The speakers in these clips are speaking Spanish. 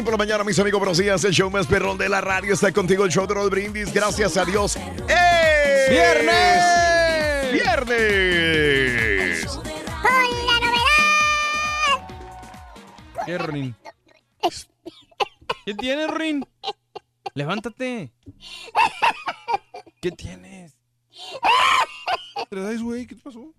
Morning por la mañana, mis amigos, buenos días. El show más perrón de la radio está contigo, el show de Raúl Brindis. Gracias a Dios. ¡Eh! ¡Viernes! ¡Viernes! Con la novedad. ¿Qué, Rin? ¿Qué tienes, Rin? Levántate. ¿Qué tienes? ¿Te güey? ¿Qué te pasó?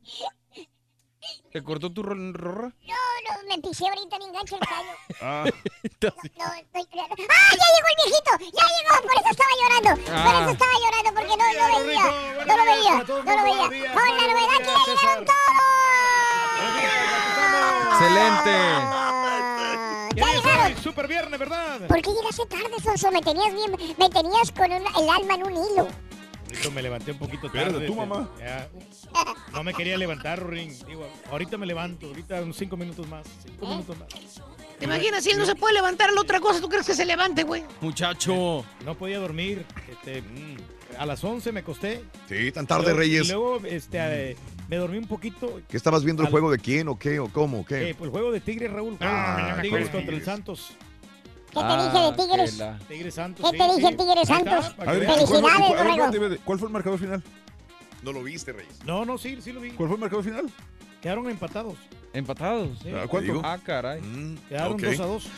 ¿Te cortó tu ro- rorra? No, no, me pisé ahorita, me engancha el callo. Ah. No, estoy creando. ¡Ah, ya llegó el viejito! ¡Ya llegó! Por eso estaba llorando. Por Ah. eso estaba llorando, porque no, no veía. No lo veía, no lo veía. Con la novedad que ya llegaron todos. ¡Excelente! Ya llegaron. Super viernes, ¿verdad? ¿Por qué llegaste tarde, Sonso? Me tenías bien, me tenías con un- el alma en un hilo. Ahorita me levanté un poquito tarde. tú, este, mamá. ya. No me quería levantar, Ring. Digo, ahorita me levanto, ahorita unos cinco minutos más. Cinco minutos más. ¿Te imaginas si él no se puede levantar a la otra cosa? ¿Tú crees que se levante, güey? Muchacho. No podía dormir. Este, mm, a las 11 me acosté. Sí, tan tarde, Luego- Reyes. Y luego este, eh, me dormí un poquito. ¿Qué estabas viendo el Al- juego de quién o qué o cómo o qué? Eh, pues el juego de Tigres, Raúl. Ah, Tigres con contra el. Santos. ¿Qué te dije de Tigres? la- Tigres Santos. ¿Qué sí, te dije, sí. Tigres Santos? ver, veas. ¿cuál fue, Felicidades, cuál- ¿cuál fue el marcador final? ¿No lo viste, Reyes? No, no, sí, sí lo vi. ¿Cuál fue el marcador final? Quedaron empatados. ¿Empatados? Sí. ¿A cuánto? Ah, caray. Mm, Quedaron ok. 2 a 2.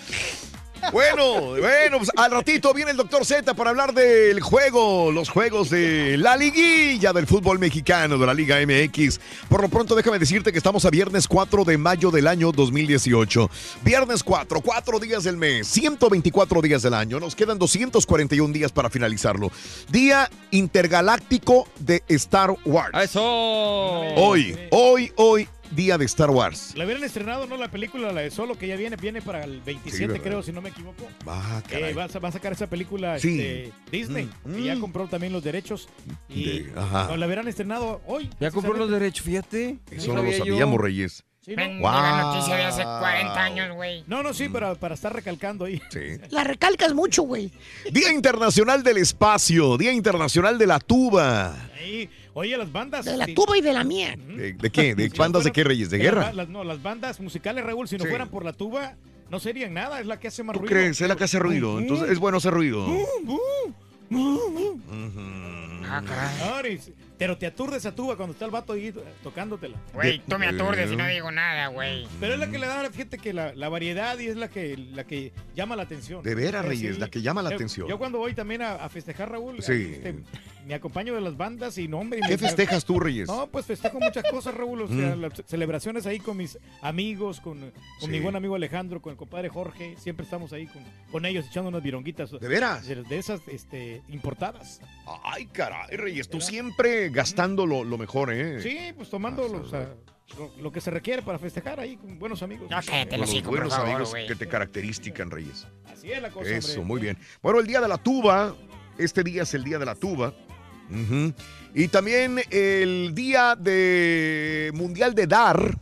Bueno, bueno, pues al ratito viene el doctor Z para hablar del juego, los juegos de la liguilla del fútbol mexicano, de la Liga MX. Por lo pronto, déjame decirte que estamos a viernes 4 de mayo del año 2018. Viernes 4, 4 días del mes, 124 días del año. Nos quedan 241 días para finalizarlo. Día intergaláctico de Star Wars. ¡Eso! Hoy, hoy, hoy, día de Star Wars. La hubieran estrenado, ¿no? La película, la de Solo, que ya viene, viene para el 27, ¿verdad? creo, si no me equivoco. Ah, Eh, va, a, va a sacar esa película Sí. este, Disney, Mm, que ya mm. compró también los derechos. Y De- ajá. no, la hubieran estrenado hoy. Ya compró los derechos, fíjate. Eso no lo sabíamos, Reyes. Sí, ¿no? Wow. la noticia de hace 40 años, güey. No, no, sí, para, para estar recalcando ahí. Sí. La recalcas mucho, güey. Día Internacional del Espacio, Día Internacional de la Tuba. Ahí, oye, las bandas. De la sí. tuba y de la mía. ¿De, de qué? ¿De Si no bandas de qué, Reyes? ¿De guerra? las- no, las bandas musicales, Raúl, si no Sí. fueran por la tuba, no serían nada. Es la que hace más ¿Tú ruido. crees? Es la que hace ruido. Entonces es bueno hacer ruido. Ah, caray. Ahora, y- Pero te aturdes a tuba cuando está el vato ahí eh, tocándotela. Güey, tú me aturdes Eh. y no digo nada, güey. Pero es la que le da, fíjate que la, la variedad y es la que, la que llama la atención. De veras, Eh, Reyes, sí. la que llama la Yo- atención. Yo cuando voy también a, a festejar, Raúl, Sí. este, me acompaño de las bandas y no, hombre. y ¿Qué me- festejas tú, Reyes? No, pues festejo muchas cosas, Raúl. O sea, Mm. las celebraciones ahí con mis amigos, con, con mi buen amigo Alejandro, con el compadre Jorge. Siempre estamos ahí con, con ellos echando unas vironguitas. ¿De veras? De, de esas este, importadas. Ay, caray, Reyes, tú siempre gastando lo, lo mejor, ¿eh? Sí, pues tomando sea, lo, lo que se requiere para festejar ahí con buenos amigos. No, cállate los por buenos favor, amigos güey. que te caracterizan, Reyes. Así es la cosa, Eso, hombre. muy bien. Bueno, el día de la tuba. Este día es el día de la tuba. Ujú. Y también el día de mundial de dar.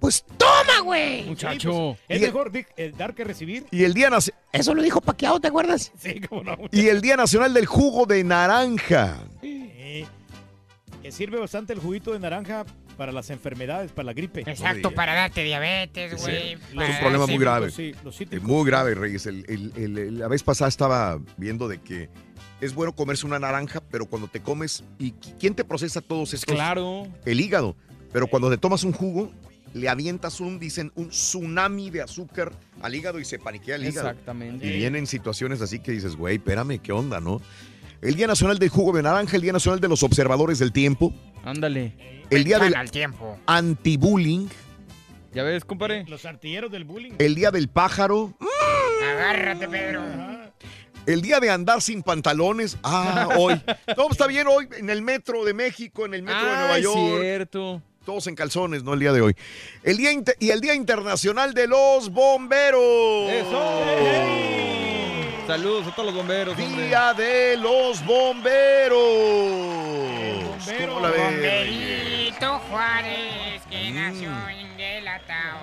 Pues toma, güey. Muchacho. Es Y el- mejor eh, dar que recibir. Y el Día Naci- Eso lo dijo Paquiao, ¿te acuerdas? Sí, cómo no. y el Día Nacional del Jugo de Naranja. Que sirve bastante el juguito de naranja para las enfermedades, para la gripe. Exacto, para darte diabetes, Sí. güey. Es un problema muy grave. sí, Es muy grave, Reyes. El- el- el- el- la vez pasada estaba viendo de que es bueno comerse una naranja, pero cuando te comes, ¿y qui- quién te procesa todos estos? Claro. El hígado. Pero cuando te tomas un jugo, le avientas un, dicen, un tsunami de azúcar al hígado y se paniquea el hígado. Exactamente. Y vienen situaciones así que dices, güey, espérame, ¿qué onda, no? El Día Nacional del Jugo de Naranja, el Día Nacional de los Observadores del Tiempo, Ándale. el Día del. Anti-Bullying, Ya ves, compadre. Los artilleros del bullying. el Día del Pájaro, Agárrate, Pedro. el Día de Andar sin Pantalones. Ah, hoy. Todo está bien hoy en el metro de México, en el metro de Ah, Nueva es York. cierto. Todos en calzones, ¿no? El día de hoy. El día inter- y el Día Internacional de los Bomberos. ¡Eso! Saludos a todos los bomberos, hombre. Día de los Bomberos. bombero. ¿Cómo la ves, Bomberito Juárez, que Mm. nació en el atao.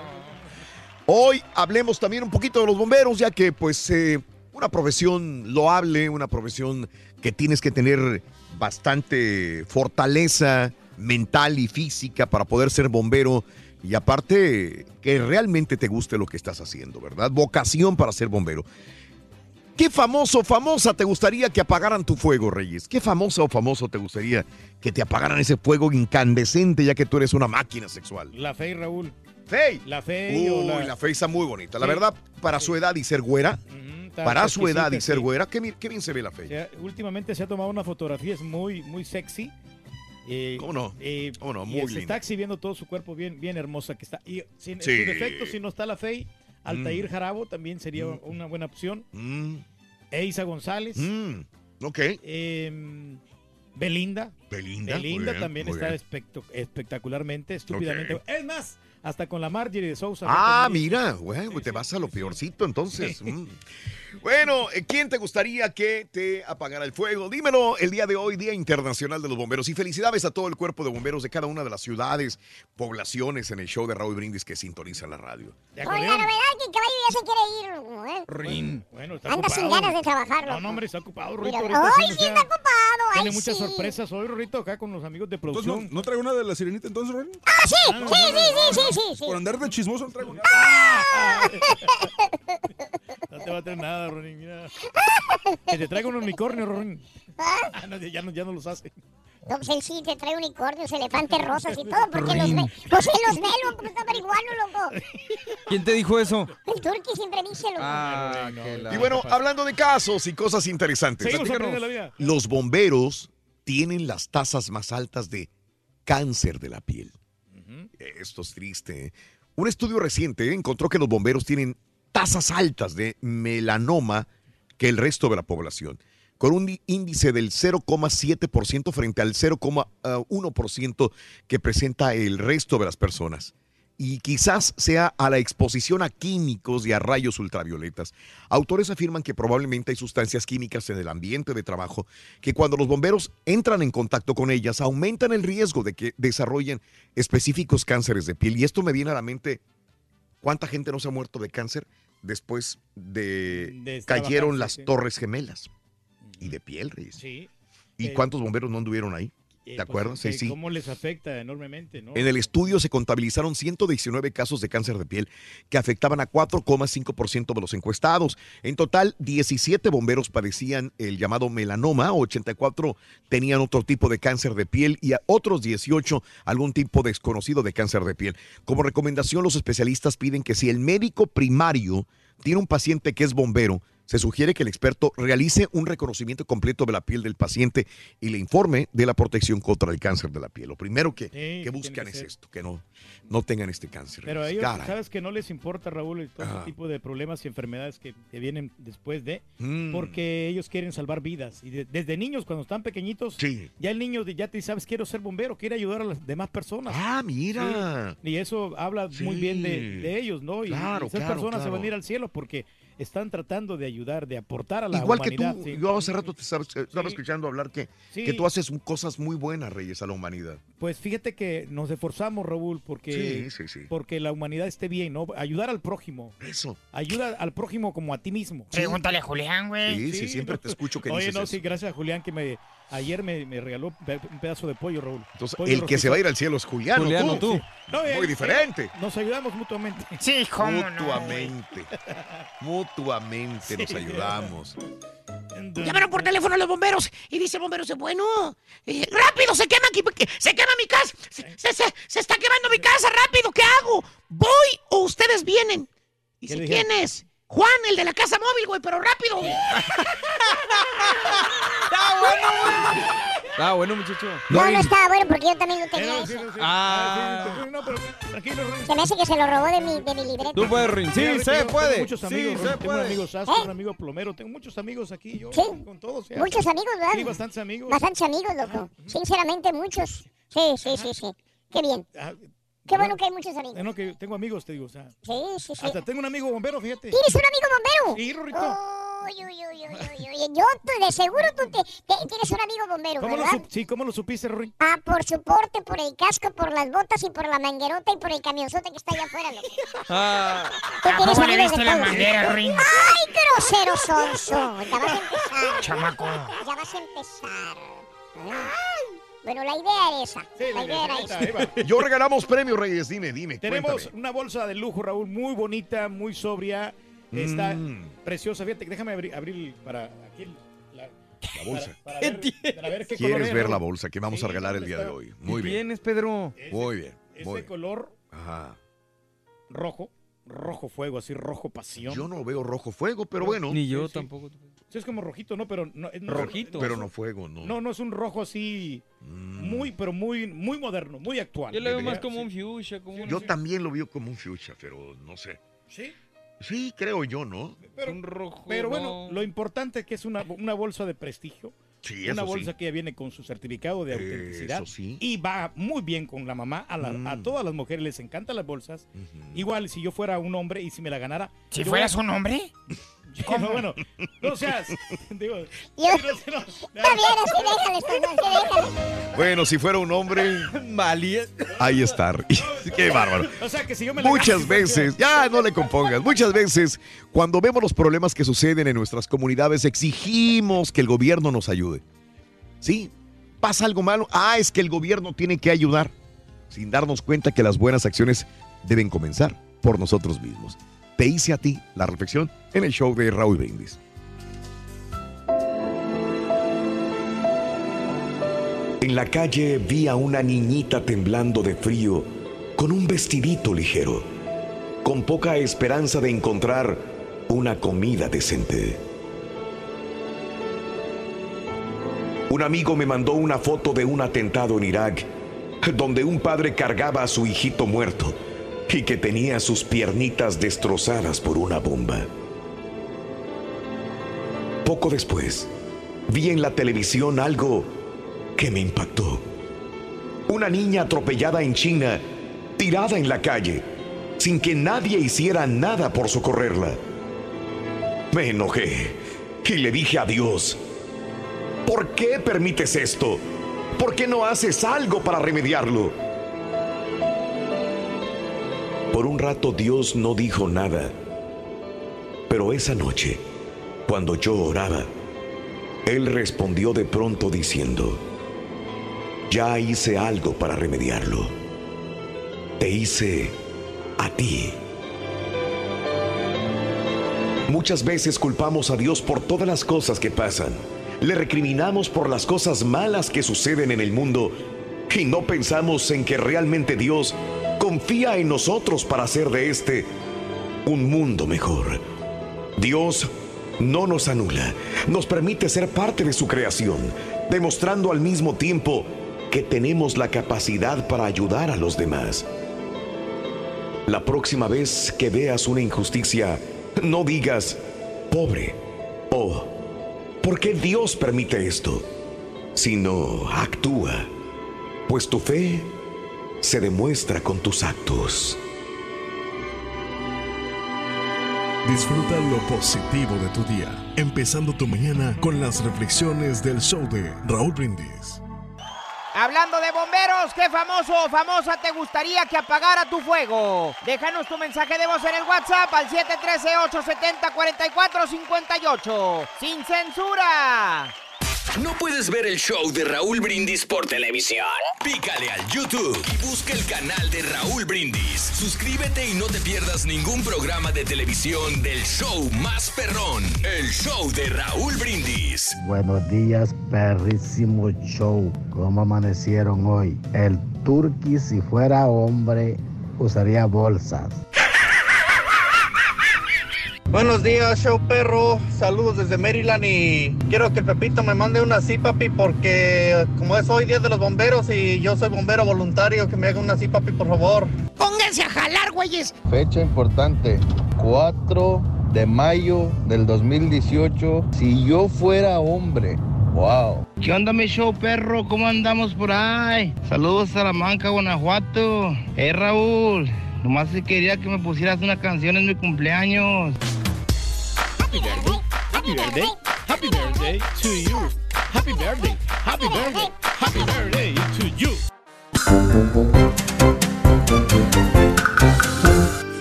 Hoy hablemos también un poquito de los bomberos, ya que pues eh, una profesión loable, una profesión que tienes que tener bastante fortaleza mental y física para poder ser bombero y aparte que realmente te guste lo que estás haciendo, ¿verdad? Vocación para ser bombero. ¿Qué famoso o famosa te gustaría que apagaran tu fuego, Reyes? ¿Qué famosa o famoso te gustaría que te apagaran ese fuego incandescente ya que tú eres una máquina sexual? La Fey, Raúl. ¡Fey! La Fey o Uy, la... la Fey está muy bonita. La Sí. verdad, para su edad y ser güera, para su edad y ser sí. güera, qué, qué bien se ve la O Fey. sea, últimamente se ha tomado una fotografía, es muy, muy sexy. Eh, ¿Cómo no? eh, ¿Cómo no? y Muy se linda. está exhibiendo todo su cuerpo bien, bien hermosa que está. Y sin Sí. su defecto, si no está la Fey, Altair Mm. Jarabo también sería Mm. una buena opción. Mm, Eisa González. mm, ok. em, Belinda. Belinda. Belinda bien, también está espectacularmente, estúpidamente. Ok. Es más, hasta con la Marjorie de Sousa. Ah, mira, güey, te vas a lo peorcito entonces. Bueno, eh, ¿quién te gustaría que te apagara el fuego? Dímelo el día de hoy, Día Internacional de los Bomberos. Y felicidades a todo el cuerpo de bomberos de cada una de las ciudades, poblaciones en el show de Raúl Brindis que sintoniza la radio. ¿De Con la novedad que el caballo ya se quiere ir, ¿eh? Rin. Bueno, está Anda sin ocupado. ganas de trabajar, No, no, hombre, está ocupado, Rorito. ¡Ay, ahorita sí está ocupado! ¡Ay, Tiene muchas sí! sorpresas hoy, Rorito, acá con los amigos de Entonces, producción. ¿no, ¿no traigo una de la sirenita entonces, Ren? ¡Ah, sí! Sí, sí, sí, sí, sí, sí. Por andar de chismoso no traigo nada. No te va a traer nada, Ronin, mira. Que te traiga un unicornio, Ronin. Ah, no, ya, no, ya no los hace. No, pues él sí te trae unicornios, elefantes rosas y todo, porque los ve. Pues él los ve, loco, pues está marihuano, loco. ¿Quién te dijo eso? El turqui siempre dice, loco. Ah, Y bueno, hablando de casos y cosas interesantes. La. Los bomberos tienen las tasas más altas de cáncer de la piel. Esto es triste. Un estudio reciente encontró que los bomberos tienen tasas altas de melanoma que el resto de la población, con un di- índice del 0,7% frente al 0,1% que presenta el resto de las personas. Y quizás sea a la exposición a químicos y a rayos ultravioletas. Autores afirman que probablemente hay sustancias químicas en el ambiente de trabajo que cuando los bomberos entran en contacto con ellas aumentan el riesgo de que desarrollen específicos cánceres de piel. Y esto me viene a la mente, ¿cuánta gente no se ha muerto de cáncer después de, De cayeron las sí. torres gemelas? Y de piel, Reyes. Sí. ¿Y Eh, cuántos bomberos no anduvieron ahí? Eh, ¿Te pues, acuerdas? Sí, sí. ¿Cómo les afecta enormemente, no? En el estudio se contabilizaron 119 casos de cáncer de piel que afectaban a 4,5% de los encuestados. En total, 17 bomberos padecían el llamado melanoma, 84 tenían otro tipo de cáncer de piel y a otros 18 algún tipo desconocido de cáncer de piel. Como recomendación, los especialistas piden que si el médico primario tiene un paciente que es bombero, se sugiere que el experto realice un reconocimiento completo de la piel del paciente y le informe de la protección contra el cáncer de la piel. Lo primero que, que que buscan es ser. esto, que no, no tengan este cáncer. Pero a ellos, Caray. ¿sabes que no les importa, Raúl, y todo Ajá. ese tipo de problemas y enfermedades que, que vienen después de? Mm. Porque ellos quieren salvar vidas. Y de- desde niños, cuando están pequeñitos, Sí. ya el niño de- ya te sabes, quiero ser bombero, quiere ayudar a las demás personas. Ah, mira. Sí. Y eso habla muy bien de, de ellos, ¿no? Y, Claro, esas claro, personas se van a ir al cielo porque están tratando de ayudar, de aportar a la Igual que humanidad. tú, sí. yo hace rato te estaba, estaba escuchando hablar que, Sí. que tú haces cosas muy buenas, Reyes, a la humanidad. Pues fíjate que nos esforzamos, Raúl, porque, Sí, sí, sí. porque la humanidad esté bien, ¿no? Ayudar al prójimo. Eso. Ayuda al prójimo como a ti mismo. Pregúntale a Julián, güey. Sí, sí, siempre te escucho que Oye, dices no, eso. sí, gracias a Julián que me ayer me, me regaló un pedazo de pollo, Raúl. Entonces, Pollo el que se va a ir al cielo es Julián, Julián, ¿no no tú. tú. No, Muy él- diferente. Nos ayudamos mutuamente. Sí, Mutuamente. Mutuamente nos ayudamos. Llamaron por teléfono a los bomberos y dice el bombero, dice, bueno, eh, rápido, se quema aquí, se quema mi casa, se, se- se- se está quemando mi casa, rápido, ¿qué hago? ¿Voy o ustedes vienen? Dice, ¿quién es? Juan, el de la casa móvil, güey, pero rápido. Ah, bueno, muchacho. No, no estaba bueno porque yo también lo tenía Sí, ese. no, sí. Ah. Ah, sí, sí, no, pero tranquilo, Raúl. Se me hace que se lo robó de mi, de mi libreta. Tú puedes, Rin. Sí, Mira, se tengo- puede. Tengo muchos Sí, amigos, se Raúl, tengo un puede. amigo sastre, ¿Eh? un amigo plomero, tengo muchos amigos aquí, yo Sí. con todos. ya. Muchos amigos, ¿verdad? Sí, bastantes amigos. Bastantes amigos, loco. Sinceramente, muchos. Sí, sí, sí, sí. Qué bien. Ah, Qué bueno que hay muchos amigos. no, que tengo amigos, te digo, o sea, Sí, sí, sí. hasta tengo un amigo bombero, fíjate. ¿Tienes un amigo bombero? Sí, Rorrito. Uy, uy, uy, uy, uy, uy. Yo, tú, de seguro tú te, te- tienes un amigo bombero, ¿Cómo lo, ¿verdad? sup- sí, ¿cómo lo supiste, Rory? Ah, por su porte, por el casco, por las botas y por la manguerota y por el camionzote que está allá afuera, loco. Ah, Tú ¿A tienes amigos de la todos. manguera, Rin? ¡Ay, grosero sonso! Ya vas a empezar. Chamaco. Ya vas a empezar. Ay. Bueno, la idea era esa. Sí, la idea era ahí esa. Yo regalamos premios, Reyes. Dime, dime. Tenemos cuéntame. una bolsa de lujo, Raúl, muy bonita, muy sobria. Está Mm. preciosa. Fíjate, déjame abrir, abrir para aquí la, La bolsa. para, para ver, para ver qué ¿Quieres es, ver la bolsa que vamos a regalar el ¿dónde día de hoy? Muy bien. tienes, Pedro? Muy bien. Muy bien. color Ajá. rojo, rojo fuego, así rojo pasión. Yo no veo rojo fuego, pero bueno. Ni yo sí. tampoco. Sí, es como rojito, ¿no? Pero no, es- no- Rojito. Pero no fuego, no. No, no es un rojo así Mm. muy, pero muy, muy moderno, muy actual. Yo le veo más como Sí. un fuchsia, como un, Yo también lo veo como un fuchsia, pero no sé. Sí, Sí, creo yo, ¿no? pero, un rojo. pero bueno, no. lo importante es que es una, una bolsa de prestigio. Sí, una eso bolsa sí. que ya viene con su certificado de autenticidad. Eso sí. Y va muy bien con la mamá. A, la- a Mm. todas las mujeres les encantan las bolsas. Igual si yo fuera un hombre y si me la ganara. Si fueras un hombre. No, bueno, no seas. Digo, Yo- no, no. Bueno, si fuera un hombre, Malía. ahí está. Qué bárbaro. O sea que si yo me la Muchas veces, ya no le compongas, muchas veces cuando vemos los problemas que suceden en nuestras comunidades exigimos que el gobierno nos ayude. ¿Sí? Pasa algo malo, ah, es que el gobierno tiene que ayudar, sin darnos cuenta que las buenas acciones deben comenzar por nosotros mismos. Te hice a ti la reflexión en el show de Raúl Brindis. En la calle vi a una niñita temblando de frío con un vestidito ligero, con poca esperanza de encontrar una comida decente. Un amigo me mandó una foto de un atentado en Irak, donde un padre cargaba a su hijito muerto y que tenía sus piernitas destrozadas por una bomba. Poco después, vi en la televisión algo que me impactó. Una niña atropellada en China, tirada en la calle, sin que nadie hiciera nada por socorrerla. Me enojé y le dije a Dios, ¿por qué permites esto? ¿Por qué no haces algo para remediarlo? Por un rato Dios no dijo nada, pero esa noche, cuando yo oraba, Él respondió de pronto diciendo, ya hice algo para remediarlo. Te hice a ti. Muchas veces culpamos a Dios por todas las cosas que pasan. Le recriminamos por las cosas malas que suceden en el mundo y no pensamos en que realmente Dios confía en nosotros para hacer de este un mundo mejor. Dios no nos anula, nos permite ser parte de su creación, demostrando al mismo tiempo que tenemos la capacidad para ayudar a los demás. La próxima vez que veas una injusticia, no digas, pobre, o ¿por qué Dios permite esto? Sino actúa, pues tu fe se demuestra con tus actos. Disfruta lo positivo de tu día, empezando tu mañana con las reflexiones del show de Raúl Brindis. Hablando de bomberos, ¿qué famoso o famosa te gustaría que apagara tu fuego? Déjanos tu mensaje de voz en el WhatsApp al 713-870-4458. ¡Sin censura! ¿No puedes ver el show de Raúl Brindis por televisión? Pícale al YouTube y busca el canal de Raúl Brindis. Suscríbete y no te pierdas ningún programa de televisión del show más perrón, el show de Raúl Brindis. Buenos días, perrísimo show. ¿Cómo amanecieron hoy? El turqui, si fuera hombre, usaría bolsas. Buenos días, show perro. Saludos desde Maryland y quiero que el Pepito me mande una así, papi, porque como es hoy día de los bomberos y yo soy bombero voluntario, que me haga una así, papi, por favor. Pónganse a jalar, güeyes. Fecha importante, 4 de mayo del 2018. Si yo fuera hombre, wow. ¿Qué onda, mi show, perro? ¿Cómo andamos por ahí? Saludos a Salamanca, Guanajuato. Eh, Raúl, nomás si quería que me pusieras una canción en mi cumpleaños. Happy birthday, happy birthday, happy birthday to you. Happy birthday, happy birthday, happy birthday to you.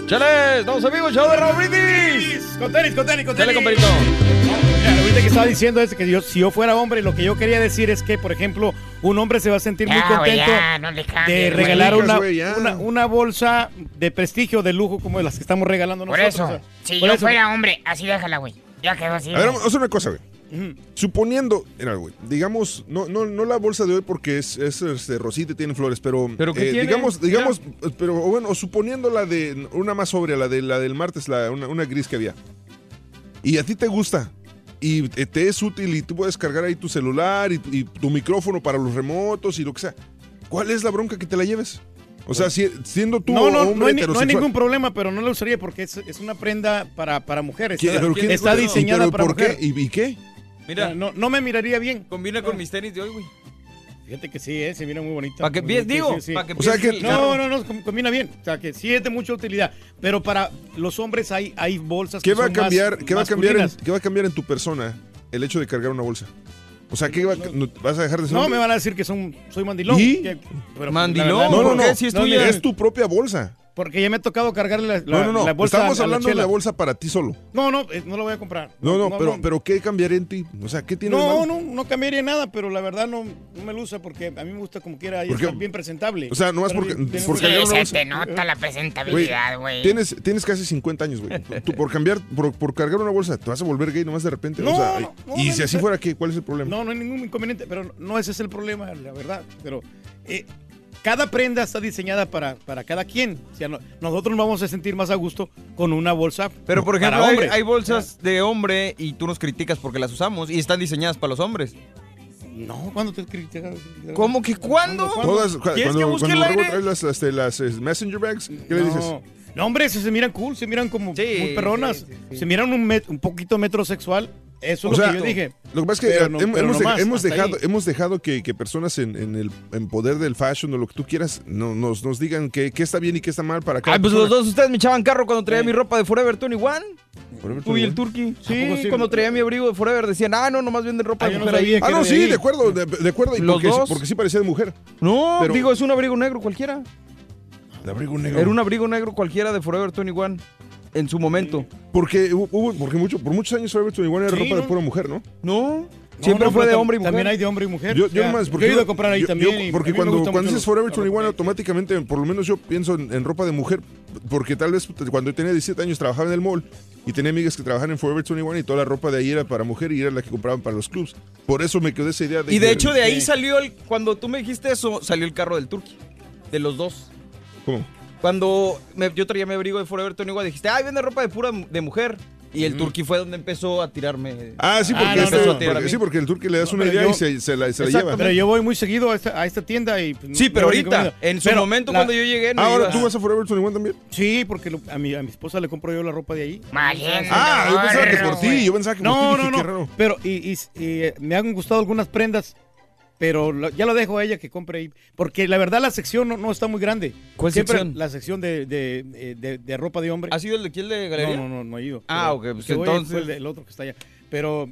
¡Chale! ¡Estamos amigos, show de Raúl Brindis! Con tenis, con tenis, con Dale, tenis. compadrito. Ahorita que estaba diciendo es que yo, si yo fuera hombre, lo que yo quería decir es que, por ejemplo, un hombre se va a sentir muy Ya, contento ya, no le cambies, de regalar una, ya. una, una bolsa de prestigio, de lujo, como las que estamos regalando Por nosotros. eso, o sea, si por yo eso. fuera hombre, así déjala, güey. Ya quedó así. A ver, güey. vamos a hacer una cosa, güey. Suponiendo, mira, güey, digamos, no, no, no la bolsa de hoy porque es, es este, rosita y tiene flores, pero, ¿Pero qué eh, tiene? digamos, digamos, pero bueno, suponiendo la de una más sobria, la de la del martes, la, una, una gris que había. Y a ti te gusta y eh, te es útil y tú puedes cargar ahí tu celular y, y tu micrófono para los remotos y lo que sea. ¿Cuál es la bronca que te la lleves? O sea, si- siendo tú no, no, hombre no hay, no hay ningún problema, pero no la usaría porque es, es una prenda para, para mujeres. ¿Qué? Está, ¿Pero quién está diseñada ¿Y pero para por qué? mujer. ¿Y, y qué? Mira. No, no me miraría bien. Combina con mis tenis de hoy, güey. Fíjate que sí, eh, se mira muy bonita. Pa' que sí, digo, sí, sí. pa' que O sea piense que- el No, no, no, com- combina bien. O sea, que sí es de mucha utilidad. Pero para los hombres hay, hay bolsas ¿Qué que va a son más cambiar? ¿Qué va a cambiar? En. ¿Qué va a cambiar en tu persona el hecho de cargar una bolsa? O sea, ¿qué va, no- vas a dejar de ser No, hombre? me van a decir que son, soy mandilón. ¿Y? que- pero, ¿Mandilón? verdad, No, no, no. porque es, tu propia bolsa. Porque ya me ha tocado cargarle la, la, no, no, no. la bolsa Estamos a la hablando de la bolsa para ti solo. No, no, eh, no la voy a comprar. No, no, pero, pero ¿qué cambiaría en ti? O sea, ¿qué tiene de No, malo? no, no cambiaría nada, pero la verdad no, no me luce porque a mí me gusta como quiera estar bien presentable. O sea, nomás Estar porque- porque Sí, una se te nota la presentabilidad, güey. Tienes, tienes casi 50 años, güey. Tú por cambiar, por, por cargar una bolsa, ¿te vas a volver gay nomás de repente? No, o sea, no, no, y no, si no, así no. fuera, ¿qué? ¿Cuál es el problema? No, no hay ningún inconveniente, pero no ese es el problema, la verdad. Pero eh, cada prenda está diseñada para, para cada quien. O sea, no- nosotros nos vamos a sentir más a gusto con una bolsa. Pero, por para ejemplo, hay, hombre. hay bolsas de hombre y tú nos criticas porque las usamos y están diseñadas para los hombres. No, ¿cuándo te criticas? ¿Cómo que cuándo? Todas, cu- ¿Quieres que cuando, busque cuando el luego aire? traes las, este, las, eh, messenger bags, ¿qué le dices? No, no, hombre, se, se miran cool, se miran como Sí, muy perronas. sí, sí, sí. Se miran un, met- un poquito metrosexual. Eso es O lo sea, que yo dije. Lo que pasa es que no- hemos, dejado, hemos dejado que, que personas en, en el en poder del fashion o lo que tú quieras no- nos, nos digan qué qué está bien y qué está mal para cada Ay, pues los dos ustedes me echaban carro cuando traía mi ropa de Forever 21. Forever Tú y 21. el Turkey. ¿A Sí, sí? cuando traía mi abrigo de Forever decían, ah, no, nomás venden ropa Ah, de yo no mujer ahí. Ah, no, sí, ahí. de acuerdo, de, de acuerdo. y Los porque, dos. porque sí parecía de mujer. No, Pero- digo, es un abrigo negro cualquiera. De abrigo negro. Era un abrigo negro cualquiera de Forever 21 en su momento. Porque, hubo- porque mucho, por muchos años Forever 21 era Sí, ropa de ¿no? pura mujer, ¿no? No, siempre no, fue de hombre y mujer. También hay de hombre y mujer. Yo, o yo sea, nomás, yo porque he ido a comprar ahí yo- también. porque cuando, cuando dices Forever la 21, ropa. automáticamente, por lo menos yo pienso en, en ropa de mujer, porque tal vez cuando tenía 17 años trabajaba en el mall y tenía amigas que trabajaban en Forever 21 y toda la ropa de ahí era para mujer y era la que compraban para los clubs. Por eso me quedó esa idea de Y de que- hecho de ahí salió el, cuando tú me dijiste eso, salió el carro del Turkey. De los dos. ¿Cómo? Cuando me- yo traía mi abrigo de Forever 21 dijiste, ay, vende ropa de pura de mujer. Y el Turkey fue donde empezó a tirarme. Ah, sí, Ah, porque, no, este- no, no. porque- A mí. sí, porque el turque le das No, una idea yo- y se, se la, se la lleva. Pero yo voy muy seguido a esta, a esta tienda y... pues, Sí, pero ahorita, en su Pero momento la- cuando yo llegué, no Ahora. ¿tú vas a Forever 21 también? Sí, porque lo- a, mi, a mi esposa le compro yo la ropa de ahí. Ah, yo pensaba que por ti, yo pensaba que por ti, No, no, no. Pero y, y- y, eh, me han gustado algunas prendas pero lo- ya lo dejo a ella que compre ahí. Porque la verdad la sección no, no está muy grande. ¿Cuál Siempre sección? La sección de, de, eh, de- de ropa de hombre. ¿Ha sido el de el de galería? No, no, no, no he ido. Ah, ok, pues entonces- fue el, otro que está allá. Pero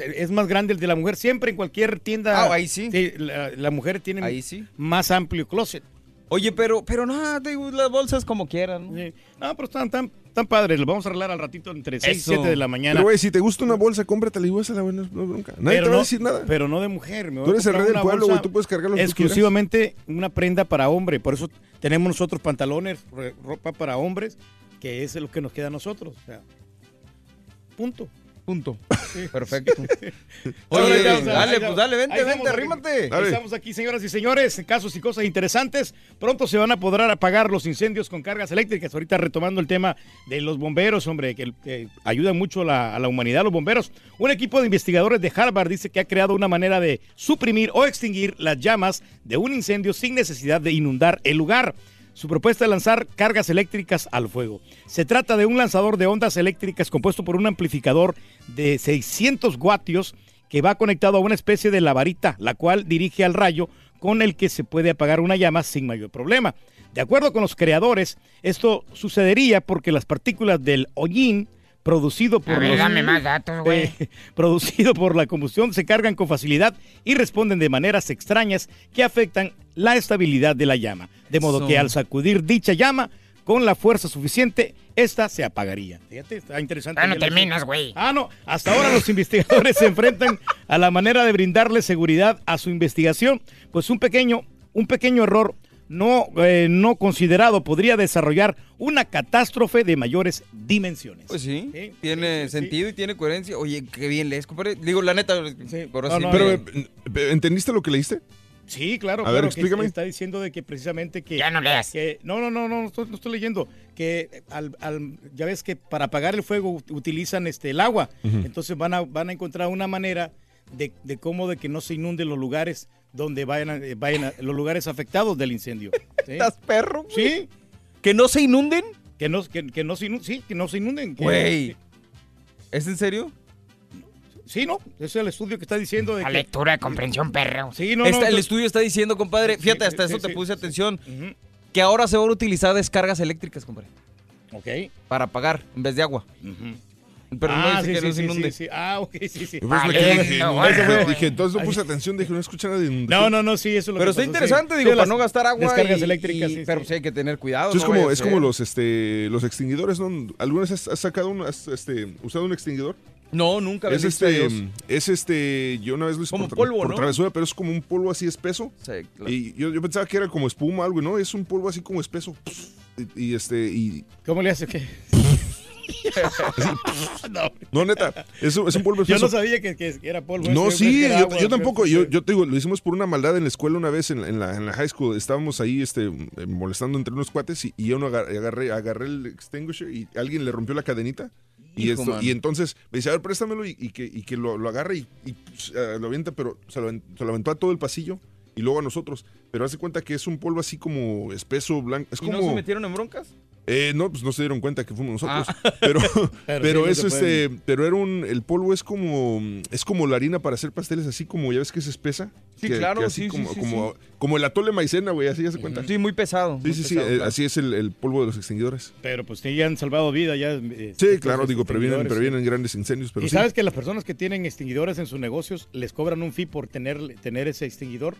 es más grande el de la mujer. Siempre en cualquier tienda. Ah, ahí sí. la, la mujer tiene Ahí sí. más amplio closet. Oye, pero, pero no, te digo, las bolsas como quieran. ¿no? No, pero están tan, tan padres. Los vamos a arreglar al ratito entre 6 y Eso. 7 de la mañana. Pero, güey, si te gusta una bolsa, cómpratela y no no es bronca. Nadie Pero te va no- a decir nada. Pero no de mujer. me voy Tú a eres el rey del pueblo, güey, tú puedes cargar lo que tú Exclusivamente una prenda para hombre. Por eso tenemos nosotros pantalones, ropa para hombres, que es lo que nos queda a nosotros. O sea, punto. Punto. Perfecto. Oye, dale, pues dale, vente, vente, aquí. arrímate. Estamos aquí, señoras y señores, casos y cosas interesantes. Pronto se van a poder apagar los incendios con cargas eléctricas. Ahorita retomando el tema de los bomberos, hombre, que, que ayudan mucho la, a la humanidad, los bomberos. Un equipo de investigadores de Harvard dice que ha creado una manera de suprimir o extinguir las llamas de un incendio sin necesidad de inundar el lugar. Su propuesta es lanzar cargas eléctricas al fuego. Se trata de un lanzador de ondas eléctricas compuesto por un amplificador de 600 vatios que va conectado a una especie de lavarita, la cual dirige al rayo con el que se puede apagar una llama sin mayor problema. De acuerdo con los creadores, esto sucedería porque las partículas del hollín producido por A ver, los- dame más datos, güey. eh, producido por la combustión se cargan con facilidad y responden de maneras extrañas que afectan la estabilidad de la llama. De modo Eso. que al sacudir dicha llama con la fuerza suficiente, esta se apagaría. Fíjate, está interesante. Ah, no terminas, güey. Ah, no. Hasta ahora los investigadores se enfrentan a la manera de brindarle seguridad a su investigación, pues un pequeño, un pequeño error no, eh, no considerado podría desarrollar una catástrofe de mayores dimensiones. Pues sí, tiene sentido y tiene coherencia. Oye, qué bien lees, compadre. Digo, la neta, por así Pero, me- eh, ¿entendiste lo que leíste? Sí, claro, A ver, claro, que explícame. está diciendo de que precisamente que... Ya no leas. que- no, no, no, no, no estoy, no estoy leyendo. Que al, al- ya ves que para apagar el fuego ut- utilizan este, el agua. Entonces van a, van a encontrar una manera de, de cómo de que no se inunden los lugares donde vayan, a- eh, vayan a- los lugares afectados del incendio. ¿Sí? ¿Estás perro? Sí. ¿Que no se inunden? Que no, que, que no se inunden, sí, que no se inunden. que- Güey. ¿Es en serio? Sí, no, ese es el estudio que está diciendo de La que... lectura de comprensión, perro. Sí, no, el estudio está diciendo, compadre, fíjate, sí, hasta sí, eso te sí, puse sí, atención, que ahora se van a utilizar descargas eléctricas, compadre. Ok. Para apagar en vez de agua. Pero no Ah, dice sí, que sí, no se sí, inunde. sí, sí. Ah, ok, sí, sí. Pues quedé, dije, no, no, bueno, dije, bueno. dije, entonces no puse atención, dije, no escuché nada de No, no, no, sí, eso es lo Pero que está pasó, interesante, sí. digo, Sí, para no gastar agua. Descargas y- eléctricas, y- sí, Pero sí. hay que tener cuidado. Es no como, es como los, este, los extinguidores, ¿no? ¿Alguna vez has, sacado un, has, este, usado un extinguidor? No, nunca. Es este, es este, yo una vez lo hice Como por, polvo, por ¿no? travesura, pero es como un polvo así espeso. Sí, claro. Y yo, yo pensaba que era como espuma o algo, y ¿no? Es un polvo así como espeso. Y, y este, y... ¿Cómo le hace qué? no. No, neta, es, es un polvo Yo espeso. no sabía que, que era polvo. No, sí, yo, agua, yo tampoco. Yo, yo te digo, lo hicimos por una maldad en la escuela una vez en, la- en la, en la high school. Estábamos ahí este, eh, molestando entre unos cuates y, y yo no agar- agarré, agarré el extinguisher y alguien le rompió la cadenita. Y, Hijo, esto, y entonces me dice, a ver, préstamelo y, y que, y que lo, lo agarre y, y, eh, lo avienta, pero se lo, avent- se lo aventó a todo el pasillo y luego a nosotros. Pero hace cuenta que es un polvo así como espeso, blanco. Es ¿Y como... no se metieron en broncas? Eh, no, pues no se dieron cuenta que fuimos nosotros. Ah. Pero, Pero pero, sí, no eso, este, pueden. pero era un, el polvo es como, es como la harina para hacer pasteles, así como, ya ves que es espesa. Sí, Que- claro, que así sí, sí, como, sí, como, el atole maicena, güey, así ya se cuenta. Sí, muy pesado. Sí, muy sí, sí, pesado, eh, claro. así es el, el polvo de los extinguidores. Pero pues sí, ya han salvado vida. Ya, eh, Sí, claro, digo, previenen, previenen grandes incendios, pero y sí. sabes que las personas que tienen extinguidores en sus negocios les cobran un fee por tener, tener ese extinguidor.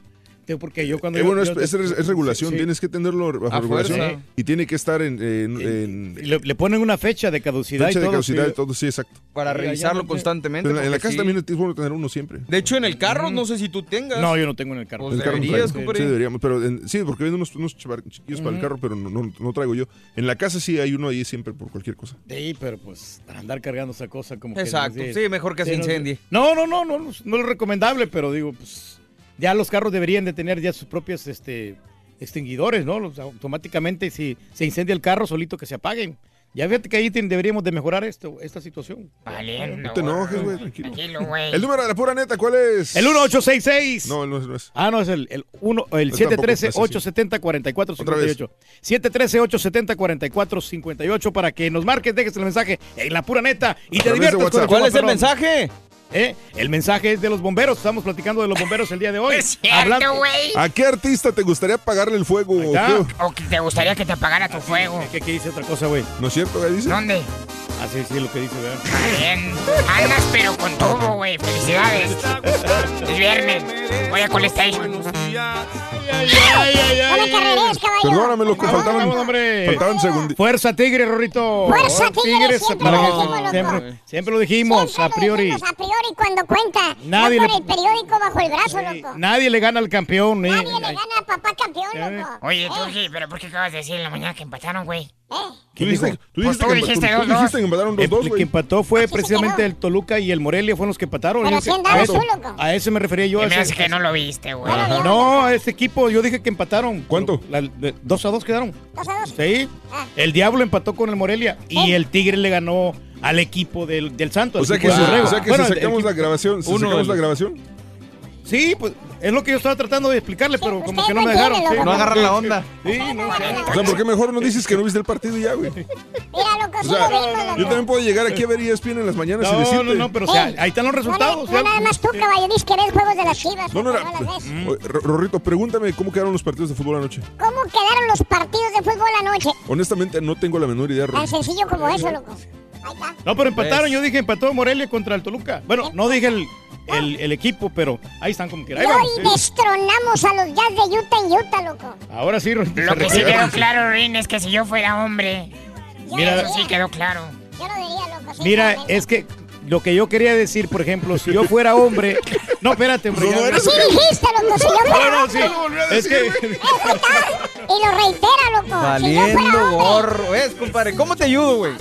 Porque yo cuando. Eh, yo- bueno, es, yo- es- es regulación, sí. tienes que tenerlo bajo A regulación fuerza. y tiene que estar en, en- en Y le, le ponen una fecha de caducidad fecha y de todo. caducidad sí. y todo, sí, exacto. Para revisarlo constantemente. En, la- casa sí. también es bueno tener uno siempre. De hecho, en el carro, no sé si tú tengas. No, yo no tengo en el carro. Pues El carro no. Sí, deberíamos, pero en- sí, porque venden unos, unos chiquillos para el carro, pero no, no, no traigo yo. En la casa sí hay uno ahí siempre por cualquier cosa. Sí, pero pues para andar cargando esa cosa como que... Exacto, sí, mejor que se incendie. No, no, no, no, no, no es recomendable, pero digo, pues ya los carros deberían de tener ya sus propios este, extinguidores, ¿no? Los- automáticamente si se incendia el carro, solito que se apaguen. Ya fíjate que ahí ten- deberíamos de mejorar esto, esta situación. Valiendo. No te enojes, güey, tranquilo. Tranquilo, güey. El número de la pura neta, ¿cuál es? El 1866. No, no es. No es. Ah, no, es el, el, uno, el tampoco, 713-870-4458. 713-870-4458 para que nos marques, dejes el mensaje en la pura neta y te diviertas con el ¿Cuál es el mensaje? ¿Eh? El mensaje es de los bomberos. Estamos platicando de los bomberos el día de hoy. Es cierto, güey. ¿A qué artista te gustaría pagarle el fuego? ¿O O que te gustaría que te apagara tu fuego. ¿Qué, qué dice otra cosa, güey? ¿No es cierto? ¿Qué dice? ¿Dónde? Así sí, lo que dice, ¿verdad? Bien. Andas pero con todo, güey. Felicidades. Es viernes. Voy a Colestation. No me carreres, caballo. Perdóname, loco, faltaban, Vamos, hombre. faltaban segundos. Fuerza Tigre, Rorrito. Fuerza Tigre, siempre lo que- loco. siempre, siempre lo dijimos, Siempre a lo priori. dijimos, a priori cuando cuenta. Nadie no le- el periódico bajo el brazo, loco. Nadie le gana al campeón. ¿eh? Nadie le gana a papá campeón, loco. Oye, Turki, ¿pero por qué acabas de decir en la mañana que empataron, güey? Tú dijiste, tú Pues dijiste tú que, dijiste tú dos, dijiste dos. que empataron El, 2-2, el que empató fue precisamente el Toluca y el Morelia fueron los que empataron. Pero andabas a, eso, a ese me refería yo. A me ese- hace que no lo viste, güey. No, a ese equipo yo dije que empataron. ¿Cuánto? dos a dos quedaron. Dos a dos. Sí. El Diablo empató con el Morelia y el Tigre le ganó al equipo del, del Santos. O sea que, si, de o sea que Bueno, si el sacamos equipo- la grabación, si uno sacamos la grabación. Sí, pues es lo que yo estaba tratando de explicarle, pero como usted que no no me dejaron. sí. No agarran la onda. Sí, no. O sea, ¿por qué mejor no dices que no viste el partido ya, güey? Mira, loco, O sí sea, lo vimos, loco. yo también puedo llegar aquí a ver ESPN en las mañanas y No, decirte. no, no, pero o sea, ahí están los No, resultados. no, nada más tú, caballo, dices que ves juegos de las chivas. No, no, no Rorrito, pregúntame cómo quedaron los partidos de fútbol anoche. ¿Cómo quedaron los partidos de fútbol anoche? Honestamente, no tengo la menor idea, Tan Rorrito. sencillo como eso, loco. No, pero empataron. Yo dije empató Morelia contra el Toluca. Bueno, no dije el, el, el equipo, pero ahí están como quiera. Y Ahí vamos, sí. destronamos a los Jazz de Utah en Utah, loco. Ahora sí, Lo que sí quedó claro, Rin, es que si yo fuera hombre. Mira- Eso sí quedó claro. Yo lo diría, loco. sí, Mira, es que lo que yo quería decir, por ejemplo, si yo fuera hombre. No, espérate, hombre. Así dijiste, loco, si yo fuera No, no, sí. Es que. Y lo reitera, loco. Si yo fuera Valiendo gorro. ¿Ves, compadre? ¿Cómo te ayudo, güey?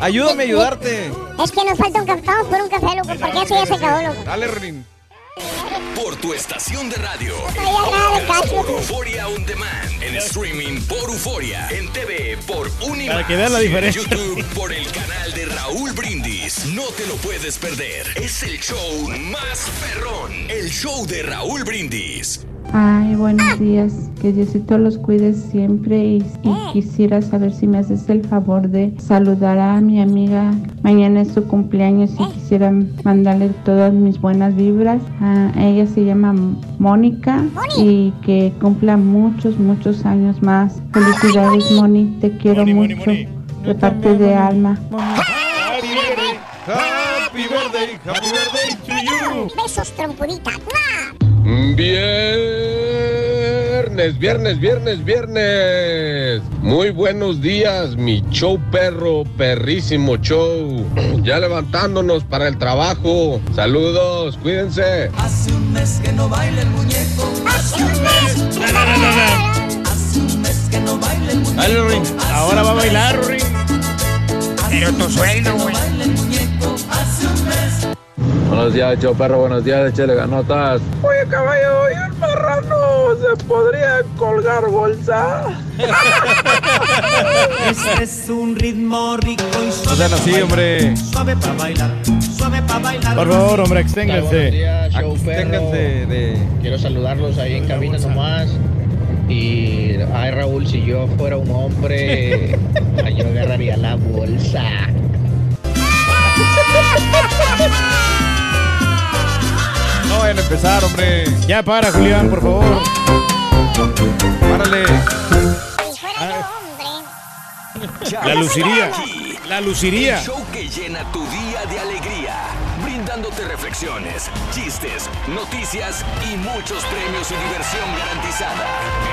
Ayúdame a ayudarte. Es que nos falta un café. Vamos por un café, loco, porque eso ya se acabó, loco. Dale, Rin. Por tu estación de radio. Por Euforia On Demand. En streaming por Euforia. En TV por Unimas. Para que vean la Y en diferencia. YouTube por el canal de Raúl Brindis. No te lo puedes perder. Es el show más perrón. El show de Raúl Brindis. Ay, buenos días. Que Diosito los cuide siempre y, y quisiera saber si me haces el favor de saludar a mi amiga. Mañana es su cumpleaños y quisiera mandarle todas mis buenas vibras. Ah, ella se llama Mónica y que cumpla muchos, muchos años más. Felicidades, Moni. Te quiero mucho. De parte de Alma. Happy birthday, happy birthday to you. Besos, trompudita. Viernes, viernes, viernes, viernes. Muy buenos días, mi show perro, perrísimo show. Ya levantándonos para el trabajo. Saludos, cuídense. Hace un mes que no baila el muñeco. Hace un mes. Hace un mes que no baila el muñeco. Dale. Ahora va a bailar, Rin. Pero tu sueldo, güey. Buenos días, show perro, buenos días, échale ganotas. Oye, caballo, ¿y el marrano se podría colgar bolsa? Este es un ritmo rico y No suave. sean así, hombre. Suave para bailar, suave para bailar. Por favor, hombre, exténganse. show perro. Quiero saludarlos ahí en cabina nomás. Y, ay Raúl, si yo fuera un hombre, yo agarraría la bolsa. Vayan a empezar, hombre. Ya para, Julián, por favor. Párale. La luciría. La luciría. El show que llena tu día de alegría. Brindándote reflexiones, chistes, noticias y muchos premios y diversión garantizada.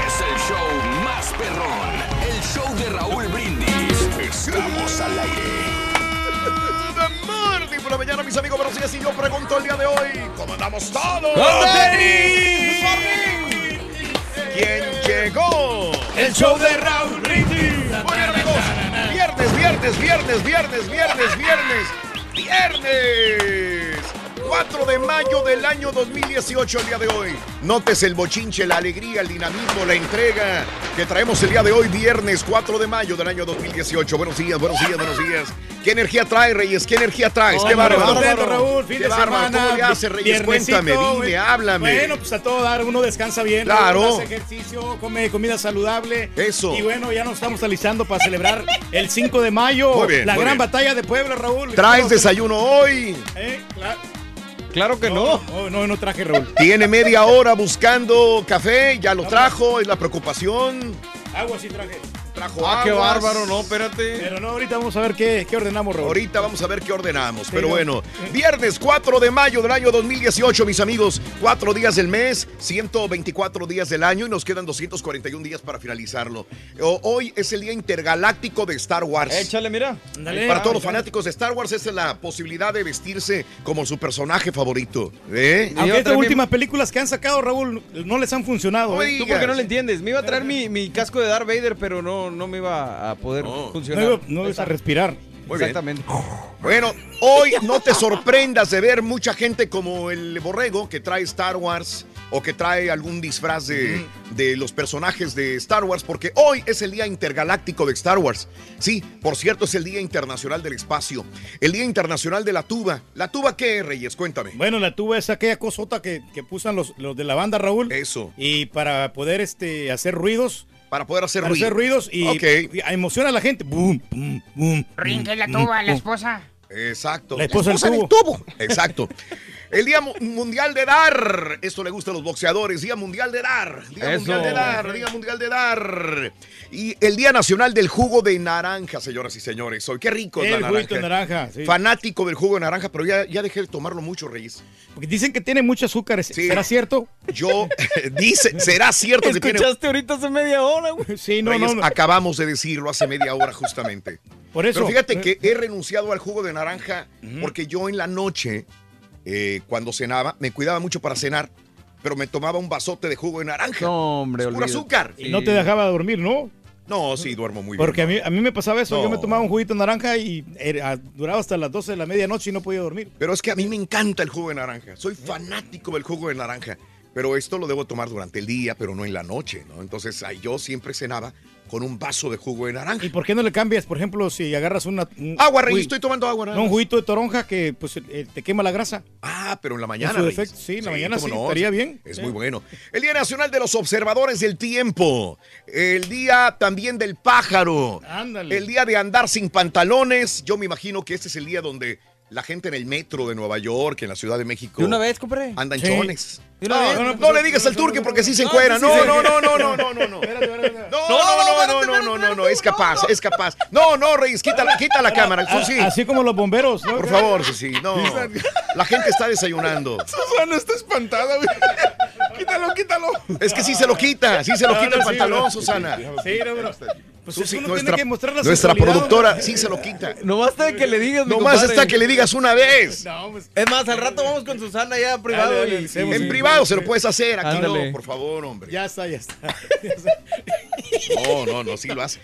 Es el show más perrón. El show de Raúl Brindis. Estamos al aire. Por la mañana, mis amigos. Buenos días. Y yo pregunto el día de hoy: ¿Cómo andamos todos? ¿Quién llegó? El show de Raúl Brindis. Muy bien, amigos. Viernes, viernes, viernes, viernes, viernes, viernes, viernes. 4 de mayo del año 2018, el día de hoy. Notes el bochinche, la alegría, el dinamismo, la entrega que traemos el día de hoy, viernes 4 de mayo del año 2018. Buenos días, buenos días, buenos días. ¿Qué energía trae, Reyes? ¿Qué energía traes? ¿Qué Hombre, bárbaro? contento, Raúl, fin ¿Qué de semana. ¿Cómo le hace, Reyes? Cuéntame, dime, güey. háblame. Bueno, pues a todo dar, uno descansa bien. Claro. Hace ejercicio, come comida saludable. Eso. Y bueno, ya nos estamos alistando para celebrar el 5 de mayo. Muy bien, la muy gran bien. batalla de Puebla, Raúl. ¿Traes desayuno hoy? Eh, claro. Claro que no. No, no, no traje, Raúl. Tiene media hora buscando café, ya lo trajo, es la preocupación. Agua sí traje. Trajo Ah, qué bárbaro, no, espérate. Pero no, ahorita vamos a ver qué, qué ordenamos, Raúl. Ahorita vamos a ver qué ordenamos. Pero no. bueno, viernes 4 de mayo del año 2018, mis amigos. Cuatro días del mes, 124 días del año y nos quedan 241 días para finalizarlo. Hoy es el día intergaláctico de Star Wars. Échale, mira. Para todos los fanáticos de Star Wars, esa es la posibilidad de vestirse como su personaje favorito. ¿eh? Aunque estas últimas películas que han sacado, Raúl, no les han funcionado. ¿eh? ¿Tú por qué no le entiendes? Me iba a traer mi, mi casco de Darth Vader, pero no, no me iba a poder funcionar. No no ibas a respirar. Muy bien. Exactamente. Bueno, hoy no te sorprendas de ver mucha gente como el borrego que trae Star Wars o que trae algún disfraz de, de los personajes de Star Wars, porque hoy es el Día Intergaláctico de Star Wars. Sí, por cierto, es el Día Internacional del Espacio, el Día Internacional de la Tuba. ¿La tuba qué, Reyes? Cuéntame. Bueno, la tuba es aquella cosota que, que pusan los, los de la banda, Raúl. Eso. Y para poder este, hacer ruidos. Para poder hacer para ruido. hacer ruidos y, Ok. y emociona a la gente. Boom, boom, boom. Rin, que es la tuba, la esposa. Exacto. La esposa del tubo. Exacto. El Día Mu- Mundial de Dar. Esto le gusta a los boxeadores. Día Mundial de Dar. Día Eso. Mundial de Dar. Día Mundial de Dar. Y el Día Nacional del Jugo de Naranja, señoras y señores. Hoy, qué rico es El la juguito naranja. de naranja, sí. Fanático del jugo de naranja, pero ya, ya dejé de tomarlo mucho, Reyes. Porque dicen que tiene mucho azúcar. ¿Será cierto? Yo, dice, ¿será cierto que tiene... Escuchaste ahorita hace media hora, güey. Sí, no, Reyes, no. no. acabamos de decirlo hace media hora justamente. Por eso. Pero fíjate que he renunciado al jugo de naranja porque yo en la noche, eh, cuando cenaba, me cuidaba mucho para cenar, pero me tomaba un vasote de jugo de naranja. No, hombre, Es puro azúcar. Y no te dejaba dormir, ¿no? No, sí, duermo muy bien. Porque a mí, a mí me pasaba eso. No. Yo me tomaba un juguito de naranja y era- duraba hasta las 12 de la medianoche y no podía dormir. Pero es que a mí me encanta el jugo de naranja. Soy fanático del jugo de naranja. Pero esto lo debo tomar durante el día, pero no en la noche, ¿no? Entonces ahí yo siempre cenaba con un vaso de jugo de naranja. ¿Y por qué no le cambias, por ejemplo, si agarras una... un- Agua, Rey, estoy tomando agua. No, un juguito de toronja que pues eh, te quema la grasa. Ah, pero en la mañana. En su Reyes. defecto, sí, en la mañana sí, estaría bien. Es Sí. muy bueno. El Día Nacional de los Observadores del Tiempo. El Día también del Pájaro. Ándale. El Día de Andar sin pantalones. Yo me imagino que este es el día donde la gente en el metro de Nueva York, en la Ciudad de México. ¿De una vez, compadre? Andan Sí. chones. ¿De una No, vez? no, no, no le digas al turque porque sí se encuera. No, no, no, no, no, no, no, no. No, no, no, no, no, no, no, es capaz, es capaz. No, no, Reyes, quita, la- quita la cámara. Susi, Así como los bomberos, ¿no? por favor, Susi, no. La gente está desayunando. Susana está espantada, güey. Quítalo, quítalo. Es que sí se lo quita, sí se lo No, quita no, el sí, pantalón, no. Susana. Sí, no. Pues Susi, uno nuestra, tiene que mostrar la nuestra productora sí se lo quita. No basta de que le digas, Nomás está que le digas una vez. No, pues, Es más, al rato vamos con Susana ya privado. Dale, dale, y- hacemos, En sí. privado se lo puedes hacer, aquí Ándale. no, por favor, hombre. ya está, ya está. No, no, no, sí lo hace.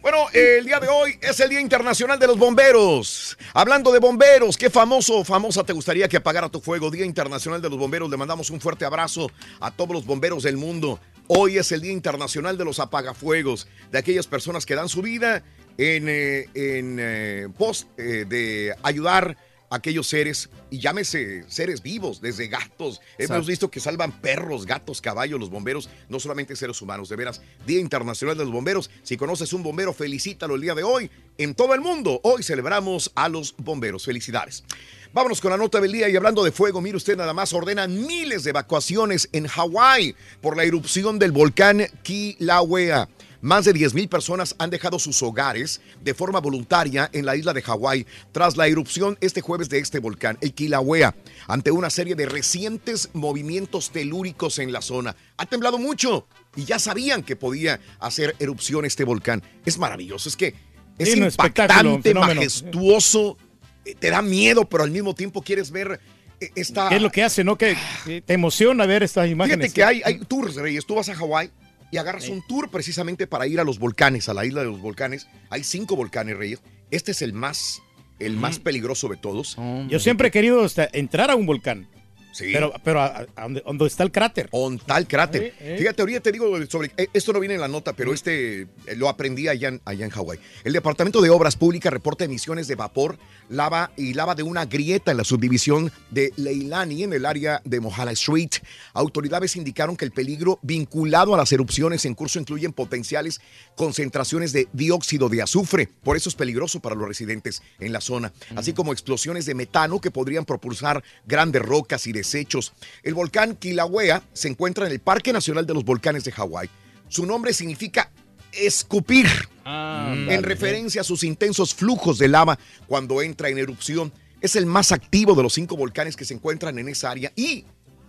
Bueno, el día de hoy es el Día Internacional de los Bomberos. Hablando de bomberos, ¿qué famoso o famosa te gustaría que apagara tu fuego? Día Internacional de los Bomberos. Le mandamos un fuerte abrazo a todos los bomberos del mundo. Hoy es el Día Internacional de los Apagafuegos, de aquellas personas que dan su vida en, eh, en eh, pos eh, de ayudar a aquellos seres, y llámese seres vivos, desde gatos. Hemos Exacto. visto que salvan perros, gatos, caballos, los bomberos, no solamente seres humanos. De veras, Día Internacional de los Bomberos. Si conoces un bombero, felicítalo el día de hoy. En todo el mundo, hoy celebramos a los bomberos. Felicidades. Vámonos con la nota del día y hablando de fuego, mire usted nada más, ordenan miles de evacuaciones en Hawái por la erupción del volcán Kilauea. Más de 10.000 personas han dejado sus hogares de forma voluntaria en la isla de Hawái tras la erupción este jueves de este volcán, el Kilauea, ante una serie de recientes movimientos telúricos en la zona. Ha temblado mucho y ya sabían que podía hacer erupción este volcán. Es maravilloso, es que es Sí, impactante, majestuoso, eh, te da miedo, pero al mismo tiempo quieres ver eh, esta... ¿Qué es lo que hace, no? Que que te emociona ver estas imágenes. Fíjate que hay, hay tours, Reyes. Tú vas a Hawái y agarras un tour precisamente para ir a los volcanes, a la isla de los volcanes. Hay cinco volcanes, Reyes. Este es el más, el más peligroso de todos. Yo siempre he querido hasta entrar a un volcán. Sí. Pero, pero a, a donde, donde está el cráter. On tal cráter. Eh, eh. Fíjate, ahorita te digo sobre. eh, Esto no viene en la nota, pero este lo aprendí allá en, allá en Hawái. El Departamento de Obras Públicas reporta emisiones de vapor, lava y lava de una grieta en la subdivisión de Leilani, en el área de Mohala Street. Autoridades indicaron que el peligro vinculado a las erupciones en curso incluyen potenciales concentraciones de dióxido de azufre. Por eso es peligroso para los residentes en la zona, así como explosiones de metano que podrían propulsar grandes rocas y desechos. El volcán Kilauea se encuentra en el Parque Nacional de los Volcanes de Hawái. Su nombre significa escupir, en referencia a sus intensos flujos de lava cuando entra en erupción. Es el más activo de los cinco volcanes que se encuentran en esa área y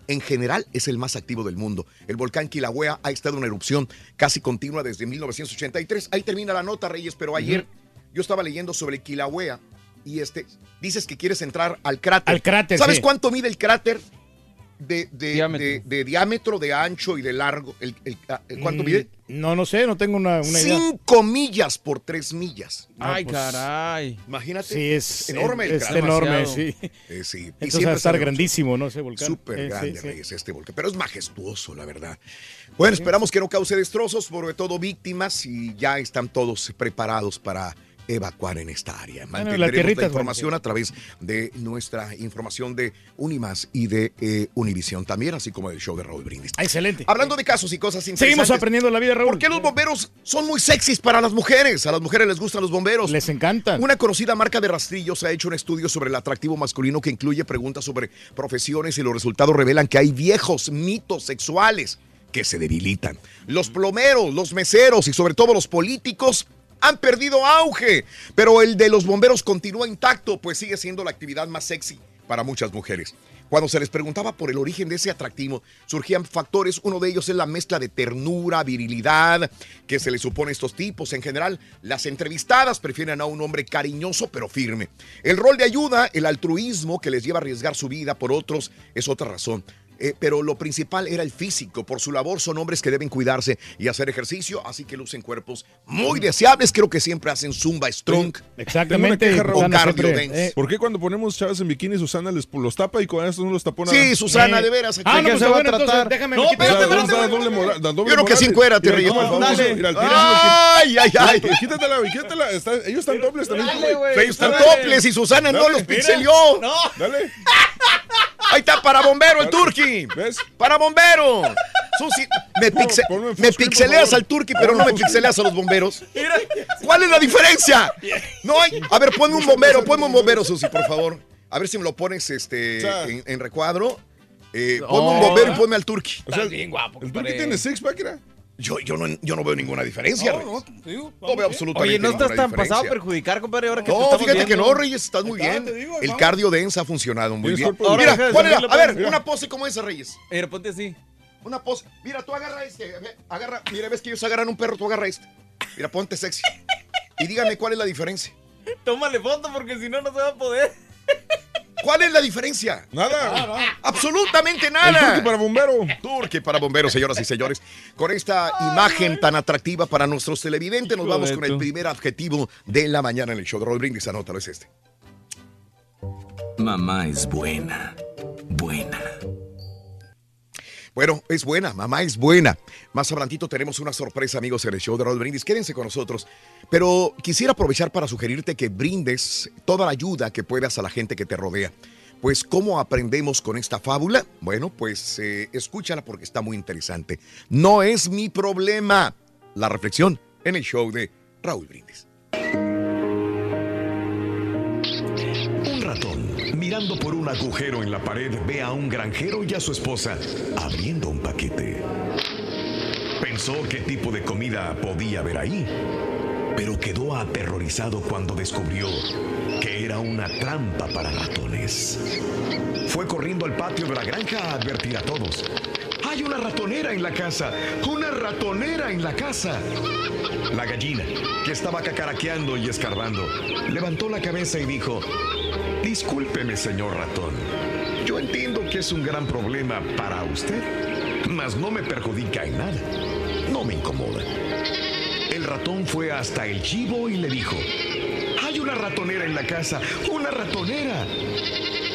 en general es el más activo del mundo. El volcán Kilauea ha estado en erupción casi continua desde 1983. Ahí termina la nota, Reyes, pero ayer yo estaba leyendo sobre Kilauea y este dices que quieres entrar al cráter. Al cráter, ¿Sabes sí. cuánto mide el cráter? De, de- de- de diámetro, de ancho y de largo. El, el- ah, ¿Cuánto Mm, mide? No, no sé, no tengo una, una idea. Cinco millas por tres millas. Ay, pues, caray. Imagínate. Sí, es enorme el es cráter. enorme, sí. Eh, sí. Y Entonces va a estar grandísimo, ¿no? Ese volcán. Súper Eh, grande, sí. Reyes, este volcán. Pero es majestuoso, la verdad. Bueno, esperamos que no cause destrozos, sobre todo víctimas, y ya están todos preparados para evacuar en esta área. Bueno, Mantendremos la la, es información a través de nuestra información de Unimas y de eh, Univisión también, así como del show de Raúl Brindis. Excelente. Hablando de casos y cosas interesantes. Seguimos aprendiendo la vida, Raúl. ¿Por qué los bomberos son muy sexys para las mujeres? A las mujeres les gustan los bomberos. Les encantan. Una conocida marca de rastrillos ha hecho un estudio sobre el atractivo masculino que incluye preguntas sobre profesiones y los resultados revelan que hay viejos mitos sexuales que se debilitan. Los plomeros, los meseros y sobre todo los políticos han perdido auge, pero el de los bomberos continúa intacto, pues sigue siendo la actividad más sexy para muchas mujeres. Cuando se les preguntaba por el origen de ese atractivo, surgían factores. Uno de ellos es la mezcla de ternura, virilidad que se le supone a estos tipos. En general, las entrevistadas prefieren a un hombre cariñoso pero firme. El rol de ayuda, el altruismo que les lleva a arriesgar su vida por otros es otra razón. Eh, pero lo principal era el físico. Por su labor son hombres que deben cuidarse y hacer ejercicio, así que lucen cuerpos muy deseables. Creo que siempre hacen zumba strong. Queja, Raúl. O cardio dance. ¿Por qué cuando ponemos chavas en bikini Susana les los tapa y con esto no los tapó nada? Sí, Susana, de veras. Ah, no, pues, se va a bueno, entonces, tratar. déjame, no, espérate, Yo creo que encuérate, Mira, Reyes, toma, por favor. Ay, ay, ay. Quítatela, Quítatela, quítatela. Ellos están toples también. Ellos están toples y Susana no los pixelió. No. Dale. Ahí está, para bombero el turqui. ¿Ves? Para bombero. Susi, me, pixe- me pixeleas al turqui, pero no me pixeleas a los bomberos. ¿Cuál es la diferencia? No hay. A ver, ponme un bombero, ponme un bombero, Susi, por favor. A ver si me lo pones este, en, en recuadro. Eh, ponme un Oh. bombero y ponme al turqui. O sea, ¿El turqui tiene six pack, era? Yo, yo, no, yo no veo ninguna diferencia, No, Reyes. no, digo, No veo absolutamente Oye, no estás ninguna tan pasado a perjudicar, compadre, ahora que No, fíjate que no, Reyes, estás muy bien. digo, El cardio densa ha funcionado muy bien. de Mira. ¿cuál era? A ver, mira. una pose como esa, Reyes. Mira, ponte así. Una pose. Mira, tú agarra este. Agarra, mira, ves que ellos agarran un perro, tú agarra este. Mira, ponte sexy. Y dígame cuál es la diferencia. Tómale foto porque si no, no se va a poder. ¿Cuál es la diferencia? Nada. Absolutamente nada. El turqui para bombero. Turqui para bomberos, señoras y señores. Con esta imagen tan atractiva para nuestros televidentes, nos vamos con el primer adjetivo de la mañana en el show de Roll Brindis. Anótalo, es este. Mamá es buena. Buena. Bueno, es buena, mamá es buena. Más adelantito tenemos una sorpresa, amigos, en el show de Raúl Brindis. Quédense con nosotros. Pero quisiera aprovechar para sugerirte que brindes toda la ayuda que puedas a la gente que te rodea. Pues, ¿cómo aprendemos con esta fábula? Bueno, pues eh, escúchala porque está muy interesante. No es mi problema. La reflexión en el show de Raúl Brindis. Mirando por un agujero en la pared, ve a un granjero y a su esposa abriendo un paquete. Pensó qué tipo de comida podía haber ahí, pero quedó aterrorizado cuando descubrió que era una trampa para ratones. Fue corriendo al patio de la granja a advertir a todos. Hay una ratonera en la casa, una ratonera en la casa. La gallina, que estaba cacaraqueando y escarbando, levantó la cabeza y dijo, Discúlpeme, señor ratón. Yo entiendo que es un gran problema para usted, mas no me perjudica en nada. No me incomoda. El ratón fue hasta el chivo y le dijo, hay una ratonera en la casa, una ratonera.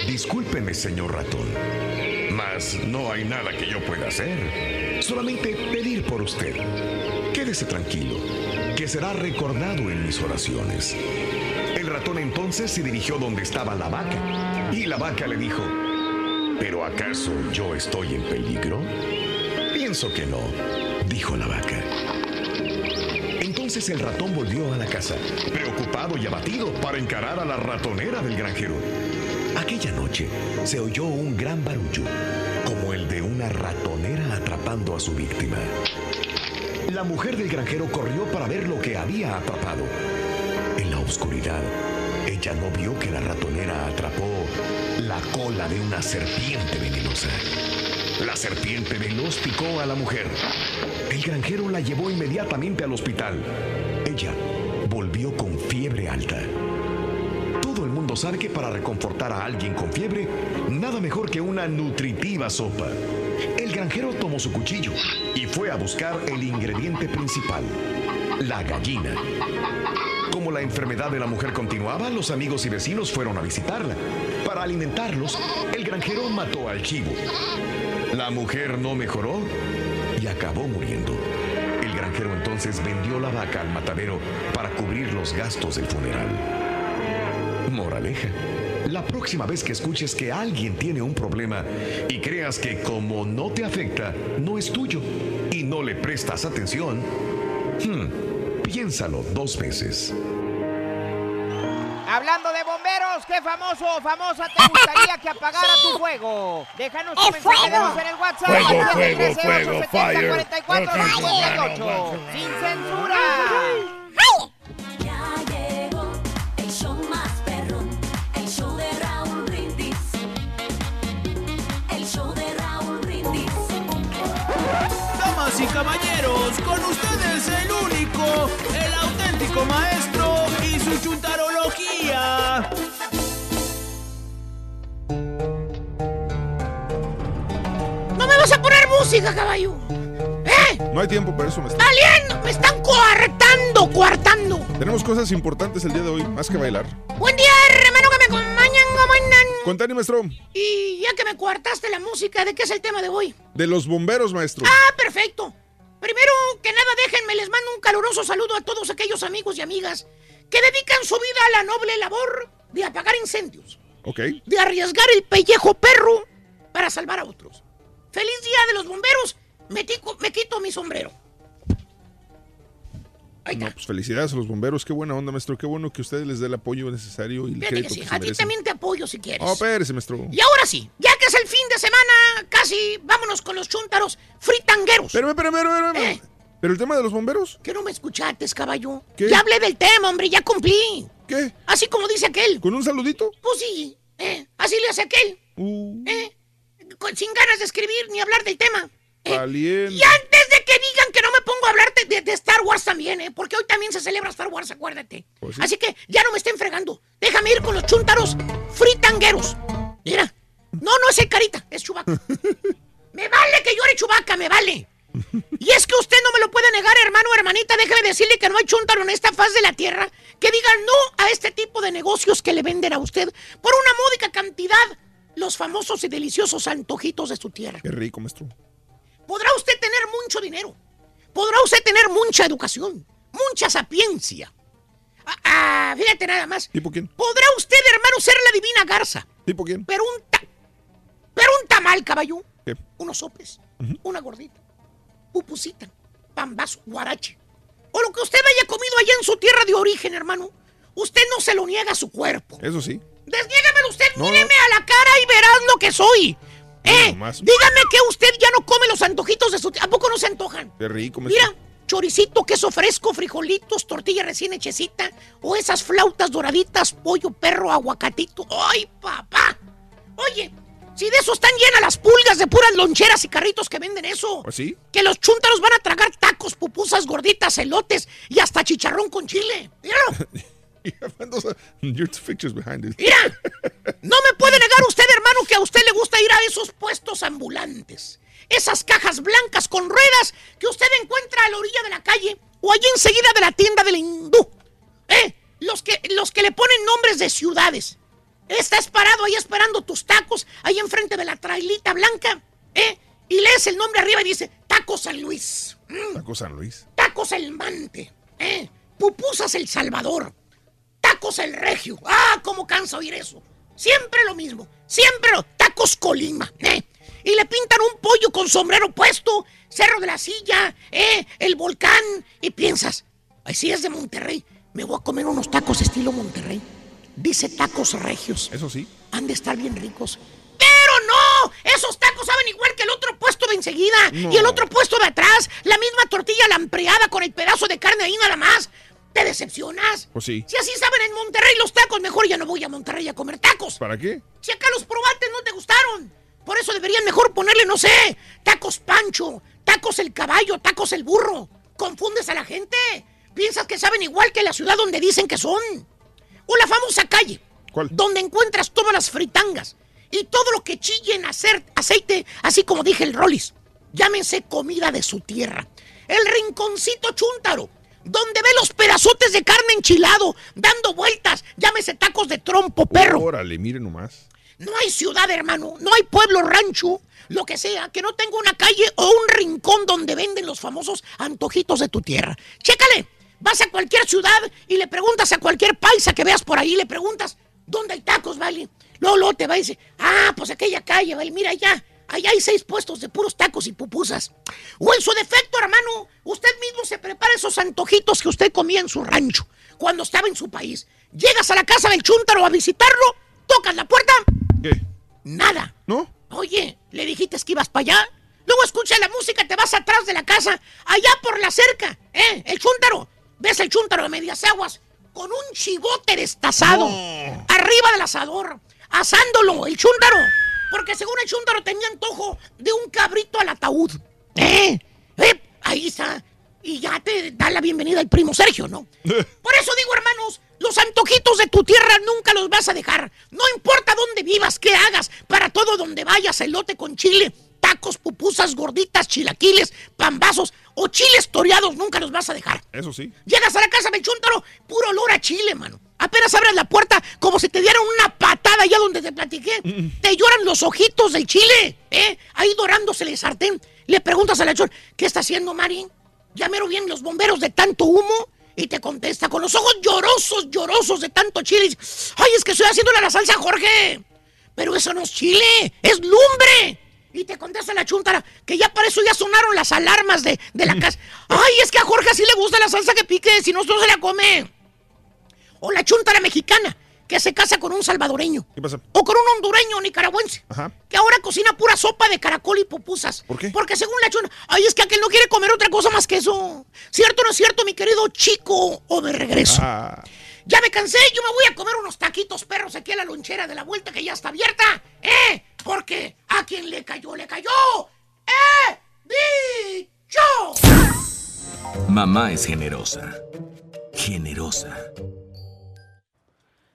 Discúlpeme, señor ratón, Mas no hay nada que yo pueda hacer. Solamente pedir por usted. Quédese tranquilo, que será recordado en mis oraciones. El ratón entonces se dirigió donde estaba la vaca. Y la vaca le dijo, ¿pero acaso yo estoy en peligro? Pienso que no, dijo la vaca. Entonces el ratón volvió a la casa, preocupado y abatido para encarar a la ratonera del granjero. Aquella noche se oyó un gran barullo, como el de una ratonera atrapando a su víctima. La mujer del granjero corrió para ver lo que había atrapado. Oscuridad, ella no vio que la ratonera atrapó la cola de una serpiente venenosa. La serpiente veloz picó a la mujer. El granjero la llevó inmediatamente al hospital. Ella volvió con fiebre alta. Todo el mundo sabe que para reconfortar a alguien con fiebre, nada mejor que una nutritiva sopa. El granjero tomó su cuchillo y fue a buscar el ingrediente principal, la gallina. Como la enfermedad de la mujer continuaba, los amigos y vecinos fueron a visitarla. Para alimentarlos, el granjero mató al chivo. La mujer no mejoró y acabó muriendo. El granjero entonces vendió la vaca al matadero para cubrir los gastos del funeral. Moraleja. La próxima vez que escuches que alguien tiene un problema y creas que como no te afecta, no es tuyo y no le prestas atención, hmm, piénsalo dos veces. Hablando de bomberos, ¿qué famoso o famosa te gustaría que apagara tu fuego? Déjanos tu ¡Es mensaje en el WhatsApp. Fuego, al fuego, 13 fuego, 870 fire. 44 58. Sin censura. El auténtico maestro y su chuntarología. ¡No me vas a poner música, caballo! ¿Eh? No hay tiempo para eso, maestro. ¡Alien! ¡Me están coartando, coartando! Tenemos cosas importantes el día de hoy, más que bailar. Buen día, hermano, que me acompañan, ¿cómo andan? Contani, maestro, Y ya que me coartaste la música, ¿de qué es el tema de hoy? de los bomberos, maestro. Ah, perfecto. Primero que nada, déjenme, les mando un caluroso saludo a todos aquellos amigos y amigas que dedican su vida a la noble labor de apagar incendios, Ok. de arriesgar el pellejo perro para salvar a otros. ¡Feliz día de los bomberos! Me, tico- me quito mi sombrero. No, pues felicidades a los bomberos. Qué buena onda, maestro. Qué bueno que ustedes les dé el apoyo necesario y el que sí, que a se ti también te apoyo si quieres. Oh, espérese, maestro. Y ahora sí, ya que es el fin de semana, casi vámonos con los chúntaros fritangueros. Espérame, espérame, espérame, espérame. Eh. ¿Pero el tema de los bomberos? Que no me escuchaste, caballo. ¿Qué? Ya hablé del tema, hombre, ya cumplí. ¿Qué? Así como dice aquel. ¿Con un saludito? Pues sí, eh, así le hace aquel. Uh. Eh, con- sin ganas de escribir ni hablar del tema. Valiente. Y antes de que digan que no pongo a hablar de, Star Wars también, ¿eh? Porque hoy también se celebra Star Wars, acuérdate. Pues sí. Así que ya no me estén fregando. Déjame ir con los chúntaros fritangueros. Mira. No, no es el carita, es Chubaca. me vale que llore Chubaca, me vale. Y es que usted no me lo puede negar, hermano o hermanita. Déjeme decirle que no hay chúntaro en esta faz de la tierra que diga no a este tipo de negocios que le venden a usted por una módica cantidad los famosos y deliciosos antojitos de su tierra. Qué rico, maestro. Podrá usted tener mucho dinero. Podrá usted tener mucha educación, mucha sapiencia. Ah, ah, fíjate nada más. ¿Tipo quién? Podrá usted, hermano, ser la divina garza. ¿Tipo quién? Pero un ta- pero un tamal, caballo. ¿Qué? Unos sopes, una gordita, pupusita, pambazo, guarache. O lo que usted haya comido allá en su tierra de origen, hermano. Usted no se lo niega a su cuerpo. Eso sí. Desniégamelo usted, No, míreme a la cara y verás lo que soy. Eh, nomás. dígame que usted ya no come los antojitos de su tierra. ¿A poco no se antojan? Qué rico, maestro. Mira, choricito, queso fresco, frijolitos, tortilla recién hechecita, o esas flautas doraditas, pollo, perro, aguacatito. ¡Ay, papá! Oye, si de eso están llenas las pulgas de puras loncheras y carritos que venden eso. ¿Así? Que los chúntaros van a tragar tacos, pupusas gorditas, elotes y hasta chicharrón con chile. Míralo. Your pictures behind it. Mira, no me puede negar usted, hermano, que a usted le gusta ir a esos puestos ambulantes. Esas cajas blancas con ruedas que usted encuentra a la orilla de la calle o allí enseguida de la tienda del hindú. ¿Eh? Los que, los que le ponen nombres de ciudades. Estás parado ahí esperando tus tacos, ahí enfrente de la trailita blanca, ¿eh? Y lees el nombre arriba y dice, Taco San Luis. Mm, Taco San Luis. Tacos El Mante, ¿eh? Pupusas El Salvador. Tacos El Regio. Ah, cómo cansa oír eso. Siempre lo mismo. Siempre lo... Tacos Colima, ¿eh? Y le pintan un pollo con sombrero puesto, Cerro de la Silla, ¿eh? El volcán. Y piensas, ay, si es de Monterrey, me voy a comer unos tacos estilo Monterrey. Dice tacos regios. Eso sí. Han de estar bien ricos. ¡Pero no! Esos tacos saben igual que el otro puesto de enseguida. No. Y el otro puesto de atrás. La misma tortilla lampreada con el pedazo de carne ahí nada más. ¿Te decepcionas? Pues sí. Si así saben en Monterrey los tacos, mejor ya no voy a Monterrey a comer tacos. ¿Para qué? Si acá los probaste no te gustaron. Por eso deberían mejor ponerle, no sé, tacos Pancho, tacos el caballo, tacos el burro. Confundes a la gente. Piensas que saben igual que la ciudad donde dicen que son. O la famosa calle. ¿Cuál? Donde encuentras todas las fritangas y todo lo que chille en hacer aceite, así como dije el Rollis. Llámense comida de su tierra. El rinconcito chúntaro, donde ve los pedazotes de carne enchilado, dando vueltas. Llámese tacos de trompo, perro. Órale, mire nomás. No hay ciudad, hermano. No hay pueblo, rancho, lo que sea, que no tenga una calle o un rincón donde venden los famosos antojitos de tu tierra. Chécale. Vas a cualquier ciudad y le preguntas a cualquier paisa que veas por ahí, le preguntas, ¿dónde hay tacos, vale? Luego, luego te va y dice, ah, pues aquella calle, vale, mira allá. Allá hay seis puestos de puros tacos y pupusas. O en su defecto, hermano, usted mismo se prepara esos antojitos que usted comía en su rancho, cuando estaba en su país. Llegas a la casa del chúntaro a visitarlo, tocas la puerta. ¿Qué? Nada. ¿No? Oye, ¿le dijiste que ibas para allá? Luego escucha la música, te vas atrás de la casa, allá por la cerca, ¿eh? El chúntaro. Ves el chúntaro de medias aguas con un chivote destazado arriba del asador, asándolo, el chúntaro. Porque según el chúntaro tenía antojo de un cabrito al ataúd. ¿Eh? ¿Eh? Ahí está. Y ya te da la bienvenida el primo Sergio, ¿no? Por eso digo, hermanos, los antojitos de tu tierra nunca los vas a dejar. No importa dónde vivas, qué hagas, para todo donde vayas, elote con chile, tacos, pupusas, gorditas, chilaquiles, pambazos o chiles toreados, nunca los vas a dejar. Eso sí. Llegas a la casa del chúntaro, puro olor a chile, mano. Apenas abres la puerta, como si te dieran una patada allá donde te platiqué. Te lloran los ojitos del chile, ¿eh? Ahí dorándose el sartén. Le preguntas a la chon, ¿qué está haciendo, Mari? Ya mero bien los bomberos de tanto humo. Y te contesta con los ojos llorosos, llorosos de tanto chile. Ay, es que estoy haciéndole la salsa, Jorge. Pero eso no es chile, es lumbre. Y te contesta la chuntara que ya para eso ya sonaron las alarmas de, de la casa. Ay, es que a Jorge sí le gusta la salsa que pique, si no, no se la come. O la chuntara mexicana, que se casa con un salvadoreño. ¿Qué pasa? O con un hondureño nicaragüense. Ajá. Que ahora cocina pura sopa de caracol y pupusas. ¿Por qué? Porque según la chuna, ay, es que aquel no quiere comer otra cosa más que eso. ¿Cierto o no es cierto, mi querido chico? O de regreso. Ah, Ya me cansé, yo me voy a comer unos taquitos perros aquí a la lonchera de la vuelta que ya está abierta. ¿Eh? Porque a quien le cayó, le cayó. ¡Eh! ¡Dicho! Mamá es generosa. Generosa.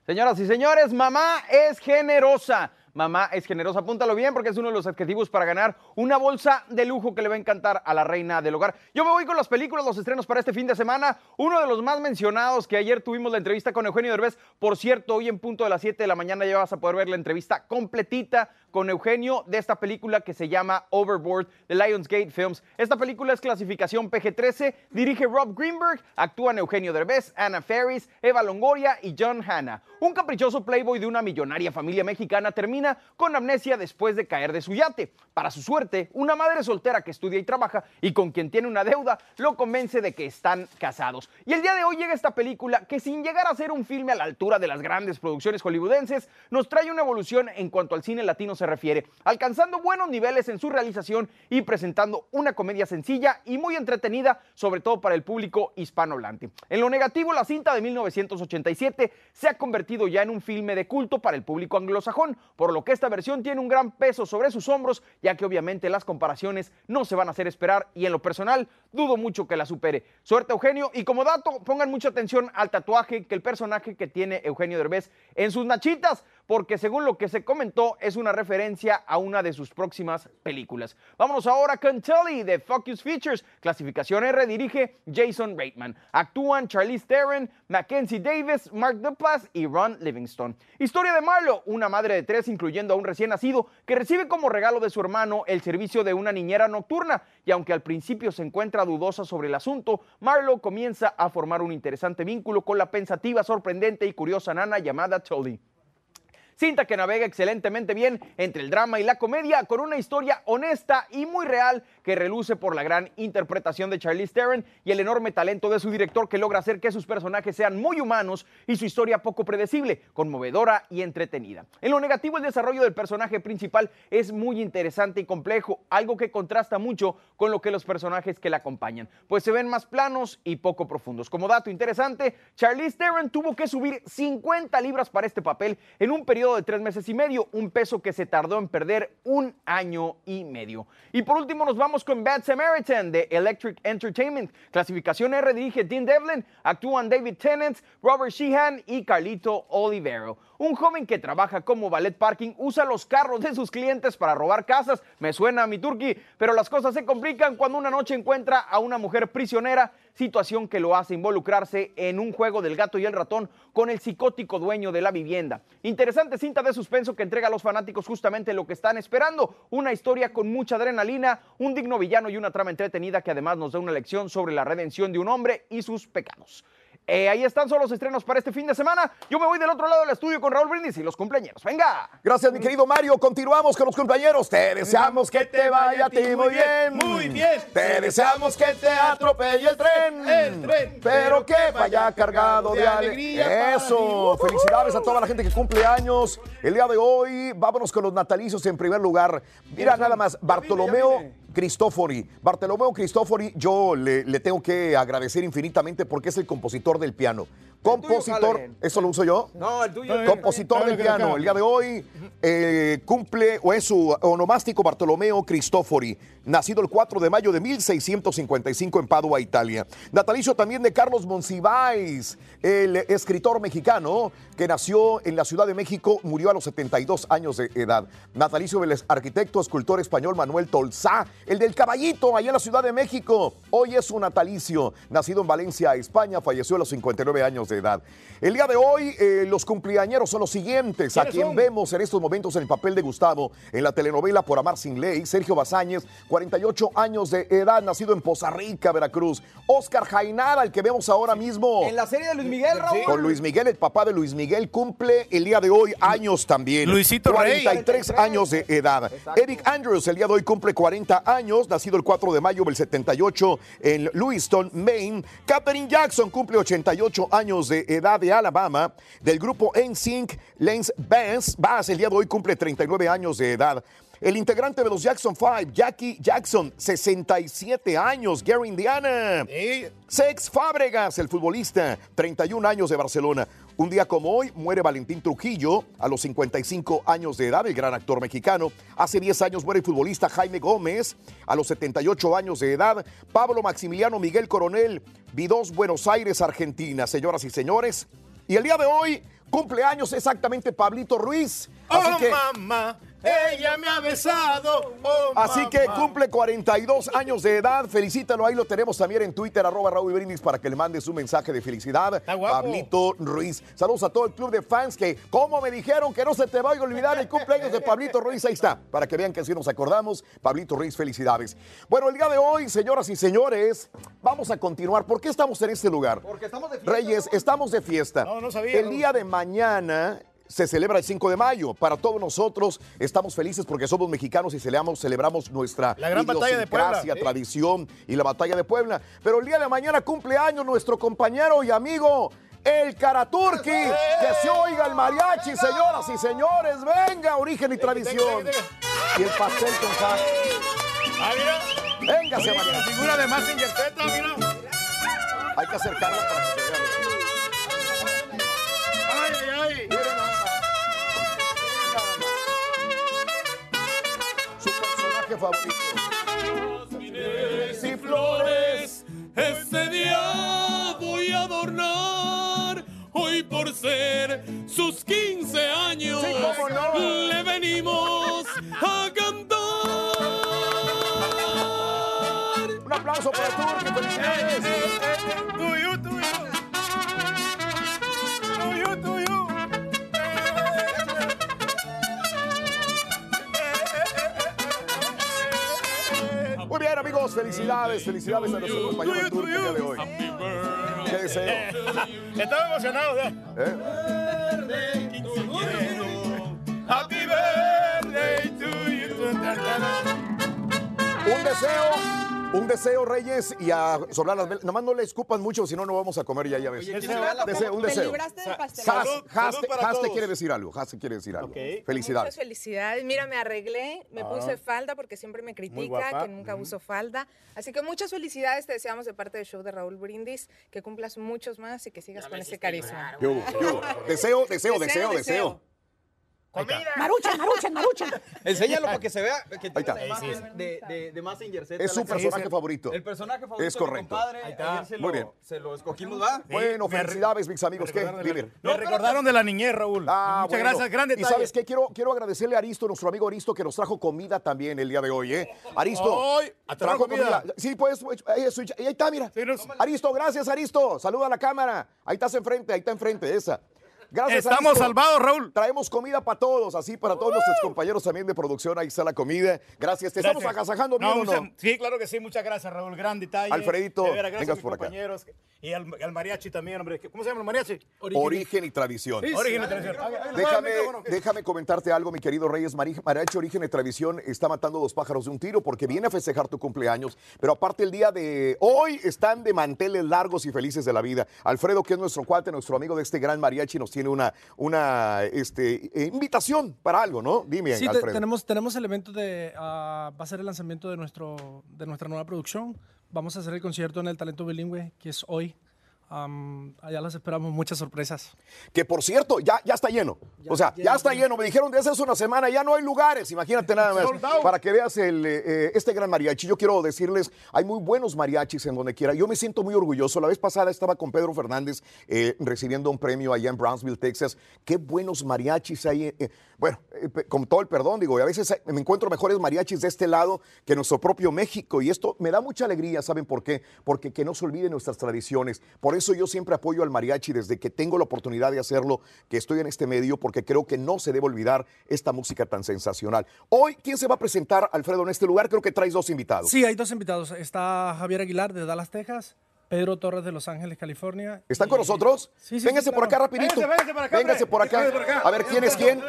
Señoras y señores, mamá es generosa. Mamá es generosa, apúntalo bien porque es uno de los adjetivos para ganar una bolsa de lujo que le va a encantar a la reina del hogar. Yo me voy con las películas, los estrenos para este fin de semana. Uno de los más mencionados que ayer tuvimos la entrevista con Eugenio Derbez. Por cierto, hoy en punto de las 7 de la mañana ya vas a poder ver la entrevista completita con Eugenio de esta película que se llama Overboard de Lionsgate Films. Esta película es clasificación PG-13, dirige Rob Greenberg, actúan Eugenio Derbez, Anna Faris, Eva Longoria y John Hanna. Un caprichoso playboy de una millonaria familia mexicana termina con amnesia después de caer de su yate. Para su suerte, una madre soltera que estudia y trabaja y con quien tiene una deuda lo convence de que están casados. Y el día de hoy llega esta película que sin llegar a ser un filme a la altura de las grandes producciones hollywoodenses, nos trae una evolución en cuanto al cine latino se refiere, alcanzando buenos niveles en su realización y presentando una comedia sencilla y muy entretenida, sobre todo para el público hispanohablante. En lo negativo, la cinta de 1987 se ha convertido ya en un filme de culto para el público anglosajón, por lo que esta versión tiene un gran peso sobre sus hombros, ya que obviamente las comparaciones no se van a hacer esperar y en lo personal dudo mucho que la supere. Suerte Eugenio y como dato pongan mucha atención al tatuaje que el personaje que tiene Eugenio Derbez en sus nachitas, porque según lo que se comentó es una referencia a una de sus próximas películas. Vámonos ahora con Tully de Focus Features. Clasificación R dirige Jason Reitman. Actúan Charlize Theron, Mackenzie Davis, Mark Duplass y Ron Livingston. Historia de Marlo, una madre de tres incluyendo a un recién nacido que recibe como regalo de su hermano el servicio de una niñera nocturna y aunque al principio se encuentra dudosa sobre el asunto, Marlo comienza a formar un interesante vínculo con la pensativa, sorprendente y curiosa nana llamada Tully. Cinta que navega excelentemente bien entre el drama y la comedia con una historia honesta y muy real que reluce por la gran interpretación de Charlize Theron y el enorme talento de su director que logra hacer que sus personajes sean muy humanos y su historia poco predecible, conmovedora y entretenida. En lo negativo, el desarrollo del personaje principal es muy interesante y complejo, algo que contrasta mucho con lo que los personajes que la acompañan, pues se ven más planos y poco profundos. Como dato interesante, Charlize Theron tuvo que subir 50 libras para este papel en un periodo de tres meses y medio, un peso que se tardó en perder un año y medio. Y por último nos vamos con Bad Samaritan de Electric Entertainment. Clasificación R dirige Dean Devlin, actúan David Tennant, Robert Sheehan y Carlito Olivero. Un joven que trabaja como ballet parking usa los carros de sus clientes para robar casas. Me suena a mi turqui, pero las cosas se complican cuando una noche encuentra a una mujer prisionera situación que lo hace involucrarse en un juego del gato y el ratón con el psicótico dueño de la vivienda. Interesante cinta de suspenso que entrega a los fanáticos justamente lo que están esperando, una historia con mucha adrenalina, un digno villano y una trama entretenida que además nos da una lección sobre la redención de un hombre y sus pecados. Eh, ahí están solo los estrenos para este fin de semana. Yo me voy del otro lado del estudio con Raúl Brindis y los cumpleaños. ¡Venga! Gracias, mi querido Mario. Continuamos con los compañeros. Te deseamos que te vaya a ti muy bien. Muy bien. Te deseamos que te atropelle el tren. El tren. Pero que vaya cargado de, alegría. Eso. Felicidades a toda la gente que cumple años. El día de hoy, vámonos con los natalicios en primer lugar. Mira nada más, Bartolomeo. Cristófori. Bartolomeo Cristófori, yo le, le tengo que agradecer infinitamente porque es el compositor del piano. Compositor. ¿eso lo uso yo? No, el tuyo. Compositor del piano. El día de hoy eh, cumple, o es su onomástico Bartolomeo Cristófori, nacido el 4 de mayo de 1655 en Padua, Italia. Natalicio también de Carlos Monsiváis, el escritor mexicano que nació en la Ciudad de México, murió a los 72 años de edad. Natalicio del arquitecto, escultor español Manuel Tolzá, el del caballito, allá en la Ciudad de México. Hoy es su natalicio, nacido en Valencia, España, falleció a los 59 años de edad. El día de hoy, eh, los cumpleañeros son los siguientes, a ¿Quiénes quien son? vemos en estos momentos en el papel de Gustavo en la telenovela Por Amar Sin Ley, Sergio Bazáñez, 48 años de edad, nacido en Poza Rica, Veracruz. Oscar Jainara, el que vemos ahora mismo. En la serie de Luis Miguel, Raúl. Con Luis Miguel, el papá de Luis Miguel, cumple el día de hoy años también. Luisito Rey. 43 años de edad. Eric Andrews, el día de hoy cumple 40 años, nacido el 4 de mayo del 78 en Lewiston, Maine. Katherine Jackson cumple 88 años de edad de Alabama. Del grupo NSYNC, Lance Bass, Bass, el día de hoy cumple 39 años de edad. El integrante de los Jackson 5, Jackie Jackson, 67 años, Gary Indiana. Sex Fábregas, el futbolista, 31 años de Barcelona. Un día como hoy muere Valentín Trujillo a los 55 años de edad, el gran actor mexicano. Hace 10 años muere el futbolista Jaime Gómez a los 78 años de edad. Pablo Maximiliano Miguel Coronel, Vidos, Buenos Aires, Argentina. Señoras y señores, y el día de hoy cumpleaños exactamente Pablito Ruiz. Así oh, que mamá, ella me ha besado. Oh, Así que cumple 42 años de edad. Felicítalo, ahí lo tenemos también en Twitter, arroba Raúl Brindis, para que le mande su mensaje de felicidad. guapo. Pablito Ruiz. Saludos a todo el club de fans que, como me dijeron, que no se te vaya a olvidar el cumpleaños de Pablito Ruiz. Ahí está, para que vean que así nos acordamos. Pablito Ruiz, felicidades. Bueno, el día de hoy, señoras y señores, vamos a continuar. ¿Por qué estamos en este lugar? Porque estamos de fiesta. Reyes, estamos de fiesta. No, no sabía, El día de mañana se celebra el 5 de mayo. Para todos nosotros estamos felices porque somos mexicanos y celebramos, celebramos nuestra La gran batalla de Puebla, idiosincrasia, sí. tradición y la batalla de Puebla. Pero el día de mañana cumple años nuestro compañero y amigo. El Karaturki, que se oiga el mariachi, señoras y señores, venga, origen y tradición. Y el pastel con sal. Ah, mira. Véngase, Oye, María. la figura de Z, mira. Hay que acercarnos para que se personaje favorito. Los y flores, este día voy a adornar. Hoy por ser sus 15 años, sí, no. le venimos a cantar. Un aplauso para Turki, felicidades. Muy bien, amigos, felicidades, felicidades a nuestro compañero Turki el día de hoy. ¿Qué deseo? Estaba emocionado, ¿eh? Happy birthday to you. Un deseo, un deseo, Reyes, y a sobrar las velas. Nomás no le escupan mucho, si no, no vamos a comer ya, ya ves. Oye, Deseo, ¿quién se va a un Te deseo. libraste del pastel. Has, Salud, Has salud te- para Has te todos. quiere decir algo. Has te quiere decir algo. Muchas Felicidades. felicidades. Mira, me arreglé, me Ah. puse falda porque siempre me critica que nunca uso falda. Así que muchas felicidades te deseamos de parte del show de Raúl Brindis, que cumplas muchos más y que sigas con ese carisma. ¿Qué hubo? ¿Qué hubo? Deseo, deseo, deseo, deseo. Maruchan, maruchan, maruchan. Enséñalo para que se vea que Ahí tiene la imagen de, de, de Mazinger Z. Es su la personaje favorito. El personaje favorito Es correcto. de mi compadre. Ahí está. Ayer se Muy lo, bien. se lo escogimos, ¿va? Bueno, felicidades, mis amigos. ¿Qué? Dime. Me recordaron de la niñez, Raúl. Ah, Muchas bueno. gracias, gran Y sabes qué, quiero, quiero agradecerle a Aristo, nuestro amigo Aristo, que nos trajo comida también el día de hoy, ¿eh? Aristo, Ay, ¿trajo comida? Sí, pues, pues, ahí, eso, ahí está, mira. Aristo, gracias, Aristo. Saluda a la cámara. Ahí estás enfrente, ahí está enfrente, esa. Gracias, Estamos salvados, Raúl. Traemos comida para todos, así para todos nuestros compañeros también de producción. Ahí está la comida. Gracias. ¿Te estamos agasajando bien no? Sí, claro que sí. Muchas gracias, Raúl. Gran detalle. Alfredito, De veras, gracias vengas a mis por acá. Y al, al mariachi también, hombre. ¿Cómo se llama el mariachi? Origen y tradición. Sí, sí. Origen y tradición. Déjame, déjame comentarte algo, mi querido Reyes. Mari- Mariachi Origen y Tradición está matando dos pájaros de un tiro porque viene a festejar tu cumpleaños. Pero aparte, el día de hoy están de manteles largos y felices de la vida. Alfredo, que es nuestro cuate, nuestro amigo de este gran mariachi, nos tiene una, una este, eh, invitación para algo, ¿no? Dime, Sí, te- Alfredo. tenemos, tenemos el evento de, ah, va a ser el lanzamiento de, nuestro, de nuestra nueva producción. Vamos a hacer el concierto en el Talento Bilingüe, que es hoy. Allá las esperamos, muchas sorpresas. Que por cierto, ya, ya está lleno. o sea, ya, está lleno. Me dijeron de hace una semana, ya no hay lugares. Imagínate nada más. Para que veas el, eh, eh, este gran mariachi. Yo quiero decirles, hay muy buenos mariachis en donde quiera. Yo me siento muy orgulloso. La vez pasada estaba con Pedro Fernández eh, recibiendo un premio allá en Brownsville, Texas. Qué buenos mariachis hay. eh, eh, bueno, eh, con todo el perdón, digo, y a veces eh, me encuentro mejores mariachis de este lado que nuestro propio México. Y esto me da mucha alegría, ¿saben por qué? Porque que no se olviden nuestras tradiciones. Por eso yo siempre apoyo al mariachi desde que tengo la oportunidad de hacerlo, que estoy en este medio, porque creo que no se debe olvidar esta música tan sensacional. Hoy, ¿quién se va a presentar, Alfredo, en este lugar? Creo que traes dos invitados. Sí, hay dos invitados. Está Javier Aguilar de Dallas, Texas. Pedro Torres de Los Ángeles, California. ¿Están con nosotros? Sí, sí, Véngase sí, por acá rapidito. Véngase, véngase por acá, Véngase hombre. por acá. Véngase por acá. A ver, ¿quién es quién?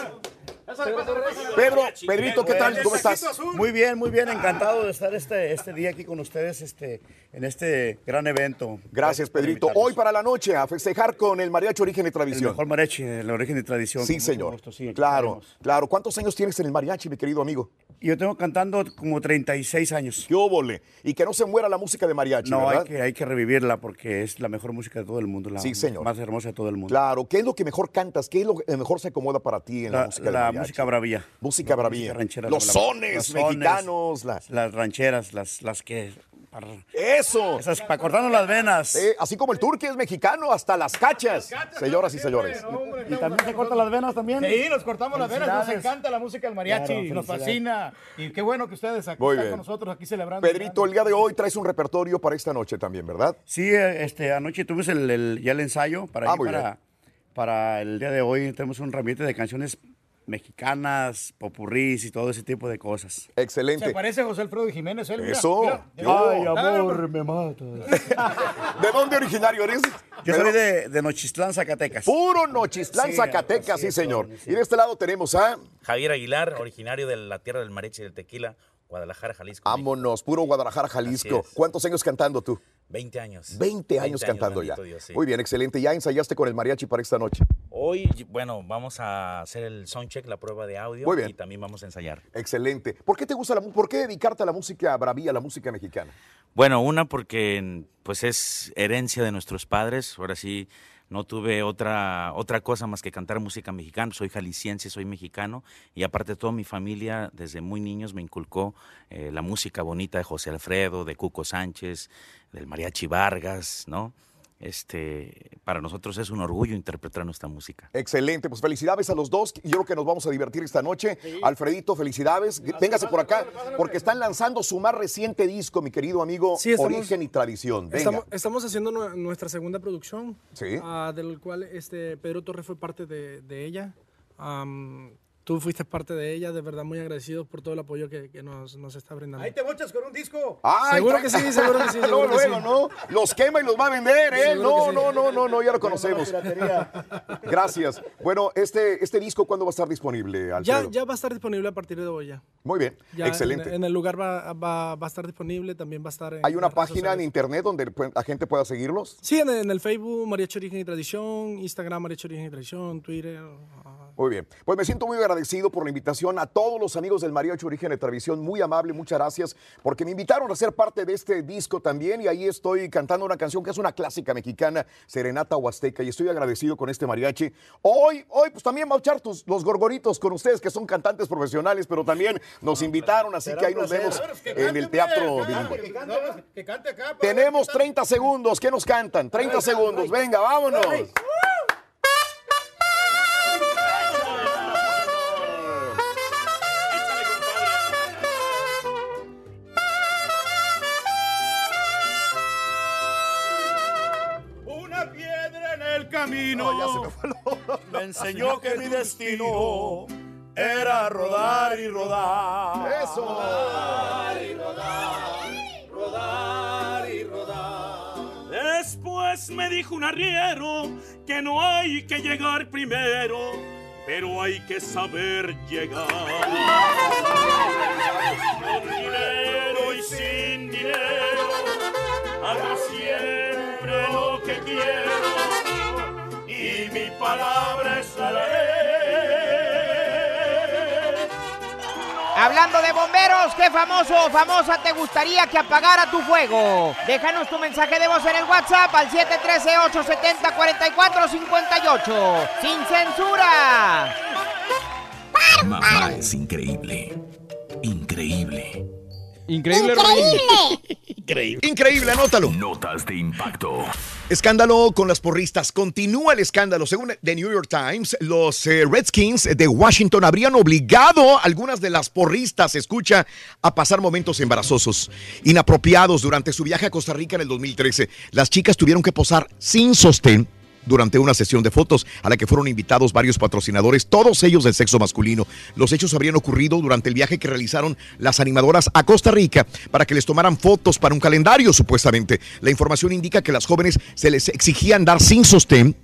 Pedro, Pedrito, ¿qué tal? ¿Cómo estás? Muy bien, muy bien, encantado de estar este, este día aquí con ustedes este, en este gran evento. Gracias, Pedrito. Hoy para la noche a festejar con el mariachi Origen y El Tradición. mejor mariachi, el origen y tradición. Sí, señor. gusto, sí, claro, claro. ¿Cuántos años tienes en el mariachi, mi querido amigo? Yo tengo cantando como 36 años. ¡Qué óvole! Y que no se muera la música de mariachi, No, ¿verdad? hay que, hay que revivirla porque es la mejor música de todo el mundo, la Sí, señor. más hermosa de todo el mundo. Claro, ¿qué es lo que mejor cantas? ¿Qué es lo que mejor se acomoda para ti en la, La, música de la mariachi? Música bravía. Música bravía. Música ranchera, Los la- sones los sones, mexicanos. la- Las rancheras, las, las que... para- ¡Eso! Esas para cortarnos las venas. Eh, así como el turque es mexicano, hasta las cachas. Señoras y señores. Y también se cortan las venas también. Sí, nos cortamos las venas, nos encanta la música del mariachi, Claro, nos fascina. Y qué bueno que ustedes aquí están con nosotros, aquí celebrando. Pedrito, el día de hoy traes un repertorio para esta noche también, ¿verdad? Sí, eh, este, anoche tuvimos el, el- ya el ensayo para, Ah, ir para, bien. para el día de hoy. Tenemos un ramillete de canciones mexicanas, popurrís y todo ese tipo de cosas. Excelente. Se parece a José Alfredo Jiménez, él. mira, Eso. mira. Ay, amor, me mata. ¿De dónde originario eres? Yo soy de, de Nochistlán, Zacatecas. Puro Nochistlán, Sí, Zacatecas, sí, señor. Y de este lado tenemos a... Javier Aguilar, originario de la tierra del mariachi y del tequila, Guadalajara, Jalisco. Vámonos, puro Guadalajara, Jalisco. ¿Cuántos años cantando tú? 20 años. 20 años cantando ya. bendito Dios, sí. Muy bien, excelente. ¿Ya ensayaste con el mariachi para esta noche? Hoy, bueno, vamos a hacer el soundcheck, la prueba de audio. Muy bien. Y también vamos a ensayar. Excelente. ¿Por qué te gusta la mu- ¿Por qué dedicarte a la música bravía, a la música mexicana? Bueno, una porque pues es herencia de nuestros padres. Ahora sí, no tuve otra, otra cosa más que cantar música mexicana. Soy jalisciense, soy mexicano. Y aparte toda mi familia, desde muy niños, me inculcó eh, la música bonita de José Alfredo, de Cuco Sánchez, del Mariachi Vargas, ¿no? Este, para nosotros es un orgullo interpretar nuestra música. Excelente, pues felicidades a los dos. Yo creo que nos vamos a divertir esta noche. Alfredito, felicidades. Véngase por acá, porque están lanzando su más reciente disco, mi querido amigo, Sí, estamos- Origen y Tradición. Venga. Estamos, estamos haciendo nue- nuestra segunda producción, Sí. ah, del cual este Pedro Torres fue parte de, de ella. Tú fuiste parte de ella, de verdad muy agradecidos por todo el apoyo que, que nos, nos está brindando. Ahí te mochas con un disco. Ay, Seguro que sí, seguro que sí, seguro que sí. luego, ¿no? Los quema y los va a vender, ¿eh? No, sí. no, no, no, no, ya lo conocemos. Gracias. Bueno, este, este disco, ¿cuándo va a estar disponible, Ya, Alfredo? ya va a estar disponible a partir de hoy ya. Muy bien, Ya excelente. En, en el lugar va, va- va a estar disponible, también va a estar en ¿Hay una página en internet donde la gente pueda seguirlos? Sí, en, en el Facebook, Mariachi Origen y Tradición, Instagram, Mariachi Origen y Tradición, Twitter. Muy bien. Pues me siento muy agradecido por la invitación a todos los amigos del Mariachi Origen de Televisión. Muy amable, muchas gracias, porque me invitaron a ser parte de este disco también. Y ahí estoy cantando una canción que es una clásica mexicana, Serenata Huasteca. Y estoy agradecido con este mariachi. Hoy, hoy, pues también va a echar tus- los gorgoritos con ustedes, que son cantantes profesionales, pero también nos invitaron, así que ahí nos vemos en el teatro bilingüe. Que cante acá. Tenemos 30 segundos. ¿Qué nos cantan? 30 segundos. Venga, vámonos. Me enseñó que mi destino era rodar y rodar. Eso. Rodar y rodar, rodar y rodar. Después me dijo un arriero que no hay que llegar primero, pero hay que saber llegar. Con dinero y sin dinero, hago palabra es la ley. Hablando de bomberos, ¿qué famoso o famosa te gustaría que apagara tu fuego? Déjanos tu mensaje de voz en el WhatsApp al 713-870-4458. ¡Sin censura! Mamá es increíble. Increíble. Increíble, Increíble. Increíble, anótalo. Notas de impacto. Escándalo con las porristas. Continúa el escándalo. Según The New York Times, los eh, Redskins de Washington habrían obligado a algunas de las porristas, escucha, a pasar momentos embarazosos, inapropiados durante su viaje a Costa Rica en el 2013. Las chicas tuvieron que posar sin sostén durante una sesión de fotos a la que fueron invitados varios patrocinadores, todos ellos del sexo masculino. Los hechos habrían ocurrido durante el viaje que realizaron las animadoras a Costa Rica para que les tomaran fotos para un calendario, supuestamente. La información indica que las jóvenes se les exigían dar sin sostén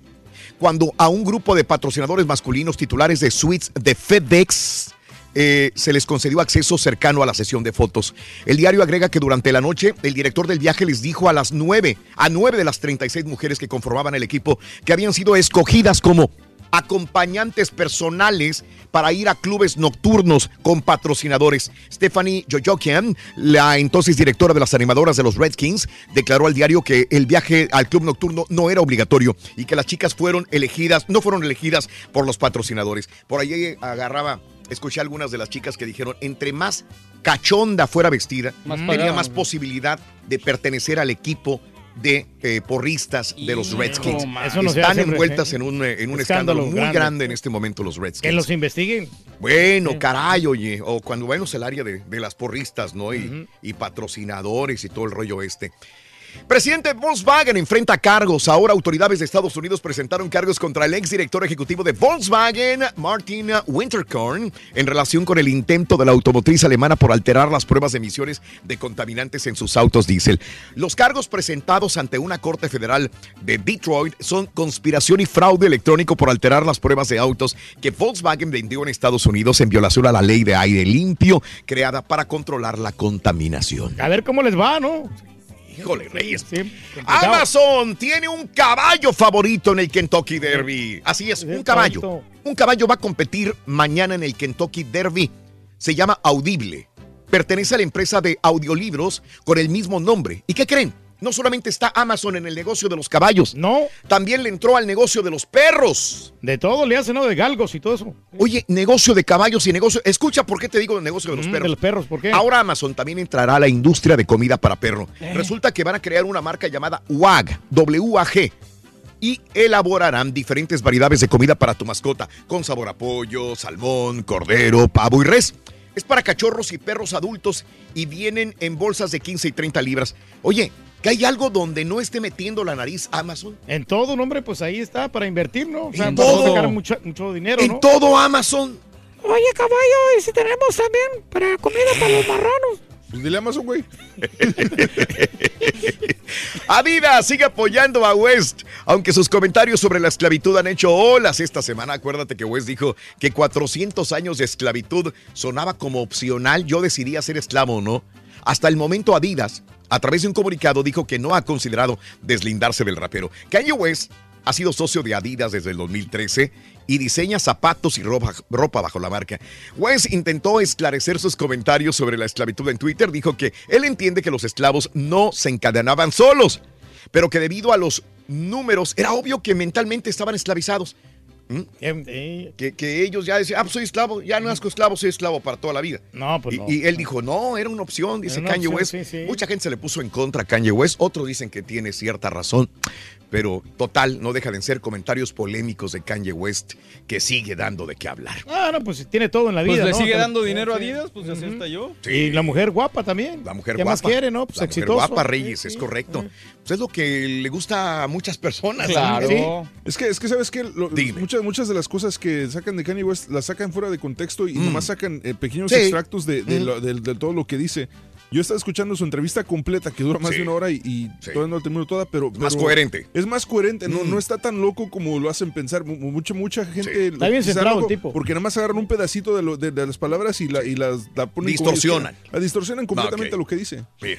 cuando a un grupo de patrocinadores masculinos titulares de suites de FedEx eh, se les concedió acceso cercano a la sesión de fotos. El diario agrega que durante la noche el director del viaje les dijo a las nueve, a nueve de las 36 mujeres que conformaban el equipo que habían sido escogidas como acompañantes personales para ir a clubes nocturnos con patrocinadores. Stephanie Jojokian, la entonces directora de las animadoras de los Redskins, declaró al diario que el viaje al club nocturno no era obligatorio y que las chicas fueron elegidas, no fueron elegidas por los patrocinadores. Por ahí agarraba, escuché algunas de las chicas que dijeron, entre más cachonda fuera vestida, Más tenía más posibilidad de pertenecer al equipo de eh, porristas de los Redskins. no Están envueltas en un, eh, en un Escándalo escándalo, muy grande. grande. en este momento los Redskins. Que los investiguen. Bueno, caray, oye, o cuando vemos el área de, de las porristas, ¿no? Y, y patrocinadores y todo el rollo este. Presidente Volkswagen enfrenta cargos. Ahora autoridades de Estados Unidos presentaron cargos contra el exdirector ejecutivo de Volkswagen, Martin Winterkorn, en relación con el intento de la automotriz alemana por alterar las pruebas de emisiones de contaminantes en sus autos diésel. Los cargos presentados ante una corte federal de Detroit son conspiración y fraude electrónico por alterar las pruebas de autos que Volkswagen vendió en Estados Unidos en violación a la ley de aire limpio creada para controlar la contaminación. A ver cómo les va, ¿no? Híjole, Reyes. Amazon tiene un caballo favorito en el Kentucky Derby. Así es, un caballo. Un caballo va a competir mañana en el Kentucky Derby. Se llama Audible. Pertenece a la empresa de audiolibros con el mismo nombre. ¿Y qué creen? No solamente está Amazon en el negocio de los caballos. No. También le entró al negocio de los perros. De todo le hacen, ¿no? De galgos y todo eso. Oye, negocio de caballos y negocio. Escucha por qué te digo el negocio de los Mm, perros. de los perros, ¿por qué? Ahora Amazon también entrará a la industria de comida para perro. Eh. Resulta que van a crear una marca llamada WAG, W-A-G. Y elaborarán diferentes variedades de comida para tu mascota, con sabor a pollo, salmón, cordero, pavo y res. Es para cachorros y perros adultos y vienen en bolsas de 15 y 30 libras. Oye, ¿que hay algo donde no esté metiendo la nariz Amazon? En todo, no, hombre, pues ahí está para invertir, ¿no? O sea, En para todo. sacar mucho, mucho dinero, En ¿no? todo Amazon. Oye, caballo, y si tenemos también para comida para los marranos. Pues dile a Amazon, güey. Adidas sigue apoyando a West, aunque sus comentarios sobre la esclavitud han hecho olas esta semana. Acuérdate que West dijo que 400 años de esclavitud sonaba como opcional. Yo decidí ser esclavo o no. Hasta el momento Adidas, a través de un comunicado, dijo que no ha considerado deslindarse del rapero. Kanye West ha sido socio de Adidas desde el 2013 y diseña zapatos y ropa, ropa bajo la marca. West intentó esclarecer sus comentarios sobre la esclavitud en Twitter. Dijo que él entiende que los esclavos no se encadenaban solos, pero que debido a los números era obvio que mentalmente estaban esclavizados. ¿Mm? Que, que ellos ya decían, ah, pues soy esclavo, ya no nazco esclavo, soy esclavo para toda la vida. No, pues y, no. y él dijo, no, era una opción, dice una Kanye opción, West. sí, sí. Mucha gente se le puso en contra a Kanye West, otros dicen que tiene cierta razón, pero total, no deja de ser comentarios polémicos de Kanye West que sigue dando de qué hablar. Ah, no, pues tiene todo en la Pues vida, le ¿no? sigue Pero- dando dinero a Sí. Adidas, pues así está yo. Y la mujer guapa también. La mujer ¿Qué guapa. más quiere, no? Pues la mujer guapa, Reyes, es correcto. Pues es lo que le gusta a muchas personas. Claro. Sí. Es que, es que ¿sabes qué? Lo- muchas, muchas de las cosas que sacan de Kanye West las sacan fuera de contexto y Mm. nomás sacan eh, pequeños Sí. extractos de, de Mm. lo- de- de todo lo que dice. Yo estaba escuchando su entrevista completa que dura más Sí. de una hora y, y todavía no la termino toda, pero... más pero coherente. Es más coherente, no, Mm. no está tan loco como lo hacen pensar. Mu- Mucha, mucha gente... Está bien centrado el tipo. Porque nada más agarran un pedacito de, lo- de- de las palabras y, la, y las la ponen Distorsionan. La distorsionan completamente ok. a lo que dice. Sí.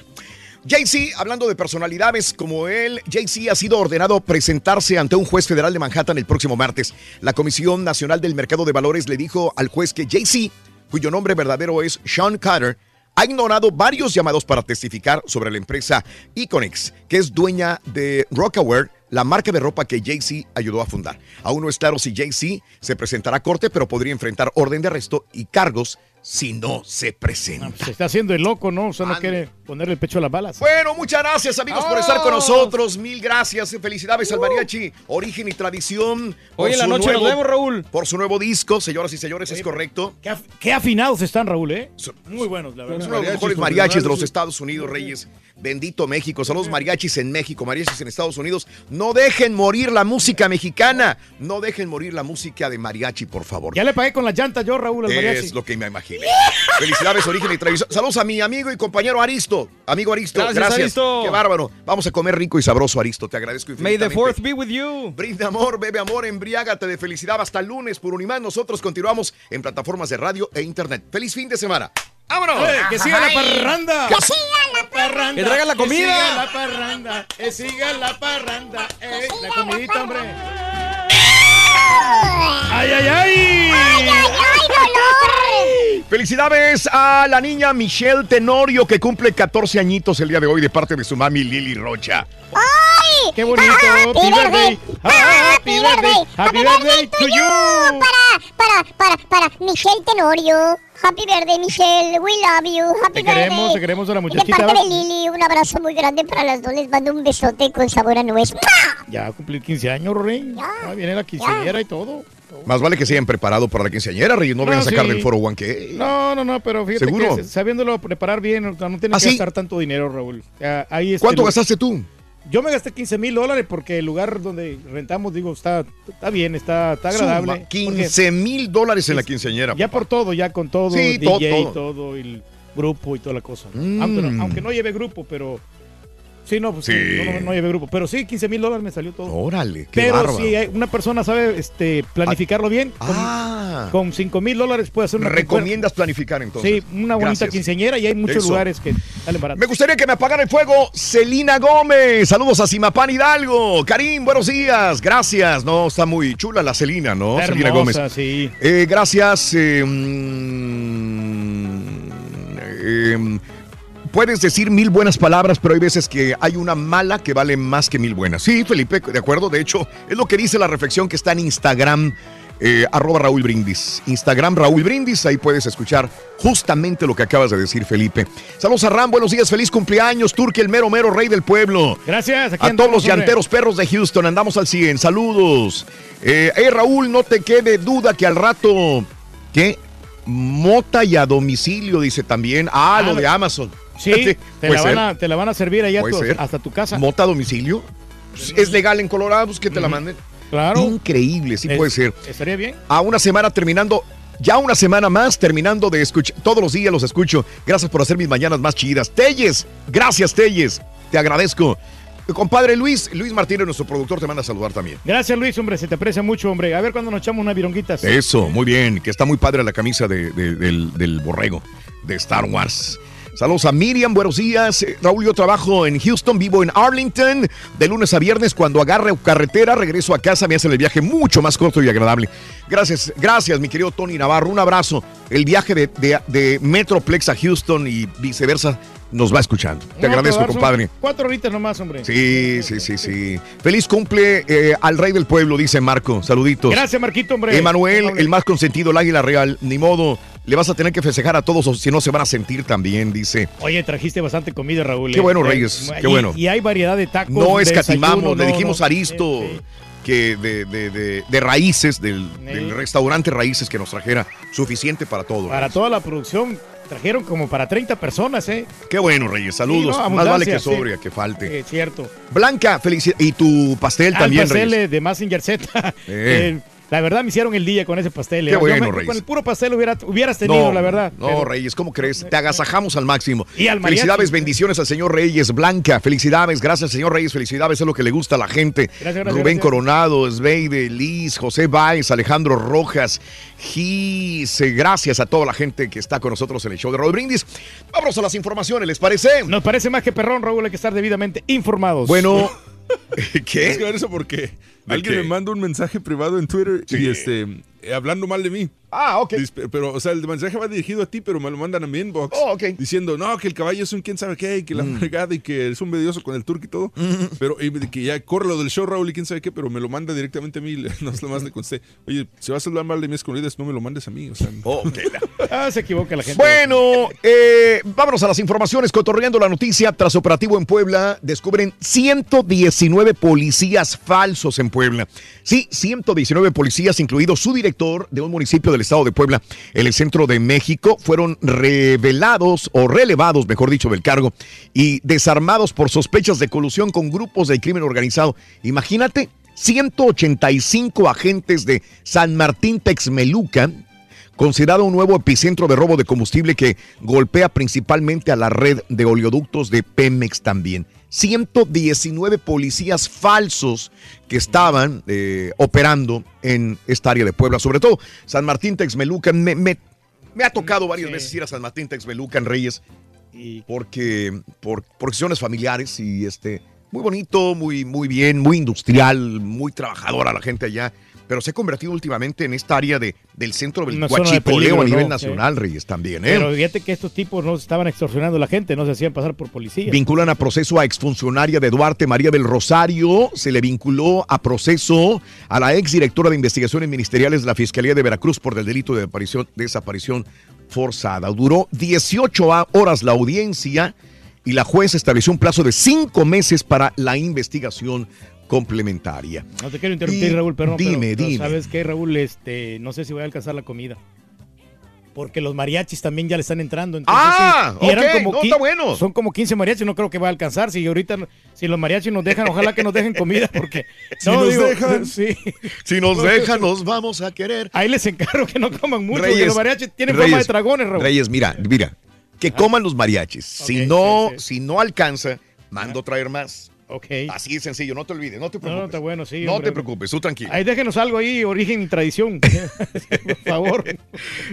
Jay-Z, hablando de personalidades como él, Jay-Z ha sido ordenado presentarse ante un juez federal de Manhattan el próximo martes. La Comisión Nacional del Mercado de Valores le dijo al juez que Jay-Z, cuyo nombre verdadero es Sean Carter, ha ignorado varios llamados para testificar sobre la empresa Iconix, que es dueña de Rockaware, la marca de ropa que Jay-Z ayudó a fundar. Aún no es claro si Jay-Z se presentará a corte, pero podría enfrentar orden de arresto y cargos si no se presenta. Se está haciendo el loco, ¿no? O sea, no quiere ponerle el pecho a las balas. Bueno, muchas gracias amigos por estar con nosotros. Mil gracias. Felicidades al mariachi. Origen y tradición. Hoy en la noche nos vemos, Raúl. Por su nuevo disco, señoras y señores, es correcto. Qué, af- qué afinados están, Raúl, ¿eh? Muy buenos, la verdad. uno de los mejores mariachis de los Estados Unidos, Reyes. Bendito México. Saludos mariachis en México, mariachis en Estados Unidos. No dejen morir la música mexicana. No dejen morir la música de mariachi, por favor. Ya le pagué con las llantas yo, Raúl, al mariachi. Es lo que me imaginé. Felicidades, Origen y Tradición. Saludos a mi amigo y compañero Aristo. Amigo Aristo, Gracias, gracias. Aristo. Qué bárbaro. Vamos a comer rico y sabroso, Aristo. Te agradezco May the infinitamente. fourth be with you. Brinda amor, bebe amor, embriágate de felicidad hasta el lunes por Unimán. Nosotros continuamos en plataformas de radio e internet. ¡Feliz fin de semana! ¡Vámonos! Eh, que siga la parranda. Que siga la parranda. Que traigan la comida. Que siga la parranda. Que siga la parranda. Eh, la comidita, hombre. ¡Ay, ay, ay! Felicidades a la niña Michelle Tenorio que cumple 14 añitos el día de hoy de parte de su mami Lili Rocha. ¡Qué bonito! Happy Happy birthday. Happy birthday. Happy birthday to you. Para, para, para, para Michelle Tenorio. Happy birthday, Michelle. We love you. Happy Te queremos, birthday. te queremos a la De muchachita. parte de Lili, un abrazo muy grande para las dos. Les mando un besote con sabor a nuez. Ya va a cumplir 15 años, Rey. Ya viene la quinceañera y todo. Más vale que se hayan preparado para la quinceañera, Reyes. No vayan a No, sacar sí. del foro One que. No, no, no, pero fíjate ¿Seguro? que sabiéndolo preparar bien, no no tienes ¿Ah, que sí? gastar tanto dinero, Raúl. Ya, ahí este, ¿Cuánto lo- gastaste tú? Yo me gasté 15 mil dólares porque el lugar donde rentamos, digo, está, está bien, está, está agradable. Suma 15 mil dólares en la quinceañera. Ya por todo, ya con todo, Sí, DJ todo, y todo. el grupo y toda la cosa. Mm. Aunque, no, aunque no lleve grupo, pero... Sí, no, pues Sí. no, no, no lleve grupo. Pero sí, 15 mil dólares me salió todo. Órale, qué Pero bárbaro. si una persona sabe este, planificarlo bien, con, Ah. con 5 mil dólares puede hacer una... ¿Recomiendas planificar entonces? Sí, una bonita Gracias. quinceañera y hay muchos Eso. lugares que salen baratos. Me gustaría que me apagara el fuego Celina Gómez. Saludos a Simapán Hidalgo. Karim, buenos días. Gracias. No, está muy chula la Celina, ¿no? Hermosa, Gómez. sí. Eh, gracias. eh, mm, eh, puedes decir mil buenas palabras, pero hay veces que hay una mala que vale más que mil buenas. Sí, Felipe, de acuerdo. De hecho, es lo que dice la reflexión que está en Instagram, eh, arroba Raúl Brindis. Instagram Raúl Brindis, ahí puedes escuchar justamente lo que acabas de decir, Felipe. Saludos a Ram, buenos días, feliz cumpleaños, Turque, el mero mero rey del pueblo. Gracias. Aquí A todos los hombre. llanteros perros de Houston, andamos al 100. Saludos. Eh, hey, Raúl, no te quede duda que al rato, ¿qué? Mota y a domicilio, dice también. Ah, lo Ah, de Amazon. Sí, te la, van a, te la van a servir allá tu- hasta tu casa. Mota a domicilio. Es legal en Colorado, pues que te la manden. Claro. Increíble, sí Es- puede ser. Estaría bien. A una semana terminando, ya una semana más terminando de escuchar. Todos los días los escucho. Gracias por hacer mis mañanas más chidas. Telles, gracias Telles. Te agradezco. Compadre Luis, Luis Martínez, nuestro productor, te manda a saludar también. Gracias, Luis, hombre, se te aprecia mucho, hombre. A ver cuándo nos echamos unas vironguitas. Eso, muy bien, que está muy padre la camisa de- de- del, del borrego de Star Wars. Saludos a Miriam, buenos días. Eh, Raúl, yo trabajo en Houston, vivo en Arlington. De lunes a viernes, cuando agarre carretera, regreso a casa, me hacen el viaje mucho más corto y agradable. Gracias, gracias, mi querido Tony Navarro. Un abrazo. El viaje de, de- de Metroplex a Houston y viceversa nos va escuchando. Te No, agradezco, compadre. Cuatro horitas nomás, hombre. Sí, sí, sí, sí. Feliz cumple eh, al rey del pueblo, dice Marco. Saluditos. Gracias, Marquito, hombre. Emanuel, el más consentido, el águila real. Ni modo, le vas a tener que festejar a todos o si no se van a sentir también, dice. Oye, trajiste bastante comida, Raúl. Qué eh. bueno, Eh, Reyes, y- qué bueno. Y hay variedad de tacos. No escatimamos, desayuno, le no, dijimos no. a Aristo que de, de- de- de raíces, del, del restaurante Raíces que nos trajera suficiente para todo. Para toda la producción trajeron como para 30 personas, ¿eh? Qué bueno, Reyes, saludos. Sí, no, Más vale que sí. sobria, que falte. Eh, cierto. Blanca, felicidades. Y tu pastel Ah, también, el pastel Reyes. eh, de Massinger Z. Eh. Eh, la verdad me hicieron el día con ese pastel. eh. Qué Yo bueno, Reyes. Con el puro pastel hubiera, hubieras tenido, la verdad. No, Pero- Reyes, ¿cómo crees? Te agasajamos al máximo. Y al. Felicidades, bendiciones al señor Reyes. Blanca, felicidades. Gracias, señor Reyes. Felicidades, es lo que le gusta a la gente. Gracias, gracias, Rubén gracias. Coronado, Sveide, Liz, José Báez, Alejandro Rojas, Gise. Gracias a toda la gente que está con nosotros en el show de Raúl Brindis. Vámonos a las informaciones, ¿les parece? Nos parece más que perrón, Raúl, hay que estar debidamente informados. Bueno, ¿qué? Es que ver eso porque ¿De alguien me manda un mensaje privado en Twitter y este hablando mal de mí. Ah, ok. Pero, o sea, el mensaje va dirigido a ti, pero me lo mandan a mi inbox. Oh, ok. Diciendo, no, que el caballo es un quién sabe qué, y que la Mm. fregada y que es un medioso con el turco y todo. Pero y que ya corre lo del show, Raúl, y quién sabe qué, pero me lo manda directamente a mí. No es lo más le contesté. Oye, si vas a hablar mal de mis comunidades, no me lo mandes a mí. O sea, Ah, se equivoca la gente. Bueno, eh, vámonos a las informaciones. Cotorreando la noticia, tras operativo en Puebla, descubren 119 policías falsos en Puebla. Sí, 119 policías, incluido su director de un municipio del estado de Puebla, en el centro de México, fueron revelados o relevados, mejor dicho, del cargo y desarmados por sospechas de colusión con grupos del crimen organizado. Imagínate, 185 agentes de San Martín Texmeluca considerado un nuevo epicentro de robo de combustible que golpea principalmente a la red de oleoductos de Pemex también. 119 policías falsos que estaban eh, operando en esta área de Puebla, sobre todo San Martín Texmelucan. Me, me- me ha tocado varias veces ir a San Martín Texmelucan, Reyes, porque por, por cuestiones familiares y este muy bonito, muy, muy bien, muy industrial, muy trabajadora la gente allá. Pero se ha convertido últimamente en esta área de, del centro del Una de peligro, a nivel ¿no? nacional, Reyes, también. ¿eh? Pero fíjate que estos tipos no estaban extorsionando a la gente, no se hacían pasar por policías. Vinculan a proceso a exfuncionaria de Duarte, María del Rosario. Se le vinculó a proceso a la exdirectora de investigaciones ministeriales de la Fiscalía de Veracruz por el delito de desaparición, desaparición forzada. Duró 18 a- horas la audiencia y la juez estableció un plazo de cinco meses para la investigación complementaria. No te quiero interrumpir, Y- Raúl, pero, pero- dime, pero dime. ¿sabes qué, Raúl? Este, no sé si voy a alcanzar la comida. Porque los mariachis también ya le están entrando. entonces, Ah, sí, y eran ok, como no, está bueno. Son como 15 mariachis, no creo que va a alcanzar. Si ahorita, si los mariachis nos dejan, ojalá que nos dejen comida, porque... Si nos dejan. Sí. Si nos dejan, nos vamos a querer. Ahí les encargo que no coman mucho, porque Reyes, los mariachis tienen forma de Reyes, dragones, Raúl. Reyes, mira, mira, que coman los mariachis. si no, si no alcanza, mando traer más. Ok. Así de sencillo, no te olvides, no te No, preocupes. no, está bueno, sí. No hombre. te preocupes, tú tranquilo. Ahí déjenos algo ahí, origen y tradición. Por favor.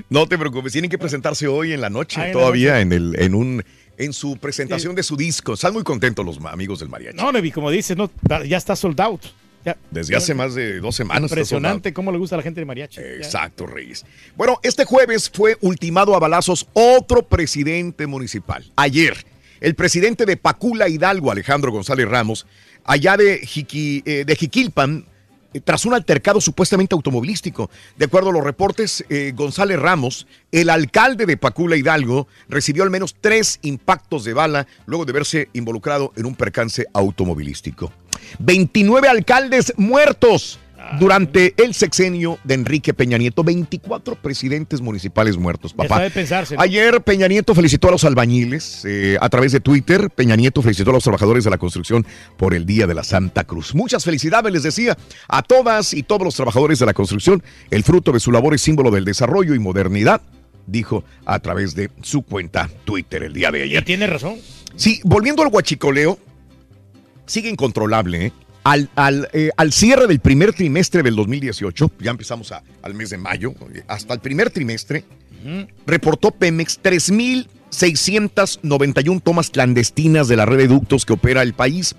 No te preocupes, tienen que presentarse hoy en la noche, en la todavía noche. en el, en un, en su presentación de su disco. Están muy contentos los amigos del mariachi. No, Nevi, como dices, no, ya está sold out. Ya. Desde hace más de dos semanas. Impresionante cómo le gusta a la gente de mariachi. Exacto, Reyes. Bueno, este jueves fue ultimado a balazos otro presidente municipal. Ayer, El presidente de Pacula Hidalgo, Alejandro González Ramos, allá de, Jiqui- eh, Jiquilpan, eh, tras un altercado supuestamente automovilístico. De acuerdo a los reportes, eh, González Ramos, el alcalde de Pacula Hidalgo, recibió al menos tres impactos de bala luego de verse involucrado en un percance automovilístico. 29 alcaldes muertos durante el sexenio de Enrique Peña Nieto. 24 presidentes municipales muertos, papá. sabe pensarse, ¿no? Ayer Peña Nieto felicitó a los albañiles eh, a través de Twitter. Peña Nieto felicitó a los trabajadores de la construcción por el Día de la Santa Cruz. Muchas felicidades, les decía, a todas y todos los trabajadores de la construcción. El fruto de su labor es símbolo del desarrollo y modernidad, dijo a través de su cuenta Twitter el día de ayer. Y tiene razón. Sí, volviendo al guachicoleo, sigue incontrolable, ¿eh? Al, al, eh, al cierre del primer trimestre del 2018, ya empezamos a- al mes de mayo, hasta el primer trimestre, reportó Pemex 3.691 tomas clandestinas de la red de ductos que opera el país,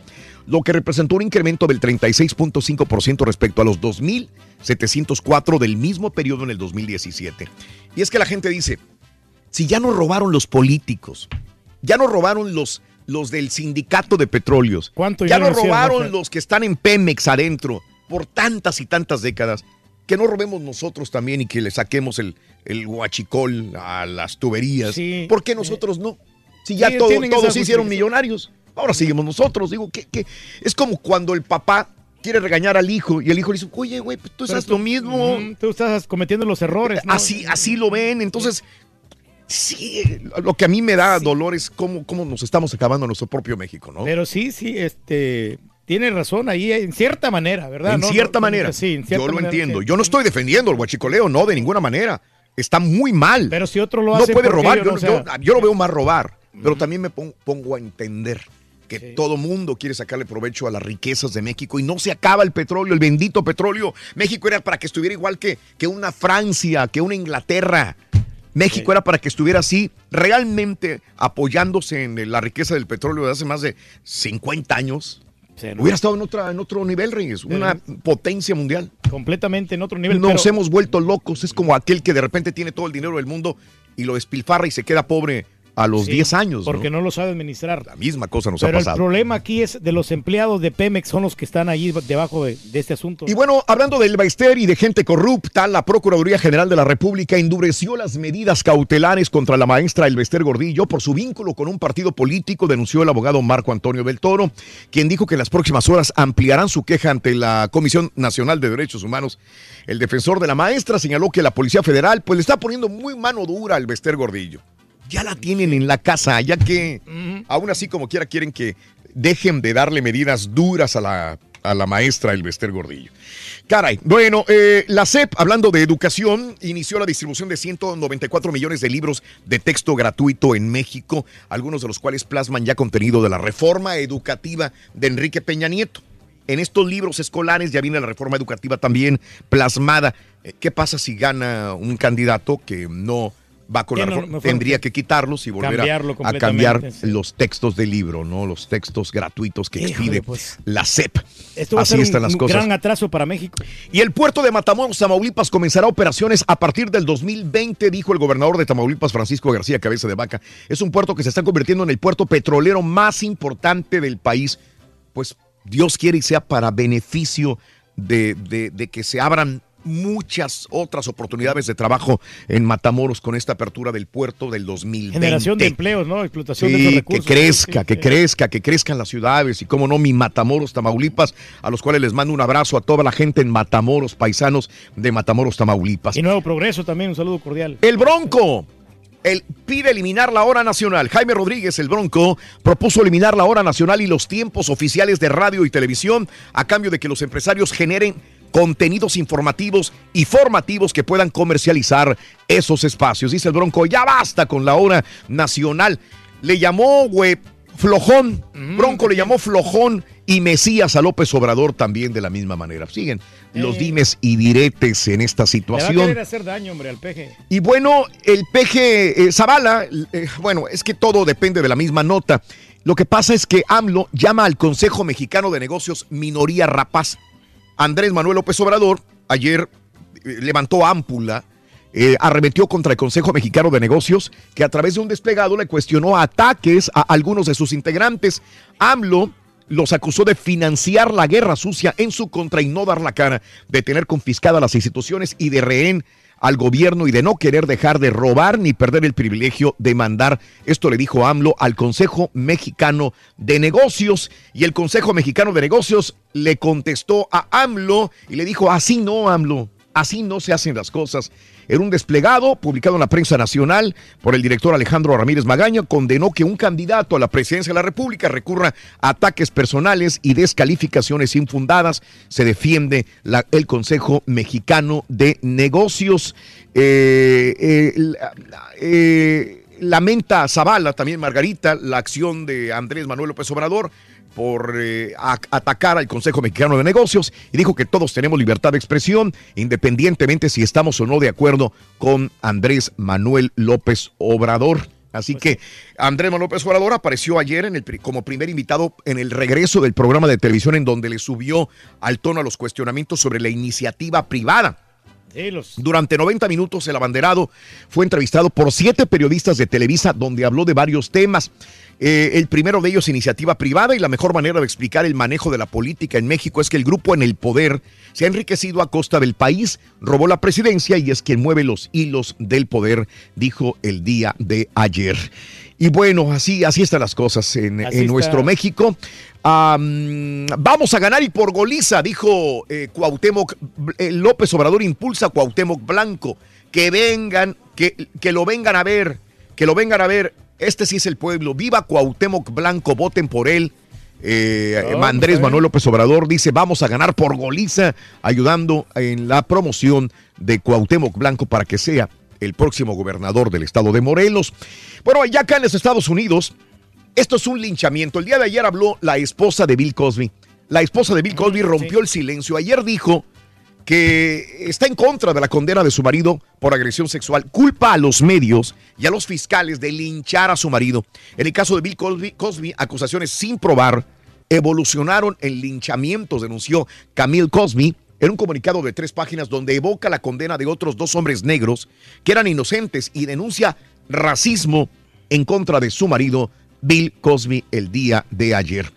lo que representó un incremento del 36.5% respecto a los 2.704 del mismo periodo en el 2017. Y es que la gente dice, si ya nos robaron los políticos, ya nos robaron los, los del sindicato de petróleos, ¿Cuánto ya ya no nos hacían, robaron los que están en Pemex adentro por tantas y tantas décadas, que no robemos nosotros también y que le saquemos el, el guachicol a las tuberías. Sí. ¿Por qué nosotros no? Si ya Sí, todo- tienen todos se hicieron millonarios, ahora seguimos nosotros. Digo, que, que es como cuando el papá quiere regañar al hijo y el hijo le dice, oye, güey, pues tú tú- lo mismo. Tú estás cometiendo los errores, ¿no? Así, así lo ven. Entonces, sí, lo que a mí me da dolor es cómo, cómo nos estamos acabando nuestro propio México, ¿no? Pero sí, sí, este, tiene razón ahí, en cierta manera, ¿verdad? en No, cierta no, manera. Sí, en cierta yo lo manera, entiendo. sí. Yo no estoy defendiendo el guachicoleo, no, de ninguna manera. Está muy mal. Pero si otro lo no hace, puede ¿por qué robar. yo no? Lo veo más robar, pero también me pon- pongo a entender que todo mundo quiere sacarle provecho a las riquezas de México y no se acaba el petróleo, el bendito petróleo. México era para que estuviera igual que, que una Francia, que una Inglaterra. México era para que estuviera así, realmente apoyándose en la riqueza del petróleo de hace más de 50 años. ¿no? Hubiera estado en, otra, en otro nivel, Reyes, una potencia mundial. Completamente en otro nivel. Nos pero- hemos vuelto locos. Es como aquel que de repente tiene todo el dinero del mundo y lo despilfarra y se queda pobre a los Sí, 10 años. Porque no lo sabe administrar. La misma cosa nos Pero ha el pasado. problema aquí es de los empleados de Pemex, son los que están ahí debajo de, de este asunto. Y bueno, hablando del Baester y de gente corrupta, la Procuraduría General de la República endureció las medidas cautelares contra la maestra Elvester Gordillo por su vínculo con un partido político, denunció el abogado Marco Antonio del Toro, quien dijo que en las próximas horas ampliarán su queja ante la Comisión Nacional de Derechos Humanos. El defensor de la maestra señaló que la Policía Federal pues le está poniendo muy mano dura al Elvester Gordillo. Ya la tienen en la casa, ya que aún así como quiera quieren que dejen de darle medidas duras a la, a la maestra Elvester Gordillo. Caray, bueno, eh, la CEP, hablando de educación, inició la distribución de 194 millones de libros de texto gratuito en México, algunos de los cuales plasman ya contenido de la reforma educativa de Enrique Peña Nieto. En estos libros escolares ya viene la reforma educativa también plasmada. Eh, ¿Qué pasa si gana un candidato que no va con la reforma? Tendría que quitarlos y volver a- cambiar sí. los textos del libro, ¿no? Los textos gratuitos que Híjole, expide pues. la CEP. Esto va a Así ser están un, las un cosas. gran atraso para México. Y el puerto de Matamoros, Tamaulipas, comenzará operaciones a partir del 2020, dijo el gobernador de Tamaulipas, Francisco García Cabeza de Vaca. Es un puerto que se está convirtiendo en el puerto petrolero más importante del país. Pues Dios quiere y sea para beneficio de, de- de que se abran muchas otras oportunidades de trabajo en Matamoros con esta apertura del puerto del 2020. Generación de empleos, ¿no? Explotación de Sí, que recursos. crezca, Sí, que sí. crezca, que crezcan las ciudades y cómo no, mi Matamoros, Tamaulipas, a los cuales les mando un abrazo a toda la gente en Matamoros, paisanos de Matamoros, Tamaulipas. Y Nuevo Progreso también, un saludo cordial. El Bronco. Él pide eliminar la hora nacional. Jaime Rodríguez, el Bronco, propuso eliminar la hora nacional y los tiempos oficiales de radio y televisión a cambio de que los empresarios generen contenidos informativos y formativos que puedan comercializar esos espacios. Dice el Bronco, ya basta con la hora nacional. Le llamó, güey, flojón. Bronco le llamó flojón y Mesías a López Obrador también de la misma manera. Siguen los dimes y diretes en esta Le va a situación. querer hacer daño, hombre, al peje. Y bueno, el peje eh, Zavala, eh, bueno, es que todo depende de la misma nota. Lo que pasa es que AMLO llama al Consejo Mexicano de Negocios minoría rapaz. Andrés Manuel López Obrador ayer eh, levantó ámpula eh, arremetió contra el Consejo Mexicano de Negocios, que a través de un desplegado le cuestionó ataques a algunos de sus integrantes. AMLO los acusó de financiar la guerra sucia en su contra y no dar la cara, de tener confiscadas las instituciones y de rehén al gobierno y de no querer dejar de robar ni perder el privilegio de mandar. Esto le dijo AMLO al Consejo Mexicano de Negocios y el Consejo Mexicano de Negocios le contestó a AMLO y le dijo, así no, AMLO, así no se hacen las cosas. En un desplegado publicado en la prensa nacional por el director Alejandro Ramírez Magaña, condenó que un candidato a la presidencia de la República recurra a ataques personales y descalificaciones infundadas. Se defiende el Consejo Mexicano de Negocios. Eh, eh, eh, lamenta Zavala, también Margarita, la acción de Andrés Manuel López Obrador por eh, a- atacar al Consejo Mexicano de Negocios y dijo que todos tenemos libertad de expresión, independientemente si estamos o no de acuerdo con Andrés Manuel López Obrador. Así que Andrés Manuel López Obrador apareció ayer en el, como primer invitado en el regreso del programa de televisión en donde le subió al tono a los cuestionamientos sobre la iniciativa privada. Durante 90 minutos el abanderado fue entrevistado por siete periodistas de Televisa donde habló de varios temas. Eh, el primero de ellos, iniciativa privada, y la mejor manera de explicar el manejo de la política en México es que el grupo en el poder se ha enriquecido a costa del país, robó la presidencia y es quien mueve los hilos del poder, dijo el día de ayer. Y bueno, así, así están las cosas en, nuestro México. Am, vamos a ganar y por goliza, dijo eh, Cuauhtémoc. eh, López Obrador impulsa a Cuauhtémoc Blanco. Que vengan, que, que lo vengan a ver, que lo vengan a ver. Este sí es el pueblo. Viva Cuauhtémoc Blanco, voten por él. Eh, Ah, Andrés está Manuel. López Obrador dice, vamos a ganar por goliza, ayudando en la promoción de Cuauhtémoc Blanco para que sea el próximo gobernador del estado de Morelos. Bueno, ya acá en los Estados Unidos, esto es un linchamiento. El día de ayer habló la esposa de Bill Cosby. La esposa de Bill Cosby rompió el silencio. Ayer dijo que está en contra de la condena de su marido por agresión sexual. Culpa a los medios y a los fiscales de linchar a su marido. En el caso de Bill Cosby, acusaciones sin probar evolucionaron en linchamientos, denunció Camille Cosby en un comunicado de tres páginas donde evoca la condena de otros dos hombres negros que eran inocentes y denuncia racismo en contra de su marido Bill Cosby el día de ayer.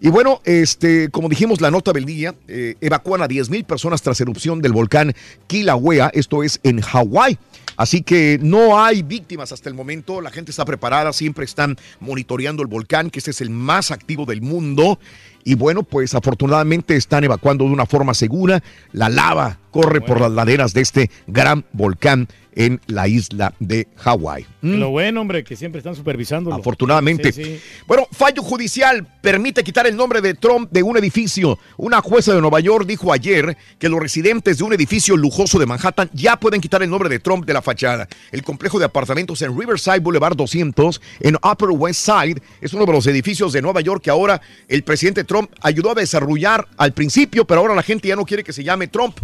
Y bueno, este, como dijimos, la nota del día, eh, evacúan a 10 mil personas tras erupción del volcán Kilauea, esto es en Hawái. Así que no hay víctimas hasta el momento, la gente está preparada, siempre están monitoreando el volcán, que este es el más activo del mundo. Y bueno, pues afortunadamente están evacuando de una forma segura. La lava corre por las laderas de este gran volcán en la isla de Hawái. ¿Mm? Lo bueno, hombre, que siempre están supervisando. Afortunadamente. Sí, sí. Bueno, fallo judicial permite quitar el nombre de Trump de un edificio. Una jueza de Nueva York dijo ayer que los residentes de un edificio lujoso de Manhattan ya pueden quitar el nombre de Trump de la fachada. El complejo de apartamentos en Riverside Boulevard 200 en Upper West Side es uno de los edificios de Nueva York que ahora el presidente Trump ayudó a desarrollar al principio, pero ahora la gente ya no quiere que se llame Trump.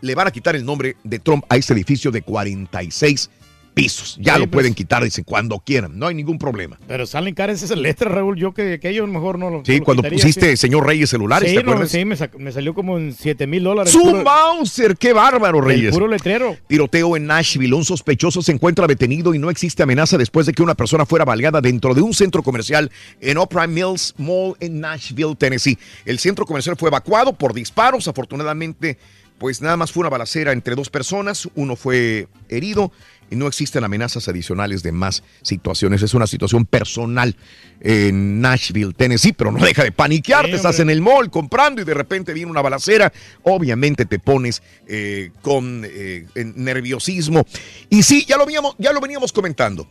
Le van a quitar el nombre de Trump a este edificio de 46 pisos. Ya Sí, lo pues. pueden quitar, dicen, cuando quieran. No hay ningún problema. Pero salen caras esas letras, Raúl. Yo que, que ellos mejor no lo. Sí, no lo cuando quitaría, pusiste sí. señor Reyes celulares, Sí, ¿te no, acuerdas? sí, me, me salió como en 7 mil dólares. ¡Su puro- Mauser! ¡Qué bárbaro, Reyes! El puro letrero. Tiroteo en Nashville. Un sospechoso se encuentra detenido y no existe amenaza después de que una persona fuera baleada dentro de un centro comercial en Opera Mills Mall en Nashville, Tennessee. El centro comercial fue evacuado por disparos. Afortunadamente, pues nada más fue una balacera entre dos personas. Uno fue herido y no existen amenazas adicionales de más situaciones. Es una situación personal en Nashville, Tennessee, pero no deja de paniquearte. Sí, Estás en el mall comprando y de repente viene una balacera. Obviamente te pones eh, con eh, nerviosismo. Y sí, ya lo, veníamos, ya lo veníamos comentando.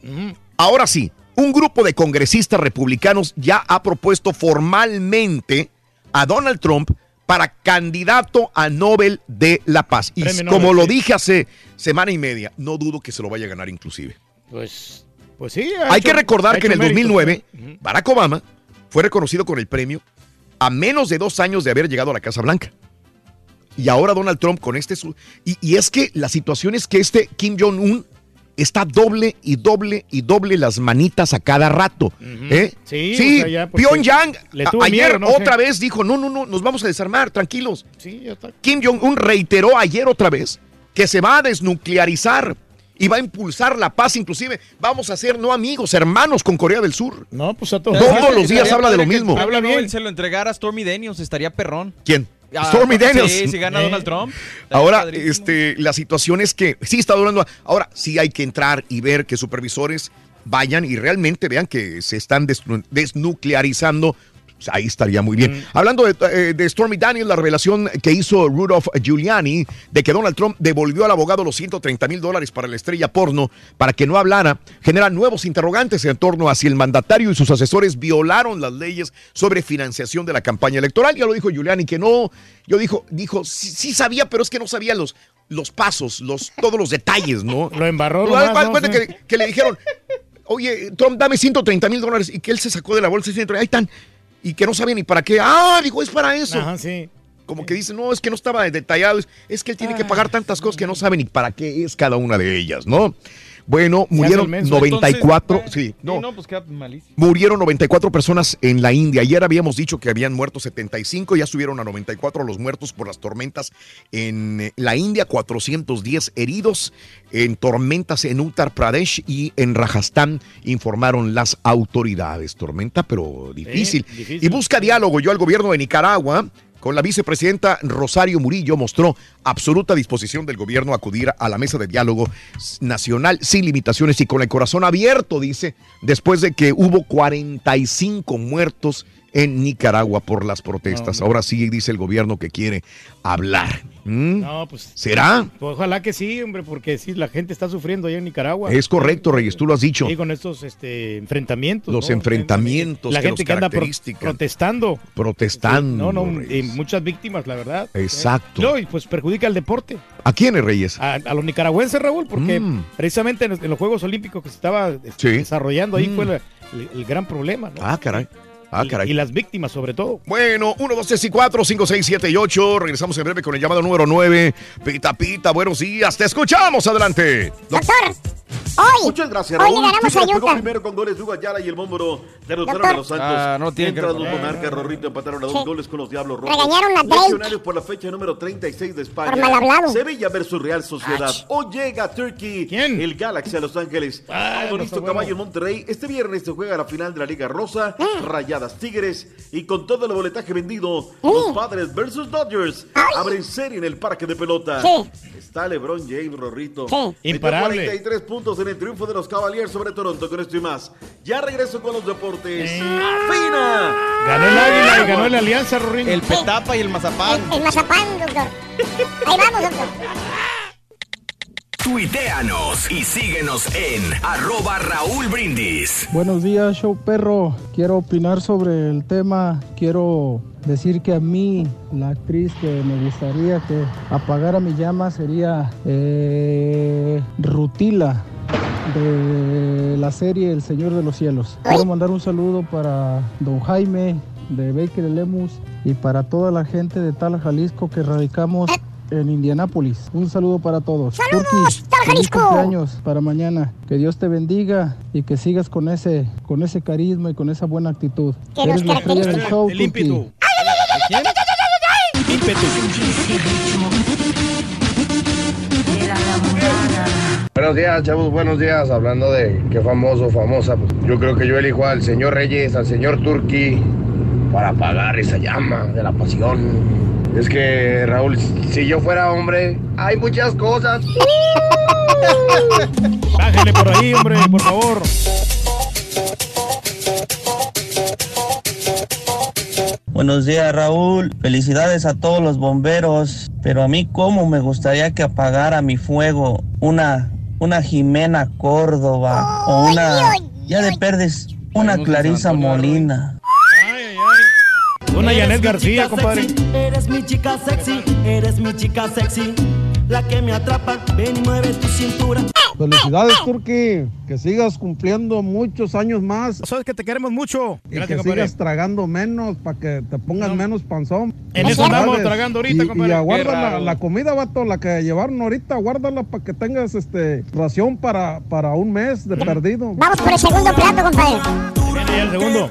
Ahora sí, un grupo de congresistas republicanos ya ha propuesto formalmente a Donald Trump para candidato a Nobel de la Paz. Y Premio como Nobel, lo sí. dije hace semana y media, no dudo que se lo vaya a ganar inclusive. Pues, pues sí. ha Hay hecho- que recordar ha que en el hecho méritos, 2009 ¿eh? Barack Obama fue reconocido con el premio a menos de dos años de haber llegado a la Casa Blanca. Y ahora Donald Trump con este... su- Y, y es que la situación es que este Kim Jong-un está doble y doble y doble las manitas a cada rato. ¿eh? Sí, sí o sea, ya, porque Pyongyang le a- tuvo ayer miedo, ¿no? otra Sí. vez dijo, no, no, no, nos vamos a desarmar, tranquilos. Sí, ya está. Kim Jong-un reiteró ayer otra vez que se va a desnuclearizar. y va a impulsar la paz, inclusive vamos a ser no amigos, hermanos con Corea del Sur. No, pues a todos. Todos los días habla de lo mismo. Habla bien. se lo entregara a Stormy Daniels, estaría perrón. ¿Quién? Stormy Daniels. Sí, gana Eh. Donald Trump. Ahora, este, la situación es que sí está durando. Ahora sí hay que entrar y ver que supervisores vayan y realmente vean que se están desnu- desnuclearizando. Pues ahí estaría muy bien. Hablando de, eh, de Stormy Daniels, la revelación que hizo Rudolph Giuliani de que Donald Trump devolvió al abogado los 130 mil dólares para la estrella porno para que no hablara, genera nuevos interrogantes en torno a si el mandatario y sus asesores violaron las leyes sobre financiación de la campaña electoral. Ya lo dijo Giuliani que no. Yo dijo, dijo, sí, sí sabía, pero es que no sabía los, los pasos, los, todos los detalles, ¿no? Lo embarró Haz- nomás, haz ¿no? cuenta Sí. que, que le dijeron, oye, Trump, dame 130 mil dólares y que él se sacó de la bolsa y ahí están. Y que no sabía ni para qué. Ah, dijo, es para eso. Ajá, sí. Como que dice, no, es que no estaba detallado. Es, que él tiene que pagar tantas cosas que no sabe ni para qué es cada una de ellas, ¿no? Bueno, murieron menso. 94, Entonces, sí, Sí, no, no, pues queda malísimo. Murieron 94 personas en la India. Ayer habíamos dicho que habían muerto 75, ya subieron a 94 los muertos por las tormentas en eh, la India, 410 heridos en tormentas en Uttar Pradesh y en Rajasthan, informaron las autoridades. Tormenta, pero difícil. difícil. Y busca diálogo. Yo al gobierno de Nicaragua. Con la vicepresidenta Rosario Murillo mostró absoluta disposición del gobierno a acudir a la mesa de diálogo nacional sin limitaciones y con el corazón abierto, dice, después de que hubo 45 muertos en Nicaragua por las protestas. Ahora sí dice el gobierno que quiere hablar. ¿Mm? No, pues. ¿Será? pues ojalá que sí, hombre, porque sí, la gente está sufriendo allá en Nicaragua. Es correcto, Reyes, tú lo has dicho. Sí, con estos este, enfrentamientos. Los ¿no? enfrentamientos La que gente los que anda protestando. Protestando. No, no, y muchas víctimas, la verdad. Exacto. No, y pues perjudica al deporte. ¿A quiénes, Reyes? A, a los nicaragüenses, Raúl, porque Mm. precisamente en los, en los Juegos Olímpicos que se estaba este, Sí. desarrollando ahí Mm. fue la- el, el gran problema. ¿no? Ah, caray. Ah, Y- caray. Y, las víctimas, sobre todo. Bueno, 1, 2, 3 y 4, 5, 6, 7 y 8. Regresamos en breve con el llamado número 9. Pita, pita, buenos días. Te escuchamos. Adelante. Doctor, hoy. Muchas gracias, Hoy Raúl. le ganamos a pegó Utah. primero con goles de Hugo Ayala y el Mómboro derrotaron Doctor. a los Santos. Ah, no tiene que Mientras los recordar. Monarcas Rorrito empataron a dos Sí. goles con los Diablos Rojos. Regañaron a Drake. Legionarios por la fecha número 36 de España. Por mal hablado. Sevilla versus Real Sociedad. O llega Turkey. ¿Quién? El Galaxy a Los Ángeles. Ah, está bueno. Caballo en Monterrey. Este viernes se juega la final de la Liga Rosa. Ah. Rayadas Tigres. Y con todo el boletaje vendido, los Padres versus Dodgers abren serie en el parque de pelota. Sí. Está LeBron James, Rorrito. Sí. Imparable. 43 puntos en el triunfo de los Cavaliers sobre Toronto. Con esto y más. Ya regreso con los deportes. ¡Afina! Ganó el Águila y ganó el Alianza, Rorín. El petapa y el mazapán. El, el mazapán, doctor. Ahí vamos, doctor. Tuiteanos y síguenos en arroba Raúl Brindis. Buenos días, show perro. Quiero opinar sobre el tema. Quiero decir que a mí la actriz que me gustaría que apagara mi llama sería eh, Rutila de la serie El Señor de los Cielos. Quiero mandar un saludo para don Jaime de Baker Lemus y para toda la gente de Tala, Jalisco que radicamos en Indianápolis. Un saludo para todos. ¡Saludos, Jalisco! cumpleaños para mañana. Que Dios te bendiga y que sigas con ese, con ese carisma y con esa buena actitud. Que nos Eres la estrella del caracteriza. show, El ímpetu. Buenos días, chavos, buenos días. Hablando de qué famoso, famosa, pues yo creo que yo elijo al señor Reyes, al señor Turqui, para apagar esa llama de la pasión. Es que, Raúl, si yo fuera hombre, hay muchas cosas. Bájale por ahí, hombre, por favor. Buenos días Raúl, felicidades a todos los bomberos, pero a mí cómo me gustaría que apagara mi fuego una, una Jimena Córdoba o una, ya de perdes, una Clarisa Molina. Una Janet García, compadre. sexy, Eres mi chica sexy, eres mi chica sexy, la que me atrapa, ven y mueve tu cintura. Felicidades, Turqui. Que sigas cumpliendo muchos años más Sabes que te queremos mucho. y Gracias, que compadre. sigas tragando menos para que te pongas menos panzón. En eso andamos tragando ahorita, y, compadre. Y aguarda la, la comida, vato, la que llevaron ahorita, guárdala para que tengas este ración para, para un mes de perdido. Vamos por el segundo plato, compadre. Viene el segundo.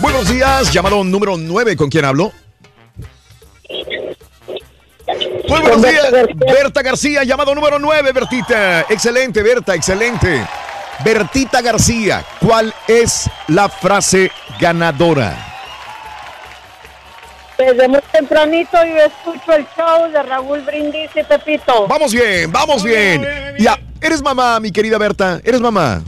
Buenos días. Llamado número 9, ¿con quién hablo? Muy buenos días. Berta García, llamado número 9, Bertita. Excelente, Berta, excelente. Bertita García, ¿cuál es la frase ganadora? Desde muy tempranito yo escucho el show de Raúl Brindis y Pepito. Vamos bien, vamos bien. Ya, eres mamá, mi querida Berta. ¿Eres mamá?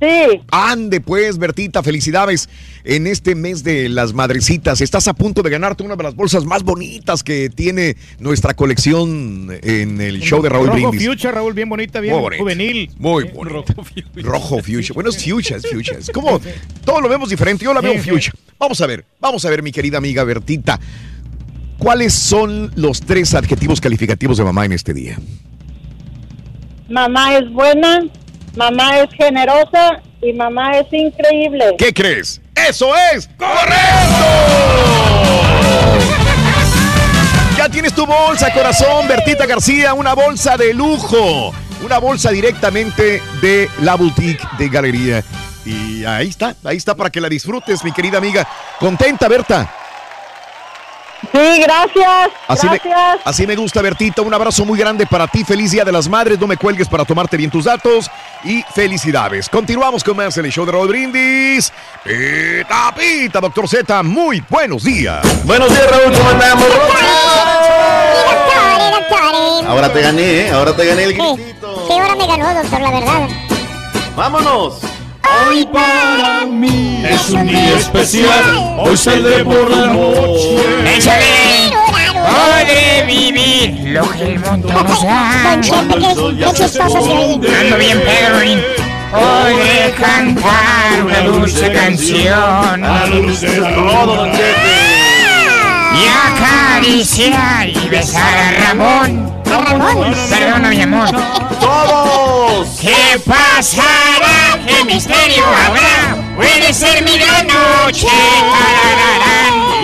Sí. Ande pues, Bertita, felicidades en este mes de las madrecitas. Estás a punto de ganarte una de las bolsas más bonitas que tiene nuestra colección en el show de Raúl Rojo Brindis. Fuchsia, Raúl, bien bonita, bien Muy juvenil. Muy bonita. Rojo fuchsia. Bueno, es fuchsia, es fuchsia. Es como, todo lo vemos diferente. Yo la veo fuchsia. Vamos a ver, vamos a ver, mi querida amiga Bertita. ¿Cuáles son los tres adjetivos calificativos de mamá en este día? Mamá es buena, mamá es generosa y mamá es increíble. ¿Qué crees? ¡Eso es! Ya tienes tu bolsa, corazón, Bertita García, una bolsa de lujo. Una bolsa directamente de la boutique de Galería. Y ahí está, ahí está para que la disfrutes, mi querida amiga. ¿Contenta, Berta? Sí, gracias. Así me, gracias. así me gusta, Bertita. Un abrazo muy grande para ti. Feliz Día de las Madres. No me cuelgues para tomarte bien tus datos. Y felicidades. Continuamos con más en el show de Raúl Brindis. Pita, pita, doctor Z. Muy buenos días. Buenos días, Raúl. ¿Cómo andamos? Ahora te gané, ¿eh? Ahora te gané el grito. Sí, ahora me ganó, doctor, la verdad. ¡Vámonos! Hoy para mí es un día especial. Hoy saldré por la noche. ¡Échale! Podré vivir lo que el mundo nos da. Ando bien pedo, Rin. Podré cantar una dulce canción. A la luz de la Todo, don Chepe. Y acariciar y besar a Ramón. Perdona, mi amor. ¡Todos! ¿Qué pasará? ¿Qué misterio habrá? Puede ser mi gran noche.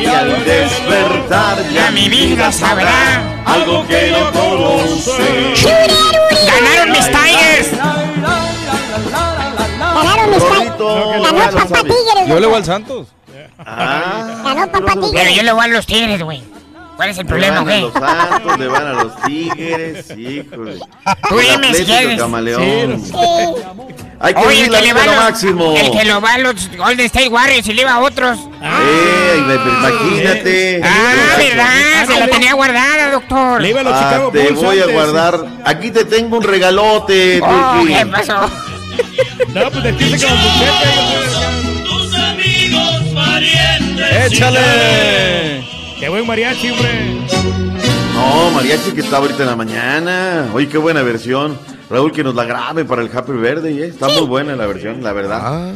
Y al despertar Ya mi vida sabrá. algo que no conoce. ¡Ganaron mis Tigers! Ganaron mis pa- Ganó Papá Tigres. Yo le voy al Santos. Ganó Papá Pero yo le voy a los Tigres, güey. ¿Cuál es el Le problema, van a güey? los Santos, le van a los Tigres, híjole. Tú dime si quieres. Camaleón. Sí. Hay que Oye, el que le va lo máximo. El que lo va a los Golden State Warriors y le va a otros. Eh, imagínate. Ah, ¿verdad? Se la tenía guardada, doctor. Le iba a los Ah, Chicago te Bulls voy a guardar. Aquí te tengo un regalote, Oh. ¿qué pasó? No, pues. Tus amigos parientes. ¡Échale! Qué buen mariachi, hombre. No, mariachi que está ahorita en la mañana. Oye, qué buena versión. Raúl, que nos la grabe para el Happy Verde, ¿eh? Está muy buena la versión, la verdad.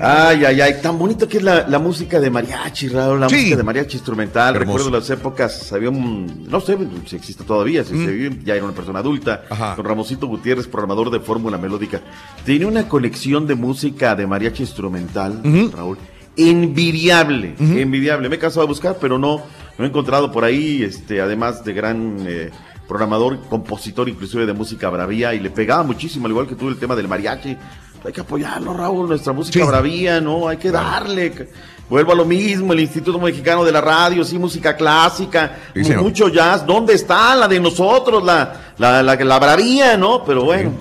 Ay, ay, ay, tan bonito que es la, la música de mariachi, Raúl, la Sí. música de mariachi instrumental. Hermoso. Recuerdo las épocas, había un, no sé si existe todavía, si se vive, ya era una persona adulta, Ajá. con Ramosito Gutiérrez, programador de Fórmula Melódica. Tenía una colección de música de mariachi instrumental, Raúl, envidiable, envidiable. Me he cansado de buscar, pero no, no he encontrado por ahí, este, además de gran eh, programador, compositor inclusive de música bravía, y le pegaba muchísimo, al igual que tú, el tema del mariachi. Hay que apoyarlo, Raúl, nuestra música Sí. bravía, ¿no? Hay que darle. Vuelvo a lo mismo, el Instituto Mexicano de la Radio, sí, música clásica, Sí, mucho jazz. ¿Dónde está la de nosotros, la, la, la, la bravía, no? Pero bueno,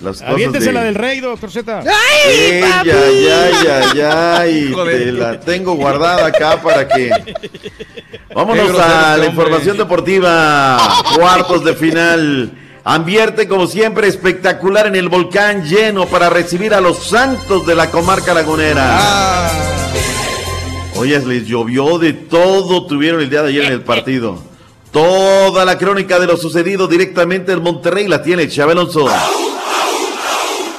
las cosas Aviéntese de... la del rey, doctor Z. Ey, ay, ay, ay, ay, Joder. te la tengo guardada acá para que... Vámonos grosero a este la información deportiva. Cuartos de final. Ambiente, como siempre, espectacular en el volcán lleno para recibir a los santos de la comarca lagunera. Oye, les llovió de todo, tuvieron el día de ayer en el partido. Toda la crónica de lo sucedido directamente en Monterrey la tiene Chávez Alonso.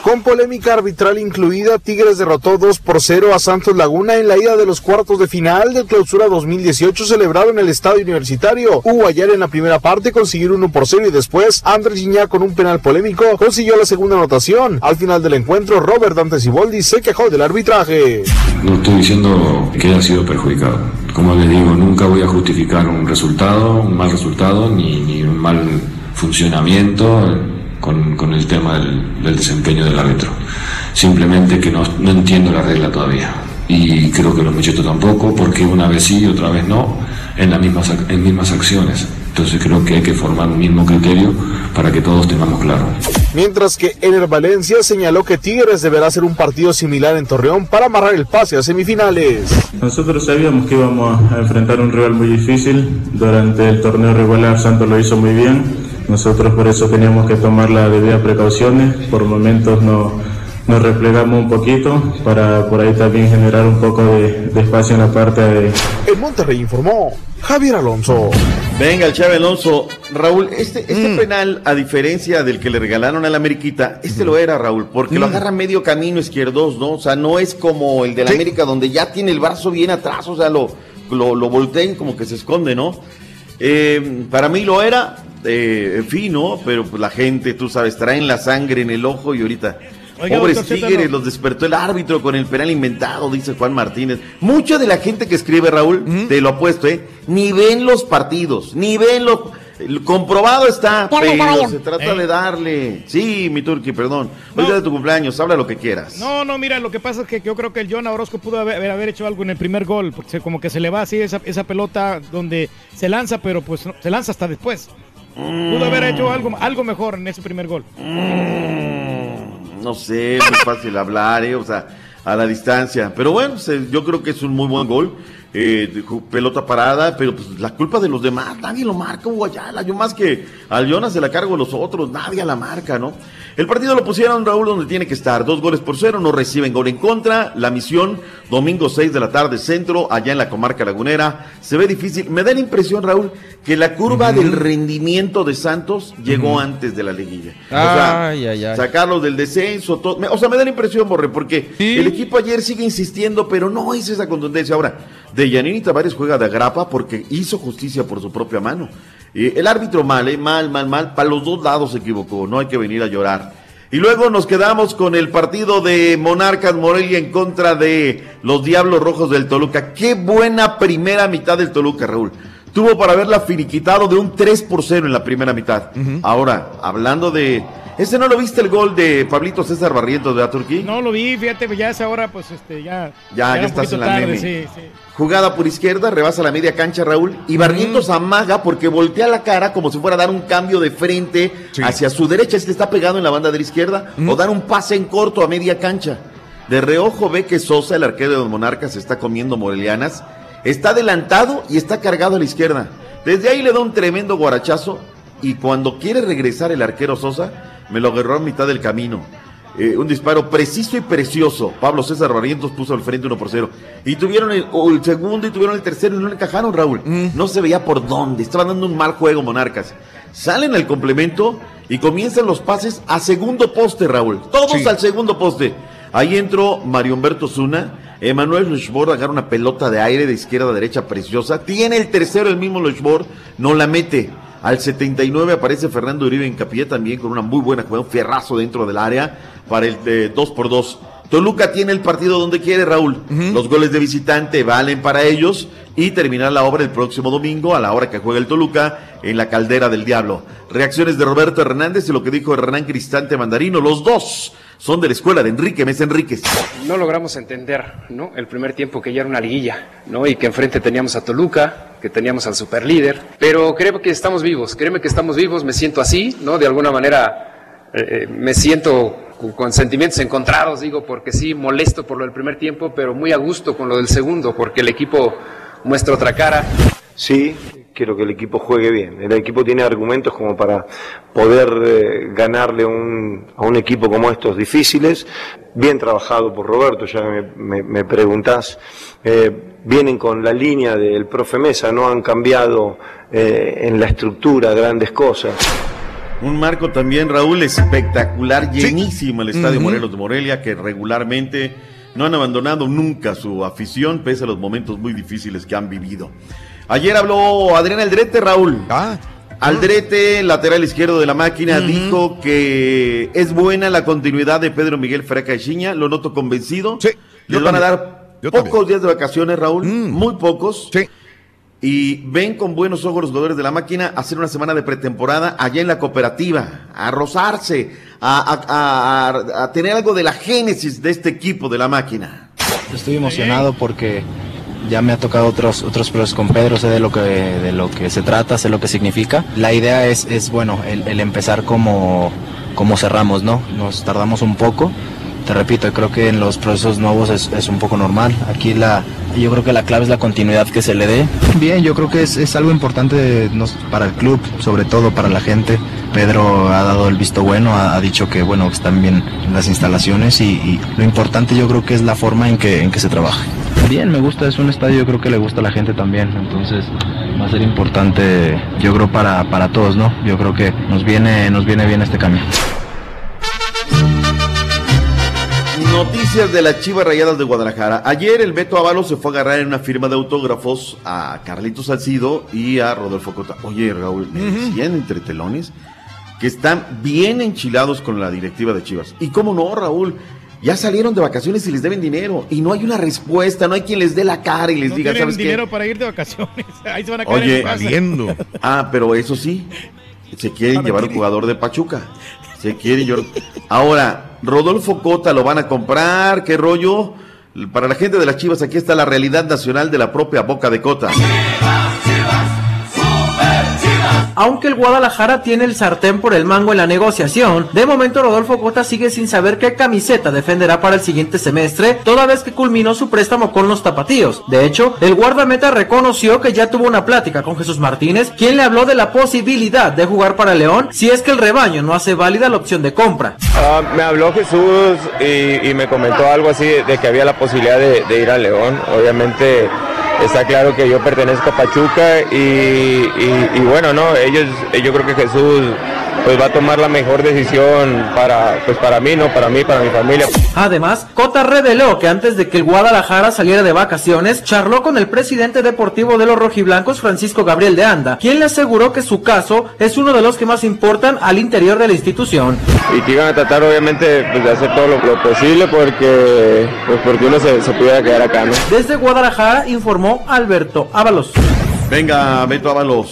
Con polémica arbitral incluida, Tigres derrotó 2 por 0 a Santos Laguna en la ida de los cuartos de final del Clausura 2018 celebrado en el Estadio Universitario. Hugo ayer en la primera parte consiguió 1 por 0 y después Andrés Giñá con un penal polémico consiguió la segunda anotación. Al final del encuentro, Robert Dante Siboldi se quejó del arbitraje. No estoy diciendo que haya sido perjudicado. Como les digo, nunca voy a justificar un resultado, un mal resultado, ni un mal funcionamiento con, con el tema del, del desempeño del árbitro. Simplemente que no, no entiendo la regla todavía. y creo que los muchachos tampoco, porque una vez sí y otra vez no, en las mismas, en mismas acciones. Entonces creo que hay que formar un mismo criterio para que todos tengamos claro. Mientras que Ener Valencia señaló que Tigres deberá hacer un partido similar en Torreón para amarrar el pase a semifinales. Nosotros sabíamos que íbamos a enfrentar un rival muy difícil. Durante el torneo regular Santos lo hizo muy bien. Nosotros por eso teníamos que tomar las debidas precauciones. Por momentos no, nos replegamos un poquito para por ahí también generar un poco de, de espacio en la parte de, En Monterrey informó Javier Alonso. Venga, el Chávez Alonso. Raúl, este, este penal, a diferencia del que le regalaron a la América, este lo era, Raúl, porque lo agarra medio camino izquierdos, ¿no? O sea, no es como el de la América, donde ya tiene el brazo bien atrás, o sea, lo, lo, lo voltean como que se esconde, ¿no? Eh, para mí lo era, eh, en fin, ¿no? Pero pues la gente, tú sabes, traen la sangre en el ojo y ahorita. Oiga, Pobres tigres, no. los despertó el árbitro con el penal inventado, dice Juan Martínez. Mucha de la gente que escribe, Raúl, te lo apuesto, ¿eh? Ni ven los partidos, ni ven los... comprobado está, pero se trata Eh. de darle. Sí, mi turqui, perdón. Hoy día de tu cumpleaños, habla lo que quieras. No, no, mira, lo que pasa es que yo creo que el John Orozco pudo haber, haber hecho algo en el primer gol, porque como que se le va así esa, esa pelota donde se lanza, pero pues no- se lanza hasta después. Pudo haber hecho algo, algo mejor en ese primer gol. No sé, es muy fácil hablar, ¿eh? O sea, a la distancia. Pero bueno, se- yo creo que es un muy buen gol. Eh, pelota parada, pero pues la culpa de los demás, nadie lo marca, Hugo Ayala. Yo más que al Jonas se la cargo a los otros, nadie la marca, ¿no? El partido lo pusieron, Raúl, donde tiene que estar. Dos goles por cero, no reciben gol en contra. La misión, domingo 6 de la tarde, centro, allá en la comarca lagunera. Se ve difícil. Me da la impresión, Raúl, que la curva del rendimiento de Santos llegó antes de la liguilla. O sea, ay. sacarlos del descenso, todo. O sea, me da la impresión, Borre, porque el equipo ayer sigue insistiendo, pero no es esa contundencia. Ahora, de Yanini Tavares juega de agrapa porque hizo justicia por su propia mano. Eh, el árbitro mal, eh, mal, mal, mal. Para los dos lados se equivocó, no hay que venir a llorar. Y luego nos quedamos con el partido de Monarcas Morelia en contra de los Diablos Rojos del Toluca. Qué buena primera mitad del Toluca, Raúl. Tuvo para haberla finiquitado de un 3 por 0 en la primera mitad. Ahora, hablando de... ¿Ese no lo viste el gol de Pablito César Barrientos de Aturquí? No lo vi, fíjate, ya a esa hora, pues este, ya. Ya, ya estás en la tarde, meme. sí, sí. Jugada por izquierda, rebasa la media cancha Raúl y Barrientos amaga porque voltea la cara como si fuera a dar un cambio de frente hacia su derecha. Este está pegado en la banda de la izquierda o dar un pase en corto a media cancha. De reojo ve que Sosa, el arquero de los Monarcas, está comiendo morelianas. Está adelantado y está cargado a la izquierda. Desde ahí le da un tremendo guarachazo y cuando quiere regresar el arquero Sosa, me lo agarró a mitad del camino. Eh, un disparo preciso y precioso. Pablo César Barrientos puso al frente 1 por 0. Y tuvieron el, segundo y tuvieron el tercero y no le encajaron, Raúl. No se veía por dónde. Estaban dando un mal juego, Monarcas. Salen al complemento y comienzan los pases a segundo poste, Raúl. Todos al segundo poste. Ahí entró Mario Humberto Zuna. Emanuel Luchbord agarra una pelota de aire de izquierda a derecha preciosa. Tiene el tercero el mismo Luchbord. No la mete. Al 79 aparece Fernando Uribe en Capilla también con una muy buena jugada, un fierrazo dentro del área para el de 2 por 2 Toluca tiene el partido donde quiere, Raúl. Los goles de visitante valen para ellos y terminar la obra el próximo domingo a la hora que juega el Toluca en la caldera del Diablo. Reacciones de Roberto Hernández y lo que dijo Hernán Cristante Mandarino. Los dos son de la escuela de Enrique Mesa Enríquez. no logramos entender ¿no? el primer tiempo que ya era una liguilla ¿no? y que enfrente teníamos a Toluca, que teníamos al superlíder, pero creo que estamos vivos, créeme que estamos vivos, me siento así, ¿no? de alguna manera eh, eh, me siento con, con sentimientos encontrados, digo, porque sí, molesto por lo del primer tiempo, pero muy a gusto con lo del segundo, porque el equipo muestra otra cara. Sí, quiero que el equipo juegue bien. El equipo tiene argumentos como para poder eh, ganarle un- a un equipo como estos difíciles. Bien trabajado por Roberto, ya me, me- me preguntás. Eh, vienen con la línea del profe Mesa, no han cambiado eh, en la estructura grandes cosas. Un marco también, Raúl, espectacular, llenísimo el Estadio. Morelos de Morelia, que regularmente no han abandonado nunca su afición, pese a los momentos muy difíciles que han vivido. Ayer habló Adrián Aldrete, Raúl. Aldrete, lateral izquierdo de la máquina, dijo que es buena la continuidad de Pedro Miguel Freca Echiña, lo noto convencido. Les van a dar Yo pocos también. días de vacaciones, Raúl, muy pocos. Y ven con buenos ojos los jugadores de la máquina a hacer una semana de pretemporada allá en la cooperativa, a rozarse, a, a- a- a- a tener algo de la génesis de este equipo de la máquina. estoy emocionado porque ya me ha tocado otros otros pruebas con Pedro, sé de lo que de lo que se trata, sé lo que significa. La idea es, es bueno, el, el empezar como, como cerramos, ¿no? Nos tardamos un poco. Te repito, creo que en los procesos nuevos es, es un poco normal. Aquí la, yo creo que la clave es la continuidad que se le dé. Bien, yo creo que es, es algo importante nos- para el club, sobre todo para la gente. Pedro ha dado el visto bueno, ha, ha dicho que bueno que están bien las instalaciones y, y lo importante yo creo que es la forma en que, en que se trabaja. Bien, me gusta, es un estadio, yo creo que le gusta a la gente también, entonces va a ser importante, yo creo para, para todos, ¿no? Yo creo que nos viene, nos viene bien este cambio. Noticias de las Chivas Rayadas de Guadalajara. Ayer el Beto Ábalos se fue a agarrar en una firma de autógrafos a Carlitos Salcido y a Rodolfo Cota. Oye, Raúl, me decían entre telones que están bien enchilados con la directiva de Chivas. Y cómo no, Raúl, ya salieron de vacaciones y les deben dinero. Y no hay una respuesta, no hay quien les dé la cara y les No diga, tienen ¿sabes qué? dinero para ir de vacaciones. Ahí se van a caer Oye, en. Ah, pero eso sí, se quieren llevar un jugador de Pachuca. Se quiere llevar. Ahora, Rodolfo Cota lo van a comprar, qué rollo. Para la gente de las Chivas, aquí está la realidad nacional de la propia Boca de Cota. Aunque el Guadalajara tiene el sartén por el mango en la negociación, de momento Rodolfo Cota sigue sin saber qué camiseta defenderá para el siguiente semestre, toda vez que culminó su préstamo con los tapatíos. De hecho, el guardameta reconoció que ya tuvo una plática con Jesús Martínez, quien le habló de la posibilidad de jugar para León si es que el rebaño no hace válida la opción de compra. Ah, me habló Jesús y, y me comentó algo así de que había la posibilidad de, de ir a León. Obviamente está claro que yo pertenezco a Pachuca y, y- y bueno, no, ellos, yo creo que Jesús pues va a tomar la mejor decisión para, pues para mí, no, para mí, para mi familia. Además, Cota reveló que antes de que el Guadalajara saliera de vacaciones, charló con el presidente deportivo de los rojiblancos, Francisco Gabriel de Anda, quien le aseguró que su caso es uno de los que más importan al interior de la institución. Y que iban a tratar obviamente pues, de hacer todo lo, lo posible porque, pues, porque uno se, se pudiera quedar acá, ¿no? Desde Guadalajara informó Alberto Ábalos. Venga, Beto Ábalos.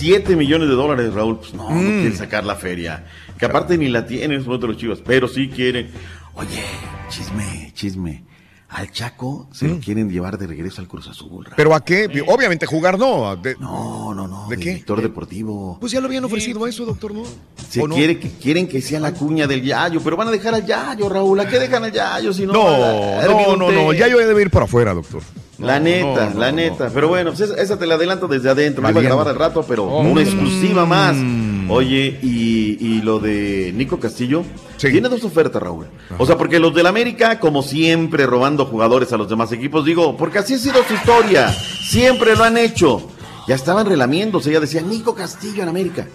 7 millones de dólares, Raúl. Pues no, no quieren sacar la feria. Que aparte ni la tienen en los chivas, pero sí quieren. Oye, chisme, chisme. Al Chaco se lo quieren llevar de regreso al Cruz Azul. Raúl. ¿Pero a qué? Obviamente jugar no. De- No, no, no. ¿De qué? Director deportivo. Pues ya lo habían ofrecido eso, doctor, ¿no? Se quiere que, quieren que sea la cuña del Yayo, pero van a dejar al Yayo, Raúl. ¿A qué dejan al Yayo si no? No, no, no, no. Ya yo debe ir para afuera, doctor. La neta, no, la neta. Pero bueno, pues esa, esa te la adelanto desde adentro. Me iba a grabar al rato, pero Oh. una exclusiva más. Mm. Oye, y, y lo de Nico Castillo. Tiene dos ofertas, Raúl. O sea, porque los del América, como siempre, robando jugadores a los demás equipos, digo, porque así ha sido su historia. Siempre lo han hecho. Ya estaban relamiéndose, ya decían Nico Castillo en América.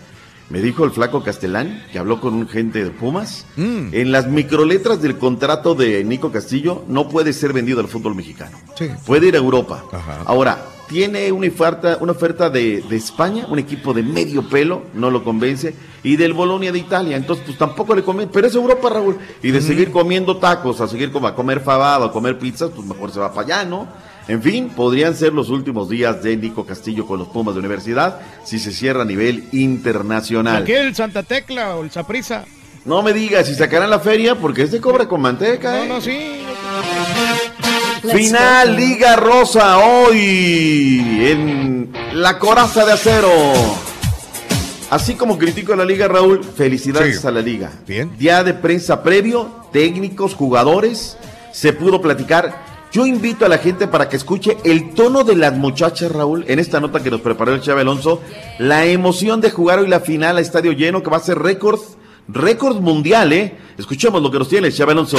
Me dijo el flaco Castelán, que habló con un gente de Pumas, Mm. en las microletras del contrato de Nico Castillo no puede ser vendido al fútbol mexicano. Sí. Puede ir a Europa. Ahora, tiene una oferta, una oferta de, de España, un equipo de medio pelo, no lo convence, y del Bolonia de Italia. Entonces, pues tampoco le convence. Pero es Europa, Raúl. Y de seguir comiendo tacos, a seguir como a comer fabado, a comer pizzas, pues mejor se va para allá, ¿no? En fin, podrían ser los últimos días de Nico Castillo con los Pumas de Universidad si se cierra a nivel internacional. ¿Qué? ¿El Santa Tecla o el Saprisa? No me digas si sacarán la feria porque este cobra con manteca. No, ¿eh? no, sí. Final Liga Rosa hoy en la coraza de acero. Así como critico a la liga, Raúl, felicidades Sí. a la liga. Bien. Día de prensa previo, técnicos, jugadores, se pudo platicar. Yo invito a la gente para que escuche el tono de las muchachas, Raúl, en esta nota que nos preparó el Chávez Alonso. La emoción de jugar hoy la final a estadio lleno, que va a ser récord, récord mundial, ¿eh? Escuchemos lo que nos tiene el Chávez Alonso.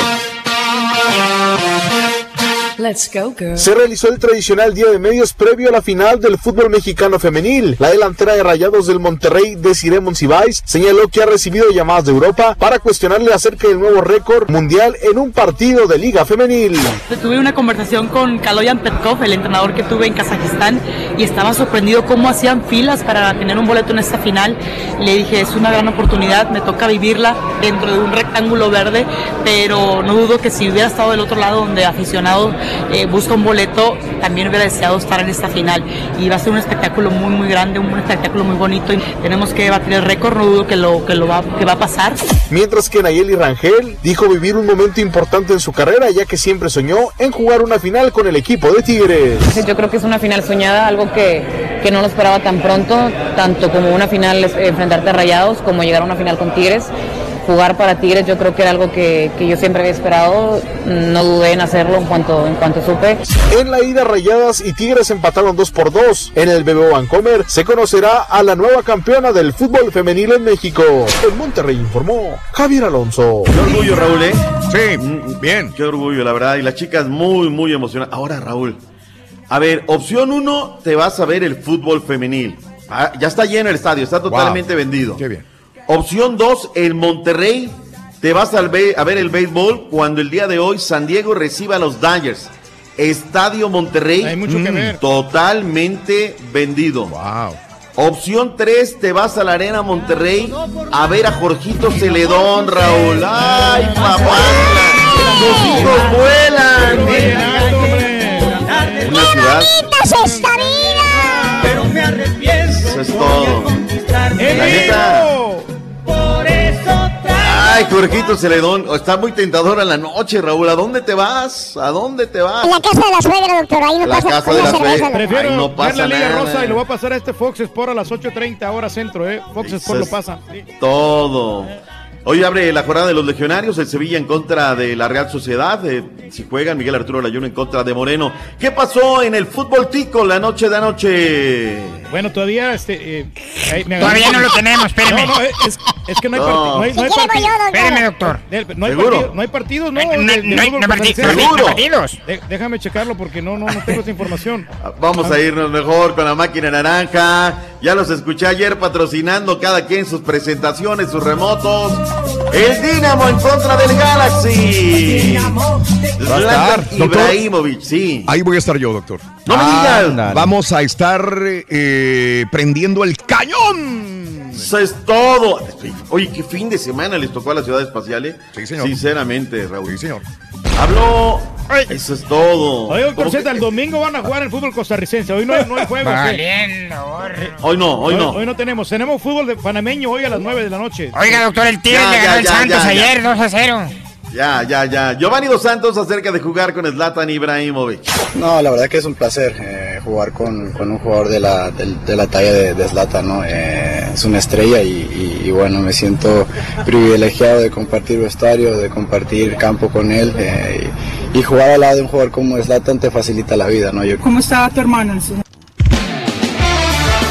Let's go, girl. Se realizó el tradicional día de medios previo a la final del fútbol mexicano femenil. La delantera de Rayados del Monterrey, Desiree Monsiváis, señaló que ha recibido llamadas de Europa para cuestionarle acerca del nuevo récord mundial en un partido de liga femenil. Tuve una conversación con Kaloyan Petkov, el entrenador que tuve en Kazajistán, y estaba sorprendido cómo hacían filas para tener un boleto en esta final. Le dije, es una gran oportunidad, me toca vivirla dentro de un rectángulo verde, pero no dudo que si hubiera estado del otro lado donde aficionados eh, busca un boleto, también hubiera deseado estar en esta final. Y va a ser un espectáculo muy, muy grande, un espectáculo muy bonito. Y tenemos que batir el récord, no dudo que lo, que lo va, que va a pasar. Mientras que Nayeli Rangel dijo vivir un momento importante en su carrera ya que siempre soñó en jugar una final con el equipo de Tigres. Yo creo que es una final soñada, algo que, que no lo esperaba tan pronto, tanto como una final es- enfrentarte a Rayados, como llegar a una final con Tigres. Jugar para Tigres yo creo que era algo que, que yo siempre había esperado, no dudé en hacerlo en cuanto, en cuanto supe. En la ida Rayadas y Tigres empataron 2 por 2. En el BBO Vancomer se conocerá a la nueva campeona del fútbol femenil en México. En Monterrey informó Javier Alonso. Qué orgullo, Raúl, ¿eh? Sí, bien. Qué orgullo, la verdad. Y las chicas muy, muy emocionadas. Ahora, Raúl. A ver, opción uno, te vas a ver el fútbol femenil. Ah, ya está lleno el estadio, está totalmente vendido. Qué bien. Opción dos, el Monterrey, te vas a ver el béisbol cuando el día de hoy San Diego reciba a los Dodgers. Estadio Monterrey, Hay mucho que mm, ver. totalmente vendido. Opción 3, te vas a la Arena Monterrey a ver a Jorgito Celedón, Raúl. ¡Ay, papá! ¡Los hijos vuelan! Una ciudad, ¡Bonita es esta vida! Pero me arrepiento eso es todo. La neta. Ay, Celedón, está muy tentadora la noche, Raúl. ¿A dónde te vas? ¿A dónde te vas? En la casa de la suegra, doctor. Ahí no La pasa casa una de la cerveza. suegra. doctor. Prefiero Ay, no ver pasa la Liga nada. Rosa y lo voy a pasar a este Fox Sport a las 8.30 hora centro, ¿eh? Fox Sport lo pasa. Sí. Todo. Hoy abre la jornada de los legionarios, el Sevilla en contra de la Real Sociedad, eh, si juegan Miguel Arturo Layún en contra de Moreno. ¿Qué pasó en el fútbol tico la noche de anoche? Bueno, todavía este. eh, me Todavía no lo tenemos, espéreme. No, no, es, es que no hay No. partido. No hay, no quiere voy yo, doctor. Espéreme, doctor. Del- No hay, ¿Seguro? partido, no hay partidos, no. Hay- déjame checarlo porque no, no, no tengo esa información. Vamos a irnos mejor con la máquina naranja. Ya los escuché ayer patrocinando cada quien sus presentaciones, sus remotos. El Dinamo en contra del Galaxy. Zlatan doctor. Ibrahimovic, sí. Ahí voy a estar yo, doctor. No me digas. Vamos a estar eh, prendiendo el cañón. Eso es todo. Oye, qué fin de semana les tocó a la ciudad espacial, ¿eh? Sí, señor. Sinceramente, Raúl. Sí, señor. Habló. Eso es todo. Oye, doctor ¿Cómo que- Z, el domingo van a jugar el fútbol costarricense. Hoy no hay, no hay juego. ¿qué? Valiendo. Hoy no, hoy no. Hoy no tenemos. Tenemos fútbol de panameño hoy a las 9 de la noche. Oiga, doctor, el Tigres Ya, le ya, ganó el Santos ya, ya. ayer 2 a 0. Ya, ya, ya. Giovanni Dos Santos acerca de jugar con Zlatan Ibrahimovic. No, la verdad que es un placer eh, jugar con, con un jugador de la, de, la talla de, de Zlatan, ¿no? Eh, es una estrella y, y- y bueno, me siento privilegiado de compartir vestuario, de compartir campo con él eh, y, y jugar al lado de un jugador como Zlatan te facilita la vida, ¿no? Yo ¿Cómo está tu hermano?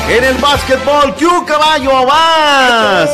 En el básquetbol, ¡Q caballo vas!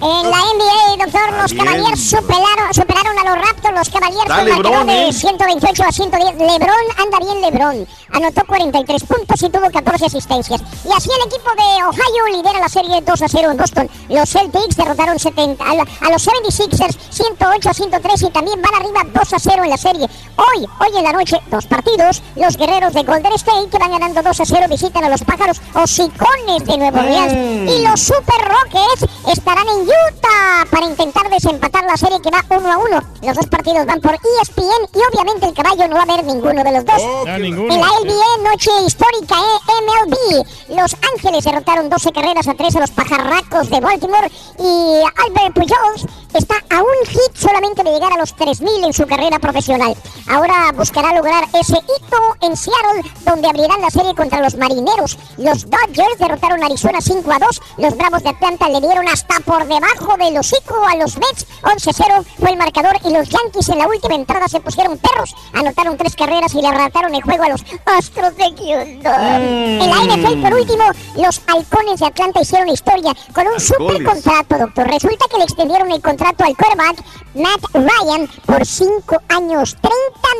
En la NBA, doctor, los. Cavaliers superaron, superaron a los Raptors. Los Cavaliers con LeBron, de ¿eh? 128 a 110. LeBron anda bien, LeBron. Anotó 43 puntos y tuvo 14 asistencias. Y así el equipo de Ohio lidera la serie 2 a 0 en Boston. Los Celtics derrotaron 70, a, a los 76ers 108 a 103 y también van arriba 2 a 0 en la serie. Hoy, hoy en la noche, dos partidos. Los guerreros de Golden State que van ganando 2 a 0 visitan a los pájaros hocicones de Nuevo Orleans. Y los Super Rockets estarán en Utah para intentar desempatar la serie que va 1 a 1. Los dos partidos van por E ESPN y obviamente el caballo no va a ver ninguno de los dos. Ninguno. En la NBA, noche histórica, eh, MLB. Los Ángeles derrotaron 12 carreras a 3 a los pajarracos de Baltimore y Albert Pujols está a un hit solamente de llegar a los 3.000 en su carrera profesional. Ahora buscará lograr ese hito en Seattle, donde abrirán la serie contra los Marineros. Los Dodgers derrotaron a Arizona 5 a 2. Los Bravos de Atlanta le dieron hasta por debajo del hocico a los Mets. 11-0 fue el marcador y los Yankees en la última entrada se pusieron perros. Anotaron tres carreras y le arrebataron el juego a los Astros de Houston. En la NFL, por último, los Halcones de Atlanta hicieron historia con un super contrato, doctor. Resulta que le extendieron el contrato al quarterback Matt Ryan por 5 años, 30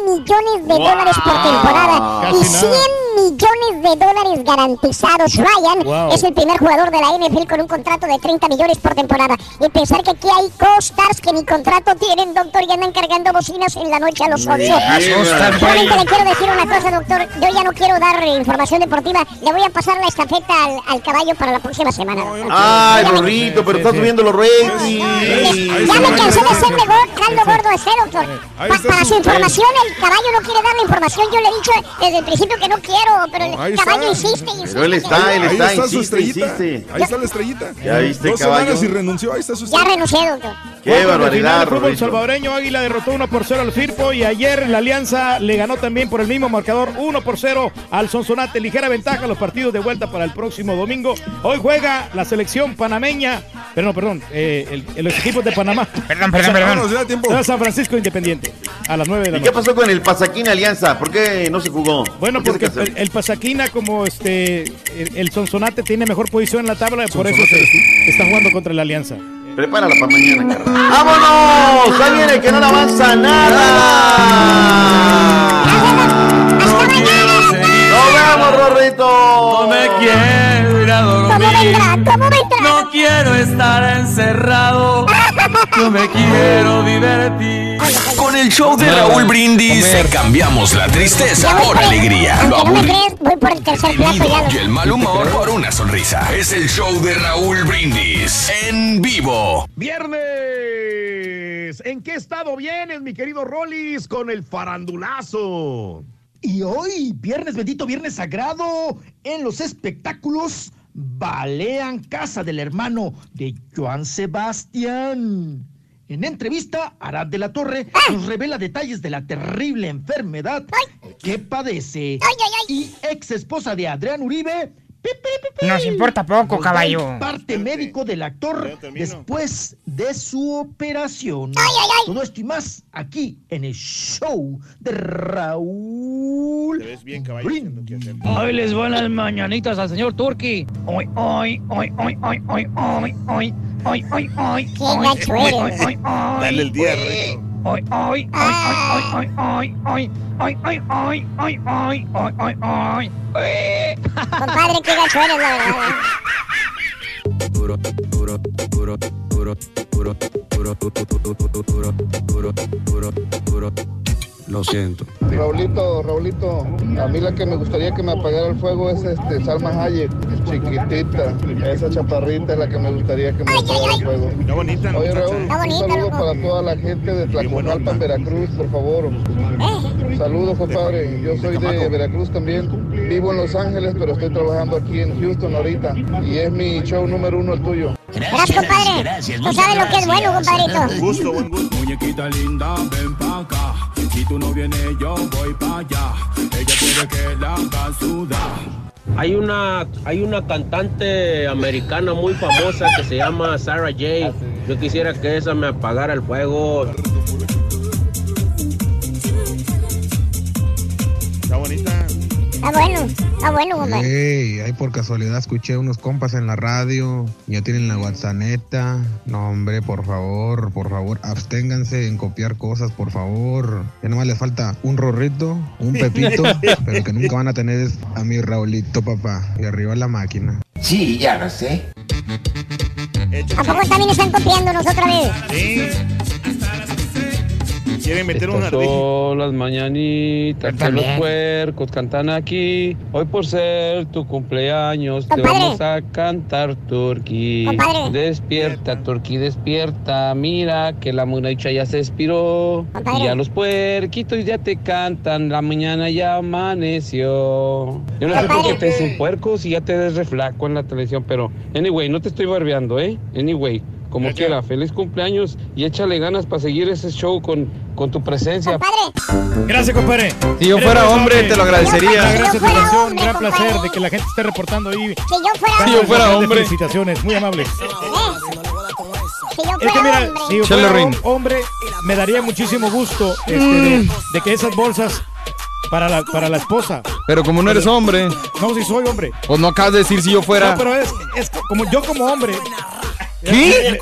millones de Wow. dólares por temporada Casi y nada. 100 millones de dólares garantizados. Ryan Wow. es el primer jugador de la NFL con un contrato de 30 millones por temporada. Y pensar que aquí hay co-stars que ni contrato tienen, doctor, y andan cargando bocinas en la noche a los 11. Asustan, Solamente güey. le quiero decir una cosa, doctor. Yo ya no quiero dar información deportiva. Le voy a pasar la estafeta al, al caballo para la próxima semana. doctor. Ay, Rorrito, pero está subiendo los ratings. Ya me cansé de go- caldo gordo a ese, doctor. doctor. ahí Pa- está para su- información, el caballo no quiere dar la información. Yo le he dicho desde el principio que no quiero, pero el ahí caballo está. insiste insiste. Pero él está, él Ahí está, está su insiste, estrellita. insiste. Ahí está la estrellita. Ya viste, Dos caballo. semanas y renunció. Ahí está su Ya estrellita. renuncié, doctor. Qué el barbaridad, el fútbol salvadoreño Águila derrotó 1 por 0 al Firpo y ayer la Alianza le ganó también por el mismo marcador 1 por 0 al Sonsonate. Ligera ventaja los partidos de vuelta para el próximo domingo. Hoy juega la selección panameña, pero no, perdón, eh, el- los equipos de Panamá. Perdón, perdón, perdón. Ya tiempo. Juega San Francisco Independiente a las 9 de la ¿Y qué noche. pasó con el Pasaquín Alianza? ¿Por qué no se jugó? Bueno, ¿Por qué se porque el, el Pasaquina, como este el, el Sonsonate tiene mejor posición en la tabla, por eso se está jugando contra la Alianza. Prepárala para mañana, carnal. ¡Vámonos! ¡Ahí viene que no le avanza nada! ¡Nos vemos, Rorrito! No me quiero ir a ¿Cómo dormir. vendrá? ¿Cómo vendrá? No quiero estar encerrado. Yo me quiero divertir. Con el show de Raúl Brindis cambiamos la tristeza por alegría, lo no voy por el tercer plato ya. y el mal humor por una sonrisa. Es el show de Raúl Brindis en vivo. Viernes. ¿En qué estado vienes, mi querido Rollis, con el farandulazo? Y hoy, viernes bendito, viernes sagrado, en los espectáculos, balean Casa del Hermano de Joan Sebastián. En entrevista, Arad de la Torre nos revela detalles de la terrible enfermedad que padece. Y ex esposa de Adrián Uribe. Nos importa poco, caballo. parte médico del actor después de su operación. Todo esto y más aquí en el show de Raúl. Te ves bien, caballo. Hoy les buenas mañanitas al señor Turki. Hoy, hoy, hoy, hoy, hoy, hoy, hoy, hoy, hoy, hoy, hoy. Dale el día, Rorrito. Hoy, hoy, hoy, hoy, hoy, hoy, hoy, hoy, hoy, hoy, hoy, hoy, hoy, hoy. Compadre, qué gacho eres, la verdad. Lo siento. Raulito, Raulito, a mí la que me gustaría que me apagara el fuego es este Salma Hayek, chiquitita, esa chaparrita es la que me gustaría que me apagara el fuego. Está bonita, ¿no? Oye Raúl, Está un bonita, saludo para toda la gente de Tlacomalpan, Veracruz, por favor. Saludos, compadre. Yo soy de Veracruz también. Vivo en Los Ángeles, pero estoy trabajando aquí en Houston ahorita. Y es mi show número uno el tuyo. Gracias, compadre. Tú sabes lo que es bueno, compadrito. Gusto, buen gusto. Muñequita linda, ven pa' acá. Si tú no vienes, yo voy pa' allá. Ella quiere que la haga sudar. Hay una, hay una cantante americana muy famosa que se llama Sarah J. Yo quisiera que esa me apagara el fuego. Está bonita. Está bueno, está bueno, compadre. Ey, ahí por casualidad escuché unos compas en la radio, ya tienen la WhatsApp. No, hombre, por favor, por favor, absténganse en copiar cosas, por favor. Ya nomás les falta un rorrito, un pepito, pero que nunca van a tener es a mi Raulito, papá. Y arriba la máquina. Sí, ya lo sé. ¿A poco también están copiándonos otra vez? Sí. Quieren meter un Estas ardillo. son las mañanitas que los puercos cantan aquí. Hoy por ser tu cumpleaños te vamos a cantar Turquí. Compadre. Despierta, Turquí, despierta. Mira que la munacha ya se expiró. Compadre. Y ya los puerquitos ya te cantan. La mañana ya amaneció. Yo no sé por qué te dicen puercos y ya te des reflaco en la televisión, pero anyway, no te estoy barbeando, ¿eh? Anyway. Como quiera, feliz cumpleaños y échale ganas para seguir ese show con, con tu presencia. Gracias, compadre. Si yo fuera hombre, te lo agradecería. Gracias, fuera Federación. hombre, Gran placer compadre. de que la gente esté reportando ahí. Si yo fuera hombre. Felicitaciones, muy amable. Si yo Es que mira, hombre. si yo fuera hombre, me daría muchísimo gusto este, de, de que esas bolsas para la, para la esposa. Pero como no eres hombre, No, si soy hombre. pues no acabas de decir si yo fuera. No, pero es, es como yo como hombre. ¿Qué?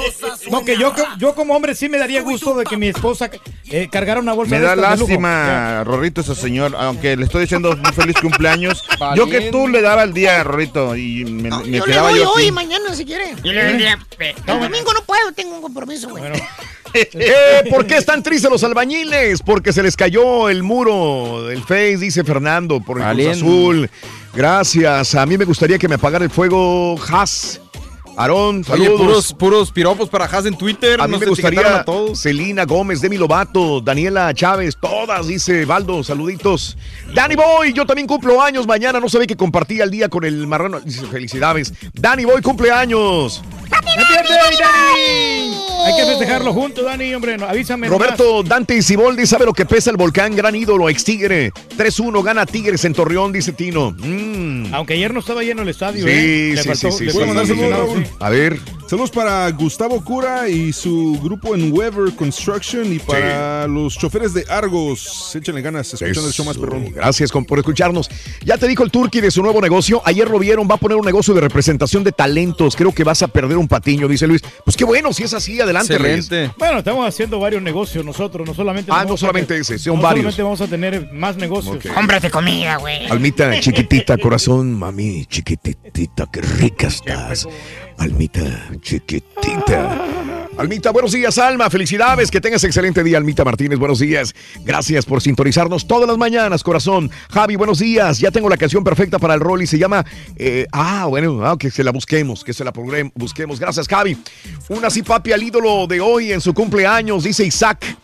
No, que yo, yo como hombre sí me daría gusto de que mi esposa eh, cargara una bolsa Me de da de lujo. lástima, Rorrito, ese señor, aunque le estoy diciendo un feliz cumpleaños. Yo que tú le daba el día, Rorrito, y me, me Yo le quedaba doy yo hoy y mañana si quiere. Yo le diría, El domingo no puedo, tengo un compromiso, güey. Eh, ¿Por qué están tristes los albañiles? Porque se les cayó el muro del Face, dice Fernando, por el Cruz. Azul. Gracias. A mí me gustaría que me apagara el fuego Haas. Aarón, Oye, saludos. puros, puros piropos para Haas en Twitter. A mí nos me gustaría a todos. Celina Gómez, Demi Lovato, Daniela Chávez, todas, dice Baldo, saluditos. Danny Boy, yo también cumplo años mañana, no sabía que compartía el día con el marrano. Dice, felicidades. Danny Boy cumple años. ¡Happy birthday, Dani! Hay que festejarlo juntos, Dani, hombre. no, avísame. Roberto Dante Siboldi sabe lo que pesa el volcán, gran ídolo, ex Tigre. 3-1 gana Tigres en Torreón, dice Tino. Mm. Aunque ayer no estaba lleno el estadio, Sí, ¿eh? Le sí, faltó- sí, sí, le sí, sí. sí. A ver. Saludos para Gustavo Cura y su grupo en Weber Construction y para los choferes de Argos. Échenle ganas, escuchando el show más perrón. Gracias con- por escucharnos. Ya te dijo el Turqui de su nuevo negocio. Ayer lo vieron, va a poner un negocio de representación de talentos. Creo que vas a perder un patiño, dice Luis. Pues qué bueno, si es así, adelante, Reyes. Bueno, estamos haciendo varios negocios nosotros, no solamente. Ah, no solamente tener- ese, son no varios. solamente vamos a tener más negocios. Cómprate comida, güey. Almita chiquitita, corazón, mami, chiquitita, qué rica estás. Almita chiquitita. Almita, buenos días, Alma. Felicidades, que tengas excelente día, Almita Martínez. Buenos días. Gracias por sintonizarnos todas las mañanas, corazón. Javi, buenos días. Ya tengo la canción perfecta para el rol y se llama. eh, ah, bueno, ah, que se la busquemos, que se la busquemos. Gracias, Javi. Una así, papi, al ídolo de hoy en su cumpleaños, dice Isaac.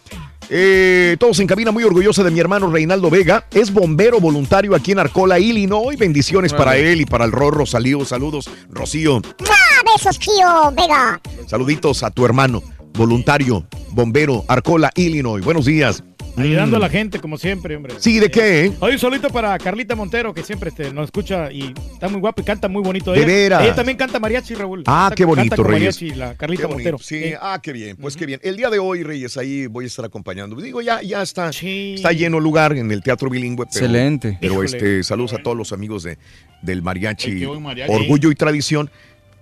Eh, todos en cabina, muy orgullosa de mi hermano Reinaldo Vega. Es bombero voluntario aquí en Arcola, Illinois. Bendiciones para él y para el Rorro. Saludos, saludos, Rocío. ¡Ah, besos, tío Vega! Saluditos a tu hermano, voluntario, bombero, Arcola, Illinois. Buenos días. Ayudando a Mm. la gente, como siempre, hombre. Sí, ¿de qué? eh? Hoy un solito para Carlita Montero, que siempre este, nos escucha y está muy guapa y canta muy bonito. De ella, veras. Ella también canta mariachi, Raúl. Ah, qué bonito, canta Reyes. mariachi, la Carlita Qué bonito, Montero. Sí, ah, qué bien, pues qué bien. El día de hoy, Reyes, ahí voy a estar acompañando. Digo, ya, ya está, está lleno el lugar en el Teatro Bilingüe. Pero, Excelente. Pero Híjole. este, saludos a todos los amigos de, del qué mariachi. Orgullo y Tradición,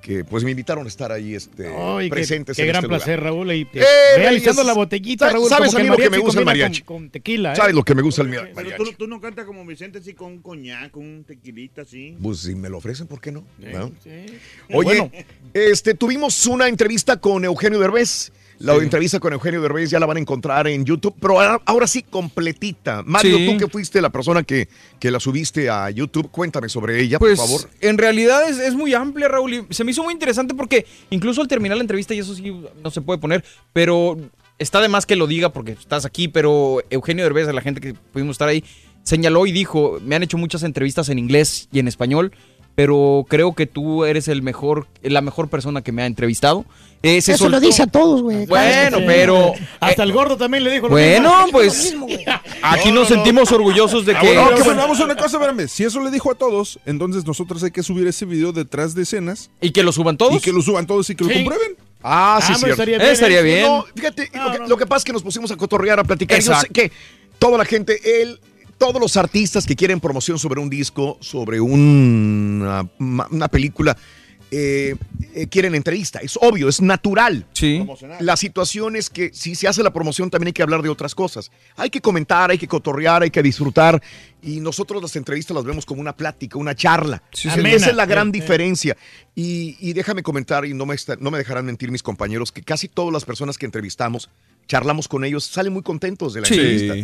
que pues me invitaron a estar ahí este, qué- presentes qué, en gran este lugar. placer, Raúl. Y, Eh, alisando la botellita, Raúl. sabes a mí lo que me gusta el mariachi. Con, con tequila, ¿eh? ¿Sabes lo que me gusta el Pero mariachi? tú, tú no cantas como Vicente, así con un coñac, con un tequilita, así. Pues si me lo ofrecen, ¿por qué no? ¿No? sí. Oye, Bueno. este, tuvimos una entrevista con Eugenio Derbez. La entrevista con Eugenio Derbez ya la van a encontrar en YouTube, pero ahora, ahora sí completita. Mario, Sí. tú que fuiste la persona que, que la subiste a YouTube, cuéntame sobre ella, Pues por favor. en realidad es, es muy amplia, Raúl. y se me hizo muy interesante porque incluso al terminar la entrevista, y eso sí no se puede poner, pero está de más que lo diga porque estás aquí, pero Eugenio Derbez, la gente que pudimos estar ahí, señaló y dijo, me han hecho muchas entrevistas en inglés y en español, pero creo que tú eres el mejor, la mejor persona que me ha entrevistado. Eh, se Eso lo dice a todos, güey. Bueno, pero... Hasta el gordo también le dijo lo Bueno, mismo. pues aquí nos sentimos orgullosos de Ah, que... bueno, vamos a una cosa, espérame. Si eso le dijo a todos, entonces nosotros hay que subir ese video detrás de escenas. Y que lo suban todos. Y que lo suban todos y que lo comprueben. Ah, sí, Ah, cierto. pues estaría bien, Estaría bien. No, fíjate, lo, que, lo que pasa es que nos pusimos a cotorrear, a platicar. Yo sé Exacto. que toda la gente, él, todos los artistas que quieren promoción sobre un disco, sobre una, una película, eh, eh, quieren entrevista. Es obvio, es natural. Sí. La situación es que si se hace la promoción también hay que hablar de otras cosas. Hay que comentar, hay que cotorrear, hay que disfrutar. Y nosotros las entrevistas las vemos como una plática, una charla. sí. Esa es la gran Sí, diferencia. Y, y déjame comentar, y no me, está- no me dejarán mentir mis compañeros, que casi todas las personas que entrevistamos, charlamos con ellos, salen muy contentos de la Sí. entrevista.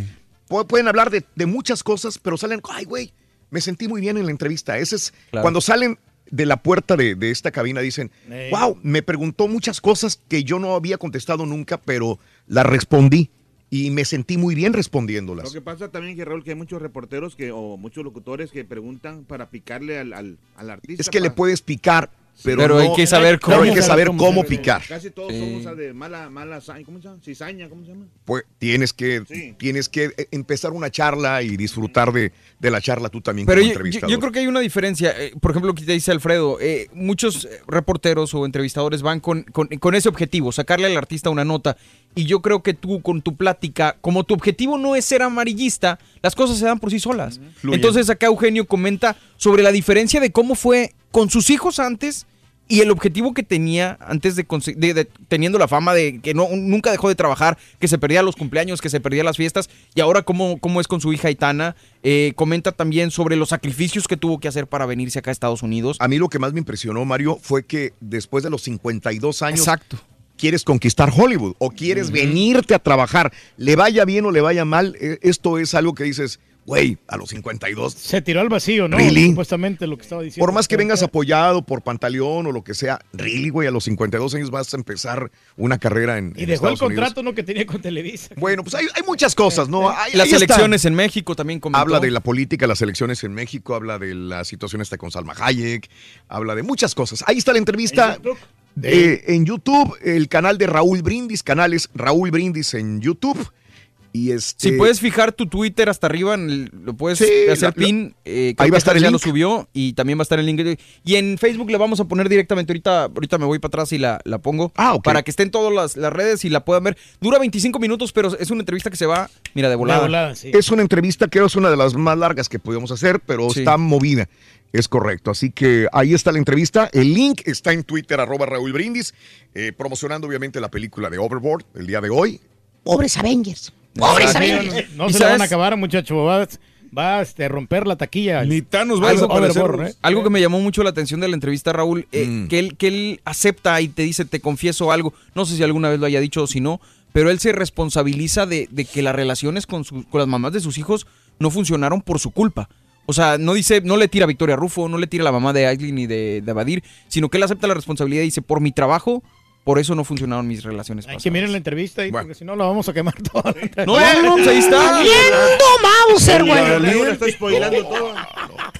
Pu- pueden hablar de, de muchas cosas, pero salen, ay, güey, me sentí muy bien en la entrevista. Ese es Claro. cuando salen de la puerta de, de esta cabina, dicen, wow, me preguntó muchas cosas que yo no había contestado nunca, pero las respondí y me sentí muy bien Lo respondiéndolas. que pasa también que Raúl que hay muchos reporteros que o muchos locutores que preguntan para picarle al, al, al artista. Es que le puedes picar, pero, Pero hay que saber pero hay cómo. que saber Cómo cómo Pero picar. Casi todos Sí. somos de mala mala ¿cómo se llama? Cizaña, ¿cómo se llama? Pues tienes que, Sí. tienes que eh, empezar una charla y disfrutar de, de la charla tú también Pero como yo, yo- entrevistador. yo creo que hay una diferencia. Eh, por ejemplo, lo que te dice Alfredo, eh, muchos reporteros o entrevistadores van con, con- con ese objetivo, sacarle al artista una nota. Y yo creo que tú con tu plática, como tu objetivo no es ser amarillista, las cosas se dan por sí solas. Entonces acá Eugenio comenta sobre la diferencia de cómo fue con sus hijos antes y el objetivo que tenía antes de, de- de- teniendo la fama de que no nunca dejó de trabajar, que se perdía los cumpleaños, que se perdía las fiestas y ahora cómo, cómo es con su hija Itana. Eh, comenta también sobre los sacrificios que tuvo que hacer para venirse acá a Estados Unidos. A mí lo que más me impresionó, Mario, fue que después de los 52 años Exacto. quieres conquistar Hollywood o quieres venirte a trabajar, le vaya bien o le vaya mal, eh, esto es algo que dices, Güey, a los 52. Se tiró al vacío, ¿no? Really? Supuestamente lo que estaba diciendo. Por más que vengas apoyado por Pantaleón o lo que sea, really, güey, a los 52 años vas a empezar una carrera en, Y en dejó el Unidos. contrato ¿no? que tenía con Televisa. Bueno, pues hay, hay muchas cosas, ¿no? Las está. elecciones en México también comentó. Habla de la política, las elecciones en México, habla de la situación esta con Salma Hayek, habla de muchas cosas. Ahí está la entrevista. eh, en YouTube, el canal de Raúl Brindis, canales Raúl Brindis en YouTube. Y este. Si puedes fijar tu Twitter hasta arriba, en el- lo puedes Sí, hacer la- la- pin. eh, ahí va a que estar el ya link. lo subió y también va a estar el link. Y en Facebook le vamos a poner directamente. Ahorita, ahorita me voy para atrás y la, la pongo. Ah, Para que esté en todas las, las redes y la puedan ver. Dura 25 minutos, pero es una entrevista que se va, mira, de volada. Es una entrevista que es una de las más largas que podemos hacer, pero Sí. está movida. Es correcto. Así que ahí está la entrevista. El link está en Twitter, arroba Raúl Brindis, eh, promocionando obviamente la película de Overboard el día de hoy. Pobres Avengers. No ¿Y se la van a acabar, muchacho. Va, va este, a romper la taquilla. Ni Thanos va a Algo- desaparecer, ¿eh? Algo que me llamó mucho la atención de la entrevista, Raúl, eh, Mm. que, él, que él acepta y te dice, te confieso algo. No sé si alguna vez lo haya dicho o si no, pero él se responsabiliza de, de que las relaciones con, su- con las mamás de sus hijos no funcionaron por su culpa. O sea, no dice, no le tira a Victoria Rufo, no le tira a la mamá de Aislinn ni de, de Badir, sino que él acepta la responsabilidad y dice, por mi trabajo, por eso no funcionaron mis relaciones Hay pasadas. que miren la entrevista ahí, porque si no la vamos a quemar toda. No, no, pues ahí está. Viendo Mauser, güey. Está spoilando todo.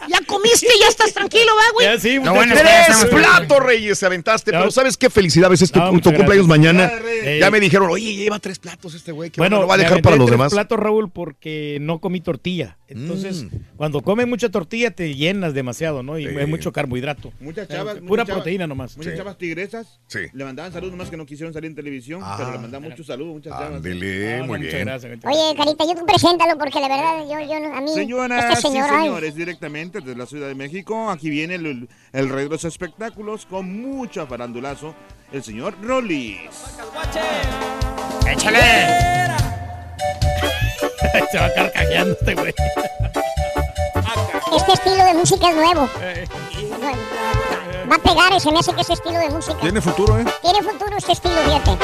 Ya comiste, ya estás tranquilo, ¿va, güey? Ya sí, No, muchachos. bueno, Ya tres platos, Reyes, se aventaste. No. Pero ¿sabes qué felicidades? Es tu, No, tu cumpleaños mañana. Ya me dijeron, oye, lleva tres platos este güey. que Bueno, lo va a dejar para los tres demás. platos, Raúl, porque no comí tortilla. Entonces, Mm. cuando comes mucha tortilla te llenas demasiado, ¿no? Y Sí. hay mucho carbohidrato. Muchas chavas. Pura muchas chavas- proteína nomás. Muchas Sí. chavas tigresas Sí. le mandaban saludos nomás que no quisieron salir en televisión, Ah. pero le mandaban muchos saludos, muchas chavas. Ándele, muy muchas bien. gracias. Oye, Carita, yo tú preséntalo porque la verdad, yo, yo, no- a mí, Señoras este señor, y ay, señores, directamente desde la Ciudad de México, aquí viene el, el rey de los espectáculos con mucha farandulazo, el señor Rollis. ¡Échale! Se va carcajeando este güey. este estilo de música es nuevo. Va a pegar, se me hace que ese estilo de música. Tiene futuro, ¿eh? Tiene futuro este estilo, fíjate.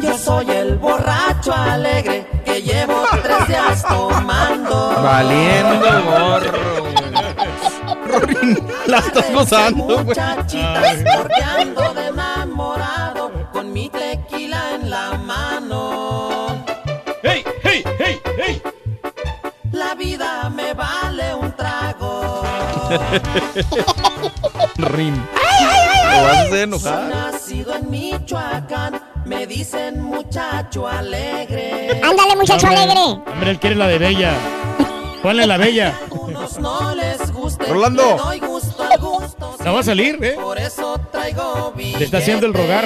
Yo soy el borracho alegre que llevo tres días tomando. Valiendo gorro. Rorín, la estás gozando, güey. Rin. Lo vas a hacer Soy enojar. nacido en Michoacán, me dicen muchacho alegre. Ándale, muchacho Hombre, alegre. Hombre, él quiere la de Bella. Ponle la Bella. Unos no les guste, Rolando. doy gusto al gusto. No va a salir, ¿eh? Por eso traigo Le está haciendo el rogar.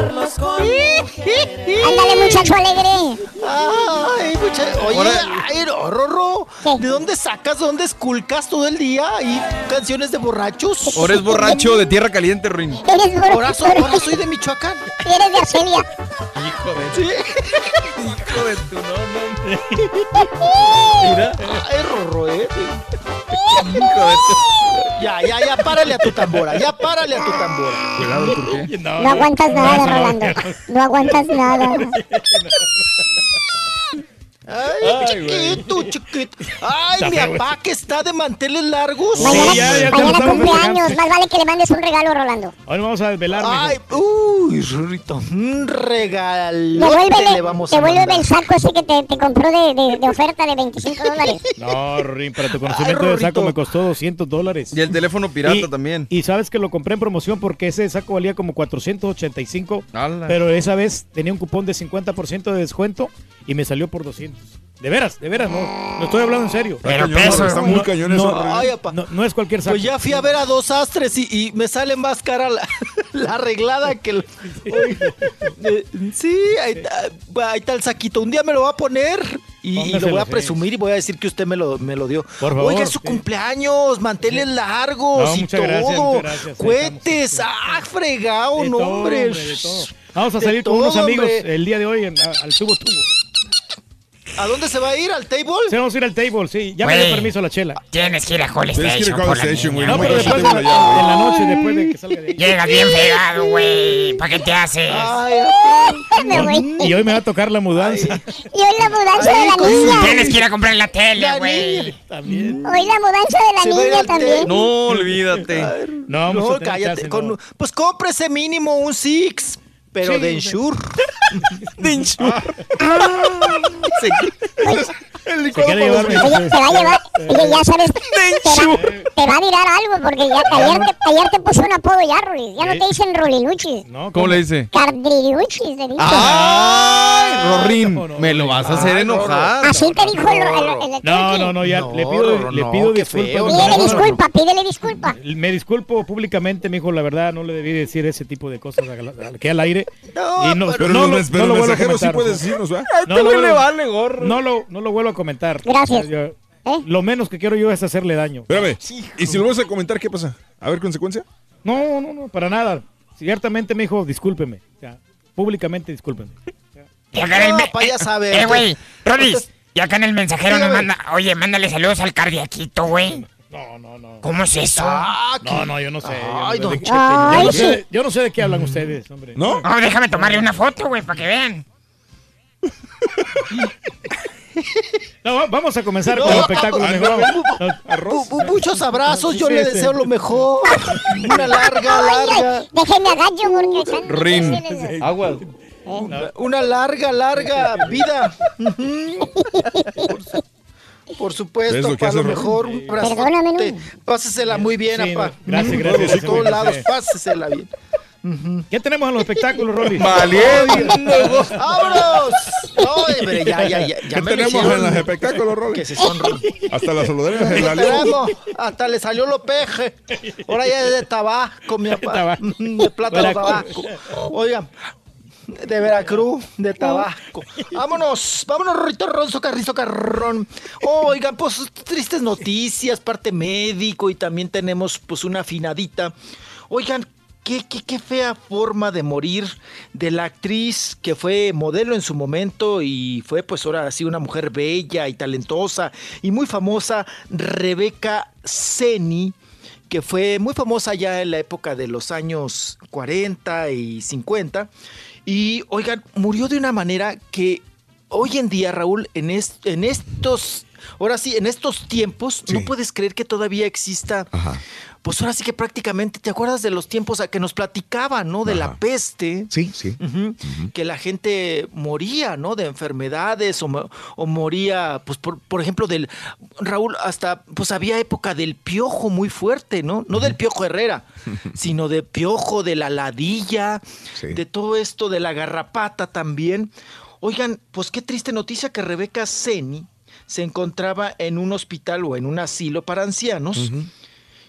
Carlos con Ándale, muchacho alegre. Ay, mucha- Oye, ay, Rorro, ¿de dónde sacas, de dónde esculcas todo el día? ¿Y canciones de borrachos? Ahora es borracho de tierra caliente, Rin. Eres borracho. Ahora soy, ahora soy de Michoacán. Eres de Arcelia. Hijo de Sí. Hijo de tu no, Mira. Ay, Rorro, eh. Hijo de tu... Ya, ya, ya, párale a tu tambora, ya párale a tu tambora. Cuidado, Turquía. No aguantas nada, Rolando. No aguantas nada. Ay, Ay, güey. chiquito, chiquito. Ay, Está mi papá que está de manteles largos. Mañana, ya, ya mañana estamos cumpleaños. Más vale que le mandes un regalo, Rolando. Hoy vamos a desvelar, mijo. Ay, uy, Rorrito, un regalote Devuélvele, le vamos devuélvele el saco ese que te, te compró de, de, de oferta de 25 dólares. No, Rorín, para tu conocimiento de Rorrito. saco me costó 200 dólares. Y el teléfono pirata Y- también. Y sabes que lo compré en promoción porque ese saco valía como 485, Ala. pero esa vez tenía un cupón de 50% de descuento y me salió por 200. De veras, de veras, no, no estoy hablando en serio. Pero cañón, peso. está muy cañón eso, no. Ay, apa. no, no es cualquier saco. Pues ya fui a ver a dos astres y, y me sale más cara la, la arreglada que el... Eh, sí, ahí está, ahí está el saquito. Un día me lo voy a poner y, y lo voy a presumir y voy a decir que usted me lo, me lo dio. Por favor, Oiga, es su sí. cumpleaños, manteles largos No, y todo. gracias. Ahí estamos. este, ah, fregado, no, todo, hombre. Vamos a salir con unos amigos hombre. el día de hoy en- al tubo tubo. ¿A dónde se va a ir? ¿Al table? Se vamos a ir al table, sí. Ya me dio permiso la chela. Tienes que ir a Call Tienes que ir a Station Station, güey. No, pero después de, allá, güey. en la noche, después de que salga de ahí. Llegas bien fregado, güey. ¿Para qué te haces? Me voy. Y hoy me va a tocar la mudanza. Y hoy la mudanza de la niña. Tienes que ir a comprar la tele, güey. También. Hoy la mudanza de la niña también. No, olvídate. No, No, cállate. chance, con- no. Pues cómprese mínimo un Six, pero Sí, de. Ensure. De Ensure. Sí. Se quiere llevar mi- Oye, te va a llevar, oye, ya sabes, te va, te va a tirar algo porque ya, ayer, te, ayer te puso un apodo ya, Rolis. Ya no te dicen Roliluchis. No, ¿Cómo le dice? Cardriluchis te dicen. ¡Ay, no, no, Me lo vas a hacer enojar. Así te dijo el, el, el, No, no, no, ya No, le pido, le pido disculpas. Pídele disculpa, pídele disculpa. Me disculpo públicamente, mijo, la verdad, no le debí decir ese tipo de cosas aquí al aire. No, Y no, Pero no los, pero no lo vuelvo a sí decirnos, ¿verdad? A No lo güey le vuelvo- vale gorro. No lo, no lo vuelvo a comentar. Gracias. Yo- ¿Eh? Lo menos que quiero yo es hacerle daño. Espérame. ¿Y si lo vas a comentar, qué pasa? ¿A ver consecuencia? No, no, no, para nada. Ciertamente, me dijo, discúlpeme. Ya, públicamente, discúlpeme. Y acá en el No, me- pa' ya eh, sabe. Eh, güey, Rolis. Y acá en el mensajero nos manda, oye, mándale saludos al cardiaquito, güey. No, no, no. ¿Cómo es eso? No, no, yo no sé. yo no Ay, sé don yo, Ay, no sí. sé de, yo no sé de qué hablan ustedes, hombre. ¿No? No, déjame tomarle una foto, güey, para que vean. No, va- vamos a comenzar No, con el espectáculo mejor. no, No, Bu- bu- Muchos abrazos, yo le deseo lo mejor. Una larga, larga. Déjenme agacho porque están Rin. Agua. Una larga, larga vida. Por, su- por ¿Ves supuesto, lo que para lo mejor. Un abrazote. Perdóname, no. Pásesela muy bien, Sí, apa. no. Gracias, gracias, Por gracias, todos lados, bien. pásesela bien. ¿Qué tenemos en los espectáculos, Rolly? ¡Vámonos! No, hombre, ya, ya, ya. ya ¿Qué me tenemos en los espectáculos, Que Rolly? se sonríen. Hasta las saludaderas de la Tenemos, hasta le salió lo peje. Ahora ya es de Tabasco, mi papá. De plátano. Tabasco. Oigan, de Veracruz, de Tabasco. Vámonos, vámonos, Rorrito Ronzo, Carrizo Carrón. Oigan, pues tristes noticias, parte médico y también tenemos pues una afinadita. Oigan, Qué, qué, qué fea forma de morir de la actriz que fue modelo en su momento y fue pues ahora sí una mujer bella y talentosa y muy famosa, Rebeca Seni, que fue muy famosa ya en la época de los años 40 y 50. Y oigan, murió de una manera que hoy en día, Raúl, en, est- en estos, ahora sí, en estos tiempos, no puedes creer que todavía exista. Pues ahora sí que prácticamente, ¿te acuerdas de los tiempos a que nos platicaban, ¿no? De la peste. Sí, sí. Que la gente moría, ¿no? De enfermedades o, o moría, pues por, por ejemplo, del Raúl, hasta pues había época del piojo muy fuerte, ¿no? No del piojo Herrera, sino de piojo, de la ladilla, de todo esto, de la garrapata también. Oigan, pues qué triste noticia que Rebeca Seni se encontraba en un hospital o en un asilo para ancianos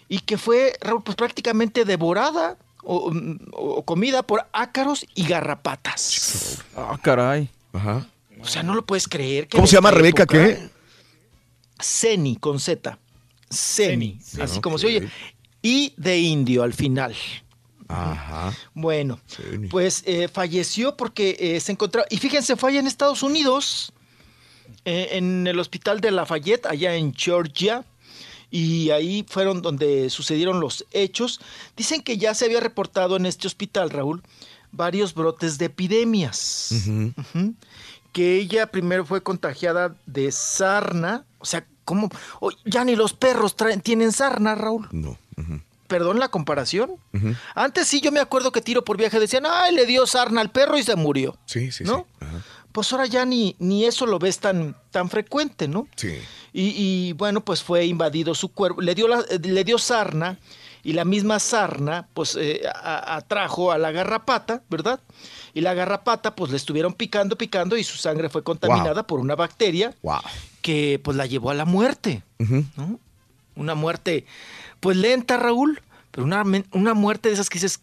y que fue Raúl, pues prácticamente devorada o, o comida por ácaros y garrapatas. Ah, caray. Ajá. O sea, no lo puedes creer. ¿Cómo se llama Rebeca época- qué? Ceni, con Z. Ceni, Ceni, así ah, como se oye. Y de indio al final. Ajá. Bueno, pues eh, falleció porque eh, se encontraba. Y fíjense, fue allá en Estados Unidos, eh, en el hospital de Lafayette, allá en Georgia. Y ahí fueron donde sucedieron los hechos. Dicen que ya se había reportado en este hospital, Raúl, varios brotes de epidemias. Que ella primero fue contagiada de sarna. O sea, ¿cómo? Oh, ya ni los perros traen- tienen sarna, Raúl. No. Perdón la comparación. Antes sí yo me acuerdo que tiro por viaje decían, ay, le dio sarna al perro y se murió. Sí, sí, ¿No? sí. Ajá. Pues ahora ya ni, ni eso lo ves tan, tan frecuente, ¿no? Sí. Y, y, bueno, pues fue invadido su cuerpo, le dio, la- le dio sarna y la misma sarna pues eh, a- atrajo a la garrapata, ¿verdad? Y la garrapata pues le estuvieron picando, picando y su sangre fue contaminada por una bacteria Wow. que pues la llevó a la muerte. ¿no? Una muerte, pues lenta, Raúl, pero una, una muerte de esas que dices,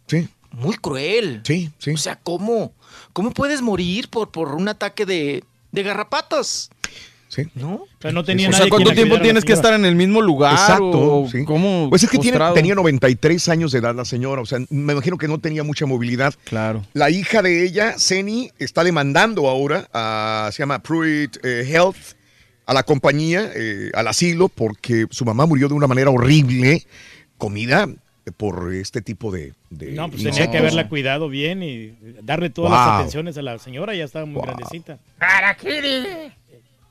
muy cruel. Sí, sí. O sea, ¿cómo? ¿Cómo puedes morir por, por un ataque de, de garrapatas? Sí. ¿No? O sea, no tenía O sea, nadie ¿cuánto tiempo tienes que estar en el mismo lugar? Exacto, o sí. ¿Cómo? Pues es que tiene- tenía 93 años de edad la señora, o sea, me imagino que no tenía mucha movilidad. Claro. La hija de ella, Seni, está demandando ahora a, se llama Pruitt eh, Health, a la compañía, eh, al asilo, porque su mamá murió de una manera horrible, comida por este tipo de... de No, pues tenía que haberla cuidado bien y darle todas Wow. las atenciones a la señora, ya estaba muy grandecita.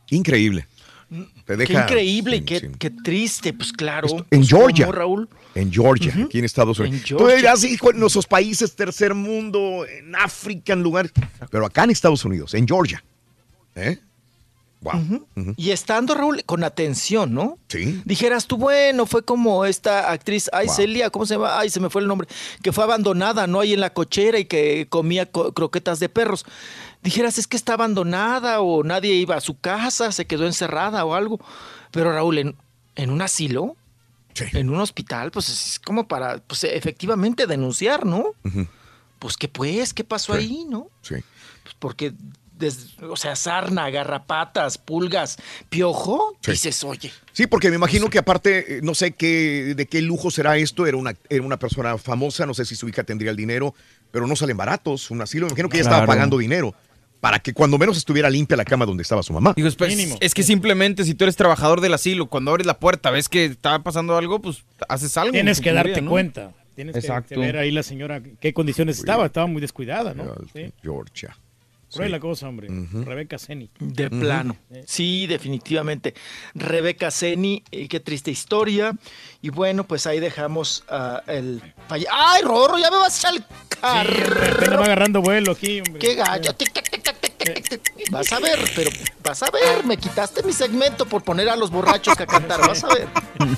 Increíble. Te Qué deja increíble y qué, qué triste, pues claro. en Pues, Georgia. ¿cómo, Raúl? En Georgia, aquí en Estados Unidos. En Tú dirás, hijo, en nuestros países, tercer mundo, en África, en lugares. Pero acá en Estados Unidos, en Georgia. ¿Eh? Wow. Y estando, Raúl, con atención, ¿no? Sí. Dijeras tú, bueno, fue como esta actriz, ay, Wow. Celia, ¿cómo se llama? Ay, se me fue el nombre, que fue abandonada, ¿no? Ahí en la cochera y que comía co- croquetas de perros. Dijeras, es que está abandonada o nadie iba a su casa, se quedó encerrada o algo. Pero Raúl, en, en un asilo, en un hospital, pues es como para, pues efectivamente denunciar, ¿no? Pues, ¿qué pues? ¿Qué pasó Sí. ahí, no? Sí. Pues porque, des- o sea, sarna, garrapatas, pulgas, piojo, Sí. dices, oye. Sí, porque me imagino que aparte, eh, no sé qué, de qué lujo será esto, era una, era una persona famosa, no sé si su hija tendría el dinero, pero no salen baratos, un asilo, me imagino que ella estaba pagando dinero para que cuando menos estuviera limpia la cama donde estaba su mamá. Digo, pues, es que simplemente si tú eres trabajador del asilo, cuando abres la puerta, ves que está pasando algo, pues haces algo. Tienes en que darte cuenta. Tienes que- Exacto. que ver ahí la señora qué condiciones estaba. Estaba muy descuidada, ¿no? Sí. Georgia. Cruel Sí. la cosa, hombre. Rebeca Seni. De plano. Sí, definitivamente. Rebeca Seni, eh, qué triste historia. Y bueno, pues ahí dejamos ah, el falle- ¡Ay, Rorro! Ya me vas a echar el carro. Va agarrando vuelo aquí, hombre. ¡Qué gallo! Vas a ver, pero vas a ver. Me quitaste mi segmento por poner a los borrachos a cantar. Vas a ver.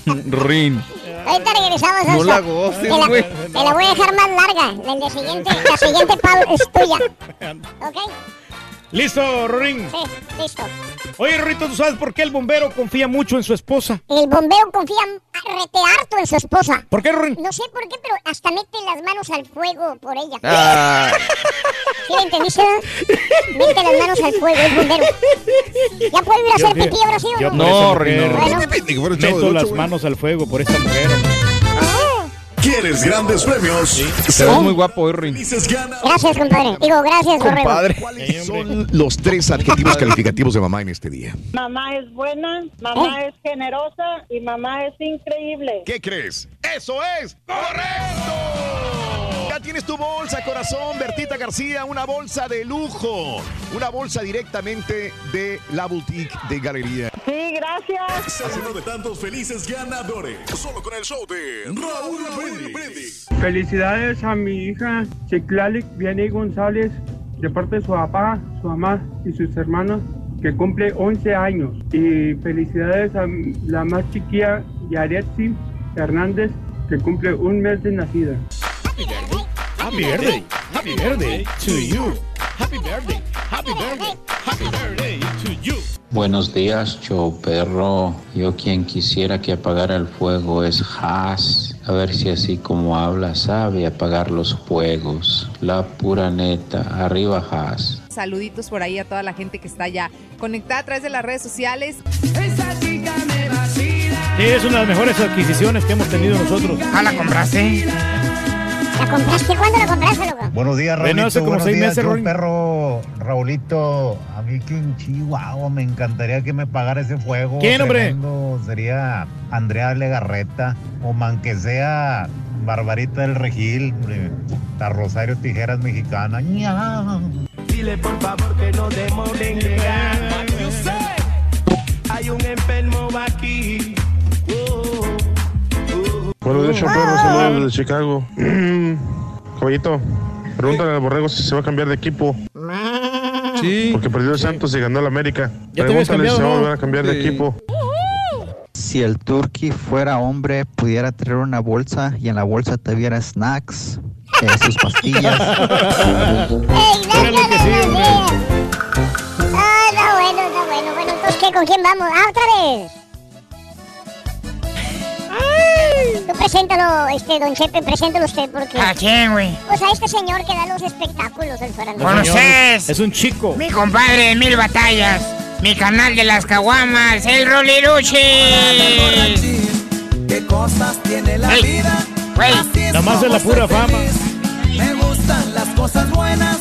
Rin. Ahorita regresamos a No la goces, Te la- güey. Te la voy a dejar más larga. La, siguiente, la siguiente es tuya. ¿Ok? ¿Listo, Rorín? Sí, listo. Oye, Rorito, ¿tú sabes por qué el bombero confía mucho en su esposa? El bombero confía rete harto en su esposa. ¿Por qué, Rorín? No sé por qué, pero hasta mete las manos al fuego por ella. Ah. ¿Sí entendiste? Mete las manos al fuego, el bombero. ¿Ya puedo ir a hacer pipí ahora sí o Yo no? No, Rorín, no. Bueno. Meto las manos al fuego por esta mujer. ¿Quieres grandes premios? Te ves muy guapo, eh. Felices gana. Gracias, compadre. Digo, gracias. Compadre. ¿Cuáles son los tres adjetivos calificativos de mamá en este día? Mamá es buena, mamá es generosa y mamá es increíble. ¿Qué crees? ¡Eso es correcto! Ya tienes tu bolsa, corazón, Bertita García, una bolsa de lujo. Una bolsa directamente de la boutique de Galería. Sí, gracias. Es uno de tantos felices ganadores. Solo con el show de Raúl Brindis. Felicidades a mi hija Chiclalic Vianney González de parte de su papá, su mamá y sus hermanos que cumple 11 años. Y felicidades a la más chiquilla Yaretsi Hernández que cumple un mes de nacida. Happy birthday. Happy birthday to you. Happy birthday. Happy birthday. Happy birthday to you. Buenos días, show perro. Yo quien quisiera que apagara el fuego es Haas. A ver si así como habla sabe apagar los fuegos. La pura neta. Arriba Haas. Saluditos por ahí a toda la gente que está ya conectada a través de las redes sociales. Sí, es una de las mejores adquisiciones que hemos tenido nosotros. ¿Ah, la compraste? ¿La compraste? ¿Cuándo la compraste, loco? Buenos días, Bueno, Raulito. hace como Buenos seis días, meses, yo, perro Raulito. A mí que en Chihuahua me encantaría que me pagara ese fuego. ¿Quién, hombre? tremendo. Sería Andrea Legarreta. O man que sea Barbarita del Regil. hombre. La Rosario Tijeras Mexicana. Ña. Dile por favor que no demore en llegar. Hay un enfermo aquí. Buenos días, show perro. Saludos desde Chicago. Caballito, pregúntale al borrego si se va a cambiar de equipo. Sí. Porque perdió el Santos y ganó el América. ¿Ya te habías Pregúntale si se va a volver a cambiar de Sí. equipo. Si el turkey fuera hombre, pudiera traer una bolsa y en la bolsa te viera snacks, eh, sus pastillas. Órale que sí, hombre. Ah, está bueno, está bueno. Bueno, entonces, ¿qué? ¿Con quién vamos? Ah, otra vez. Tú preséntalo, este, don Chepe, preséntalo usted, porque... ¿A quién, güey? Pues a este señor que da los espectáculos del farandón. ¿Conoces? Es un chico. Mi compadre de mil batallas. Mi canal de las caguamas, el Roliruchi. ¿Qué cosas tiene la vida? güey. Es Nomás de la pura fama. Me gustan las cosas buenas,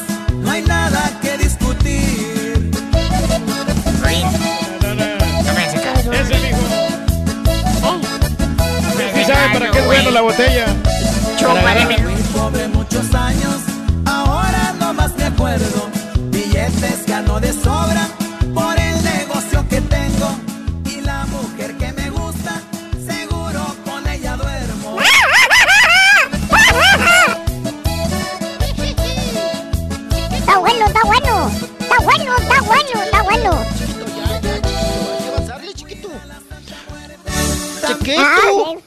para qué es bueno la botella. Fui pobre muchos años, ahora no más me acuerdo. Billetes gano de sobra por el negocio que tengo. Y la mujer que me gusta, seguro con ella duermo. Está bueno, está bueno. Está bueno, está bueno, está bueno. Chiquito.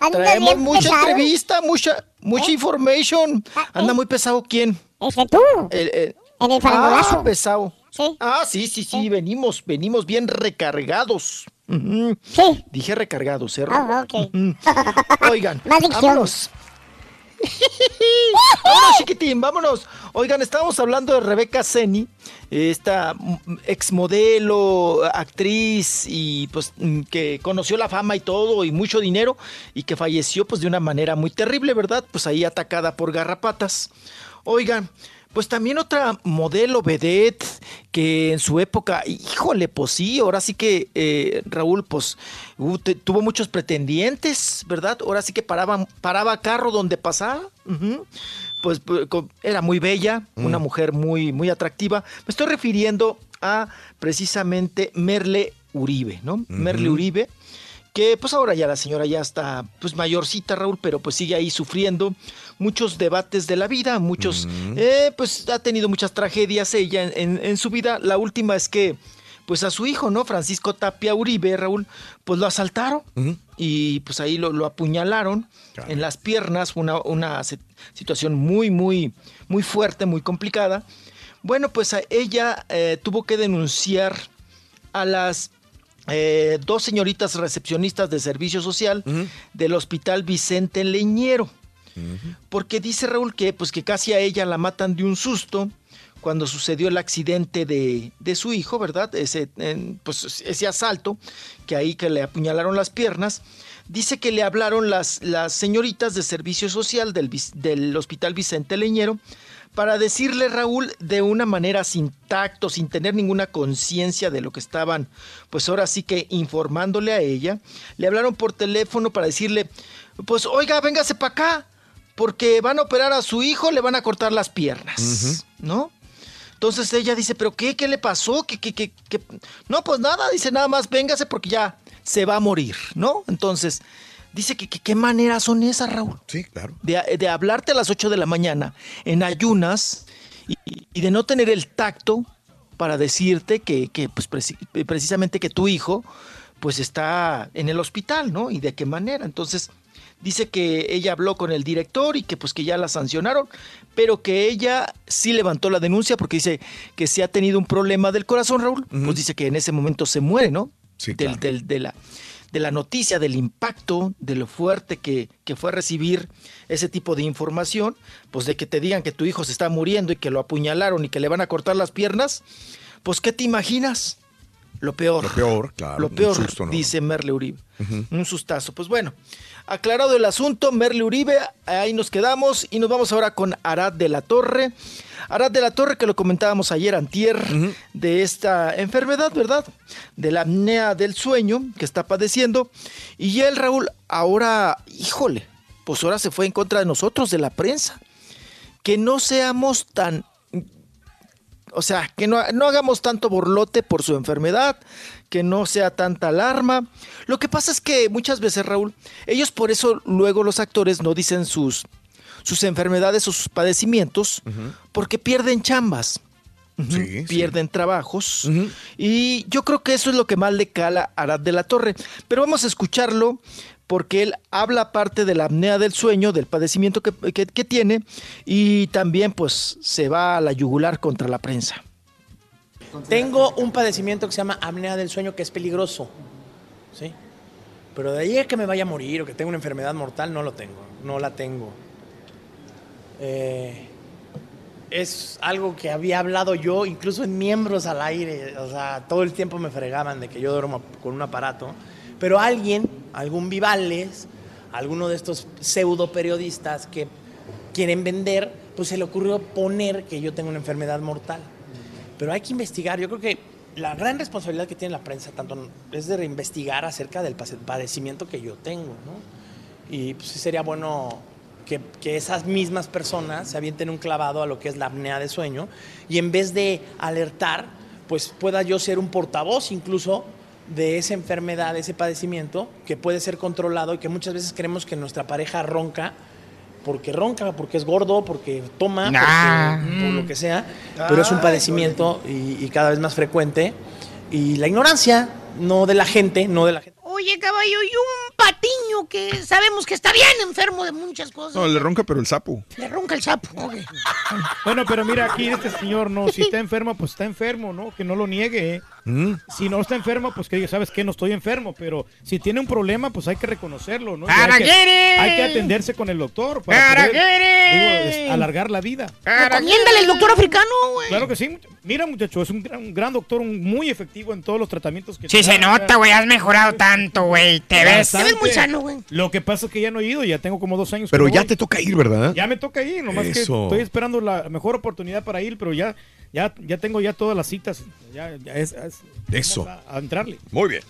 Anda Traemos bien mucha pesado. entrevista, mucha, mucha information. Anda muy pesado, ¿quién? Ese tú. El, el- En el farandulazo. Ah, pesado. Ah, sí, sí, sí, venimos, venimos bien recargados. Sí. Dije recargados, ¿eh? Ah, ok. Oigan, vámonos. vámonos, chiquitín, vámonos. Oigan, estábamos hablando de Rebeca Seni, esta exmodelo, actriz y pues que conoció la fama y todo y mucho dinero y que falleció pues de una manera muy terrible, ¿verdad? Pues ahí atacada por garrapatas. Oigan, pues también otra modelo vedette que en su época, híjole, pues sí, ahora sí que eh, Raúl, pues uh, te- tuvo muchos pretendientes, ¿verdad? Ahora sí que paraba, paraba carro donde pasaba. Pues, pues, era muy bella, una mujer muy, muy atractiva. Me estoy refiriendo a precisamente Merle Uribe, ¿no? Merle Uribe que pues ahora ya la señora ya está pues mayorcita Raúl, pero pues sigue ahí sufriendo muchos debates de la vida, muchos, eh, pues ha tenido muchas tragedias ella en, en- en su vida. La última es que pues a su hijo, ¿no? Francisco Tapia Uribe, Raúl, pues lo asaltaron y pues ahí lo, lo apuñalaron en las piernas, una, una si- situación muy, muy, muy fuerte, muy complicada. Bueno, pues a ella eh, tuvo que denunciar a las eh, dos señoritas recepcionistas de servicio social del hospital Vicente Leñero. Porque dice Raúl que, pues, que casi a ella la matan de un susto cuando sucedió el accidente de, de su hijo, ¿verdad? Ese, en, pues, ese asalto, que ahí que le apuñalaron las piernas. Dice que le hablaron las, las señoritas de servicio social del, del hospital Vicente Leñero para decirle, Raúl, de una manera sin tacto, sin tener ninguna conciencia de lo que estaban, pues ahora sí que informándole a ella, le hablaron por teléfono para decirle, pues oiga, véngase para acá, porque van a operar a su hijo, le van a cortar las piernas, ¿no? Entonces ella dice, ¿pero qué? ¿Qué le pasó? ¿Qué, qué, qué, qué? No, pues nada, dice nada más, véngase porque ya se va a morir, ¿no? Entonces, dice que que- qué maneras son esas, Raúl. Sí, claro. De, de hablarte a las 8 de la mañana en ayunas y, y de no tener el tacto para decirte que, que, pues, preci- precisamente que tu hijo pues está en el hospital, ¿no? Y de qué manera. Entonces, dice que ella habló con el director y que pues que ya la sancionaron, pero que ella sí levantó la denuncia porque dice que si ha tenido un problema del corazón, Raúl, pues dice que en ese momento se muere, ¿no? del, del- de, la, de la noticia, del impacto, de lo fuerte que, que fue recibir ese tipo de información, pues de que te digan que tu hijo se está muriendo y que lo apuñalaron y que le van a cortar las piernas, pues ¿qué te imaginas? Lo peor. Lo peor, claro. Lo peor, susto, ¿no? dice Merle Uribe. Un sustazo. Pues bueno, aclarado el asunto, Merle Uribe, ahí nos quedamos y nos vamos ahora con Arad de la Torre. Arad de la Torre, que lo comentábamos ayer, antier, de esta enfermedad, ¿verdad? De la apnea del sueño que está padeciendo. Y él, Raúl, ahora, híjole, pues ahora se fue en contra de nosotros, de la prensa. Que no seamos tan o sea, que no, no hagamos tanto borlote por su enfermedad, que no sea tanta alarma. Lo que pasa es que muchas veces, Raúl, ellos por eso luego los actores no dicen sus, sus enfermedades o sus padecimientos, porque pierden chambas. Pierden trabajos y yo creo que eso es lo que más le cala a Arad de la Torre pero vamos a escucharlo porque él habla parte de la apnea del sueño, del padecimiento que, que- que tiene y también pues se va a la yugular contra la prensa. Tengo un padecimiento que se llama apnea del sueño que es peligroso. ¿Sí? Pero de ahí a que me vaya a morir o que tenga una enfermedad mortal, no lo tengo. No la tengo. Eh, es algo que había hablado yo, incluso en miembros al aire. O sea, todo el tiempo me fregaban de que yo duermo con un aparato. Pero alguien, algún Vivales, alguno de estos pseudo periodistas que quieren vender, pues se le ocurrió poner que yo tengo una enfermedad mortal. Pero hay que investigar. Yo creo que la gran responsabilidad que tiene la prensa tanto es de investigar acerca del padecimiento que yo tengo, ¿no? Y pues sería bueno que, que esas mismas personas se avienten un clavado a lo que es la apnea de sueño y en vez de alertar, pues pueda yo ser un portavoz incluso de esa enfermedad, de ese padecimiento, que puede ser controlado y que muchas veces creemos que nuestra pareja ronca porque ronca, porque es gordo, porque toma, Nah. porque- por lo que sea, pero es un padecimiento y, y cada vez más frecuente. Y la ignorancia, no de la gente, no de la gente. Oye, caballo, y un patiño que sabemos que está bien enfermo de muchas cosas. No, le ronca, pero el sapo. Le ronca el sapo. ok. Bueno, pero mira, aquí este señor, no, si está enfermo, pues está enfermo, ¿no? Que no lo niegue. ¿eh? Si no está enfermo, pues que diga, ¿sabes qué? No estoy enfermo, pero si tiene un problema, pues hay que reconocerlo, ¿no? Hay, que, hay que atenderse con el doctor para digo, alargar la vida. Recomiéndale el doctor africano, güey. Claro que sí. Mira, muchacho, es un gran, un gran doctor, un muy efectivo en todos los tratamientos que Sí, te se nota, güey. Has mejorado tanto, güey. Te ves. bastante. Lo que pasa es que ya no he ido, ya tengo como dos años. que Pero ya voy. te toca ir, ¿verdad? Ya me toca ir, nomás que Eso. estoy esperando la mejor oportunidad para ir, pero ya, ya, ya tengo ya todas las citas. Ya, ya es, es- Eso. vamos A, a entrarle. Muy bien,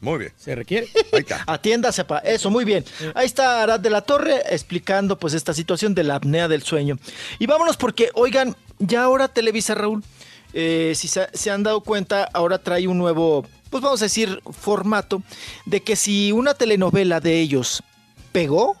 muy bien. Se requiere. Ahí está. Atiéndase, pa. Eso, muy bien. Ahí está Arad de la Torre explicando pues esta situación de la apnea del sueño. Y vámonos porque, oigan, ya ahora Televisa, Raúl, eh, si se, se han dado cuenta, ahora trae un nuevo, pues vamos a decir, formato de que si una telenovela de ellos pegó,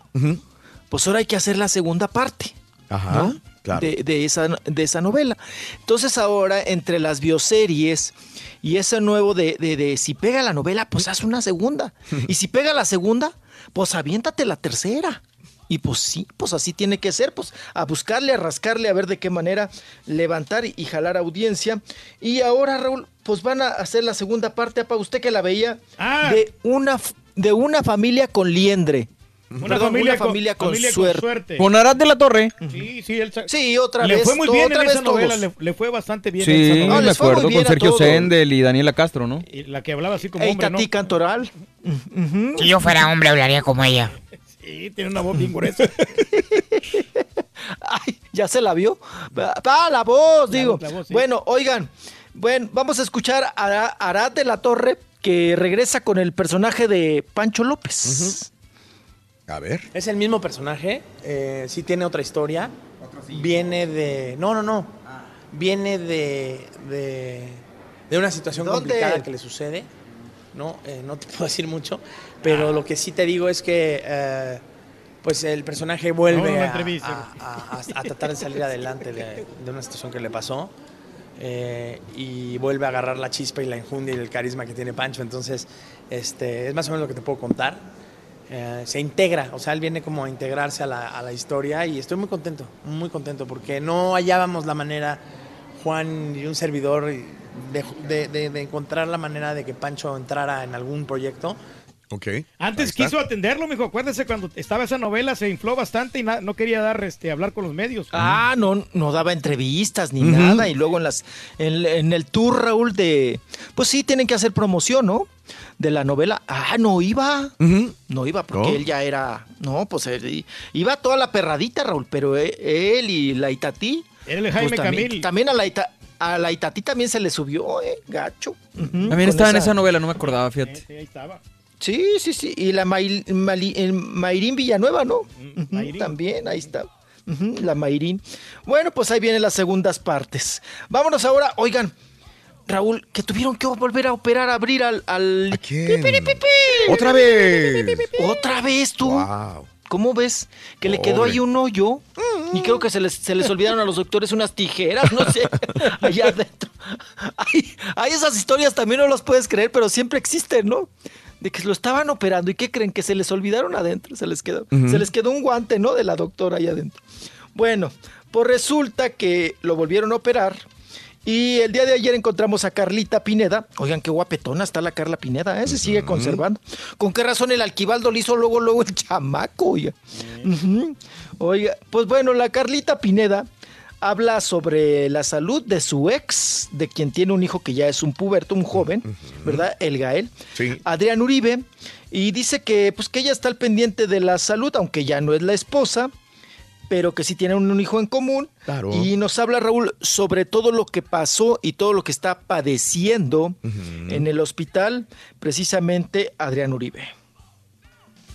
pues ahora hay que hacer la segunda parte. Ajá, ¿no? Claro. de, de esa, de esa novela. Entonces ahora entre las bioseries y ese nuevo de, de- de si pega la novela, pues haz una segunda. Y si pega la segunda, pues aviéntate la tercera. Y pues sí, pues así tiene que ser, pues a buscarle, a rascarle, a ver de qué manera levantar y, y jalar audiencia. Y ahora, Raúl, pues van a hacer la segunda parte, para usted que la veía, de, una, de una familia con liendre. Una Perdón, familia una con- familia con, familia con suerte. suerte. Con Arad de la Torre. Sí, sí, él Sí, otra le vez. fue muy bien otra en vez esa novela, le, le fue bastante bien en esa Sí, novela. me acuerdo con a Sergio. Sendel y Daniela Castro, ¿no? Y la que hablaba así como Ey, hombre, ¿no? Tati Cantoral. Si yo fuera hombre, hablaría como ella. Sí, tiene una voz bien gruesa. Ay, ¿ya se la vio? Ah, la voz, digo. la voz, sí. Bueno, oigan, bueno, vamos a escuchar a Ara- Arad de la Torre que regresa con el personaje de Pancho López. A ver. Es el mismo personaje, eh, sí tiene otra historia. Viene de. No, no, no. Viene de. de, de una situación ¿Dónde? complicada que le sucede. No, Eh, no te puedo decir mucho. Pero lo que sí te digo es que. eh, pues el personaje vuelve No, no a, entrevista. a- a- a- a tratar de salir adelante de, de una situación que le pasó. eh, y vuelve a agarrar la chispa y la enjundia y el carisma que tiene Pancho. Entonces, este, es más o menos lo que te puedo contar. Eh, se integra, o sea, él viene como a integrarse a la, historia y estoy muy contento, muy contento, porque no hallábamos la manera, Juan y un servidor, de- de- de encontrar la manera de que Pancho entrara en algún proyecto. Ok. Antes quiso atenderlo, mijo. Acuérdese cuando estaba esa novela, se infló bastante y no quería dar, este, hablar con los medios. Ah, no, no daba entrevistas ni nada. Y luego en las, en, en el tour, Raúl, de. Pues sí, tienen que hacer promoción, ¿no? De la novela. Ah, no iba. No iba, porque ¿No? él ya era. No, pues él iba toda la perradita, Raúl, pero e- él y la Itatí. Era el Jaime también, Camil. También a la, Ita- a la Itatí también se le subió, eh, gacho. También estaba en esa novela, no me acordaba, fíjate. Sí, ahí estaba. Sí, sí, sí. Y la May- el Mayrín Villanueva, ¿no? Ujú, También, ahí está. La Mayrín. Bueno, pues ahí vienen las segundas partes. Vámonos ahora, oigan. Raúl, que tuvieron que volver a operar, a abrir al... al... ¡Pipiripipi! ¡Otra vez! Otra vez tú. Wow. ¿Cómo ves? Que le quedó ahí un hoyo. Y creo que se les, se les olvidaron a los doctores unas tijeras, no sé, allá adentro. Hay, hay esas historias también no las puedes creer, pero siempre existen, ¿no? De que lo estaban operando y ¿qué creen? Que se les olvidaron adentro, se les quedó. Se les quedó un guante, ¿no? De la doctora ahí adentro. Bueno, pues resulta que lo volvieron a operar. Y el día de ayer encontramos a Carlita Pineda. Oigan, qué guapetona está la Carla Pineda, ¿eh? Se sigue conservando. ¿Con qué razón el Alquivaldo le hizo luego, luego el chamaco, oiga? Oiga, pues bueno, la Carlita Pineda habla sobre la salud de su ex, de quien tiene un hijo que ya es un puberto, un joven, ¿verdad? El Gael. Sí. Adrián Uribe. Y dice que, pues, que ella está al pendiente de la salud, aunque ya no es la esposa, pero que sí tienen un hijo en común. Claro. Y nos habla Raúl sobre todo lo que pasó y todo lo que está padeciendo en el hospital, precisamente Adrián Uribe.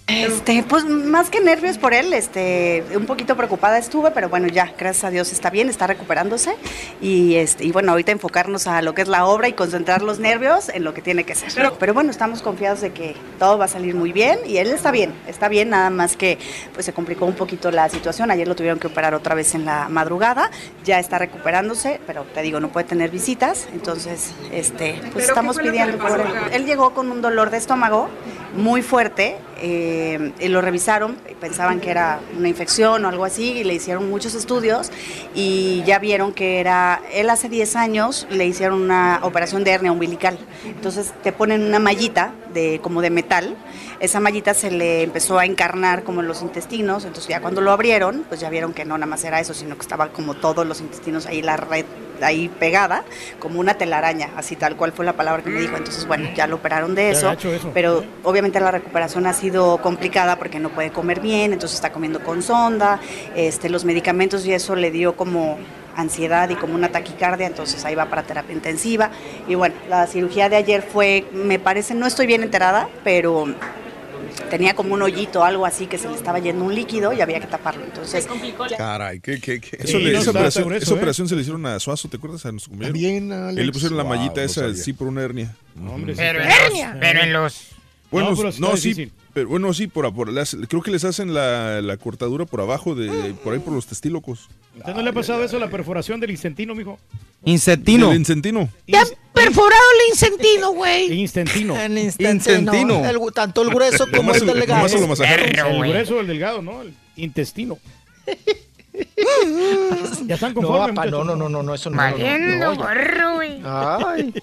Este, pues más que nervios por él, este, un poquito preocupada estuve, pero bueno, ya, gracias a Dios está bien, está recuperándose y este, y bueno, ahorita enfocarnos a lo que es la obra y concentrar los nervios en lo que tiene que ser. Pero, pero bueno, estamos confiados de que todo va a salir muy bien y él está bien, está bien, nada más que pues se complicó un poquito la situación, ayer lo tuvieron que operar otra vez en la madrugada, ya está recuperándose, pero te digo, no puede tener visitas, entonces, este, pues ¿Pero estamos pidiendo por. Él llegó con un dolor de estómago muy fuerte, eh, y lo revisaron, pensaban que era una infección o algo así, y le hicieron muchos estudios y ya vieron que era, él hace 10 años le hicieron una operación de hernia umbilical, entonces te ponen una mallita de, como de metal, esa mallita se le empezó a encarnar como en los intestinos, entonces ya cuando lo abrieron, pues ya vieron que no nada más era eso, sino que estaba como todos los intestinos ahí, la red ahí pegada, como una telaraña, así tal cual fue la palabra que me dijo, entonces bueno, ya lo operaron de eso. pero obviamente la recuperación ha sido complicada porque no puede comer bien, entonces está comiendo con sonda, este, los medicamentos y eso le dio como ansiedad y como una taquicardia, entonces ahí va para terapia intensiva. Y bueno, la cirugía de ayer fue, me parece, no estoy bien enterada, pero tenía como un hoyito, algo así, que se le estaba yendo un líquido y había que taparlo. Entonces, Caray, qué, qué, qué. Eso Sí, le- no esa operación, eso, esa ¿eh? operación se le hicieron a Suazo, ¿te acuerdas? A nuestro compañero. También, Alex. Él le pusieron la Wow, mallita no esa, sabía. sí, por una hernia. hombre, sí. Pero en los- pero en los... Bueno, No, no, pero sí pero bueno, sí, por, por las- creo que les hacen la, la cortadura por abajo, de por ahí por los testílocos. ¿Usted no le ha pasado eso, la perforación del incentino, mijo? Incentino. El incentino. Te han perforado el incentino, güey. Incentino. No. Incentino. El- tanto el grueso como el delgado. lo El grueso o el delgado, ¿no? El intestino. ya están No, conformes. no, no, no, no, no, eso no. Valiendo, no, no, güey. Ay,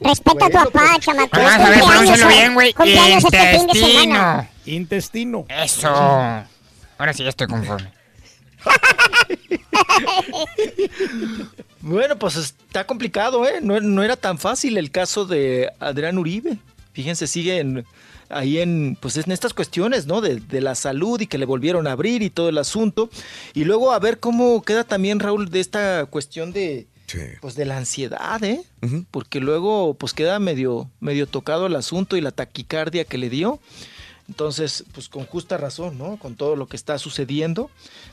Respeta a tu papá, chamaco. Vamos a ver, pronúncialo bien, güey. Este. Intestino. Intestino. Eso. Ahora sí, ya estoy conforme. Bueno, pues está complicado, ¿eh? No, no era tan fácil el caso de Adrián Uribe. Fíjense, sigue en- ahí en, pues en estas cuestiones, ¿no? De, de la salud y que le volvieron a abrir y todo el asunto. Y luego a ver cómo queda también, Raúl, de esta cuestión de, pues de la ansiedad, ¿eh? Porque luego, pues queda medio, medio tocado el asunto y la taquicardia que le dio. Entonces, pues con justa razón, ¿no? Con todo lo que está sucediendo,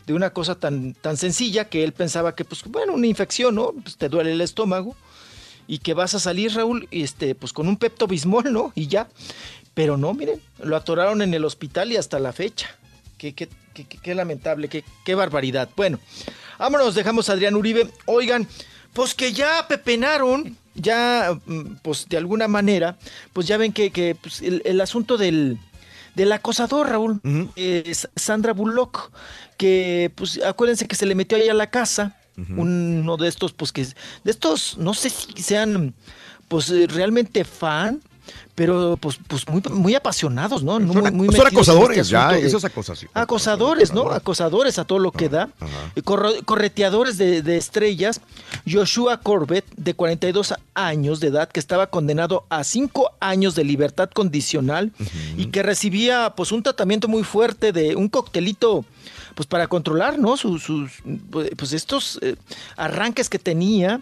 de una cosa tan, tan sencilla que él pensaba que, pues, bueno, una infección, ¿no? Pues te duele el estómago y que vas a salir, Raúl, y este, pues con un Pepto Bismol, ¿no? Y ya. Pero no, miren, lo atoraron en el hospital y hasta la fecha. Qué, qué, qué, qué- qué lamentable, qué, qué barbaridad. Bueno, vámonos, dejamos a Adrián Uribe. Oigan, pues que ya pepenaron, ya, mm, pues de alguna manera, pues ya ven que, que, pues, el, el asunto del, del acosador, Raúl, eh, Sandra Bullock, que pues acuérdense que se le metió ahí a la casa, uno de estos, pues que, de estos, no sé si sean, pues eh, realmente fan, pero pues, pues muy, muy apasionados, ¿no? Muy- muy Son en acosadores, este ya, asunto de- eso es acosación. Acosadores, ¿no? Acosadores a todo lo que da. Corro- correteadores de, de estrellas. Joshua Corbett, de 42 años de edad, que estaba condenado a 5 años de libertad condicional y que recibía pues un tratamiento muy fuerte de un coctelito pues para controlar, ¿no? Sus, sus, pues estos eh, arranques que tenía,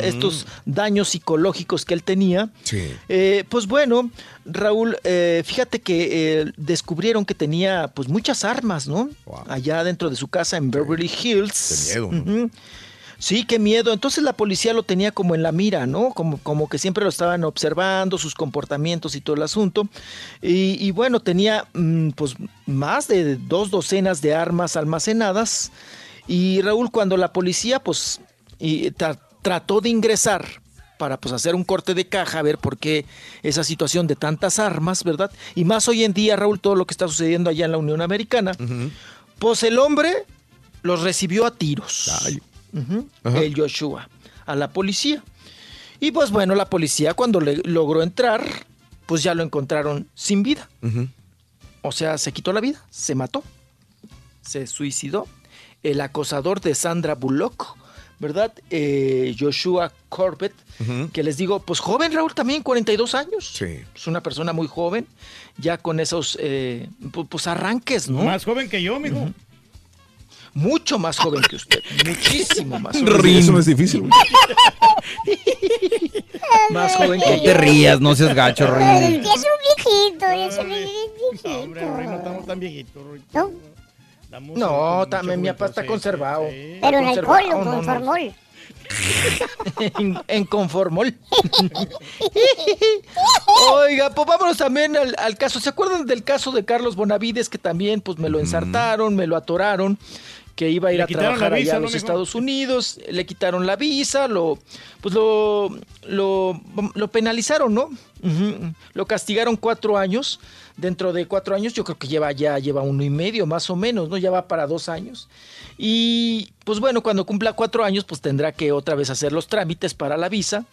estos daños psicológicos que él tenía. Sí. Eh, pues bueno, Raúl, eh, fíjate que eh, descubrieron que tenía pues muchas armas, ¿no? Allá dentro de su casa en Beverly Hills. Qué miedo. Sí, qué miedo. Entonces la policía lo tenía como en la mira, ¿no? Como, como que siempre lo estaban observando, sus comportamientos y todo el asunto. Y, y bueno, tenía mm, pues más de dos docenas de armas almacenadas. Y Raúl, cuando la policía pues y tra- trató de ingresar para pues hacer un corte de caja, a ver por qué esa situación de tantas armas, ¿verdad? Y más hoy en día, Raúl, todo lo que está sucediendo allá en la Unión Americana, pues el hombre los recibió a tiros. El Joshua, a la policía. Y pues bueno, la policía cuando le logró entrar, pues ya lo encontraron sin vida. O sea, se quitó la vida, se mató, se suicidó. el acosador de Sandra Bullock, ¿verdad? Eh, Joshua Corbett, que les digo, pues joven Raúl también, 42 años. Sí. Es una persona muy joven, ya con esos eh, pu- pues arranques, ¿no? Más joven que yo, mijo. Mucho más joven que usted, muchísimo más joven. Eso no es difícil, güey. Más joven No que te yo. rías, no seas gacho, Rin. es un viejito, es un viejito. Hombre, no estamos tan viejitos. No, también mi papá está conservado. sí. Pero en alcohol o no, con no. formol. en, en conformol. Oiga, pues vámonos también al, al caso. ¿Se acuerdan del caso de Carlos Bonavides que también pues me lo ensartaron, me lo atoraron? Que iba a ir Le a trabajar allá a ¿no, los? Estados Unidos, le quitaron la visa, lo pues lo lo, lo penalizaron, ¿no? Lo castigaron cuatro años. Dentro de cuatro años, yo creo que lleva ya lleva uno y medio, más o menos, ¿no? Ya va para dos años. Y pues bueno, cuando cumpla cuatro años, pues tendrá que otra vez hacer los trámites para la visa.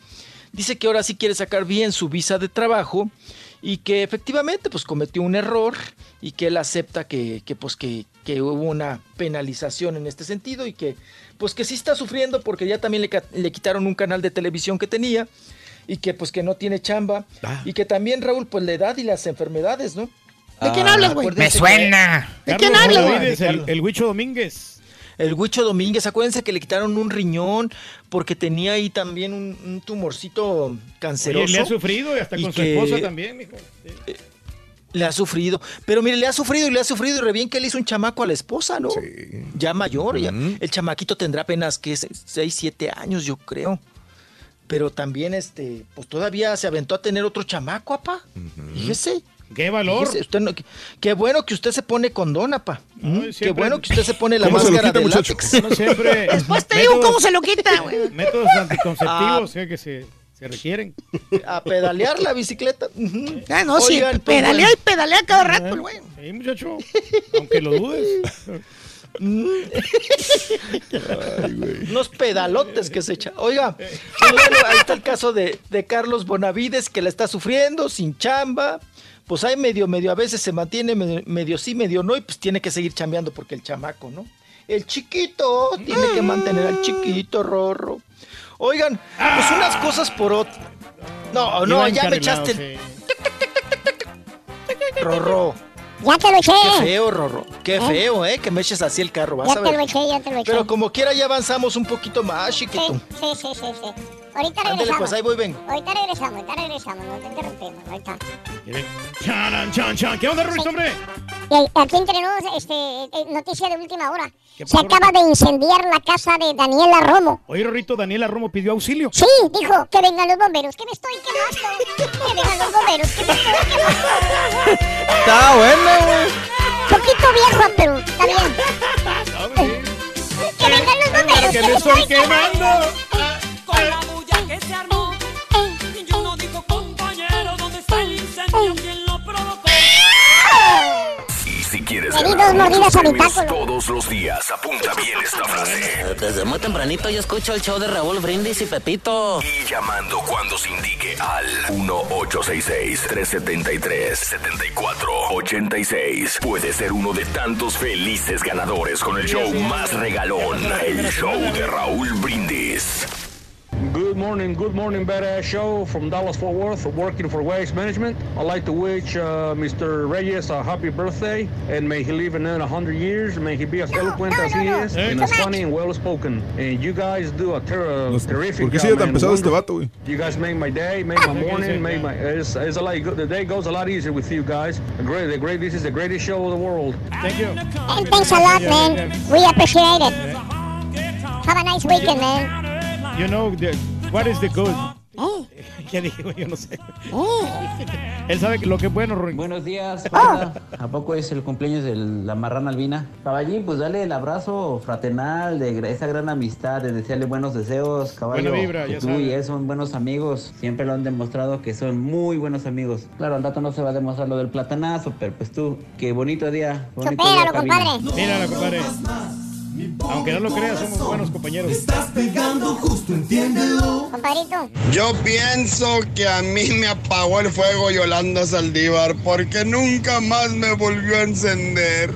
Dice que ahora sí quiere sacar bien su visa de trabajo y que efectivamente pues cometió un error y que él acepta que, que, pues que, que hubo una penalización en este sentido y que pues que sí está sufriendo porque ya también le, le quitaron un canal de televisión que tenía y que pues que no tiene chamba y que también Raúl pues la edad y las enfermedades, ¿no? ¿De quién hablas, güey? Me que- suena. ¿De quién hablas, güey? El, Huicho Domínguez. El Huicho Domínguez, acuérdense que le quitaron un riñón porque tenía ahí también un, un tumorcito canceroso. Oye, le ha sufrido y hasta y con su esposa también, mijo. Sí. Le ha sufrido. Pero mire, le ha sufrido y le ha sufrido y re bien que le hizo un chamaco a la esposa, ¿no? Ya mayor, ya. El chamaquito tendrá apenas, que 6, 7 años, yo creo. Pero también, este, pues todavía se aventó a tener otro chamaco, apá. Fíjese. ¡Qué valor! Fíjese, usted no- qué- qué bueno que usted se pone condón, apá. Mm, Qué siempre- bueno que usted se pone la ¿Cómo se lo máscara quita, de muchacho? látex. No siempre. Después te digo cómo se lo quita, güey. Métodos anticonceptivos eh, que se, se requieren. A pedalear la bicicleta. Ah, no, sí, pues, pedalea y pedalea cada rato, el güey. Sí, muchacho. Aunque lo dudes. Unos pedalotes que se echa. Oiga, bueno, ahí está el caso de, de Carlos Bonavides que la está sufriendo, sin chamba. Pues hay medio, medio, a veces se mantiene medio, medio sí, medio no, y pues tiene que seguir chambeando porque el chamaco, ¿no? El chiquito tiene que mantener al chiquito, Rorro. Oigan, pues unas cosas por otras. No, no, ya me echaste. sí. Rorro. Ya te lo eché. Qué feo, Rorro. Qué ¿Eh? feo, ¿eh? Que me eches así el carro, vas Ya a te ver. lo eché, ya te lo eché. Pero como quiera ya avanzamos un poquito más, Sí, chiquito. sí, sí, sí, sí. Ahorita Ándale, regresamos. pues ahí voy, vengo. Ahorita regresamos, ahorita regresamos, no te interrumpimos, ahorita. Charan, chan, chan. ¿Qué onda, Ruiz, hombre? Aquí entre nos, este, eh, noticia de última hora. ¿Qué Se acaba de incendiar la casa de Daniela Romo. Oye, Rorrito, Daniela Romo pidió auxilio. Sí, dijo que vengan los bomberos, que me estoy quemando. Que vengan los bomberos, que me estoy quemando. Está bueno, güey. Poquito viejo, pero está bien. Que vengan los bomberos, Que me estoy quemando. Si quieres mordidas muchos a mi premios taco. todos los días, apunta bien esta frase. Desde muy tempranito yo escucho el show de Raúl Brindis y Pepito. Y llamando cuando se indique al 1-866-373-7486. Puede ser uno de tantos felices ganadores con el show más regalón, el show de Raúl Brindis. Good morning, good morning, badass show from Dallas Fort Worth, working for Waste Management. I'd like to wish uh, Mr. Reyes a happy birthday and may he live another 100 years. May he be as eloquent as he is and as funny and well spoken. And you guys do a ter- Los- terrific ¿Por qué job, sigue tan man. pesado este vato, güey? You guys make my day, make my morning, make my. It's, it's a lot, the day goes a lot easier with you guys. The great, the great. This is the greatest show of the world. Thank you. And thanks a lot, man. We appreciate it. Have a nice weekend, man. You know, the, what is the good? ¿Qué dije? Yo no sé. Él sabe que lo que es bueno, Ruin. Buenos días, Panda. ¿A poco es el cumpleaños de la marrana albina? Caballín, pues dale el abrazo fraternal de esa gran amistad, de desearle buenos deseos, caballo. Buena vibra, que ya tú sabe. y él son buenos amigos. Siempre lo han demostrado que son muy buenos amigos. Claro, al rato no se va a demostrar lo del platanazo, pero pues tú, qué bonito día. Bonito día, Supéralo, cabina. compadre. Mírala, compadre. Aunque no lo creas, somos buenos compañeros. Compadrito. Yo pienso que a mí me apagó el fuego Yolanda Saldívar porque nunca más me volvió a encender.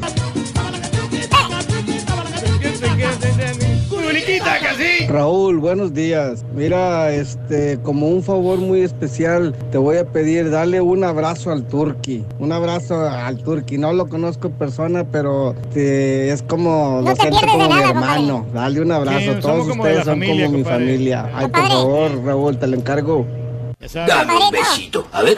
Casi. Raúl, buenos días. Mira, este, como un favor muy especial, te voy a pedir, dale un abrazo al Turqui. Un abrazo al Turqui. No lo conozco en persona, pero este, es como, lo siento como mi hermano. Dale un abrazo. Sí, Todos ustedes son familia, como mi familia. Ay, por favor, Raúl, te lo encargo. Dame un besito. A ver.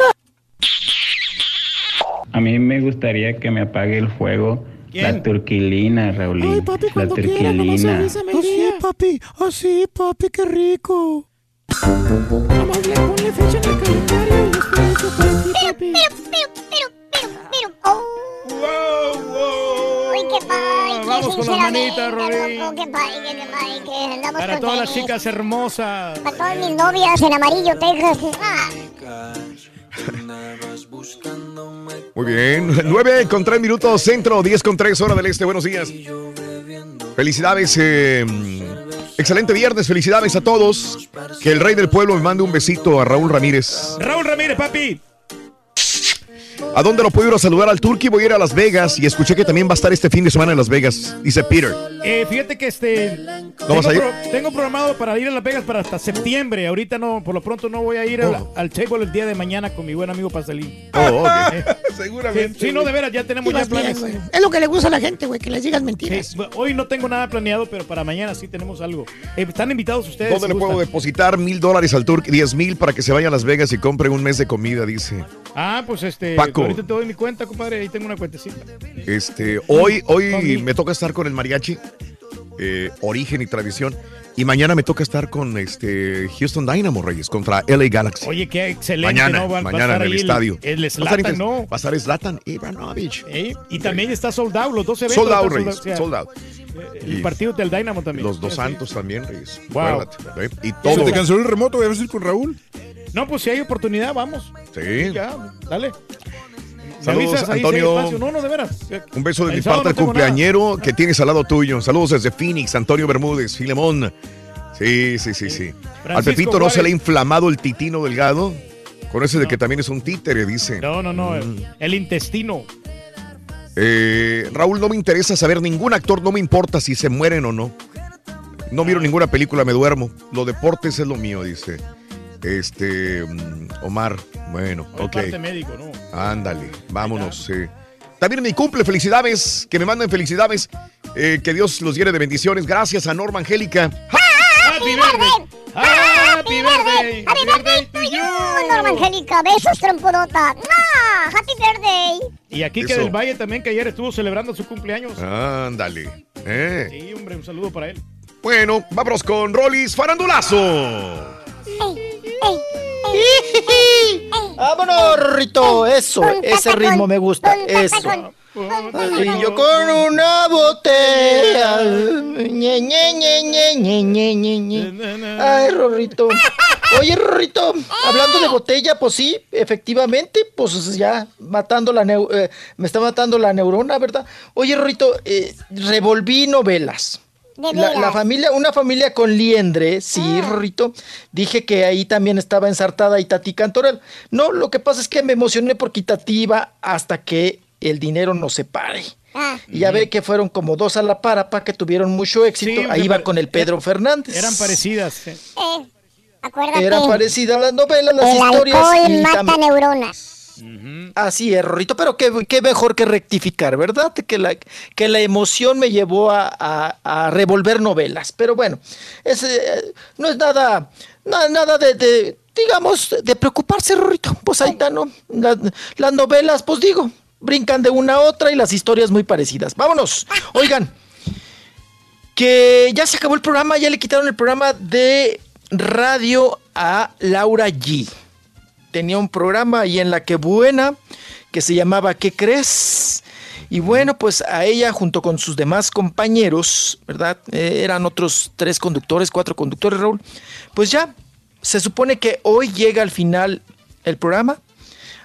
A mí me gustaría que me apague el fuego la turquilina, Raulín. Ay, papi, la cuando quiera, nomás turquilina. avísame. Así, papi, así, papi, qué rico. Vamos a ponle fecha en el calendario y después eso para ti, papi. Uy, qué padre, Vamos con las manitas, sinceramente, loco, qué padre, qué padre, que andamos Para todas las chicas hermosas. Para todas mis novias en amarillo, Texas. Ah. Muy bien. 9 con 3 minutos centro, 10 con 3 hora del este. Buenos días. Felicidades. eh, excelente viernes. Felicidades a todos. Que el rey del pueblo me mande un besito a Raúl Ramírez. Raúl Ramírez, papi. ¿A dónde lo puedo ir a saludar al Turqui? Voy a ir a Las Vegas y escuché que también va a estar este fin de semana en Las Vegas. Dice Peter. Eh, fíjate que este. ¿No vas a ir? tengo programado para ir a Las Vegas para hasta septiembre. Ahorita no, por lo pronto no voy a ir al, Oh. al table el día de mañana con mi buen amigo Pastelín. Oh, ok. Seguramente. Sí, no, de veras, ya tenemos ya Ibas bien, planes. güey. Es lo que le gusta a la gente, güey, que les digas mentiras. Sí, hoy no tengo nada planeado, pero para mañana sí tenemos algo. Eh, están invitados ustedes. ¿Dónde si le puedo depositar mil dólares al Turqui? Diez mil para que se vaya a Las Vegas y compre un mes de comida, dice. Ah, pues este. Paco. Ahorita te doy mi cuenta, compadre. Ahí tengo una cuentecita. Este, hoy, hoy me toca estar con el mariachi, eh, origen y tradición. Y mañana me toca estar con este Houston Dynamo Reyes contra LA Galaxy. Oye, qué excelente, mañana, ¿no? Va- va a mañana en el ahí estadio. El, Va a Slatan, inter- ¿no? Va a estar Zlatan. Eh, Y también está sold out, los dos eventos. Sold out, Reyes. o sea, Sold out. El partido del Dynamo también. Los dos Sí, sí. santos también, Reyes. Wow. ¿eh? Y ¿Se todo. te canceló el remoto? ¿Debes ir con Raúl? No, pues si hay oportunidad, vamos. Sí. Ya, dale. Saludos, Antonio. No, no, de veras. Un beso de El mi parte no nada. cumpleañero que tienes al lado tuyo. Saludos desde Phoenix, Antonio Bermúdez, Filemón. Sí, sí, sí, sí. Al Pepito no se le ha inflamado el titino delgado. Con ese de que también es un títere, dice. No, no, no. Mm. El, el intestino. Eh, Raúl, no me interesa saber ningún actor, no me importa si se mueren o no. No miro ninguna película, me duermo. Lo deportes es lo mío, dice. Este, mm, Omar. Bueno, Hoy ok. parte médico, ¿no? Ándale, vámonos. sí. También mi cumple, felicidades, que me manden felicidades, eh, que Dios los llene de bendiciones. Gracias a Norma Angélica. Happy birthday. Happy birthday. Happy birthday to you, Norma Angélica. Besos, trompodota. ¡Ah! Happy birthday. Y aquí que del Valle también, que ayer estuvo celebrando su cumpleaños. Ándale. eh. Sí, hombre, un saludo para él. Bueno, vámonos con Rolis Farandulazo. Vámonos, Rito. Eso, ese ritmo me gusta. Eso. Y yo con una botella. Ñe, ñe, ñe, ñe, ñe, ñe, ñe, ñe. Ay, Rorrito. Oye, Rorrito, hablando de botella, pues sí, efectivamente, pues ya matando la neu- eh, me está matando la neurona, ¿verdad? Oye, Rorrito, eh, revolví novelas. De La, familia, una familia con liendre, sí, Rorrito. Dije que ahí también estaba ensartada Itatí Cantoral. No, lo que pasa es que me emocioné porque Itatí iba hasta que el dinero nos separe. Ah. Y ya ve que fueron como dos a la parapa que tuvieron mucho éxito. Sí, ahí pare- con el Pedro Fernández. Eran parecidas. eh. Eh, acuérdate. Eran parecidas las novelas, las el historias. alcohol y mata neuronas. Así es, Rorrito, pero qué, qué mejor que rectificar, ¿verdad? Que la, que la emoción me llevó a, a- a revolver novelas. Pero bueno, es, eh, no es nada, nada, nada de, de, digamos, de preocuparse, Rorrito. Pues ahí está, ¿no? Las novelas, pues digo, brincan de una a otra y las historias muy parecidas. Vámonos. Oigan, que ya se acabó el programa, ya le quitaron el programa de radio a Laura G tenía un programa ahí en la que buena que se llamaba ¿Qué crees? Y bueno, pues a ella junto con sus demás compañeros, ¿verdad? Eh, eran otros tres conductores, cuatro conductores, Raúl. Pues ya, se supone que hoy llega al final el programa,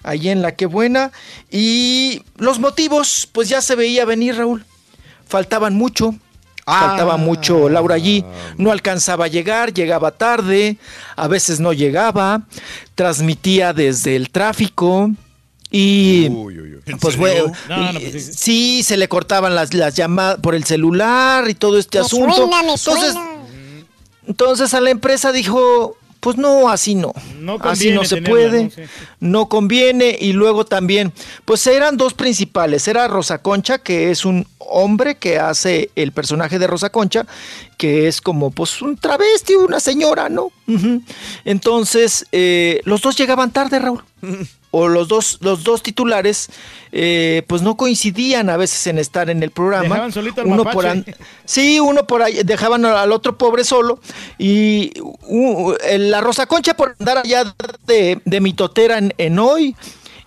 ahí en la que buena. Y los motivos, pues ya se veía venir, Raúl. Faltaban mucho, Faltaba mucho Laura allí, no alcanzaba a llegar, llegaba tarde, a veces no llegaba, transmitía desde el tráfico y pues bueno, No, no, y- pues sí. sí se le cortaban las, las llamadas por el celular y todo este Me asunto. suena, me Entonces, suena. Entonces a la empresa dijo, pues no, así no. No así no se puede, ¿no? Conviene. Y luego también, pues eran dos principales. Era Rosa Concha, que es un hombre que hace el personaje de Rosa Concha, que es como pues un travesti, una señora, ¿no? Entonces, eh, los dos llegaban tarde, Raúl. O los dos, los dos titulares, eh, pues no coincidían a veces en estar en el programa. Dejaban solito al uno mapache. por an- Sí, uno por ahí, dejaban al otro pobre solo y uh, la Rosa Concha por andar allá de, de mitotera en, en hoy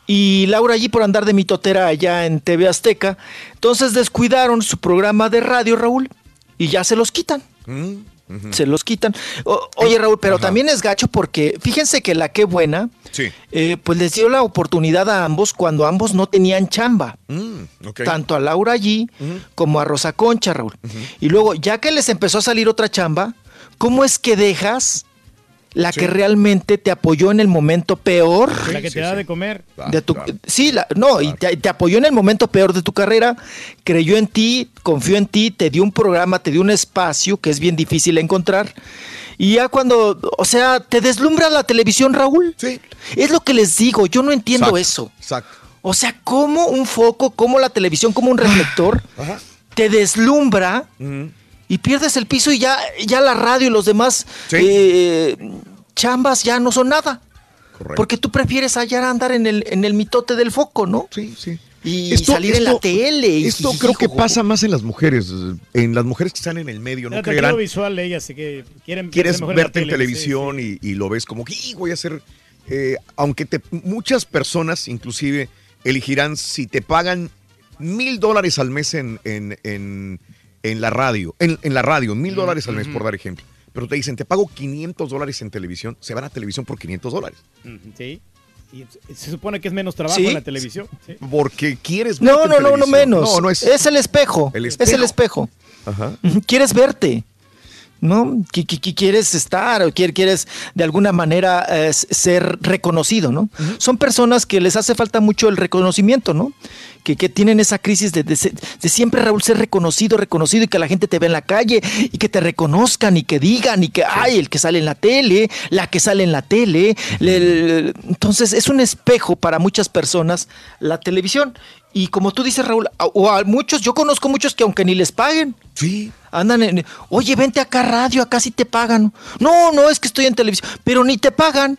y Laura allí por andar de mitotera allá en TV Azteca. Entonces descuidaron su programa de radio, Raúl, y ya se los quitan. Se los quitan. O- oye, Raúl, pero también es gacho porque fíjense que la que buena, Sí. eh, pues les dio la oportunidad a ambos cuando ambos no tenían chamba Mm, tanto a Laura allí como a Rosa Concha, Raúl. Y luego, ya que les empezó a salir otra chamba, ¿cómo es que dejas la que realmente te apoyó en el momento peor? La que te da de comer. de tu- sí, la- no, y te, te apoyó en el momento peor de tu carrera, creyó en ti, confió en ti, te dio un programa, te dio un espacio que es bien difícil encontrar. Y ya cuando, o sea, te deslumbra la televisión, Raúl. Sí. Es lo que les digo, yo no entiendo Exacto, eso. Exacto. O sea, como un foco, como la televisión, como un reflector, te deslumbra y pierdes el piso y ya, ya la radio y los demás eh, chambas ya no son nada. Porque tú prefieres allá andar en el, en el mitote del foco, ¿no? Sí, sí. Y salir en la tele. y- Esto y- creo que pasa más en las mujeres, en las mujeres que están en el medio, ¿no No creerán? visual de ella, así que quieren Quieres verte en tele, televisión Y, y lo ves como que "Y voy a hacer, eh, aunque te, muchas personas inclusive elegirán si te pagan mil dólares al mes en, en, en, en la radio, en, en la radio, mil dólares al mes por dar ejemplo. Pero te dicen, te pago 500 dólares en televisión, se van a televisión por 500 dólares. sí. Y se supone que es menos trabajo Sí. en la televisión. Sí. Porque quieres No, verte en no, no, no televisión. menos. No, no es. es el espejo. El Es el espejo. Ajá. Quieres verte. ¿No? Qui- Quieres estar o quier- quieres de alguna manera eh, ser reconocido, ¿no? Son personas que les hace falta mucho el reconocimiento, ¿no? Que, que tienen esa crisis de, de siempre, Raúl, ser reconocido, reconocido y que la gente te vea en la calle y que te reconozcan y que digan y que, ay, el que sale en la tele, la que sale en la tele. le- le- entonces, es un espejo para muchas personas la televisión. Y como tú dices, Raúl, a- o a muchos, yo conozco muchos que aunque ni les paguen. Sí. Andan en, oye, vente acá a radio, acá sí te pagan. No, no, es que estoy en televisión, pero ni te pagan.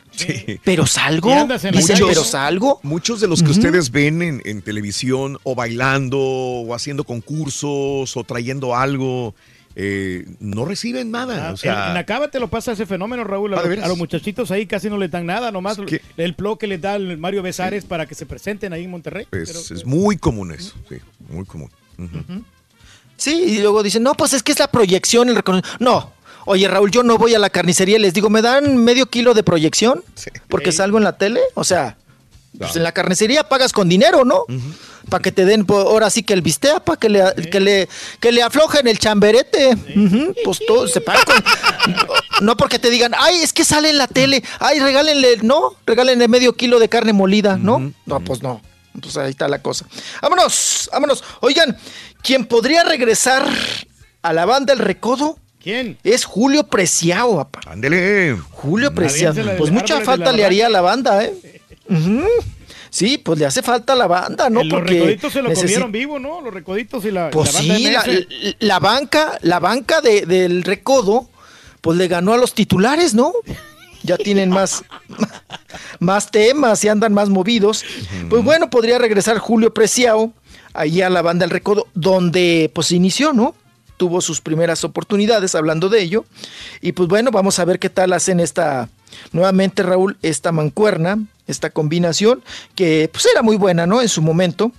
Pero salgo. Dicen, pero salgo. Muchos de los que ustedes ven en, en televisión o bailando o haciendo concursos o trayendo algo, eh, no reciben nada. Ah, o sea, en, en Acaba te lo pasa ese fenómeno, Raúl. A, Ah, ¿de los- veras? a los muchachitos ahí casi no les dan nada, nomás el plo que les da el Mario Besares para que se presenten ahí en Monterrey. es, es muy común eso, sí, muy común. Sí, y luego dicen, no, pues es que es la proyección, el reconocimiento. No. Oye, Raúl, yo no voy a la carnicería y les digo, ¿me dan medio kilo de proyección? Porque salgo en la tele. O sea, pues en la carnicería pagas con dinero, ¿no? Para que te den, pues, ahora sí que el bistea, para que le, que, le, que le aflojen el chamberete. Pues todo se paga con... No porque te digan, ay, es que sale en la tele. Ay, regálenle, no, regálenle medio kilo de carne molida, ¿no? No, pues no. Pues ahí está la cosa. Vámonos, vámonos. Oigan, quien podría regresar a la banda El Recodo. ¿Quién? Es Julio Preciado, papá. Ándele. Julio Preciado. Pues mucha falta le haría a la banda, ¿eh? Sí, pues le hace falta a la banda, ¿no? los Porque recoditos se lo comieron vivo, ¿no? Los recoditos y la, Pues la banda sí, la, la banca, la banca de- del Recodo, pues le ganó a los titulares, ¿no? Ya tienen más, más temas y andan más movidos. Pues bueno, podría regresar Julio Preciado ahí a la banda del Recodo, donde pues inició, ¿no? Tuvo sus primeras oportunidades hablando de ello. Y pues bueno, vamos a ver qué tal hacen esta, nuevamente Raúl, esta mancuerna, esta combinación, que pues era muy buena, ¿no? En su momento.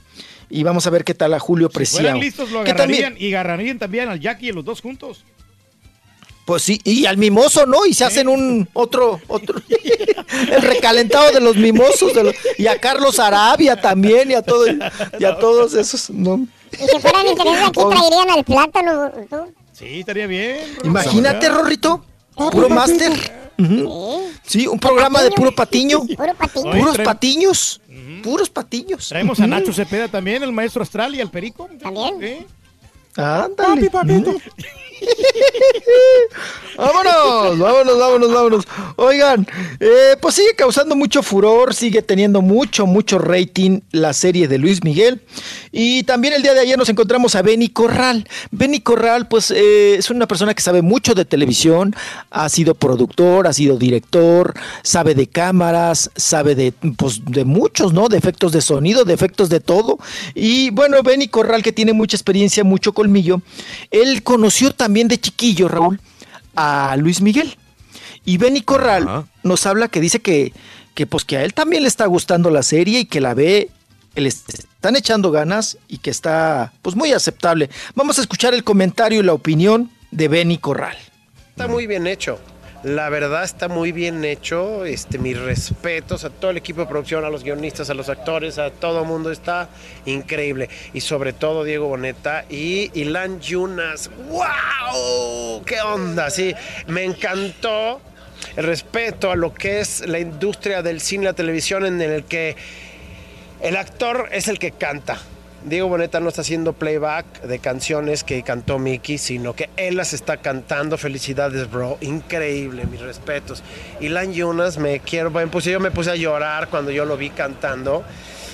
Y vamos a ver qué tal a Julio Si Preciado. fueran listos lo Que también- agarrarían y agarrarían también al Jackie los dos juntos. Pues sí, y al mimoso, ¿no? Y se hacen un otro, otro, el recalentado de los mimosos, de los- y a Carlos Arabia también, y a todo, y a todos esos, ¿no? Y si fueran interesados aquí traerían al plátano. ¿tú? Sí, estaría bien. Imagínate, Rorrito, puro máster. Sí, un programa de puro patiño. Puro patiño. Puros patiños. Puros patiños. Traemos a. Nacho Cepeda también, el maestro astral y al Perico. También. ¿Eh? Ándale. Ujú. Vámonos. vámonos, vámonos, vámonos, vámonos. Oigan, eh, pues sigue causando mucho furor, sigue teniendo mucho, mucho rating la serie de Luis Miguel. Y también el día de ayer nos encontramos a Benny Corral. Benny Corral, pues eh, es una persona que sabe mucho de televisión, ha sido productor, ha sido director, sabe de cámaras, sabe de, pues, de muchos, ¿no? De efectos de sonido, de efectos de todo. Y bueno, Benny Corral, que tiene mucha experiencia, mucho colmillo, él conoció también de chiquillo, Raúl, a Luis Miguel. Y Benny Corral nos habla que dice que, que, pues, que a él también le está gustando la serie y que la ve, que le están echando ganas y que está pues muy aceptable. Vamos a escuchar el comentario y la opinión de Benny Corral. Está muy bien hecho. La verdad está muy bien hecho. Este, mis respetos a todo el equipo de producción, a los guionistas, a los actores, a todo el mundo. Está increíble. Y sobre todo Diego Boneta y Ilan Yunas. ¡Wow! ¿Qué onda? Sí, me encantó el respeto a lo que es la industria del cine y la televisión en el que el actor es el que canta. Diego Boneta no está haciendo playback de canciones que cantó Mickey, sino que él las está cantando. Felicidades, bro. Increíble, mis respetos. Y Lan Jonas, me quiero. Bueno, pues yo me puse a llorar cuando yo lo vi cantando.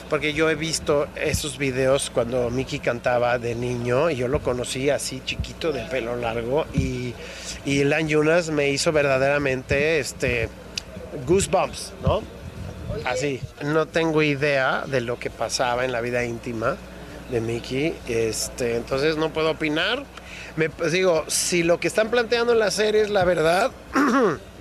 Porque yo he visto esos videos cuando Mickey cantaba de niño y yo lo conocí así chiquito de pelo largo y, y Lan Jonas me hizo verdaderamente este, goosebumps, ¿no? Así, no tengo idea de lo que pasaba en la vida íntima de Mickey, este, entonces no puedo opinar. Me pues, digo, si lo que están planteando en la serie es la verdad,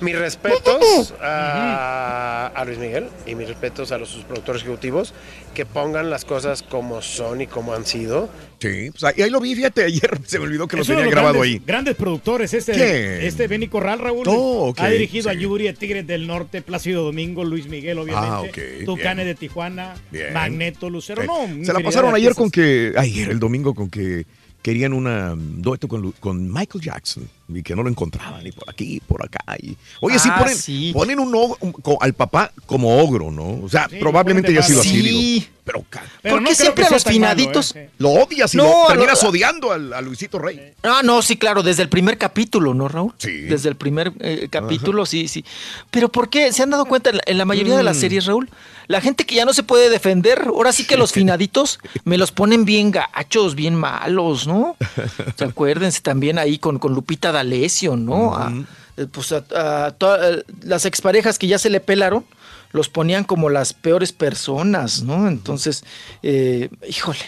mis respetos a, a Luis Miguel y mis respetos a los sus productores ejecutivos que pongan las cosas como son y como han sido. Sí, pues ahí, ahí lo vi, fíjate, ayer se me olvidó que lo tenía grabado grandes, ahí. Grandes productores, este, ¿Quién? este Benny Corral, Raúl. Oh, ok, ha dirigido a sí. Yuri, a Tigres del Norte, Plácido Domingo, Luis Miguel, obviamente. Ah, ok, Tucanes de Tijuana, Bien. Magneto, Lucero. Eh, No, se la pasaron ayer con que, ayer el domingo con que querían una dueto con Michael Jackson y que no lo encontraban ni por aquí, por acá. Y, oye, sí Ah, ponen, sí. ponen un ogro- un- co- al papá como ogro, ¿no? O sea, Sí, probablemente haya ponen sido así, malo. digo. Sí. Pero, ca- ¿Por qué siempre a los finaditos? Lo odias y No, lo terminas odiando al- a, Luisito Rey. Ah, no, sí, claro, desde el primer capítulo, ¿no, Raúl? Sí. Desde el primer eh, capítulo, sí, sí. Pero ¿por qué? ¿Se han dado cuenta en la, en la mayoría de las Mm. series, Raúl? La gente que ya no se puede defender, ahora sí que los finaditos me los ponen bien gachos, bien malos, ¿no? ¿Se acuérdense también ahí con, con Lupita D'Alessio, ¿no? A- eh, pues a, a toda- eh, las exparejas que ya se le pelaron, los ponían como las peores personas, ¿no? Entonces, eh, híjole,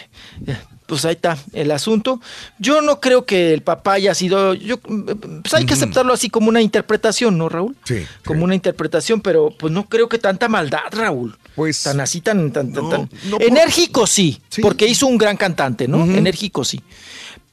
pues ahí está el asunto. Yo no creo que el papá haya sido, yo, pues hay que aceptarlo así como una interpretación, ¿no, Raúl? Sí. Como una interpretación, pero pues no creo que tanta maldad, Raúl. Pues tan así, tan, tan, tan, no, tan- no por- enérgico sí, porque hizo un gran cantante, ¿no? Enérgico sí.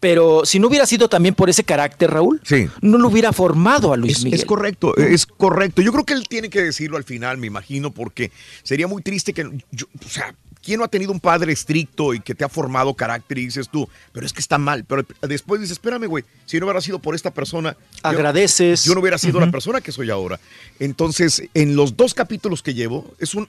Pero si no hubiera sido también por ese carácter, Raúl, no lo hubiera formado a Luis Es, Miguel. es correcto, es correcto. Yo creo que él tiene que decirlo al final, me imagino, porque sería muy triste que, yo- o sea, ¿quién no ha tenido un padre estricto y que te ha formado carácter y dices tú, pero es que está mal? Pero después dices, espérame, güey, si no hubiera sido por esta persona, yo- Agradeces. Yo, no hubiera sido la persona que soy ahora. Entonces, en los dos capítulos que llevo, es un,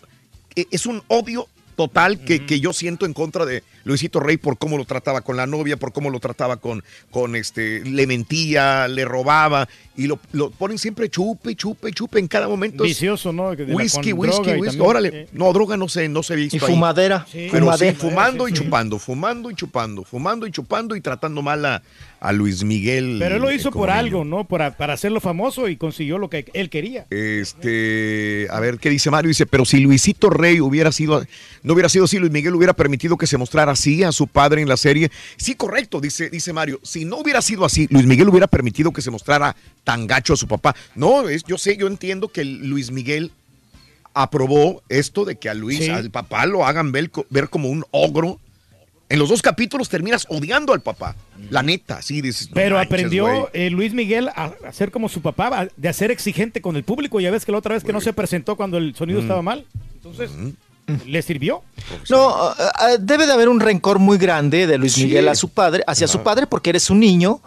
eh, es un odio total que, que yo siento en contra de Luisito Rey por cómo lo trataba con la novia, por cómo lo trataba con, con este, le mentía, le robaba y lo, lo ponen siempre chupe, chupe, chupe en cada momento. Vicioso, ¿no? De la- Whisky, whisky, whisky. Órale, eh, no, droga no sé, no se visto Y ahí. fumadera. Sí. Pero Fumadera. sí, fumando y Sí, sí. chupando, fumando y chupando, fumando y chupando y tratando mal a, a Luis Miguel. Pero él lo eh, hizo por algo, ¿no? Para, para hacerlo famoso y consiguió lo que él quería. Este, a ver, ¿qué dice Mario? Dice, pero si Luisito Rey hubiera sido, no hubiera sido así, Luis Miguel hubiera permitido que se mostrara así a su padre en la serie. Sí, correcto, dice, dice Mario. Si no hubiera sido así, Luis Miguel hubiera permitido que se mostrara tan gacho a su papá. No, es, yo sé, yo entiendo que Luis Miguel aprobó esto de que a Luis, Sí. al papá, lo hagan ver como un ogro. En los dos capítulos terminas odiando al papá. La neta, sí, dices. no Pero manches, aprendió eh, Luis Miguel a, a ser como su papá, a- de ser exigente con el público. Ya ves que la otra vez que no se presentó cuando el sonido Mm. estaba mal. Entonces, le sirvió. No, debe de haber un rencor muy grande de Luis Sí. Miguel a su padre, hacia su padre, porque eres un niño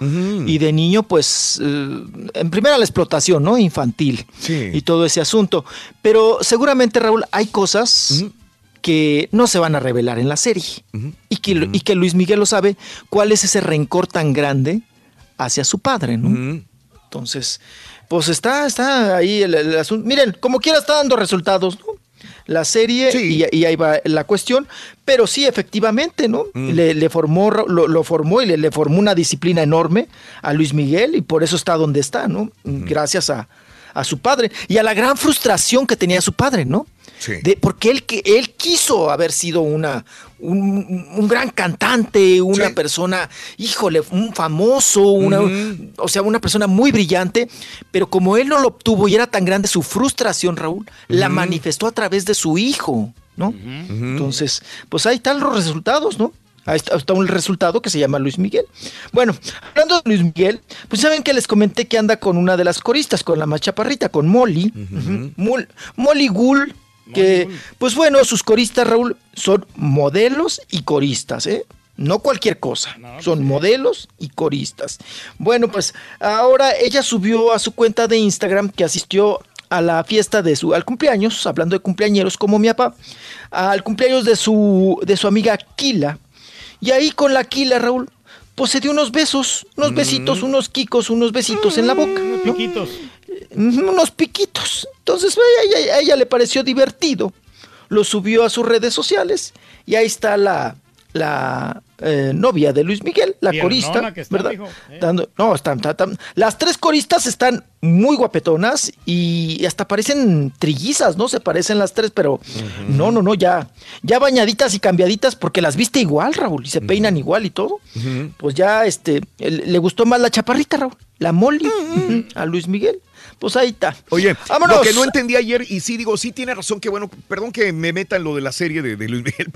y de niño, pues, eh, en primera la explotación, ¿no? Infantil y todo ese asunto. Pero seguramente, Raúl, hay cosas que no se van a revelar en la serie y, que, y que Luis Miguel lo sabe, cuál es ese rencor tan grande hacia su padre, ¿no? Entonces, pues está, está ahí el, el asunto. Miren, como quiera está dando resultados, ¿no? La serie y, y ahí va la cuestión, pero sí, efectivamente, ¿no? Le, le formó, lo, lo formó y le, le formó una disciplina enorme a Luis Miguel y por eso está donde está, ¿no? Gracias a, a su padre y a la gran frustración que tenía su padre, ¿no? De, porque él, que- él quiso haber sido una, un, un gran cantante, una persona, híjole, un famoso, una, o sea, una persona muy brillante, pero como él no lo obtuvo y era tan grande su frustración, Raúl, la manifestó a través de su hijo, ¿no? Entonces, pues ahí están los resultados, ¿no? Ahí está, está un resultado que se llama Luis Miguel. Bueno, hablando de Luis Miguel, pues saben que les comenté que anda con una de las coristas, con la más chaparrita, con Molly. Mol- Molly Gould, que, pues bueno, sus coristas, Raúl, son modelos y coristas, ¿eh? No cualquier cosa, son modelos y coristas. Bueno, pues ahora ella subió a su cuenta de Instagram que asistió a la fiesta de su, al cumpleaños, hablando de cumpleañeros como mi papá, al cumpleaños de su, de su amiga Kila. Y ahí con la Kila, Raúl, pues se dio unos besos, unos besitos, unos quicos, unos besitos en la boca. Piquitos. Unos piquitos. Entonces a ella, a ella le pareció divertido. Lo subió a sus redes sociales y ahí está la, la eh, novia de Luis Miguel, la corista, que está, ¿verdad? ¿eh? Dando- no, están, están- están- las tres coristas están muy guapetonas y hasta parecen trillizas, ¿no? Se parecen las tres, pero no, no, no, ya, ya bañaditas y cambiaditas porque las viste igual, Raúl, y se peinan igual y todo. Pues ya, este, el- le gustó más la chaparrita, Raúl, la Molly, ujú, a Luis Miguel. Pues ahí está. Oye, Vámonos. lo que no entendí ayer, y sí digo, sí tiene razón, que bueno, perdón que me meta en lo de la serie de, de Luis Miguel,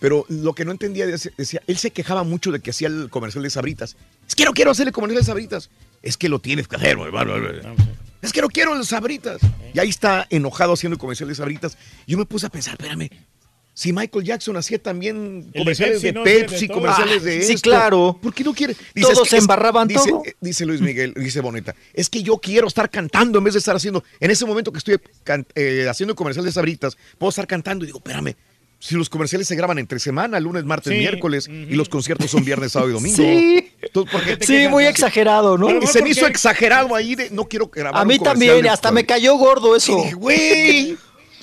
pero lo que no entendía, decía, él se quejaba mucho de que hacía el comercial de Sabritas. Es que no quiero hacer el comercial de Sabritas. Es que lo tienes que hacer, bla. Es que no quiero el Sabritas. Y ahí está enojado haciendo el comercial de Sabritas. Yo me puse a pensar, espérame, si Michael Jackson hacía también de comerciales Pepsi, de ¿no? Pepsi, De comerciales Ah, de sí, esto, claro. ¿Por qué no quiere? Todos es que- se embarraban dice, todo. eh, Dice Luis Miguel, dice Boneta, es que yo quiero estar cantando en vez de estar haciendo, en ese momento que estoy can- eh, haciendo comercial de Sabritas, puedo estar cantando y digo, espérame, si los comerciales se graban entre semana, lunes, martes, Sí. miércoles, y los conciertos son viernes, sábado y domingo. Sí. Entonces, ¿por qué- Sí, muy exagerado, ¿no? Y se me hizo exagerado ahí de no quiero grabar A mí también, hasta me cayó gordo eso. Y dije, güey,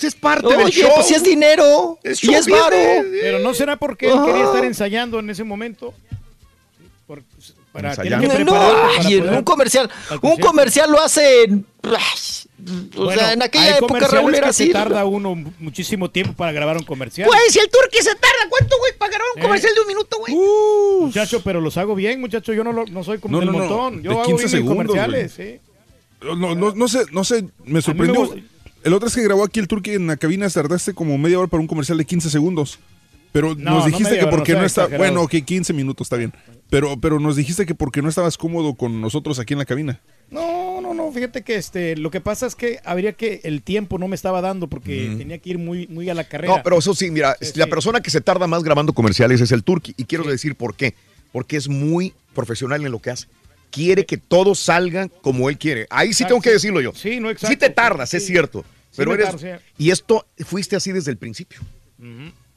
es parte del Oye, show. pues si es dinero Es y es varo. business. Pero no será porque él Ah. quería estar ensayando en ese momento. Por- para, tiene que No, para ay, en un comercial, al un comercial lo hacen. O Bueno, sea, en aquella hay época Raúl era que se así. tarda uno mu- muchísimo tiempo para grabar un comercial. Güey, si el turqui se tarda, ¿cuánto, güey, para grabar un Eh. comercial de un minuto, güey? Muchacho, pero los hago bien, muchacho. Yo no, lo- no soy como No, del no, no, montón. Yo de hago 15 bien mis segundos, comerciales, sí. No, no, no sé, no sé, me sorprendió. gusta. El otro es que grabó aquí el Turkey en la cabina, tardaste como media hora para un comercial de 15 segundos. Pero No, nos no dijiste que porque no no, está, bueno, que 15 minutos está bien. Pero, pero nos dijiste que porque no estabas cómodo con nosotros aquí en la cabina. No, no, no. Fíjate que este, lo que pasa es que habría que el tiempo no me estaba dando porque tenía que ir muy, muy a la carrera. No, pero eso sí, mira, Sí, la sí. persona que se tarda más grabando comerciales es el Turki. Y quiero decir por qué. Porque es muy profesional en lo que hace. Quiere que todo salga como él quiere. Ahí sí Exacto. tengo que decirlo yo. Sí, no, exacto. Sí te tardas, es Sí. cierto. Pero eres. Y esto fuiste así desde el principio.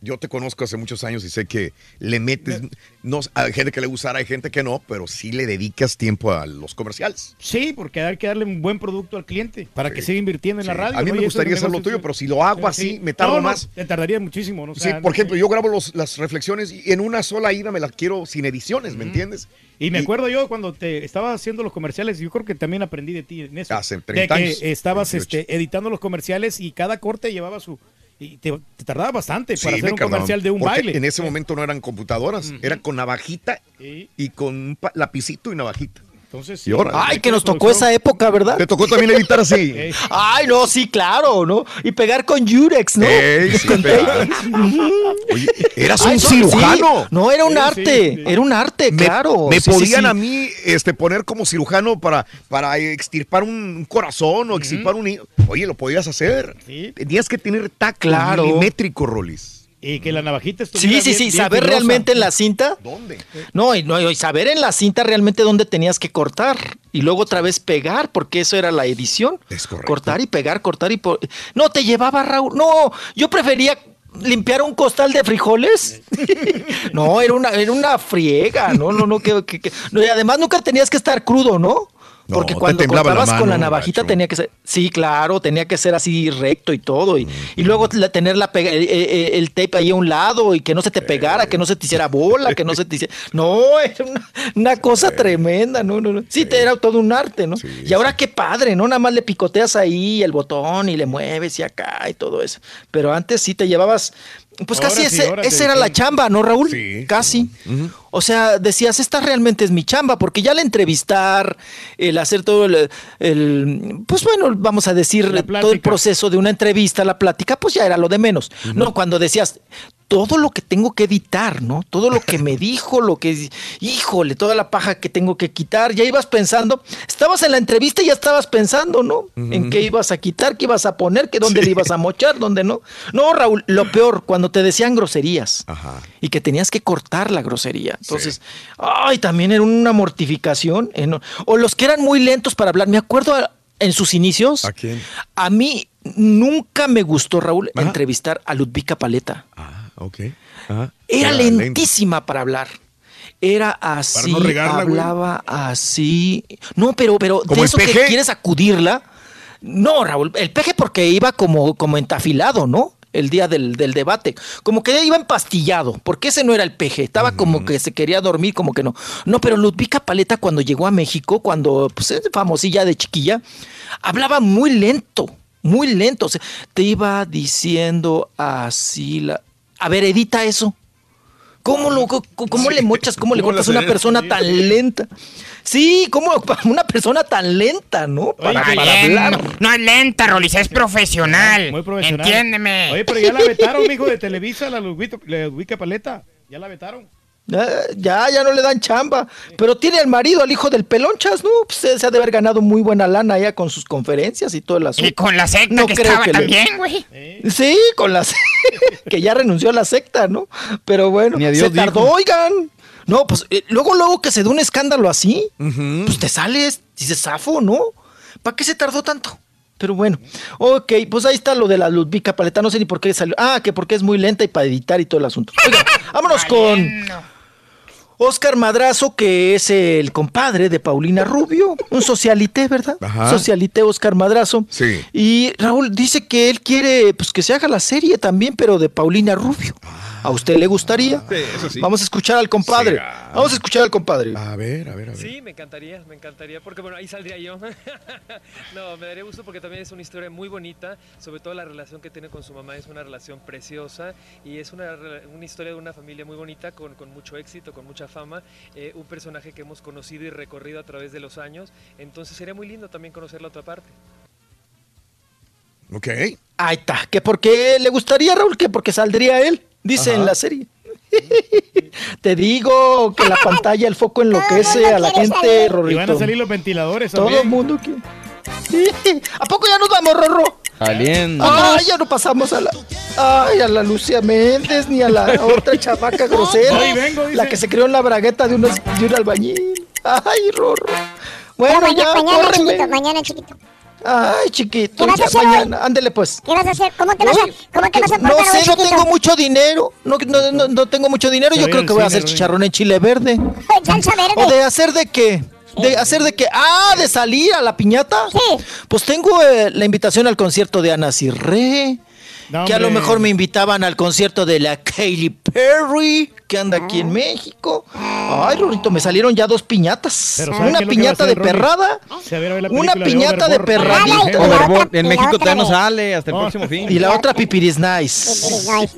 Yo te conozco hace muchos años y sé que le metes, no, hay gente que le gustará, hay gente que no, pero sí le dedicas tiempo a los comerciales. Sí, porque hay que darle un buen producto al cliente para que siga invirtiendo en la radio. A mí ¿no? me gustaría hacer lo tuyo, sí. pero si lo hago Sí, así, sí. me tardo No, más. Te tardaría muchísimo, ¿no? O Sí, por ejemplo, yo grabo los- las reflexiones y en una sola ida me las quiero sin ediciones, ¿me entiendes? Y me acuerdo yo cuando te estaba haciendo los comerciales, yo creo que también aprendí de ti en eso. Hace de 30 que años, estabas 28. este, editando los comerciales y cada corte llevaba su... Y te, te tardaba bastante Sí, para hacer un cargaban, comercial de un baile. En ese momento no eran computadoras, era con navajita y con un lapicito y navajita. Entonces, Y ahora- Ay, que nos tocó esa época, ¿verdad? Te tocó también editar así. Ay, no, sí, claro, ¿no? Y pegar con Yurex, ¿no? Ey, sí, Con. Oye, eras Ay, un no, cirujano. sí. No, era un arte, era un arte, Me- claro. Me, Sí, sí, podían sí. a mí este, poner como cirujano para, para extirpar un, un corazón o extirpar un... hígado. Oye, lo podías hacer. Tenías que tener tacto Claro. milimétrico, Rolis. Y que la navajita estuviera Sí, sí, bien- sí, bien saber realmente en la cinta. ¿Dónde? No y, no, y saber en la cinta realmente dónde tenías que cortar y luego otra vez pegar, porque eso era la edición. Es correcto. Cortar y pegar, cortar y... po- No, te llevaba Raúl. No, yo prefería limpiar un costal de frijoles. no, era una, era una friega. No, no, no. Que, que- que- no, y además nunca tenías que estar crudo, ¿no? Porque cuando la cortabas con la navajita tenía que ser, sí, claro, tenía que ser así recto y todo. Y, y luego la- tener la pega- el, el- el tape ahí a un lado y que no se te pegara, que no se te hiciera bola, que no se te hiciera. No, era una, una cosa tremenda, no, no, no. Sí, te era todo un arte, ¿no? y ahora qué padre, ¿no? Nada más le picoteas ahí el botón y le mueves y acá y todo eso. Pero antes sí te llevabas. Pues casi ese, esa era la chamba, ¿no, Raúl? Casi. O sea, decías, esta realmente es mi chamba, porque ya el entrevistar, el hacer todo el, el- pues bueno, vamos a decir, todo el proceso de una entrevista, la plática, pues ya era lo de menos. No, cuando decías, todo lo que tengo que editar, ¿no? Todo lo que me dijo, lo que, híjole, toda la paja que tengo que quitar, ya ibas pensando, estabas en la entrevista y ya estabas pensando, ¿no? En qué ibas a quitar, qué ibas a poner, que dónde le ibas a mochar, dónde no. No, Raúl, lo peor, cuando te decían groserías y que tenías que cortar la grosería. Entonces, ay, también era una mortificación. O los que eran muy lentos para hablar. Me acuerdo a- en sus inicios. ¿A quién? A mí nunca me gustó, Raúl, entrevistar a Ludvika Paleta. Ok. Ajá. Era lentísima para hablar. Era así, no regarla, güey. hablaba así. No, pero, pero ¿Como de eso que quieres acudirla. No, Raúl, el peje porque iba como, como entafilado, ¿no? El día del, del debate. Como que iba empastillado, porque ese no era el peje. Estaba como que se quería dormir, como que no. No, pero Ludvika Paleta cuando llegó a México, cuando pues, es famosilla de chiquilla, hablaba muy lento, muy lento. O sea, te iba diciendo así la... A ver, edita eso. ¿Cómo, lo, cómo le mochas, cómo le ¿Cómo cortas a una persona tan lenta? Sí, como una persona tan lenta, ¿no? Para, Está para bien, hablar. No, no es lenta, Rolis, es profesional. Muy profesional. Entiéndeme. Oye, pero ya la vetaron, mijo, de Televisa, la Ludwika Paleta. Ya la vetaron. Ya, ya, ya no le dan chamba. Pero tiene al marido, al hijo del pelonchas, ¿no? Pues se ha de haber ganado muy buena lana ya con sus conferencias y todo el asunto. Y con la secta No que creo estaba que también, güey. Sí, con la que ya renunció a la secta, ¿no? Pero bueno, Ni a Dios se tardó, dijo. oigan. No, pues eh, luego, luego que se da un escándalo así, pues te sales, dices zafo, ¿no? ¿Para qué se tardó tanto? Pero bueno, ok, pues ahí está lo de la Ludvika Paleta, no sé ni por qué salió. Ah, que porque es muy lenta y para editar y todo el asunto. Oigan, vámonos con Oscar Madrazo, que es el compadre de Paulina Rubio, un socialité, ¿verdad? Ajá. Socialité Oscar Madrazo. Sí. Y Raúl dice que él quiere pues que se haga la serie también, pero de Paulina Rubio. ¿A usted le gustaría? Sí, eso sí. Vamos a escuchar al compadre. Será. Vamos a escuchar al compadre. A ver, a ver, a ver. Sí, me encantaría, me encantaría, porque bueno, ahí saldría yo. no, me daría gusto porque también es una historia muy bonita, sobre todo la relación que tiene con su mamá es una relación preciosa y es una, una historia de una familia muy bonita, con, con mucho éxito, con mucha fama, eh, un personaje que hemos conocido y recorrido a través de los años, entonces sería muy lindo también conocer la otra parte. Ok. Ahí está. ¿Que por qué le gustaría, Raúl? Que porque saldría él, dice Ajá. en la serie. Te digo que la pantalla, el foco enloquece a la gente, Y Rorrito. van a salir los ventiladores Todo el mundo que... ¿A poco ya nos vamos, Rorro? Saliendo. Ay, ya no pasamos a la. Ay, a la Lucia Méndez ni a la otra chamaca grosera. Voy, vengo, dice. la que se creó en la bragueta de, unos, de un albañil. Ay, Rorro. Bueno, Pero ya, mañana, córreme. chiquito, mañana, chiquito. Ay, chiquito. ¿Qué vas a ya hacer mañana. Ándele, pues. ¿Qué vas a hacer? ¿Cómo te vas a, cómo te vas a No sé, hoy, no chiquito? tengo mucho dinero. No, no, no, no tengo mucho dinero. Yo creo que voy a hacer chicharrón en chile verde. Salsa verde. ¿O de hacer de qué? ¿De hacer de qué? Ah, de salir a la piñata. Sí. Pues tengo eh, la invitación al concierto de Ana Cirré. No, que a lo mejor me invitaban al concierto de la Katy Perry, que anda aquí en México. Ay, Rorito, me salieron ya dos piñatas. Pero ¿sabe Una piñata hacer, de perrada Una piñata de Overboard. perradita. Overboard. En México todavía no de- sale hasta el próximo fin. y la otra Pipiris Nice.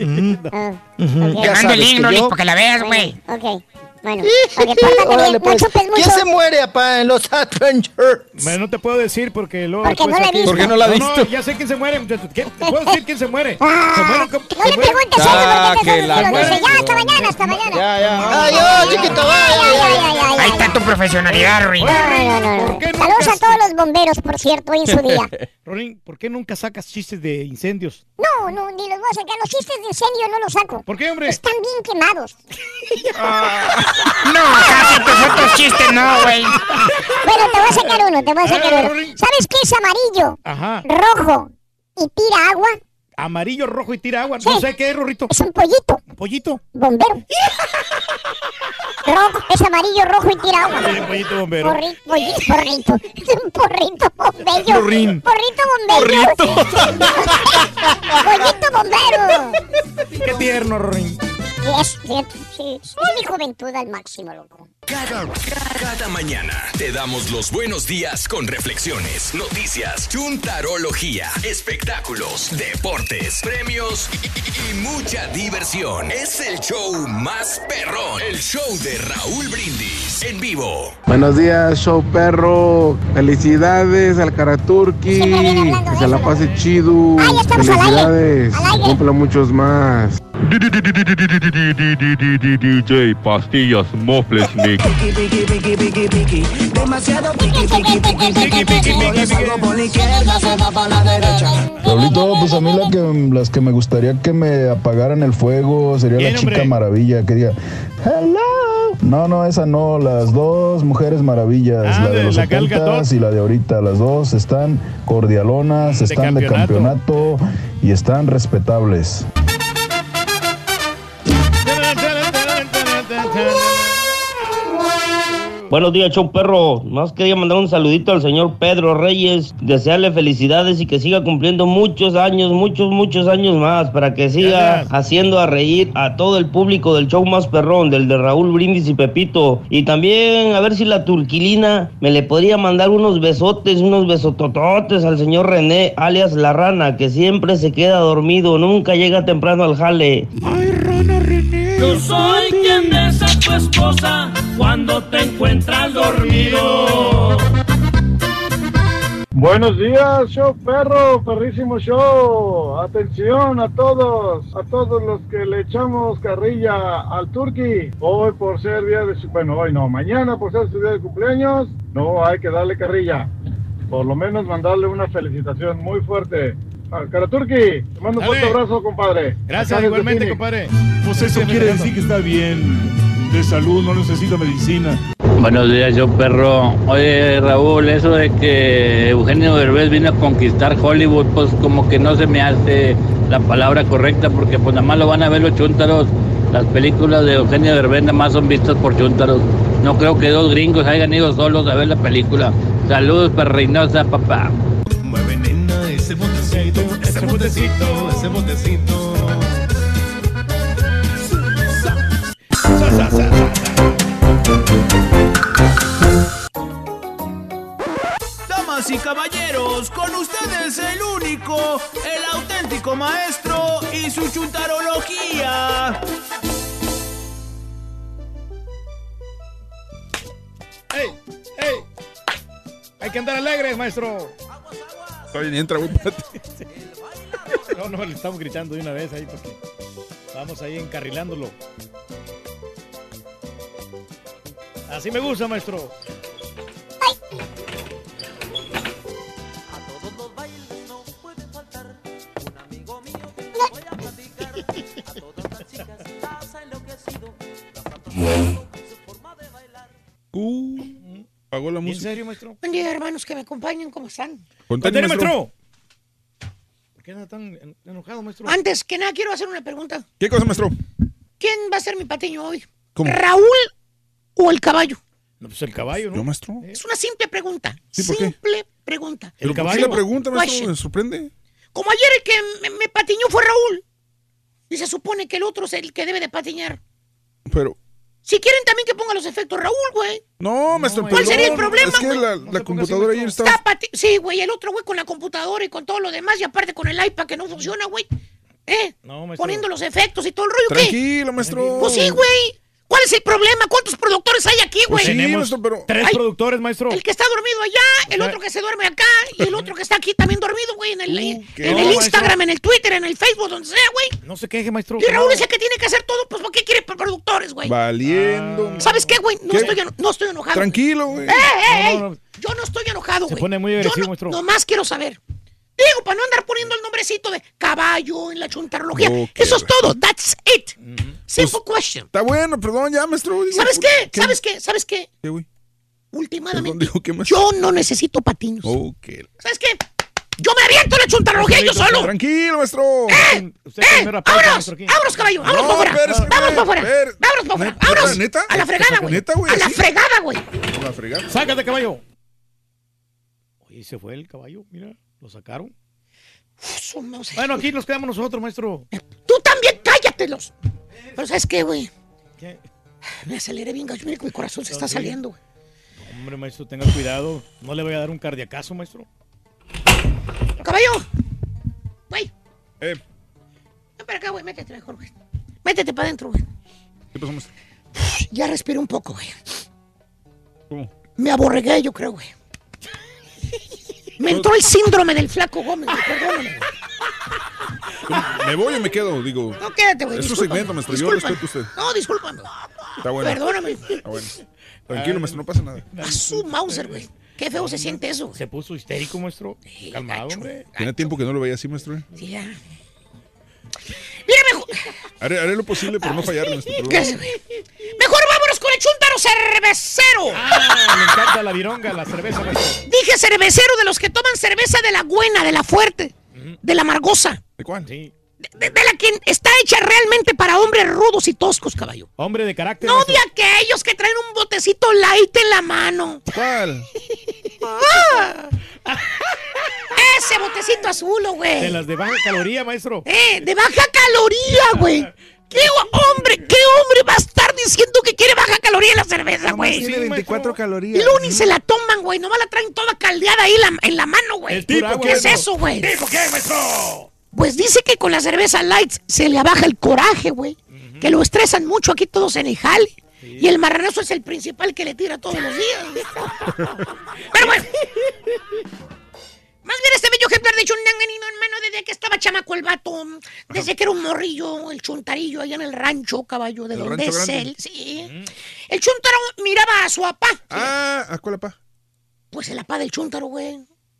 Mm, Ah. Te ya mando el sabes link, que Rolis, yo- para que la veas, güey. Ok. Bueno, ok, pórtate Órale, bien, no pues. chupes mucho. ¿Quién se muere, apá, en los Adventures? Bueno, no te puedo decir porque luego. Porque no después la he aquí- visto. ¿Por qué no la No, visto? ya sé quién se muere. muchachos. ¿Qué? ¿Te puedo decir quién se muere? Ah, Se mueren como- No se le mueren- preguntes eso Ah, porque que te la lo dice. muerte. Ya, hasta mañana, hasta mañana. Ya, ya. Ay, ay, chiquito, vaya, Ay, ay, vaya. ay, ay, Ahí ay. está tu profesionalidad, Rolis. No, no, no, no. ¿Por qué nunca Saludos a todos los bomberos, por cierto, hoy en su día. Ronin, ¿por qué nunca sacas chistes de incendios? No, no, ni los voy a sacar. Los chistes de incendio no los saco. ¿Por qué, hombre? Están bien quemados. No, casi tus otros chistes no, güey. Bueno, te voy a sacar uno, te voy a sacar uno. ¿Sabes qué es amarillo, Ajá. rojo y tira agua? Amarillo, rojo y tira agua. No sé qué es, Rorrito. Es un pollito. ¿Un pollito? Bombero. Rojo, es amarillo, rojo y tira agua. Sí, pollito bombero. Porri- pollito, porrito. Un porrito bombero. Porrín. Porrito bombero. Pollito bombero. Qué tierno, Rorrín. Sí, es mi juventud al máximo, loco. Cada, cada mañana te damos los buenos días con reflexiones, noticias, chuntarología, espectáculos, deportes, premios y, y- y mucha diversión. Es el show más perrón, el show de Raúl Brindis en vivo. Buenos días, show perro. Felicidades al Karaturki. Que se la pase chido. Felicidades. Cumpla muchos más. DJ Pastillas Mofles Demasiado piqui, piqui, piqui, piqui, piqui, Yo le salgo por la izquierda, se va para la derecha. Raulito, pues a mí la que, las que me gustaría que me apagaran el fuego sería la chica hombre. maravilla que diga hello. No, no, esa no, las dos mujeres maravillas, la de los 70 y la de ahorita, las dos están cordialonas, están de campeonato y están respetables. Buenos días, show perro. Más quería mandar un saludito al señor Pedro Reyes, desearle felicidades y que siga cumpliendo muchos años, muchos, muchos años más, para que siga haciendo a reír a todo el público del show más perrón, del de Raúl Brindis y Pepito. Y también a ver si la turquilina me le podría mandar unos besotes, unos besotototes al señor René, alias La Rana, que siempre se queda dormido, nunca llega temprano al jale. Yo soy quien besa a tu esposa cuando te encuentras dormido. Buenos días, show perro, perrísimo show. Atención a todos, a todos los que le echamos carrilla al Turqui. Hoy por ser día de su, bueno, hoy no, mañana por ser su día de cumpleaños, no hay que darle carrilla. Por lo menos mandarle una felicitación muy fuerte. Al cara Turqui, te mando un fuerte abrazo, compadre. Gracias, igualmente, compadre. Pues eso quiere decir que está bien de salud, no necesita medicina. Buenos días, yo perro. Oye, Raúl, eso de que Eugenio Derbez vino a conquistar Hollywood, pues como que no se me hace la palabra correcta, porque pues nada más lo van a ver los chúntaros. Las películas de Eugenio Derbez nada más son vistas por chúntaros. No creo que dos gringos hayan ido solos a ver la película. Saludos, perreinosa, papá. Mueve nena ese botecito, ese botecito, ese botecito. Damas y caballeros, con ustedes el único, el auténtico maestro y su chuntarología. ¡Ey! ¡Ey! Hay que andar alegres, maestro. Está bien, entra, güey. No, no, le estamos gritando de una vez ahí porque vamos ahí encarrilándolo. Así me gusta, maestro. Uh, pagó la música. serio, maestro? Buen día, hermanos que me acompañan, ¿cómo están? Contale, maestro. ¿Por qué anda tan en- enojado, maestro? Antes que nada, quiero hacer una pregunta. ¿Qué cosa, maestro? ¿Quién va a ser mi patiño hoy? ¿Cómo? ¿Raúl o el caballo? No, pues el caballo, ¿no? ¿Yo, maestro? Es una simple pregunta. Sí, ¿por qué? simple pregunta. ¿Pero por qué la pregunta, maestro? ¿Me sorprende? Como ayer el que me, me patiñó fue Raúl. Y se supone que el otro es el que debe de patiñar. Pero, Si quieren también que ponga los efectos Raúl, güey. no, maestro, ¿Cuál sería el problema, Es que güey? la, la computadora ayer estaba... Está pati- Sí, güey, el otro güey con la computadora y con todo lo demás y aparte con el iPad que no funciona, güey. ¿Eh? No, maestro. Poniendo los efectos y todo el rollo, ¿qué? Tranquilo, maestro. Pues sí, güey. ¿Cuál es el problema? ¿Cuántos productores hay aquí, güey? Pues tenemos tres Ay, productores, maestro. El que está dormido allá, el O sea- otro que se duerme acá y el otro que está aquí también dormido, güey, en el, ¿qué? en No, el maestro. Instagram, en el Twitter, en el Facebook, donde sea, güey. No se queje, maestro. Y Raúl es el que tiene que hacer todo, pues ¿por qué quiere productores, güey? Valiendo. ¿Sabes qué, güey? No ¿Qué? estoy, no estoy enojado. Tranquilo, güey. ¡Eh, eh, eh! No, no, no. Yo no estoy enojado, Se güey. pone muy agresivo, no- maestro. Nomás quiero saber. Digo, para no andar poniendo el nombrecito de caballo en la chuntarología. Ok, Eso es todo. That's it. Simple Pues, question. Está bueno, perdón, ya, maestro. digo, ¿Sabes ¿por qué? ¿Sabes qué? ¿Sabes qué? ¿Qué, güey? Últimamente, yo no necesito patinos. ¿Sabes qué? Yo me aviento la chuntarología yo solo. Tranquilo, maestro. ¡Eh! ¡Eh! ¡Vámonos! ¡Vámonos, caballo! ¡Vámonos No, para afuera! ¡Vámonos para afuera! ¡Vámonos para afuera! ¡Vámonos! ¿Neta? ¡A la fregada, güey! ¿Neta, güey? ¡A la fregada, güey! La fregada. Sácate, caballo. Oye, se fue el caballo, mira, lo sacaron. Mouse. Bueno, aquí nos quedamos nosotros, maestro. Tú también cállatelos. Pero ¿sabes qué, güey? ¿Qué? Me aceleré bien, gacho. Mira que mi corazón se está saliendo, güey. Hombre, maestro, tenga cuidado. No le voy a dar un cardiacazo, maestro. ¡Caballo! Güey, Eh, ven para acá, güey. Métete mejor, güey. Métete para adentro, güey. ¿qué pasó, maestro? Ya respiré un poco, güey. ¿Cómo? Me aborregué, yo creo, güey. Me entró el síndrome del flaco Gómez. Perdóname. ¿Me voy o me quedo? Digo. No, quédate, güey. Es su segmento, maestro. Yo respeto a usted. No, discúlpame. Está bueno. Perdóname. Está bueno. Tranquilo, maestro, no pasa nada. A su Mauser, güey. Qué feo se siente eso, güey. Se puso histérico, maestro. Calmado, hombre. Tiene tiempo que no lo veía así, maestro. ¿eh? Sí, ya. Mira, mejor. Haré, haré lo posible por no fallarle, maestro. pero- Gracias, güey. Mejor vámonos con el chúntaro cervecero. Ah, me encanta la vironga, la cerveza. Dije cervecero de los que toman cerveza de la buena, de la fuerte, de la amargosa. ¿De cuál? Sí. De, de la que está hecha realmente para hombres rudos y toscos, caballo. Hombre de carácter. No de aquellos que traen un botecito light en la mano. ¿Cuál? Ah. Ese botecito azul, De güey. las de baja caloría, maestro. Eh, de baja caloría, güey. ¿Qué hombre, qué hombre va a estar diciendo que quiere baja caloría en la cerveza, güey? Tiene 24 Y calorías. ni se la toman, güey. Nomás la traen toda caldeada ahí la- en la mano, güey. El tipo, ¿Qué es eso, güey? ¿Tipo qué, maestro? Pues dice que con la cerveza light se le abaja el coraje, güey. Que lo estresan mucho aquí todos en el jale. Y el marranazo es el principal que le tira todos los días. Pero bueno. Más bien este bello ejemplar de chundanganino, hermano, desde que estaba chamaco el vato. Desde que era un morrillo, el chuntarillo allá en el rancho, caballo, de ¿El donde es grande? él. Sí. El chuntaro miraba a su papá. Ah, ¿a cuál, papá? Pues el papá del chuntaro, güey.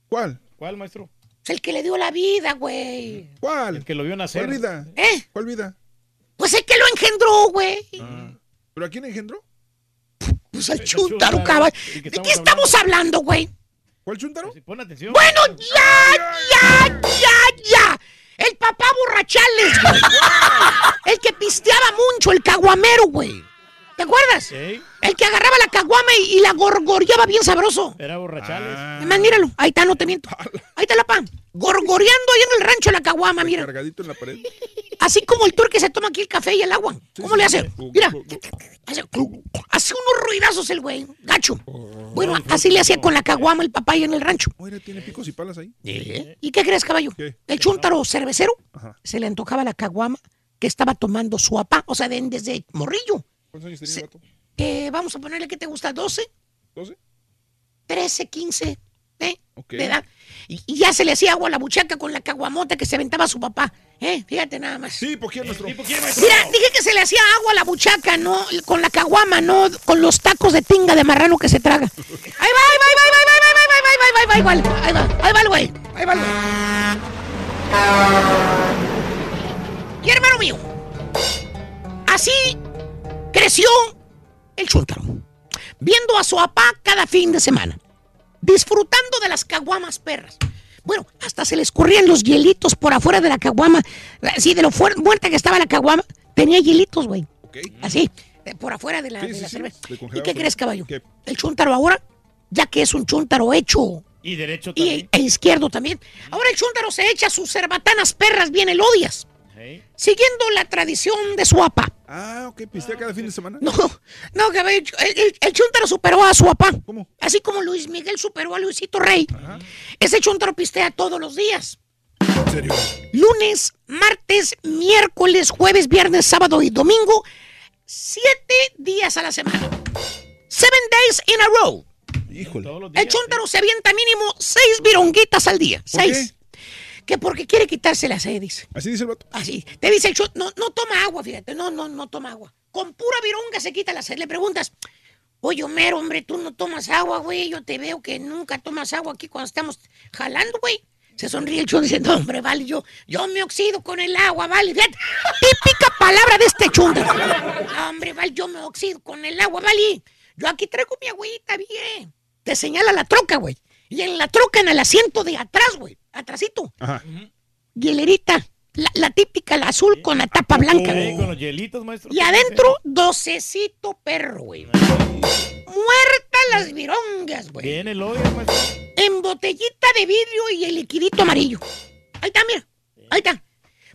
¿Cuál? ¿Cuál, maestro? Es el que le dio la vida, güey. ¿Cuál? El que lo vio nacer. ¿Cuál vida? ¿Eh? ¿Cuál vida? Pues el que lo engendró, güey. ¿Pero a quién engendró? Pues el El chuntaro, chúntaro, caballo. ¿y qué ¿De qué estamos hablando, güey? ¿Cuál chuntaro? Pon atención. Bueno, ya, ya, ya, ya. El papá borrachales. El que pisteaba mucho, el caguamero, güey. ¿Te acuerdas? Sí, El que agarraba la caguama y, y la gorgoreaba bien sabroso. era borrachales. Además, míralo, ahí está, no te miento. Ahí está la pan. Gorgoreando ahí en el rancho la caguama, mira. Cargadito en la pared. Así como el tour que se toma aquí el café y el agua. ¿Cómo le hace? Mira. Hace, hace unos ruidazos el güey, gacho. Bueno, así le hacía con la caguama el papá ahí en el rancho. Oye, ¿tiene picos y palas ahí? ¿Y qué crees, caballo? ¿Qué? El chúntaro cervecero Ajá. se le antojaba la caguama que estaba tomando su papá, o sea, de- desde morrillo. ¿Cuántos años tenía el vato? Eh, vamos a ponerle que te gusta 12, ¿12? 13, 15, ¿eh? Ok. De edad. Y, y ya se le hacía agua a la buchaca con la caguamota que se aventaba su papá, ¿eh? Fíjate nada más. Sí, ¿por. Mira, dije que se le hacía agua a la buchaca, no con la caguama, no con los tacos de tinga de marrano que se traga. Ahí va, ahí va, ahí va, ahí va, ahí va, ahí va, ahí va, ahí va, ahí va, ahí va, ahí va, ahí va, ahí va el güey, ahí va el güey. Y hermano mío, así creció el chúntaro, viendo a su papá cada fin de semana, disfrutando de las caguamas perras. Bueno, hasta se le escurrían los hielitos por afuera de la caguama. Así de lo muerta que estaba la caguama, tenía hielitos, güey. Así, de- por afuera de la, Sí, de sí, la sí, cerveza. ¿Y qué crees, caballo? ¿Qué? El chúntaro ahora, ya que es un chúntaro hecho Y derecho y, e izquierdo también, ahora el chúntaro se echa sus cerbatanas perras bien elodias, Sí. siguiendo la tradición de su papá. Ah, ok, pistea cada fin de semana. No, no, el, el, el chúntaro superó a su papá. ¿Cómo? Así como Luis Miguel superó a Luisito Rey. Ese chúntaro pistea todos los días. ¿En serio? Lunes, martes, miércoles, jueves, viernes, sábado y domingo. Siete días a la semana. Seven days in a row. Híjole. Días. El chúntaro se avienta mínimo seis vironguitas al día. ¿Por seis. Que porque quiere quitarse la sed, dice. Así dice el vato. Así. Te dice el chúntaro, no, no toma agua, fíjate. No, no, no toma agua. Con pura vironga se quita la sed. Le preguntas, oye, Homero, hombre, tú no tomas agua, güey. Yo te veo que nunca tomas agua aquí cuando estamos jalando, güey. Se sonríe el dice, no, hombre, vale, yo, yo me oxido con el agua, vale. Fíjate, típica palabra de este. No, hombre, vale, yo me oxido con el agua, vale. Yo aquí traigo mi agüita, bien. Te señala la troca, güey. Y en la troca, en el asiento de atrás, güey. atrasito. Ajá. Hielerita. La, la típica, la azul con la tapa blanca. Con los hielitos, maestro. Y adentro, docecito perro, güey. Muertas las virongas, güey. Viene el hoyo, maestro. En botellita de vidrio y el liquidito amarillo. Ahí está, mira. Ahí está.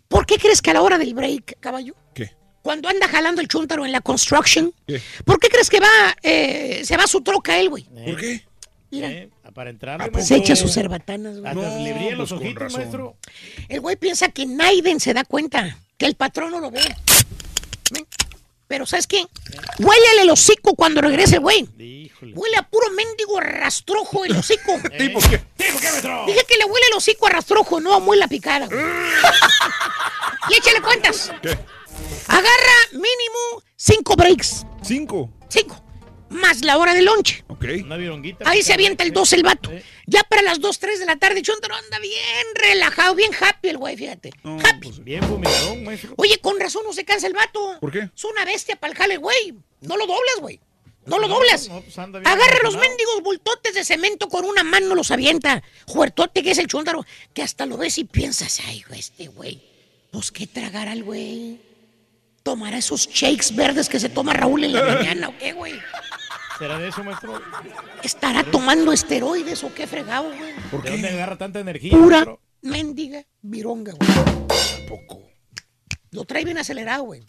¿Por qué crees que a la hora del break, caballo? ¿Qué? Cuando anda jalando el chúntaro en la construction, ¿Qué? ¿por qué crees que va, eh, se va a su troca él, güey? ¿Por qué? Mira. Eh, para entrarle, Se maestro. echa sus cerbatanas, güey. Hasta le brillan los pues, ojitos, maestro. El güey piensa que Naiden se da cuenta, que el patrón no lo ve. ¿Ven? Pero ¿sabes qué? Huélele el hocico cuando regrese el güey. Huele a puro mendigo rastrojo el hocico. ¿Tipo qué? ¿Tipo qué, maestro? Dije que le huele el hocico a rastrojo, no a muela picada. y échale cuentas. ¿Qué? Agarra mínimo cinco breaks. ¿Cinco? Cinco. Más la hora de lunch. Ok. Una vironguita. Ahí se avienta el 12 el vato. Eh. Ya para las 2, 3 de la tarde, Chuntaro anda bien relajado, bien happy el güey, fíjate. happy. Bien fumigadón, maestro. Oye, con razón no se cansa el vato. ¿Por qué? Es una bestia para el jale, güey. No lo doblas, güey. No lo doblas. No, pues anda bien Agarra los mendigos bultotes de cemento con una mano, los avienta. Juertote que es el chúndaro, que hasta lo ves y piensas, ay, güey, este güey. Pues qué tragará el güey. ¿Tomará esos shakes verdes que se toma Raúl en la mañana o qué, güey? ¿Será de eso, maestro? ¿Estará tomando esteroides o qué fregado, güey? ¿Por ¿De dónde qué? agarra tanta energía, Pura maestro? mendiga vironga, güey. Poco. Lo trae bien acelerado, güey.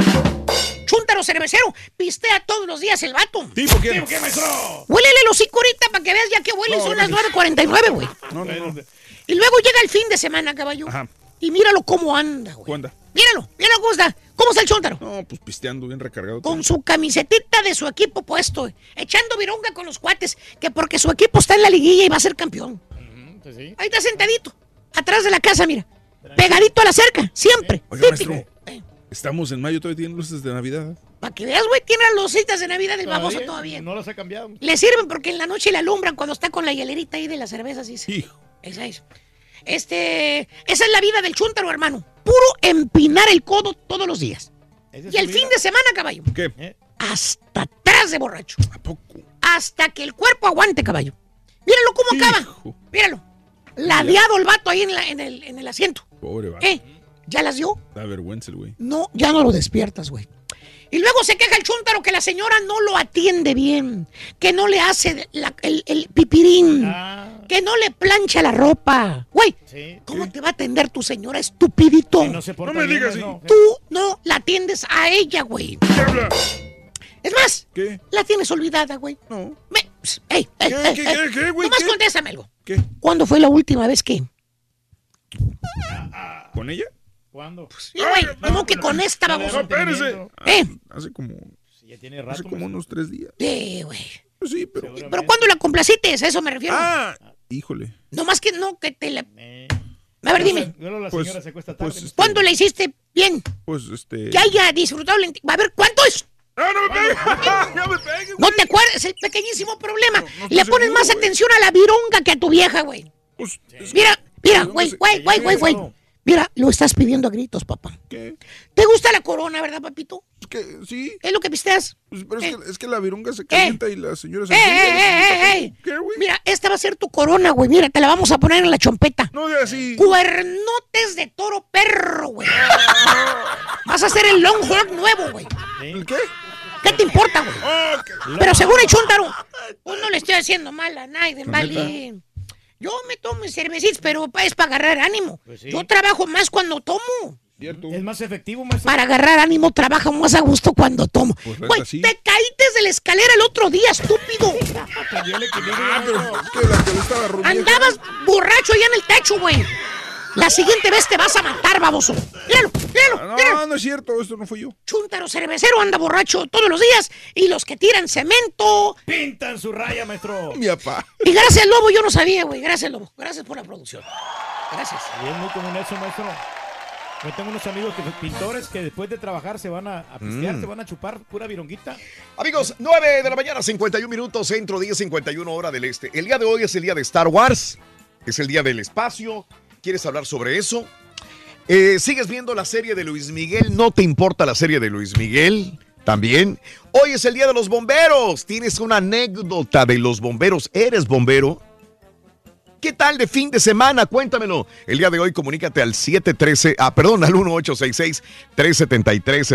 Chúntaro cervecero, pistea todos los días el vato. ¿Tipo quién? ¿Tipo qué, maestro? Huélele el hocico ahorita para que veas ya que huele. No, Son las gracias. 9.49, güey. No, no, no. Y luego llega el fin de semana, caballo. Ajá. Y míralo cómo anda, güey. ¿Cuándo? Míralo, míralo cómo está. ¿Cómo está el chúntaro? No, pues pisteando bien recargado. Con su camisetita de su equipo puesto, echando vironga con los cuates, que porque su equipo está en la liguilla y va a ser campeón. Pues sí. Ahí está sentadito, atrás de la casa, mira. Pegadito a la cerca, siempre. Oiga, Típico. maestro. Estamos en mayo, todavía tienen luces de Navidad. Para que veas, güey, tiene las lucitas de Navidad del baboso Todavía. No las ha cambiado. Le sirven porque en la noche le alumbran cuando está con la hielerita ahí de las cervezas. Dice. Hijo. Esa es. Este, esa es la vida del chúntaro, hermano. Puro empinar el codo todos los días. Y el vida. fin de semana, caballo. ¿Qué? Eh, Hasta atrás de borracho. ¿A poco? Hasta que el cuerpo aguante, caballo. Míralo cómo acaba. Míralo. Ladeado el vato ahí en, la- en el, en el asiento. Pobre va. ¿Eh? ¿Ya las dio? Da vergüenza el güey. No, ya no lo despiertas, güey. Y luego se queja el chúntaro que la señora no lo atiende bien, que no le hace la- el, el pipirín, Ah, que no le plancha la ropa. Güey, sí. ¿cómo te va a atender tu señora, estupidito? No se No me bien, digas maestro. Tú no la atiendes a ella, güey. ¿Qué habla? Es más, ¿Qué? la tienes olvidada, güey. No. Me- ey, ey, ¿Qué, ey, qué, ey. qué, qué, güey? Nomás ¿Qué? contéstame algo. ¿Qué? ¿Cuándo fue la última vez que? ¿Con ella? ¿Cuándo? Sí, güey, ¿cómo que con esta, No, baboso? No, espérese. mantenimiento. ¿Eh? Hace como, Sí, ya tiene hace rato. como maestro. unos tres días. Sí, güey. Pues sí, pero. Pero ¿cuándo la complaciste? A eso me refiero. Ah, híjole. No más que no, que te la... Eh, A ver, dime. Luego la Pues- señora se acuesta tarde. pues, maestro. ¿Cuándo la hiciste bien? Pues este. Que haya disfrutado. A ver, ¿cuánto es? ¡Ah, no me pegue! ¡No me pegue, No te acuerdas, es el pequeñísimo problema. No, no Le pones seguro, más atención a la vironga que a tu vieja, güey. Pues, es- Mira, mira, ¿de güey, güey, güey, güey, güey. Mira, lo estás pidiendo a gritos, papá. ¿Qué? ¿Te gusta la corona, verdad, papito? Es que sí. ¿Es lo que pisteas? Pues, pero es, Eh. que, es que la virunga se calienta y la señora se ¡Eh, eh, eh, eh, ¿Qué, güey? Mira, esta va a ser tu corona, güey. Mira, te la vamos a poner en la chompeta. No de así. Cuernotes de toro perro, güey. Vas a hacer el Longhorn nuevo, güey. ¿El qué? ¿Qué te importa, güey? Oh, que- Pero según el chúntaro, pues no le estoy haciendo mal a nadie, ¿La vale. Yo me tomo mis cervecitas, pero pa- es para agarrar ánimo. Pues sí. Yo trabajo más cuando tomo. Cierto. Es más efectivo, maestro. Para agarrar ánimo trabajo más a gusto cuando tomo. Pues, Güey, sí. te caíste de la escalera el otro día, estúpido. Ah, pero es que la que le estaba rubia. Andabas borracho allá en el techo, güey. La siguiente vez te vas a matar, baboso. Míralo, míralo, Ah, míralo. No, no es cierto, esto no fui yo. Chúntaro cervecero anda borracho todos los días. Y los que tiran cemento. Pintan su raya, maestro. Mi papá. Y gracias, Lobo, yo no sabía, güey. Gracias, Lobo. Gracias por la producción. Gracias. Y es muy común eso, maestro. Yo tengo unos amigos que pintores que después de trabajar se van a, a pistear, Mm. se van a chupar pura vironguita. Amigos, 9 de la mañana, 51 minutos, centro 10, 51 hora del este. El día de hoy es el día de Star Wars, es el día del espacio. ¿Quieres hablar sobre eso? Eh, ¿Sigues viendo la serie de Luis Miguel? ¿No te importa la serie de Luis Miguel? También. Hoy es el día de los bomberos. ¿Tienes una anécdota de los bomberos? ¿Eres bombero? ¿Qué tal de fin de semana? Cuéntamelo. El día de hoy comunícate al 713, ah, perdón, al 1866 373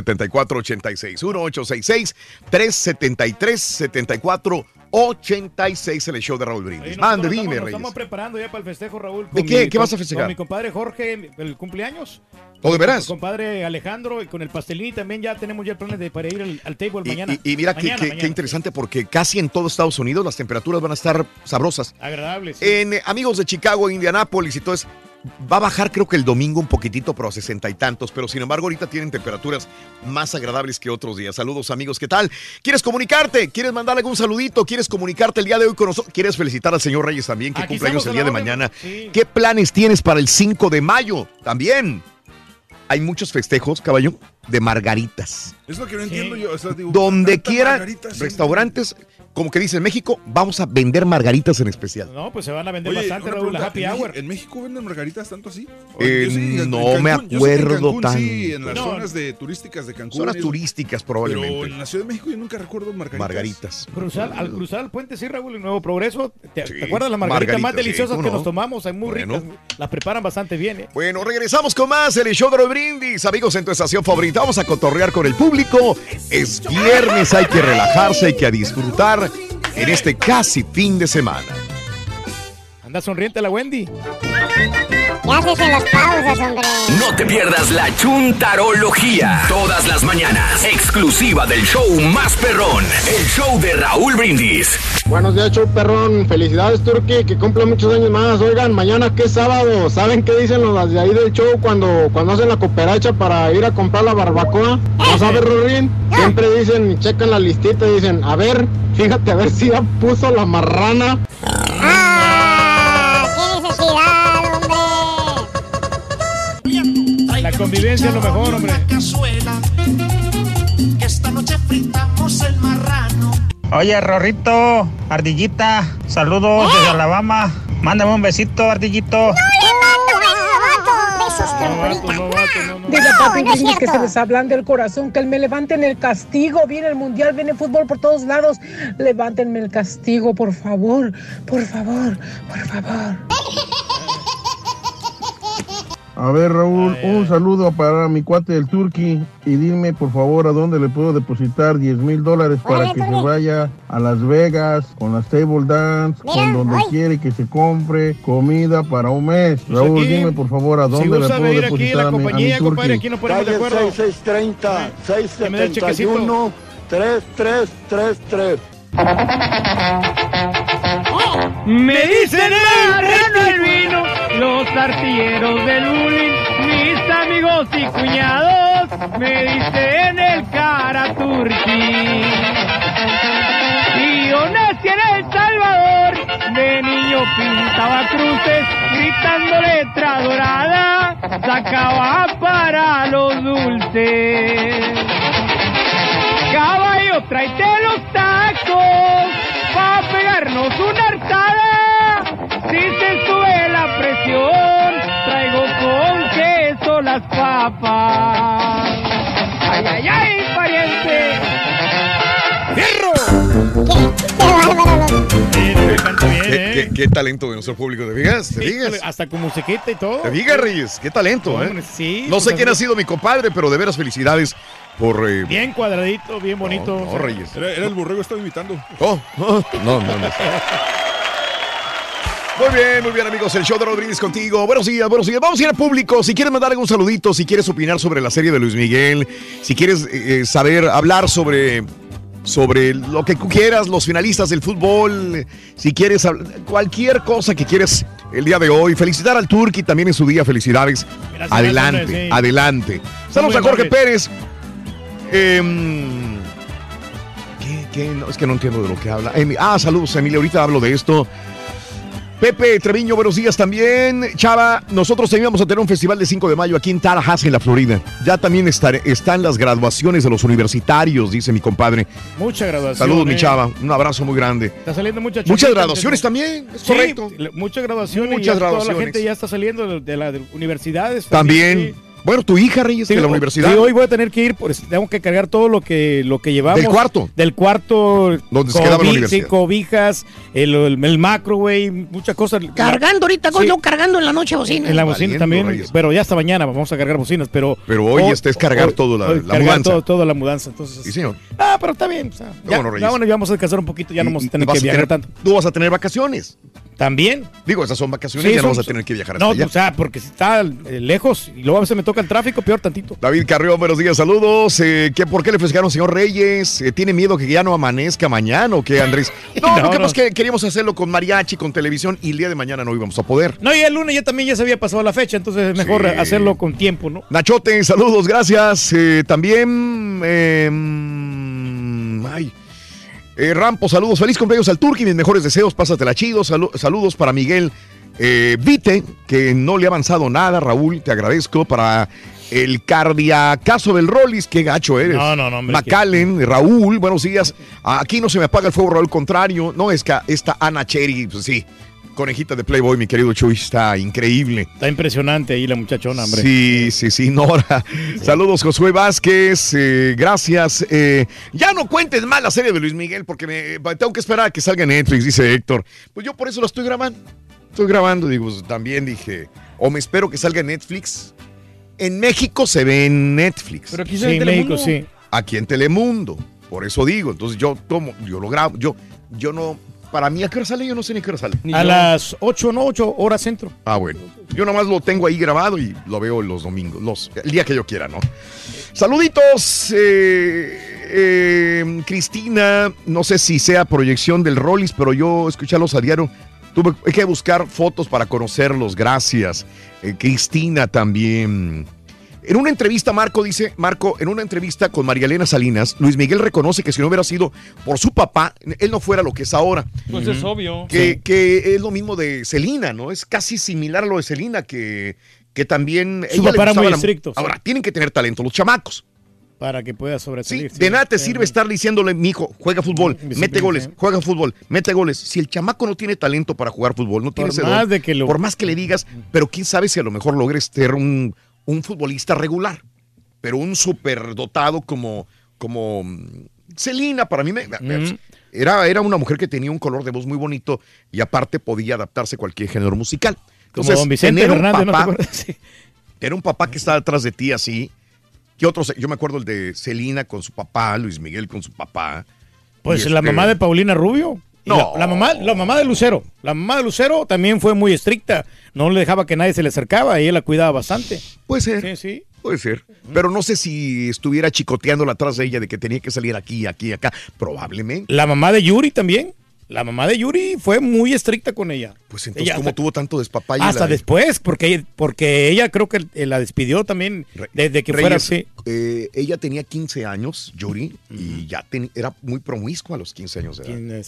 7486. 1866 373 7486 en el show de Raúl Brindis. Mande, dime, nos Reyes. estamos preparando ya para el festejo, Raúl. ¿De qué? mi- ¿Qué vas a festejar? Con mi compadre Jorge, el cumpleaños. ¿Oh, de veras? Con mi compadre Alejandro y con el pastelín también ya tenemos ya planes de, para ir al, al table Y, mañana. y- y mira qué- Mañana, qué, mañana. qué interesante porque casi en todo Estados Unidos las temperaturas van a estar sabrosas. Agradable, sí. En eh, amigos de Chicago, Indianápolis y todo eso, va a bajar creo que el domingo un poquitito, pero a sesenta y tantos. Pero sin embargo, ahorita tienen temperaturas más agradables que otros días. Saludos amigos, ¿qué tal? ¿Quieres comunicarte? ¿Quieres mandar algún saludito? ¿Quieres comunicarte el día de hoy con nosotros? ¿Quieres felicitar al señor Reyes también, que Aquí cumple años estamos el día de mañana? Sí. ¿Qué planes tienes para el 5 de mayo? También. Hay muchos festejos, caballo, de margaritas. Es lo que no entiendo yo. O sea, digo, Donde quiera, restaurantes, como que dice en México, vamos a vender margaritas en especial. No, pues se van a vender Oye, bastante, Raúl, la pregunta, happy ¿en hour. ¿En México venden margaritas tanto así? Eh, en- no en me Cancún- acuerdo Cancún Sí, tanto. en las No. zonas de turísticas de Cancún. Zonas turísticas Pero probablemente. en la Ciudad de México yo nunca recuerdo margaritas. Margaritas. Cruzar, al cruzar el puente, sí, Raúl, el Nuevo Progreso. ¿Te, Sí, te acuerdas las margaritas, más margaritas, deliciosas ¿cómo que no? nos tomamos? Hay muy Bueno. ricas. Las preparan bastante bien, ¿eh? Bueno, regresamos con más el show de los brindis. Amigos, en tu estación favorita, vamos a cotorrear con el público. Es viernes, hay que relajarse, hay que disfrutar en este casi fin de semana. Anda sonriente la Wendy. ¿Qué haces en las pausas, hombre? No te pierdas la chuntarología. Todas las mañanas. Exclusiva del show más perrón. El show de Raúl Brindis. Buenos días, show perrón. Felicidades, Turki, que cumple muchos años más. Oigan, mañana que es sábado. ¿Saben qué dicen los de ahí del show cuando, cuando hacen la cooperacha para ir a comprar la barbacoa? ¿No sabes, Rorín? Siempre dicen, checan la listita y dicen, a ver, fíjate a ver si ya puso la marrana. ¡Ah! ¡Qué necesidad, hombre! La convivencia es lo mejor, hombre. Que esta noche fritamos el marrano. Oye, Rorrito, Ardillita, saludos desde Alabama. Mándame un besito, Ardillito. Besos, Dile a No, papi no es Brindis que se les hablan del corazón, que me levanten el castigo. Viene el mundial, viene fútbol por todos lados. Levántenme el castigo, por favor, por favor, por favor. A ver, Raúl, un saludo para mi cuate del Turqui y dime por favor a dónde le puedo depositar 10 mil dólares para que se vaya a Las Vegas con las table dance, Mira, con donde ay. quiere que se compre comida para un mes. Pues Raúl, aquí, dime por favor a Si dónde le gusta puedo venir aquí depositar la a mi, a mi compañía, compadre, aquí ponemos de acuerdo. 6630, Que me dé el chequecito. 671, 3333. Me dicen el el vino, los artilleros del bullying, mis amigos y cuñados, me dicen el cara turqui. Y yo nací en El Salvador, de niño pintaba cruces, gritando letra dorada, sacaba para los dulces. Caballo, tráete los tacos pa' pegarnos una hartada. Si se sube la presión, traigo con queso las papas. Ay, ay, ay, pariente. Canta bien, ¿Qué, ¿eh? qué- qué talento de nuestro público, ¿te fijas? ¿Te fijas? Hasta con musiquita y todo. ¿Te fijas, Reyes? Qué talento, ¿eh? Sí, no sé pues quién ha sido mi compadre, pero de veras felicidades por... eh, Bien cuadradito, bien bonito. no, Reyes. Era, era el borrego, estaba imitando. Oh, oh, no, no, no. Muy bien, muy bien amigos, el show de Rodríguez contigo. Buenos días, buenos días. Vamos a ir al público. Si quieres mandar algún saludito, si quieres opinar sobre la serie de Luis Miguel, si quieres eh, eh, saber, hablar sobre, sobre lo que quieras, los finalistas del fútbol, si quieres cualquier cosa que quieres el día de hoy. Felicitar al Turqui también en su día, felicidades. Gracias, adelante, gracias, hombre, sí. adelante. Saludos a Jorge. Pérez. Em, ¿Qué, qué? No, es que no entiendo de lo que habla. Ah, saludos, Emilia. Ahorita hablo de esto. Pepe Treviño, buenos días también. Chava, nosotros íbamos a tener un festival de 5 de mayo aquí en Tallahassee, en la Florida. Ya también estar- están las graduaciones de los universitarios, dice mi compadre. Mucha graduación. Saludos, mi chava. Un abrazo muy grande. Está saliendo mucha Muchas graduaciones también, es Sí, correcto. muchas graduaciones. Muchas ya Toda la graduaciones. gente ya está saliendo de, de las universidades. También. sí. Bueno, tu hija, Reyes, Sí, de la universidad. Sí, hoy voy a tener que ir, pues tengo que cargar todo lo que lo que llevamos. ¿Del cuarto? Del cuarto. Donde se quedaba la universidad. Sí, cobijas, el, el, el macro, güey, muchas cosas. Cargando ahorita, Sí. yo cargando en la noche bocina. En la bocina Valiendo, también, Reyes. pero ya hasta mañana vamos a cargar bocinas, pero... Pero hoy este es cargar todo la- la cargar mudanza. Todo, todo la mudanza, entonces... Sí, señor. Ah, pero está bien. o sea, ya, bueno, Reyes. ya, bueno, ya vamos a descansar un poquito, ya no vamos a tener que a viajar tener- tanto. Tú vas a tener vacaciones. También. Digo, esas son vacaciones, Sí, ya no vas a tener que viajar hasta No, allá. o sea, porque si está eh, lejos y luego a veces me toca el tráfico, peor tantito. David Carrión, buenos días, saludos. Eh, ¿qué, ¿Por qué le festejaron, señor Reyes? Eh, ¿Tiene miedo que ya no amanezca mañana o qué, Andrés? No, No, lo que no. pasa es que queríamos hacerlo con mariachi, con televisión y el día de mañana no íbamos a poder. No, y el lunes ya también ya se había pasado la fecha, entonces es mejor Sí. hacerlo con tiempo, ¿no? Nachote, saludos, gracias. Eh, también, eh, mm, ay, eh, Rampo, saludos. Feliz cumpleaños al Turqui, mis mejores deseos, pásatela chido. Salu- saludos para Miguel eh, Vite, que no le ha avanzado nada. Raúl, te agradezco. Para el cardiacazo del Rollis, qué gacho eres. No, no, no, hombre, Raúl, buenos días. Aquí no se me apaga el fuego, Raúl, contrario. No, es que esta Ana Cherry, pues sí. Conejita de Playboy, mi querido Chuy, está increíble. Está impresionante ahí la muchachona, hombre. Sí, sí, sí, Nora. Saludos, Josué Vázquez. eh, gracias. Eh, ya no cuentes más la serie de Luis Miguel porque me, tengo que esperar a que salga en Netflix, dice Héctor. Pues yo por eso la estoy grabando. Estoy grabando, digo, pues, también dije, o me espero que salga en Netflix. En México se ve en Netflix. Pero aquí Sí, en México sí. Aquí en Telemundo. Por eso digo, entonces yo tomo, yo lo grabo, yo, yo no, para mí a qué hora sale, yo no sé ni a qué hora sale. A las 8, no, 8 horas centro. Ah, bueno. Yo nomás lo tengo ahí grabado y lo veo los domingos, los, el día que yo quiera, ¿no? Saluditos, eh, eh, Cristina. No sé si sea proyección del Rollis, pero yo escucharlos a diario. Tuve que buscar fotos para conocerlos. Gracias. Eh, Cristina también. En una entrevista, Marco dice, Marco, en una entrevista con María Elena Salinas, Luis Miguel reconoce que si no hubiera sido por su papá, él no fuera lo que es ahora. Pues es obvio. Que, que es lo mismo de Celina, ¿no? Es casi similar a lo de Celina, que, que también. Su ella papá era muy la- estricto, sí. Ahora, tienen que tener talento los chamacos. Para que pueda sobresalir. De nada te sirve estar diciéndole, mi hijo, juega fútbol, mete goles, sí. juega fútbol, mete goles. Si el chamaco no tiene talento para jugar fútbol, no tiene ese don, más de que lo- por más que le digas, pero quién sabe si a lo mejor logres ser un, un futbolista regular, pero un superdotado como, como mm, Celina, para mí me- era, era una mujer que tenía un color de voz muy bonito y aparte podía adaptarse a cualquier género musical. Como Entonces, don Vicente tener un ¿no te papá-? Sí. Tener un papá que está detrás de ti así. ¿Qué otros? Yo me acuerdo el de Celina con su papá, Luis Miguel con su papá. Pues la este- mamá de Paulina Rubio. No. La, la mamá, la mamá de Lucero. La mamá de Lucero también fue muy estricta. No le dejaba que nadie se le acercaba y ella la cuidaba bastante. Puede ser. Sí, sí. Puede ser. Pero no sé si estuviera chicoteándola atrás de ella de que tenía que salir aquí, aquí, acá. Probablemente. La mamá de Yuri también. La mamá de Yuri fue muy estricta con ella. Pues entonces, Ella ¿cómo hasta- tuvo tanto despapalle? Hasta la- después, porque ella, porque ella creo que la despidió también desde que fuera Reyes, así. eh, ella tenía 15 años, Yuri, y ya ten- era muy promiscua a los 15 años de edad.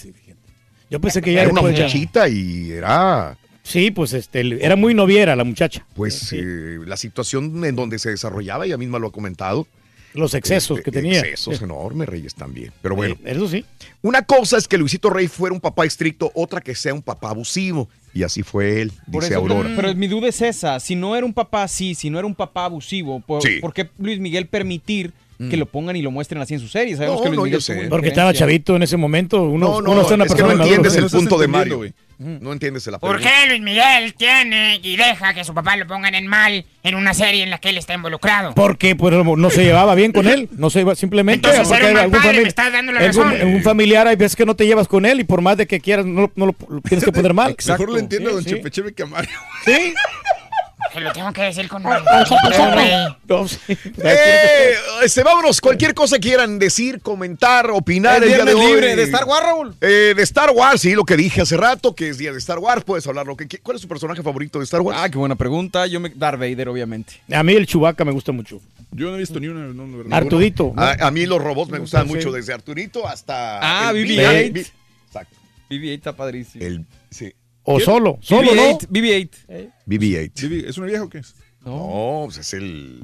Yo pensé que ya era una ya- muchachita y era Sí, pues este, era muy noviera la muchacha. pues eh, la situación en donde se desarrollaba, ella misma lo ha comentado. Los excesos que tenía. Excesos enormes, Reyes también. Pero bueno. Eh, eso sí. Una cosa es que Luisito Rey fuera un papá estricto, otra que sea un papá abusivo. Y así fue él, Por dice eso, Aurora. Pero mi duda es esa. Si no era un papá así, si no era un papá abusivo, ¿por, Sí. por qué Luis Miguel permitir que Mm. lo pongan y lo muestren así en su serie? Sabemos No, que Luis no, Miguel yo sé. Porque estaba chavito en ese momento. Uno, no, no, uno está una es que persona no entiendes el punto de Mario. No entiendes la ¿Por qué Luis Miguel tiene y deja que su papá lo pongan en mal en una serie en la que él está involucrado? Porque pues, no se llevaba bien con él, no se iba simplemente. Entonces, era un mal algún padre, famili- me estás dando la algún- razón. Un familiar hay veces que no te llevas con él y por más de que quieras no, lo- no lo, lo tienes que poner mal. Mejor lo entiende Sí, Don sí. Que a Mario. Sí. Se lo tengo que decir con... No, sí. Eh, este, vámonos, cualquier cosa quieran decir, comentar, opinar el día de hoy. libre de Star Wars, Raúl. Eh, de Star Wars, sí, lo que dije hace rato, que es día de Star Wars, puedes hablar lo que qui- ¿Cuál es tu personaje favorito de Star Wars? Ah, qué buena pregunta. Yo me... Darth Vader, obviamente. A mí el Chubaca me gusta mucho. Yo no he visto ni una. No, no, no. Artudito. ¿no? A, a mí los robots me gustaban Sí. mucho, desde Arturito hasta. Ah, el BB-8. B- Exacto. BB-8 está padrísimo. El, sí. O solo, solo, ¿no? BB-8. BB-8. BB-8. Vivi, ¿Es una vieja o qué es? No, pues es el.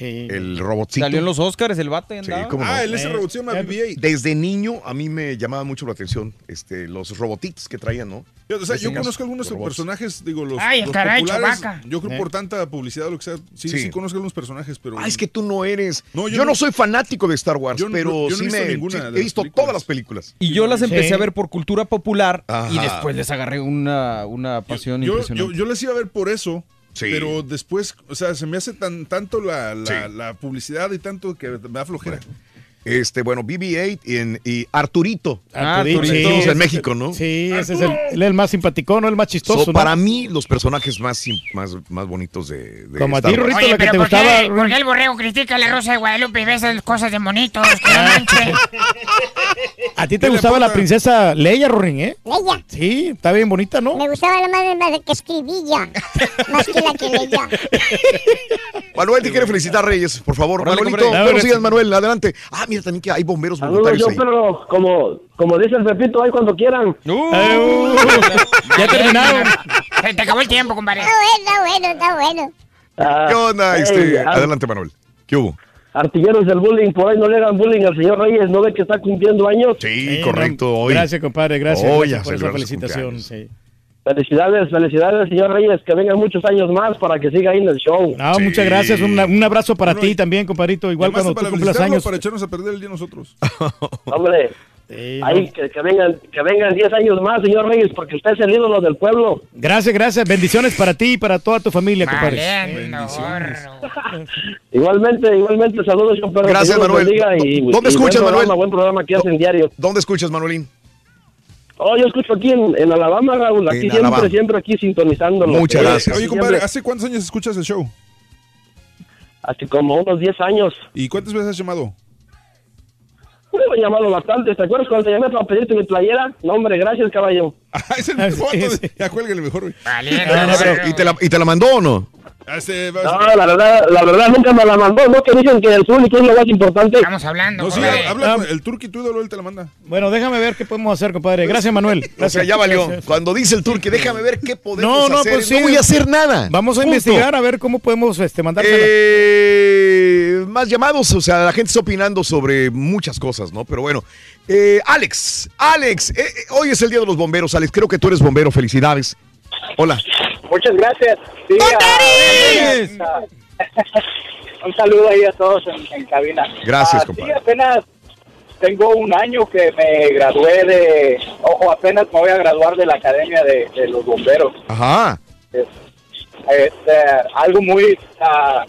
Vivi. El robotcito. Salió en los Oscars el vato y Sí, andaba. cómo no. Ah, él ese robot se llama BB-8. Desde niño a mí me llamaba mucho la atención este, los robotitos que traían, ¿no? Yo, o sea, yo conozco algunos de robots. personajes, digo, los, Ay, los caray, populares. Yo creo Eh. por tanta publicidad o lo que sea. Sí, Sí. sí, conozco algunos personajes, pero. Ah, es que tú no eres. No, yo, yo no, no- soy fanático de Star Wars, yo pero yo no he sí visto me ninguna sí, de he visto películas. todas las películas. Y yo las empecé Sí. a ver por cultura popular y después les agarré una, una pasión yo, impresionante. yo, yo les iba a ver por eso. Sí. Pero después, o sea, se me hace tan tanto la, la, Sí. la publicidad y tanto que me da flojera. Este, bueno, BB-8 y, en- y Arturito. Ah, Arturito, sí, dijimos ese en México, ¿no? Sí, ese es el, el más simpático, ¿no? El más chistoso, So, ¿no? Para mí, los personajes más, más, más bonitos de, de Como a ti. Rorrito, Oye, lo que pero te ¿por qué, gustaba. por qué el borrego critica a la Rosa de Guadalupe y ves esas cosas de monitos? Que. A ti te ¿Qué le gustaba la princesa Leia, Rorin, ¿eh? Leia. Sí, está bien bonita, ¿no? Me gustaba la madre más que escribía. Más que la que leía. Manuel te quiere felicitar, Reyes, por favor. Manuelito, buenos días, Manuel, adelante. Ah, mira, también que hay bomberos voluntarios yo, ahí. pero como, como dice el Pepito, ahí cuando quieran. Uh, uh, ya terminaron. Se te acabó el tiempo, compadre. Está bueno, está bueno, está bueno. Ah, ¿Qué onda? hey, Este, adelante, Manuel. ¿Qué hubo? Artilleros del bullying, por ahí no le hagan bullying al señor Reyes, ¿no ve que está cumpliendo años? Sí, Sí, correcto. Hoy. Gracias, compadre, gracias, Hoy gracias por esa felicitación. cumpleaños. Sí. Felicidades, felicidades, señor Reyes, que vengan muchos años más para que siga ahí en el show. No, Sí. muchas gracias. un abrazo para Bueno, ti también, compadrito. Igual cuando para tú cumplas años. para echarnos a perder el día nosotros. Hombre, Sí, no. ahí que, que vengan que vengan 10 años más, señor Reyes, porque usted es el ídolo del pueblo. Gracias, gracias. Bendiciones para ti y para toda tu familia, compadre. Igualmente, igualmente, saludos, señor Pedro. Gracias, Manuel. y- ¿Dónde y escuchas, buen programa, Manuel? Buen programa que hacen diario. ¿Dónde escuchas, Manuelín? Oh, yo escucho aquí en, en Alabama, Raúl. Aquí En siempre, Alabama. siempre aquí sintonizando. Muchas gracias. Oye, compadre, ¿hace cuántos años escuchas el show? Hace como unos 10 años. ¿Y cuántas veces has llamado? Me he llamado bastante. ¿Te acuerdas cuando te llamé para pedirte mi playera? No, hombre, gracias, caballo. Ah, es el Ah, mismo sí, sí. Ya cuélguele mejor, güey. Valiendo, No, no, gorro. pero- ¿Y te, la, ¿Y te la mandó o no? Este, No, la verdad, la verdad nunca me la mandó, ¿no? Que dicen que el público es lo más importante. Estamos hablando, No, sí, compadre. habla Ah. con el turqui, tu ídolo, él te la manda. Bueno, déjame ver qué podemos hacer, compadre. Gracias, Manuel. O sea, Gracias. ya valió. Gracias. Cuando dice el turque, déjame ver qué podemos No, no, hacer. pues sí. No voy a hacer nada. Vamos a investigar a ver cómo podemos este, mandársela. Eh, más llamados, o sea, la gente está opinando sobre muchas cosas, ¿no? Pero bueno, Eh, Alex, Alex, eh, eh, hoy es el Día de los Bomberos, Alex, creo que tú eres bombero, felicidades. Hola. Muchas gracias. Sí, a- un saludo ahí a todos en, en cabina. Gracias, Ah, compadre. Sí, apenas tengo un año que me gradué de, o, o apenas me voy a graduar de la Academia de, de los Bomberos. Ajá. Es, es, eh, algo muy ah,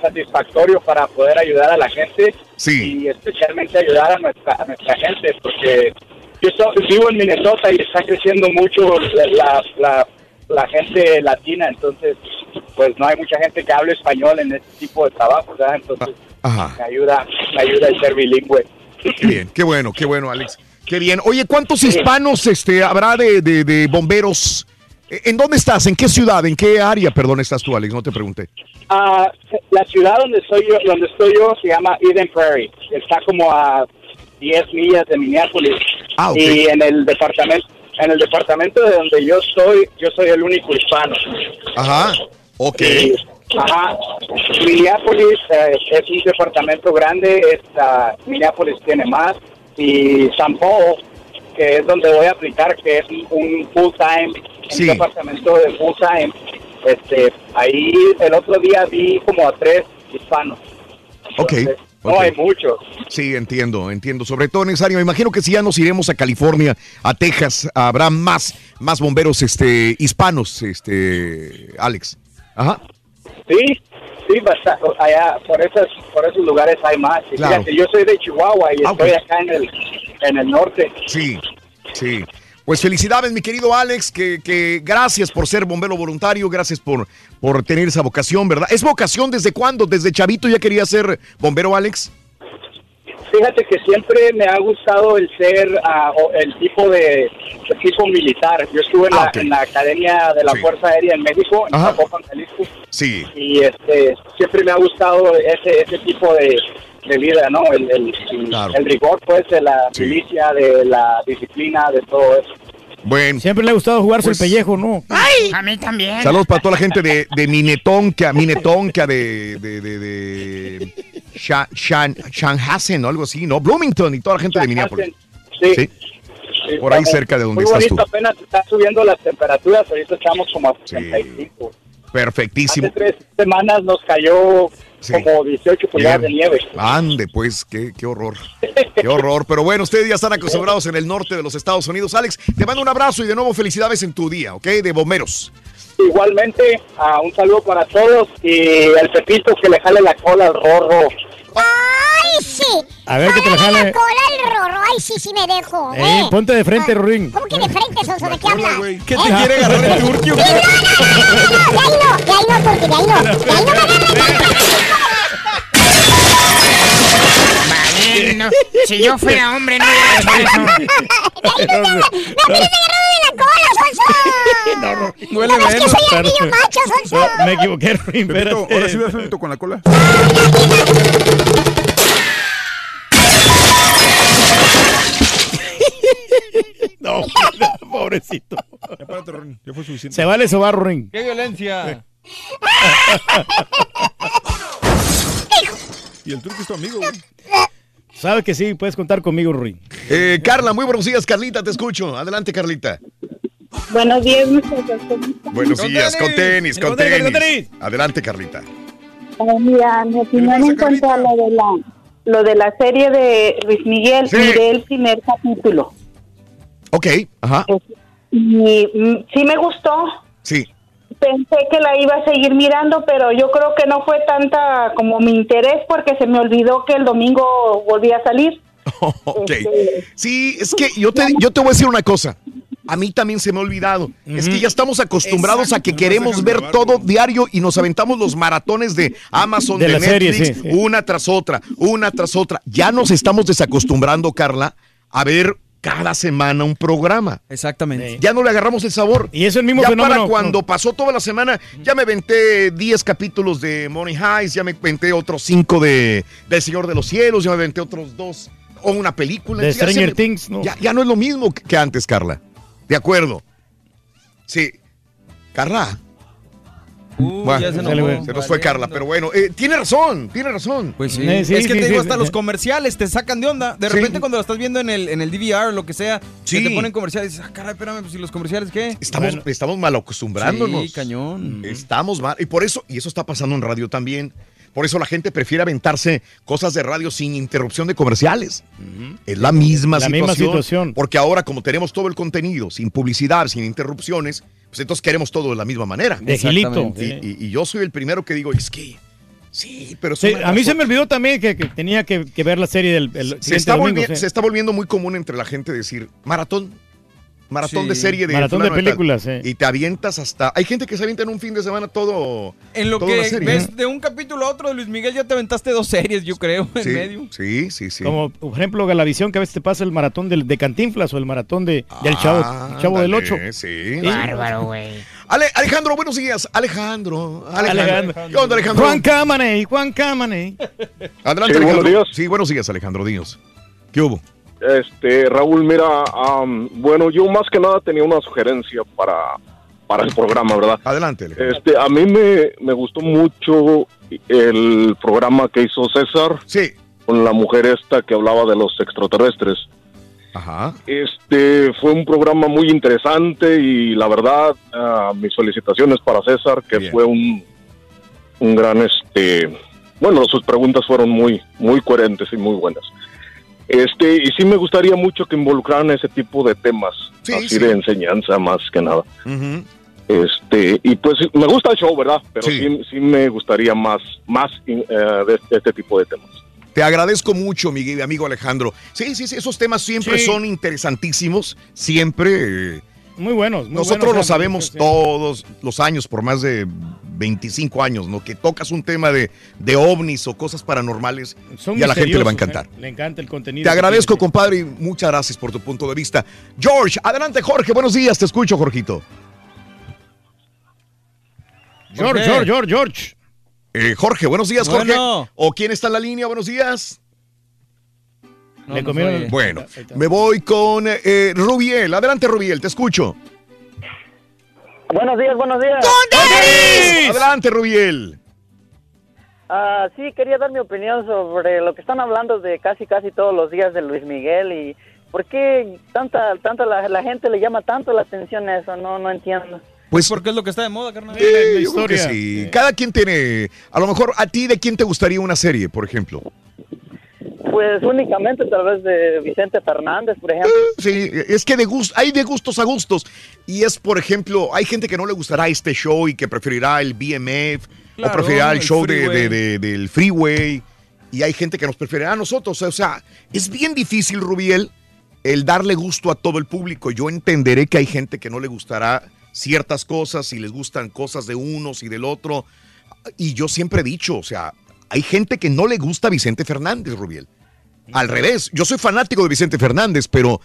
satisfactorio para poder ayudar a la gente Sí. y especialmente ayudar a nuestra, a nuestra gente porque yo so- vivo en Minnesota y está creciendo mucho la, la, la- la gente latina, entonces pues no hay mucha gente que hable español en este tipo de trabajo, ¿verdad? Entonces Ajá. me ayuda, me ayuda el ser bilingüe. Qué bien, qué bueno, qué bueno, Alex. Qué bien. Oye, ¿cuántos hispanos este, habrá de, de- de bomberos? Eh, ¿En dónde estás? ¿En qué ciudad? ¿En qué área, perdón, estás tú, Alex? No te pregunté. Ah, la ciudad donde estoy yo, donde estoy yo se llama Eden Prairie. Está como a 10 millas de Minneapolis. Ah. Y en el departamento, en el departamento de donde yo estoy, yo soy el único hispano. Ajá. Ok. Y, ajá. Minneapolis eh, es un departamento grande. Esta, Minneapolis tiene más. Y San Paul, que es donde voy a aplicar, que es un full time, Sí. un departamento de full time. Este, ahí el otro día vi como a tres hispanos. Ok. No hay muchos. Sí, entiendo, entiendo. Sobre todo necesario. Me imagino que si ya nos iremos a California, a Texas, habrá más, más bomberos este, hispanos, este, Alex. Ajá. Sí, sí, basta- allá por esos, por esos lugares hay más. Claro. Fíjate, yo soy de Chihuahua y Ah, estoy acá en el, en el norte. Sí, sí. Pues felicidades, mi querido Alex, que, que gracias por ser bombero voluntario, gracias por, por tener esa vocación, ¿verdad? ¿Es vocación desde cuándo? ¿Desde chavito ya quería ser bombero, Alex? Fíjate que siempre me ha gustado el ser ah, el tipo de el tipo militar. Yo estuve en, Ah, la, en la Academia de la Sí. Fuerza Aérea en México, en Ajá. Zapopan, Jalisco, Sí. y este siempre me ha gustado ese ese tipo de, de vida, ¿no? El, el, Claro. el rigor, pues, de la Sí. milicia, de la disciplina, de todo eso. Bueno. Siempre le ha gustado jugarse Pues- el pellejo, ¿no? ¡Ay! A mí también. Saludos para toda la gente de, de Minetonka, Minetonka, de, de, de, de Shan, Shan, Shanhasen o algo así, ¿no? Bloomington y toda la gente de Minneapolis. Sí. Sí. Por ahí cerca de donde Muy estás bonito, tú. apenas están subiendo las temperaturas, ahorita estamos como a 65. Perfectísimo. Hace tres semanas nos cayó como 18 pulgadas de nieve. Ande, pues, qué, qué horror. Qué horror. Pero bueno, ustedes ya están acostumbrados en el norte de los Estados Unidos. Alex, te mando un abrazo y de nuevo felicidades en tu día, ¿ok? De bomberos. Igualmente, ah, un saludo para todos y al Pepito que le jale la cola al rorro. ¡Ay, sí! A ver que te Jálale jale. la cola el rorro. ¡Ay, sí, sí me dejo! Eh, ¿eh? ponte de frente, Rorín. ¿Cómo que de frente, Sonso? ¿De qué habla? ¿Qué ¿Eh? te quiere agarrar el turquio? Sí, no, no, no, no, no, de ahí no, de ahí no, Turqui, de ahí no. De ahí no me agarres. Vale, no. Si yo fuera hombre, no hubiera hecho eso. ¡No quieres agarrarme de la cola, Sonso! No, no. Huele ¿Sabes que soy el niño macho, Sonso? No, me equivoqué, ahora sí vas frente con la cola. No, pobrecito. Ya párate, Ron, ya fue suficiente. Se vale sobar, Rorín. ¡Qué violencia! Y el turco es tu amigo, güey. Sabes que sí, puedes contar conmigo, Rorín. Eh, Carla, muy buenos días, Carlita, te escucho. Adelante, Carlita. Buenos días, muchachos. Buenos Con días, con tenis, con Con tenis, con tenis. Adelante, Carlita. Ah, mira, mi opinión en cuanto a lo de la, lo de la serie de Luis Miguel, Sí. miré el primer capítulo. Ok, ajá. Y sí me gustó. Sí. Pensé que la iba a seguir mirando, pero yo creo que no fue tanta como mi interés porque se me olvidó que el domingo volvía a salir. Ok. Sí, es que yo te, yo te voy a decir una cosa. A mí también se me ha olvidado. Es que ya estamos acostumbrados a que queremos ver todo diario y nos aventamos los maratones de Amazon, De serie, Netflix, sí, sí. una tras otra, una tras otra. Ya nos estamos desacostumbrando, Carla, a ver cada semana un programa. Exactamente. Ya no le agarramos el sabor. Y es el mismo ya fenómeno. para cuando pasó toda la semana, ya me venté 10 capítulos de Money Heist, ya me venté otros 5 de del Señor de los Cielos, ya me venté otros dos o una película. De Stranger me- Things, ¿no? Ya, ya no es lo mismo que- que antes, Carla. De acuerdo. Sí. Carla. Bueno, ya se se, enojó. nos fue Carla, pero bueno, eh, tiene razón, tiene razón. Pues sí. Eh, sí, es que sí, te digo, sí, hasta sí. los comerciales te sacan de onda. De Sí. repente cuando lo estás viendo en el, en el DVR o lo que sea, Sí. que te ponen comerciales, dices, ah, caray, espérame, pues ¿y los comerciales qué? Estamos, estamos mal acostumbrándonos. Sí, cañón. Estamos mal. Y por eso, y eso está pasando en radio también. Por eso la gente prefiere aventarse cosas de radio sin interrupción de comerciales. Es la misma, La misma situación, situación. Porque ahora, como tenemos todo el contenido, sin publicidad, sin interrupciones, pues entonces queremos todo de la misma manera. De gilito. Y, y- y yo soy el primero que digo, es que. Sí, pero Sí, a mí se me olvidó también que, que tenía que, que ver la serie del el se está, domingo, volvi- sí. se está volviendo muy común entre la gente decir maratón. Maratón Sí. de serie de Maratón de películas, sí. Y te avientas hasta. Hay gente que se avienta en un fin de semana todo. En lo que serie. ves de un capítulo a otro de Luis Miguel ya te aventaste dos series, yo creo, en Sí, medio. sí, sí, sí. Como, por ejemplo, Galavisión, que a veces te pasa el maratón de Cantinflas o el maratón de, del Chavo, el chavo del 8. Sí. Bárbaro, güey. Ale- Alejandro, buenos días. Alejandro. Alejandro. Alejandro. ¿Qué onda, Alejandro? Juan Camaney, Juan Camaney. Adelante, Sí, buenos Alejandro. Sí, buenos días, Alejandro. Dinos. ¿Qué hubo? Este, Raúl, mira, bueno, yo más que nada tenía una sugerencia para, para el programa, ¿verdad? Adelante. Este, a mí me, me gustó mucho el programa que hizo César. Sí. Con la mujer esta que hablaba de los extraterrestres. Ajá. Este, fue un programa muy interesante y la verdad, ah, mis felicitaciones para César, que fue un, un gran, este, bueno, sus preguntas fueron muy, muy coherentes y muy buenas. Este, y sí me gustaría mucho que involucraran ese tipo de temas, Sí, así sí. de enseñanza más que nada. Este, y pues me gusta el show, ¿verdad? Pero sí, sí, me gustaría más, más eh, de, de este tipo de temas. Te agradezco mucho, mi mi amigo Alejandro. Sí, sí, sí, esos temas siempre Sí. son interesantísimos. Siempre. eh, Muy buenos. muy Nosotros buenos, lo sabemos sí. todos los años, por más de 25 años, ¿no? Que tocas un tema de, de ovnis o cosas paranormales Son y a la gente le va a encantar. ¿eh? Le encanta el contenido. Te agradezco, tiene. compadre, y muchas gracias por tu punto de vista. George, adelante, Jorge. Buenos días, te escucho, Jorgito. George, George, George, George. Eh, Jorge, buenos días, Jorge. Bueno. ¿O quién está en la línea? Buenos días. Le comieron el- Bueno, me voy con eh, Rubiel. Adelante, Rubiel, te escucho. Buenos días, buenos días. Adelante, Rubiel. Ah, sí, quería dar mi opinión sobre lo que están hablando de casi casi todos los días de Luis Miguel y por qué tanta tanta la, la gente le llama tanto la atención a eso, no no entiendo. Pues porque es lo que está de moda, carnal. Sí, yo creo que sí. Cada quien tiene, a lo mejor a ti de quién te gustaría una serie, por ejemplo. Pues únicamente tal vez de Vicente Fernández, por ejemplo. Sí, es que de gust- hay de gustos a gustos. Y es, por ejemplo, hay gente que no le gustará este show y que preferirá el BMF o preferirá el el show de, freeway. de- de- del Freeway. Y hay gente que nos preferirá a nosotros. O sea, es bien difícil, Rubiel, el darle gusto a todo el público. Yo entenderé que hay gente que no le gustará ciertas cosas y les gustan cosas de unos y del otro. Y yo siempre he dicho, o sea, hay gente que no le gusta a Vicente Fernández, Rubiel. Al revés, yo soy fanático de Vicente Fernández, pero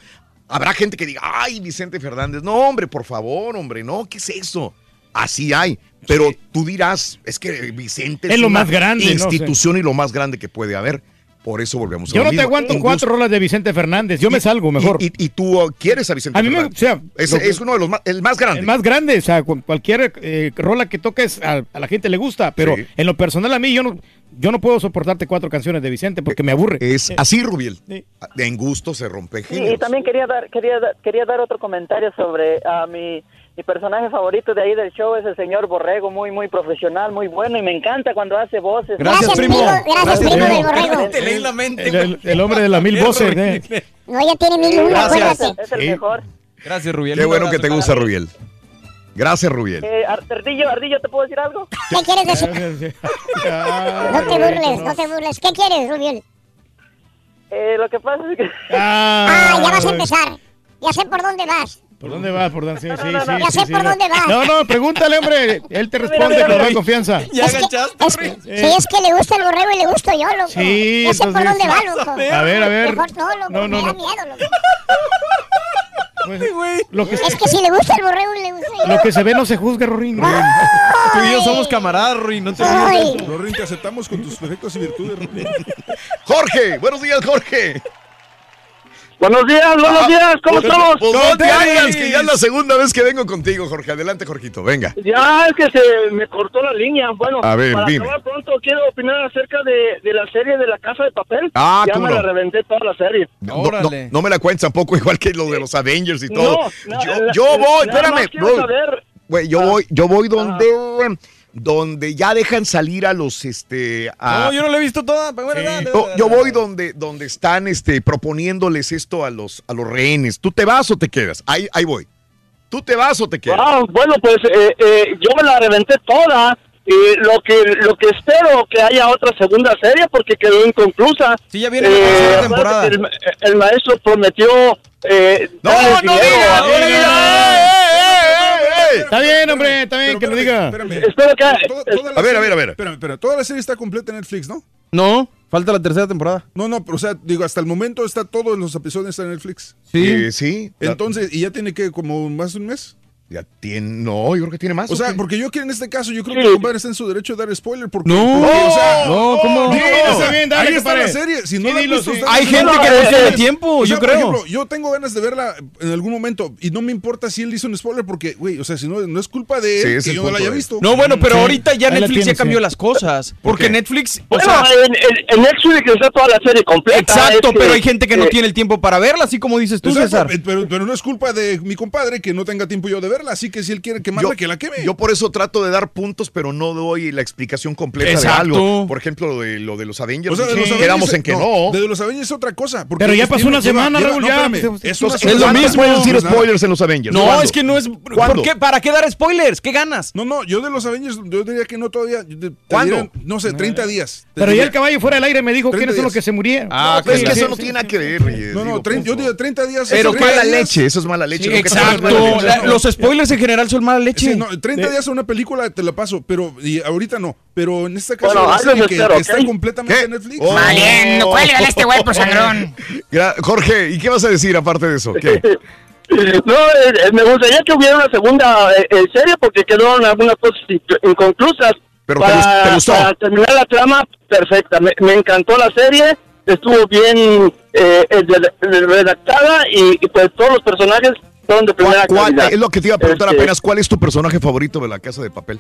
habrá gente que diga, ay, Vicente Fernández, no, hombre, por favor, hombre, no, ¿qué es eso? Así hay, pero tú dirás, es que Vicente Es lo una más grande, ¿no? institución y lo más grande que puede haber. Por eso volvemos a Yo lo no te aguanto cuatro rolas de Vicente Fernández. Yo me salgo mejor. Y, y- y tú quieres a Vicente A mí me, Fernández. o sea, es, lo que- es uno de los más, el más grande. El más grande, o sea, cu- cualquier eh, rola que toques a, a la gente le gusta, pero Sí. en lo personal a mí yo no, yo no puedo soportarte cuatro canciones de Vicente porque me aburre. Es así, Rubiel. En gusto se rompe Sí, y géneros. también quería dar quería dar- quería dar otro comentario sobre a mi mi personaje favorito de ahí del show es el señor Borrego, muy muy profesional, muy bueno y me encanta cuando hace voces. Gracias, Gracias, primo. primo. Gracias, primo del Borrego. Te leí la mente. El, el- el hombre de las mil voces. eh. No, ya tiene mil Gracias. acuérdate. Es el Sí. mejor. Gracias, Rubiel. Qué bueno que te gusta, Rubiel. Gracias, Rubiel. Eh, Ar- Ardillo, Ardillo, ¿te puedo decir algo? ¿Qué quieres decir? No te burles, no te burles. ¿Qué quieres, Rubiel? Eh, lo que pasa es que Ah, ya vas a empezar. Ya sé por dónde vas. ¿Por dónde vas? Por dónde? Sí, sí, no, sí, no. Ya sé sí, por no. dónde vas. No, no, pregúntale, hombre. Él te responde mira, con toda confianza. Ya Es que- agachaste, es- sí, es que le gusta el borrego y le gusto yo, loco. Sí, ya sé por dónde va, loco. A ver, a ver. Mejor no, loco, No, no, me da no. miedo, loco. Pues, lo, que, Es que si le gusta el borrego, le gusta yo. lo que se ve no se juzga, Rorín. Tú y yo somos camaradas, Ruiz. No te. Rorín, te aceptamos con tus defectos y virtudes, Rorín. Jorge, buenos días, Jorge. Buenos días, buenos días, ¿cómo estamos? pues, no te hagas, que ya es la segunda vez que vengo contigo, Jorge. Adelante, Jorgito, venga. Ya es que se me cortó la línea. Bueno, A ver, para dime. acabar pronto quiero opinar acerca de, de la serie de la Casa de Papel. Ah, ya ¿cómo me no? la reventé toda la serie. No, no, Órale. no me la cuentes tampoco, igual que lo de los Avengers y todo. No, no, yo, la- yo voy, espérame, más quiero bro. saber- yo voy, yo voy donde, donde ya dejan salir a los, este, a- No, yo no la he visto toda. pero bueno, dale, No, dale, yo voy donde, donde están, este, proponiéndoles esto a los, a los rehenes. ¿Tú te vas o te quedas? Ahí, ahí voy. ¿Tú te vas o te quedas? Ah, bueno, pues eh, eh, yo me la reventé toda. Y lo que lo que espero que haya otra segunda serie porque quedó inconclusa. Sí, ya viene la temporada. El, el maestro prometió eh, No, no dinero digas, a- no digas. Está bien, hombre, está bien que lo diga. A ver, a serie- ver, a ver. Espérame, espérame. Toda la serie está completa en Netflix, ¿no? No, falta la tercera temporada. No, no, pero o sea, digo, hasta el momento está todos los episodios en Netflix. Sí. Sí. Entonces, ¿y ya tiene que como más de un mes? Ya tiene, no, yo creo que tiene más. O sea, qué? porque yo que en este caso, yo creo que el compadre está en su derecho de dar spoiler. Porque, No. porque, o sea, No, ¿cómo? no, está bien, dale, ahí está la serie. Si no Sí, la dilo, visto sí. Hay gente que no tiene tiempo, o sea, yo por creo. ejemplo, yo tengo ganas de verla en algún momento y no me importa si él hizo un spoiler porque, güey, o sea, si no, no es culpa de él que yo no la haya visto. No, bueno, pero Sí. ahorita ya Ahí Netflix ya cambió sí. las cosas. Porque? Netflix, o Bueno, sea, en, en- Netflix está toda la serie completa. exacto, pero hay gente que no eh, tiene el tiempo para verla, así como dices tú, César. eh, Pero, pero no es culpa de mi compadre que no tenga tiempo yo de verla, así que si él quiere quemarla, yo, que la queme. yo por eso trato de dar puntos, pero no doy la explicación completa Exacto. de algo. Por ejemplo, lo de, lo de los Avengers. O sea, de los sí, Avengers, quedamos en que no. De los Avengers es otra cosa. porque Pero ya pasó una semana, lleva- Raúl, no, espérame, Es una lo ¿cuándo mismo. puedes decir Pues spoilers en los Avengers? No, ¿Cuándo? es que no es. ¿por ¿Cuándo? qué? ¿Para qué dar spoilers? ¿Qué ganas? No, no, yo de los Avengers, yo diría que no todavía. ¿Cuándo? no sé, 30 días. Pero ya el caballo fuera del aire me dijo 30 quiénes son los que se murieron. Ah, No, pero es que eso no tiene nada que ver. No, no, yo digo 30 días. Pero Eso es ¿qué mala leche, eso es mala leche. Exacto. los spoilers en general son mala leche. Sí, no, 30 días a una película te la paso, pero y ahorita no. Pero en este caso, Bueno, que, espero, que está completamente en Netflix. Oh. Valiendo, cuélgale a este güey, pues sangrón. Jorge, ¿y qué vas a decir aparte de eso? ¿Qué? No, eh, eh, me gustaría que hubiera una segunda eh, eh, serie porque quedaron algunas cosas in- inconclusas. Pero para, gust- te gustó. para terminar la trama, perfecta. Me, me encantó la serie estuvo bien eh, eh, redactada y, y, pues todos los personajes son de primera ¿Cuál- calidad. es lo que te iba a preguntar Este, apenas. ¿Cuál es tu personaje favorito de la Casa de Papel?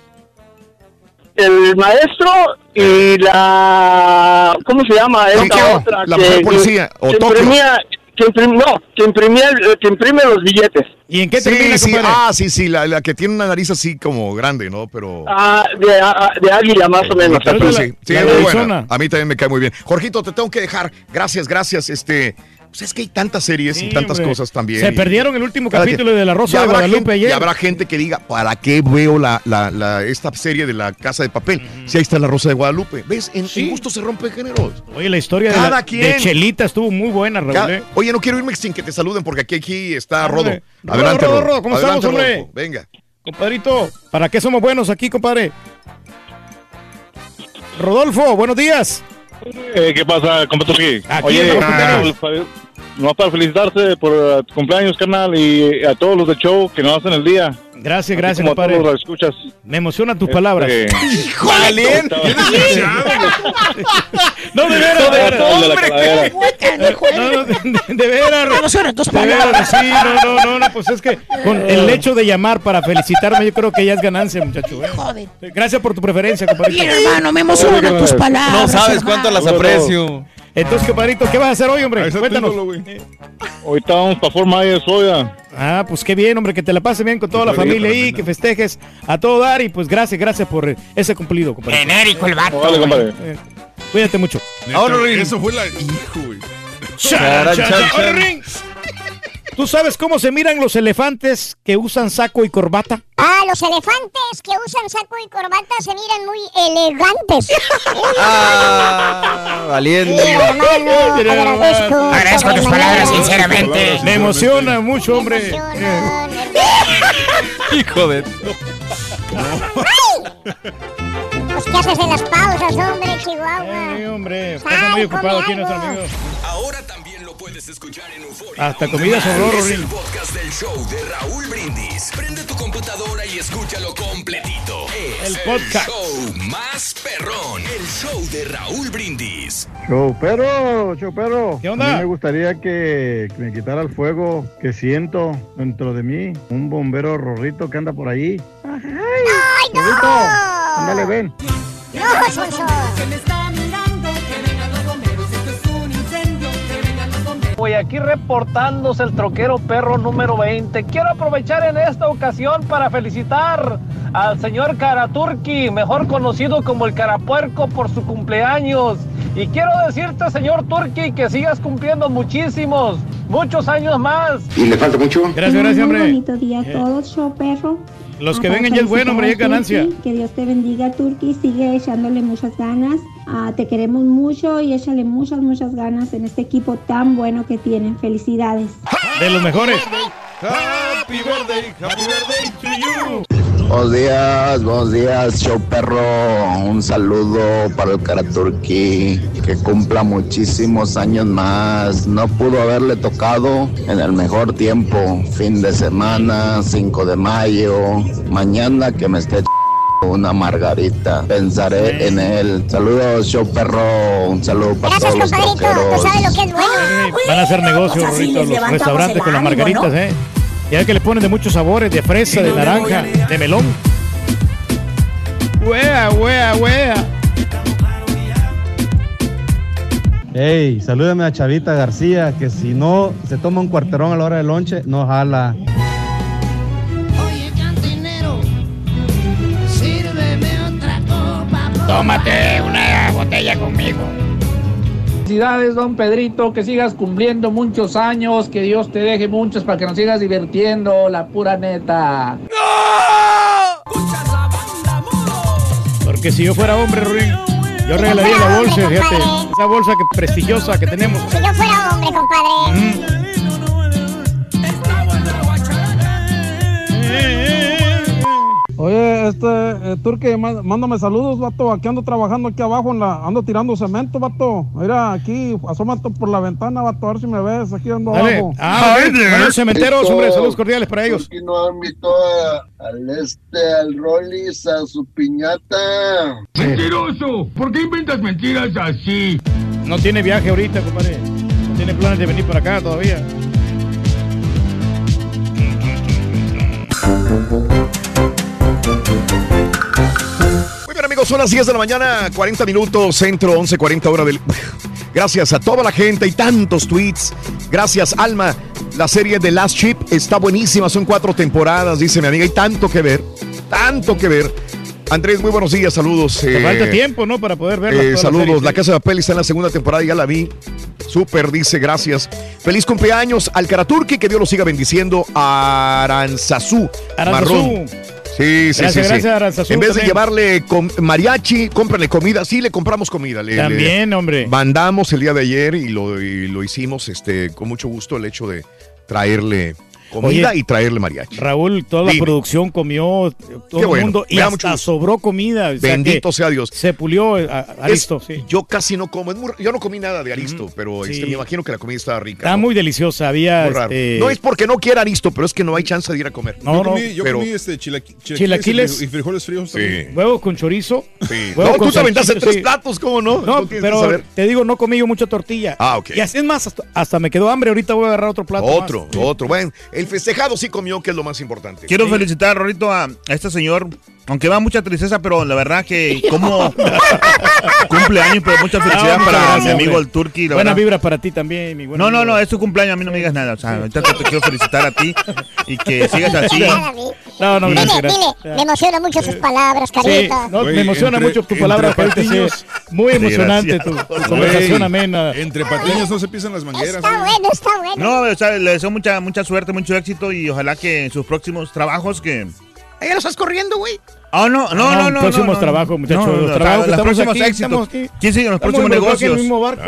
El maestro y la... ¿Cómo se llama? Esta Tokio, otra la que- mujer policía, o que Tokio. imprimía, que imprim- no, que imprimía, el- que imprime los billetes. ¿Y en qué sí, termina, sí, ah, sí, sí, la, la que tiene una nariz así como grande, ¿no? Pero... Ah, de, ah, de águila más o menos. Sí, sí, sí, La muy buena. A mí también me cae muy bien. Jorgito, te tengo que dejar. Gracias, gracias. Este, pues es que hay tantas series y tantas hombre. cosas también. Se y- perdieron el último capítulo de La Rosa de Guadalupe gente- ayer. Y habrá gente que diga, ¿para qué veo la, la, la- esta serie de la Casa de Papel? Si ahí está La Rosa de Guadalupe. ¿Ves? En, en gusto se rompen géneros. Oye, la historia de, Cada la- quien. de Chelita estuvo muy buena, Raúl. Cada- ¿eh? Oye, no quiero irme sin que te saluden porque aquí, aquí está Rodo. Rodo, Adelante, Rodo, Rodo. Rodo, ¿cómo Adelante, estamos, hombre? Venga. Compadrito, ¿para qué somos buenos aquí, compadre? Rodolfo, buenos días. Eh, ¿Qué pasa, compa Turki? Aquí Oye, ah, no para felicitarte por eh, tu cumpleaños, carnal, y a todos los de show que nos hacen el día. Gracias, Así gracias, como a compadre. todos escuchas. Me emocionan tus Este, palabras. Valiente. No, de veras, de veras. el de. No, no, de, de- de veras. Me emocionan tus De veras, palabras. Sí, no, no, no, no, pues es que con el hecho de llamar para felicitarme, yo creo que ya es ganancia, muchacho. ¿eh? Joder. Gracias por tu preferencia, compadrito. Bien, hermano, me emocionan tus palabras. No sabes hermano. cuánto las aprecio. Entonces, compadrito, ¿qué vas a hacer hoy, hombre? Cuéntanos. Ahorita vamos para Fort Myers, oiga. Ah, pues qué bien, hombre, que te la pases bien con toda la familia ahí, que festejes a todo dar y pues gracias, gracias por ese cumplido, compadre. Genérico el vato. Vale, compadre. Eh, cuídate mucho. Ahora, Eso fue la. Hijo, güey. ¿Tú sabes cómo se miran los elefantes que usan saco y corbata? Ah, los elefantes que usan saco y corbata se miran muy elegantes. Ah, valiente. Sí, hermano, agradezco. Agradezco tus palabras, sinceramente. Me emociona mucho, hombre. Hijo de. Pues, ¿qué haces en las pausas, hombre, Chihuahua? Sí, hombre, pasa muy ocupado aquí nuestro amigo. Ahora también puedes escuchar en Euforia. Hasta comida sobró, Es el podcast del show de Raúl Brindis. Prende tu computadora y escúchalo completito. Es El podcast. show más perrón. El show de Raúl Brindis. Show perro, show perro. ¿Qué onda? A mí me gustaría que, me quitara el fuego que siento dentro de mí. Un bombero rorrito que anda por ahí. ¡Ay, no! Rorrito, ándale, ven. ¡No, Sonso! Voy aquí reportándose el troquero perro número 20. Quiero aprovechar en esta ocasión para felicitar al señor Karaturki, mejor conocido como el Carapuerco por su cumpleaños. Y quiero decirte, señor Turki, que sigas cumpliendo muchísimos, muchos años más. ¿Y le falta mucho? Gracias, gracias, hombre. Muy bonito día a todos, show perro. Los que vengan ya es bueno, hombre, ya es ganancia. Que Dios te bendiga, Turki. Sigue echándole muchas ganas. Ah, te queremos mucho y échale muchas, muchas ganas en este equipo tan bueno que tienen. Felicidades. De los mejores. Happy birthday, happy birthday to you. Buenos días, buenos días, show perro. Un saludo para el Karaturki, que cumpla muchísimos años más. No pudo haberle tocado en el mejor tiempo, fin de semana, 5 de mayo. Mañana que me esté ch- una margarita, pensaré en él. Saludos, show perro. Un saludo para Gracias, todos los compadrito. Tú sabes lo que es bueno. Van a hacer negocio, Pues los restaurantes con las margaritas, ¿no? ¿eh? Ya que le ponen de muchos sabores, de fresa, de naranja, de melón. Wea, wea, wea. Hey, salúdame a Chavita García, que si no se toma un cuarterón a la hora del lonche, no jala. Oye, cantinero, sírveme otra copa. Tómate una botella conmigo. Felicidades, don Pedrito, que sigas cumpliendo muchos años, que Dios te deje muchos para que nos sigas divirtiendo, la pura neta. Porque si yo fuera hombre, Ruin, yo regalaría la bolsa, fíjate. Esa bolsa que prestigiosa que tenemos. Si yo fuera hombre, compadre. Oye, este, eh, Turque, má- mándame saludos, vato. Aquí ando trabajando aquí abajo, en la, ando tirando cemento, vato. Mira, aquí, asómate por la ventana, vato, a ver si me ves. Aquí ando Dale. abajo. Ah, bueno, cementeros, hombre, saludos cordiales para ellos. ¿Por qué no invitó a- al este, al Rollis a su piñata? ¡Mentiroso! ¿Por qué inventas mentiras así? No tiene viaje ahorita, compadre. No tiene planes de venir para acá todavía. Bien, amigos, son las 10 de la mañana, 40 minutos, centro, 11.40 hora del... Gracias a toda la gente y tantos tweets. Gracias, Alma. La serie de Last Ship está buenísima, son cuatro temporadas, dice mi amiga. Hay tanto que ver, tanto que ver. Andrés, muy buenos días, saludos. Te eh, falta tiempo, ¿no? Para poder verla. eh, la saludos, serie, la. Casa de Papel está en la segunda temporada, ya la vi. Súper, dice, gracias. Feliz cumpleaños al Karaturki, que Dios lo siga bendiciendo. Aranzazú. Aranzazú. Marrón. Sí, sí, Gracias, sí, gracias, Aranzazú, En vez de llevarle mariachi, cómprenle comida. Sí, le compramos comida. Le- También, le hombre. Mandamos el día de ayer y lo, y lo hicimos este, con mucho gusto el hecho de traerle comida Oye, y traerle mariachi. Raúl, toda la Dime. producción comió, todo el mundo, y hasta sobró comida. o sea Bendito sea Dios. Se pulió eh, a- Aristo, Es- sí. Yo casi no como. muy- yo no comí nada de Aristo, pero este, Sí. me imagino que la comida estaba rica. Está ¿no? muy deliciosa, había... Muy raro. este, No es porque no quiera Aristo, pero es que no hay chance de ir a comer. No, yo no, comí, yo pero- comí este chilaqui- chilaquiles, Chilaquiles. y frijoles fríos también. Huevo con chorizo. Sí. huevo No, con tú te aventaste tres sí. platos, ¿cómo no? No, pero te digo, no comí yo mucha tortilla. Ah, ok. Y así es más, hasta, me quedó hambre. Ahorita voy a agarrar otro plato. Otro, otro. Bueno, el festejado sí comió, que es lo más importante. Quiero felicitar, Rorito, a, a este señor, aunque va mucha tristeza, pero la verdad que como cumpleaños, pero mucha felicidad Ah, para gracias, mi amigo hombre. el Turqui. Buena verdad. vibra para ti también, mi buen No, no, amigo. no, es tu cumpleaños, a mí no me digas nada. O sea, ahorita te, te quiero felicitar a ti y que sigas así. No, no, Dile, gracias, dile, gracias. me emocionan mucho sus palabras, Sí, carita. no, me emociona entre- mucho tu palabra, patiños. Muy emocionante tu, tu conversación amena. Entre patiños no se pisan las mangueras. Está bueno, está bueno. No, o sea, le deseo mucha, mucha suerte, mucho éxito y ojalá que en sus próximos trabajos que... ¿Ya lo estás corriendo, güey? Ah, no, no, No, no, no. próximos no, trabajos, muchachos, No, no, los trabajos que los estamos próximos aquí, éxitos. estamos aquí. ¿Quién sigue en los Estamos próximos en el negocios? mismo barco,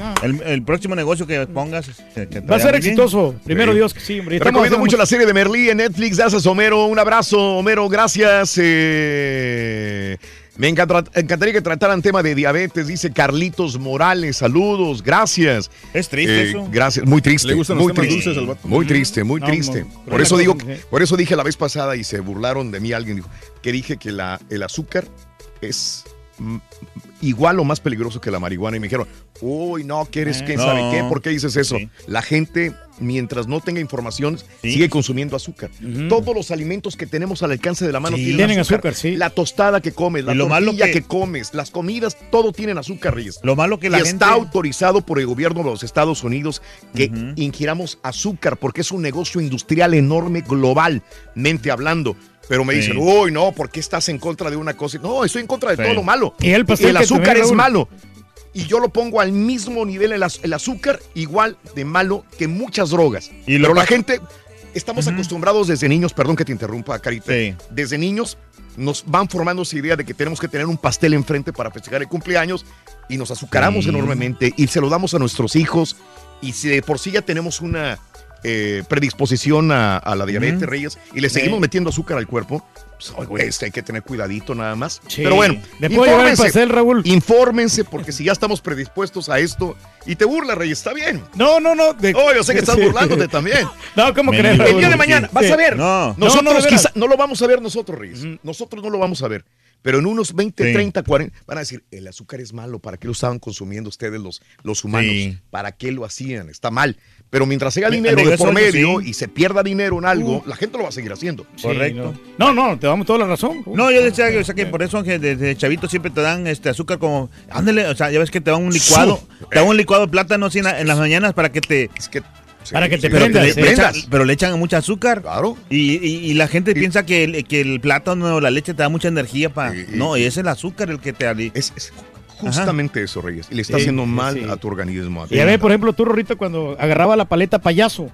ah. El, el próximo negocio que pongas. que- que te Va a ser bien. exitoso. Primero Sí. Dios que sí, hombre. Recomiendo mucho la serie de Merlí en Netflix. Gracias, Homero. Un abrazo, Homero. Gracias. Eh, me encanta- encantaría que trataran tema de diabetes, dice Carlitos Morales. Saludos, gracias. Es triste Eh, eso. Gracias, muy triste. Le gustan los muy temas triste. dulces al vato. Muy triste, muy No, triste. no, por eso digo, por eso dije la vez pasada y se burlaron de mí alguien dijo que dije que la, el azúcar es igual o más peligroso que la marihuana y me dijeron, uy, no, que eres No. sabe qué, ¿por qué dices eso? Sí. La gente, mientras no tenga información, Sí. sigue consumiendo azúcar. Todos los alimentos que tenemos al alcance de la mano Sí. tienen, Tienen azúcar. azúcar, sí. La tostada que comes, la Y lo tortilla que... que- comes, las comidas, todo tienen azúcar, Reyes. Lo malo que Y la gente... está autorizado por el gobierno de los Estados Unidos que ingiramos azúcar porque es un negocio industrial enorme globalmente hablando. Pero me Sí. dicen, uy, no, ¿por qué estás en contra de una cosa? No, estoy en contra de Sí. todo lo malo. Y el pastel que azúcar es malo. Y yo lo pongo al mismo nivel el, az- el azúcar, igual de malo que muchas drogas. Y Pero la gente, estamos acostumbrados desde niños, perdón que te interrumpa, Carita. Sí. Desde niños nos van formando esa idea de que tenemos que tener un pastel enfrente para festejar el cumpleaños y nos azucaramos enormemente y se lo damos a nuestros hijos. Y si de por sí ya tenemos una eh, predisposición a, a la diabetes. Reyes, y le Sí. seguimos metiendo azúcar al cuerpo, pues, oye, güey, este hay que tener cuidadito nada más. Sí. Pero bueno, ¿Le puedo llevar el infórmense, pastel, Raúl? infórmense, porque si ya estamos predispuestos a esto y te burlas, Reyes, está bien. No, no, no. de- Oh, yo sé que estás Sí. burlándote también. No, ¿cómo crees? El día de mañana, vas Sí. a ver. No. Nosotros No, no, quizá no lo vamos a ver nosotros, Reyes. Nosotros no lo vamos a ver. Pero en unos 20, Sí. 30, 40 van a decir, el azúcar es malo, ¿para qué lo estaban consumiendo ustedes los, los humanos? Sí. ¿Para qué lo hacían? Está mal. Pero mientras sea dinero de por yo medio sí. y se pierda dinero en algo, la gente lo va a seguir haciendo. Sí, Correcto. No, no, no, te damos toda la razón. No, yo decía que, o sea, que por eso que desde chavito siempre te dan este azúcar como, ándale, o sea, ya ves que te dan un licuado, te dan un licuado de plátano en, la- en las mañanas para que te... Es que, Para que te pero, prendas, le- sí. le echan- Prendas. pero le echan mucho azúcar. Claro. Y, y- y la gente piensa que el, que el plátano o la leche te da mucha energía para... No, es el azúcar el que te... ali- Es, es justamente eso, Reyes. Y le está Sí, haciendo sí, mal sí. a tu organismo. Y a ver, por ejemplo, tú, Rorrito, cuando agarraba la paleta payaso,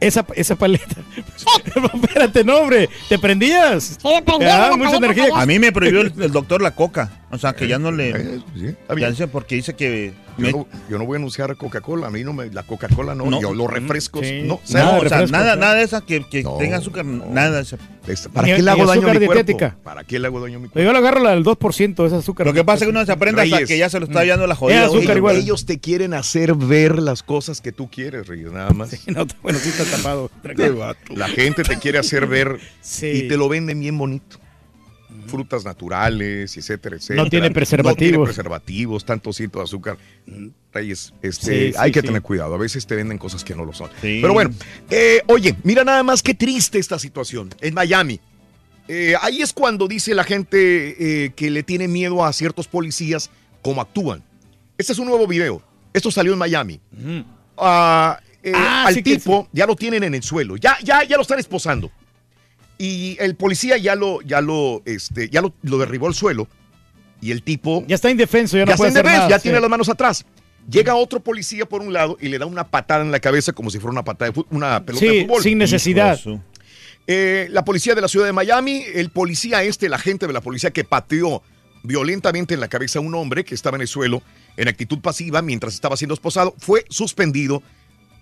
esa, esa paleta. Espérate, no, hombre, te prendías. Sí, me prendía Ah, la mucha paleta energía. payaso. A mí me prohibió el, el doctor la coca. O sea, que ya no le... Eh, sí, está ya bien. dice porque dice que... Yo no, yo no voy a anunciar Coca-Cola, a mí no me, la Coca-Cola no, No. yo los refrescos, Sí. no, Nada, o sea, nada, nada de esa que, que tenga azúcar, nada. esa- ¿Para qué le hago daño a azúcar mi cuerpo? dietética. ¿Para qué le hago daño a mi Pero yo le agarro la del 2% de ese azúcar. Lo que pasa es que uno se aprende hasta que ya se lo está llevando la Es jodida. azúcar Oye, igual. Ellos te quieren hacer ver las cosas que tú quieres, Reyes, nada más. No, bueno, sí está tapado. La gente te quiere hacer ver Sí. y te lo venden bien bonito. Frutas naturales, etcétera, etcétera. No tiene No tiene preservativos. preservativos, tanto ciento de azúcar. Reyes, este, Sí, hay sí, que sí. tener cuidado. A veces te venden cosas que no lo son. Pero bueno, eh, oye, mira nada más qué triste esta situación. En Miami. Eh, ahí es cuando dice la gente eh, que le tiene miedo a ciertos policías cómo actúan. Este es un nuevo video. Esto salió en Miami. Ah, Ah, al tipo ya lo tienen en el suelo. Ya, ya, ya lo están esposando. Y el policía ya lo, ya lo, este, ya lo, lo derribó al suelo. Y el tipo. Ya está indefenso, ya no ya puede está hacer indefenso, nada. ya sí. tiene las manos atrás. Llega otro policía por un lado y le da una patada en la cabeza como si fuera una patada de una pelota de Sí, fútbol. sin necesidad. De Eh, la policía de la ciudad de Miami, el policía este, el agente de la policía que pateó violentamente en la cabeza a un hombre que estaba en el suelo en actitud pasiva mientras estaba siendo esposado, fue suspendido,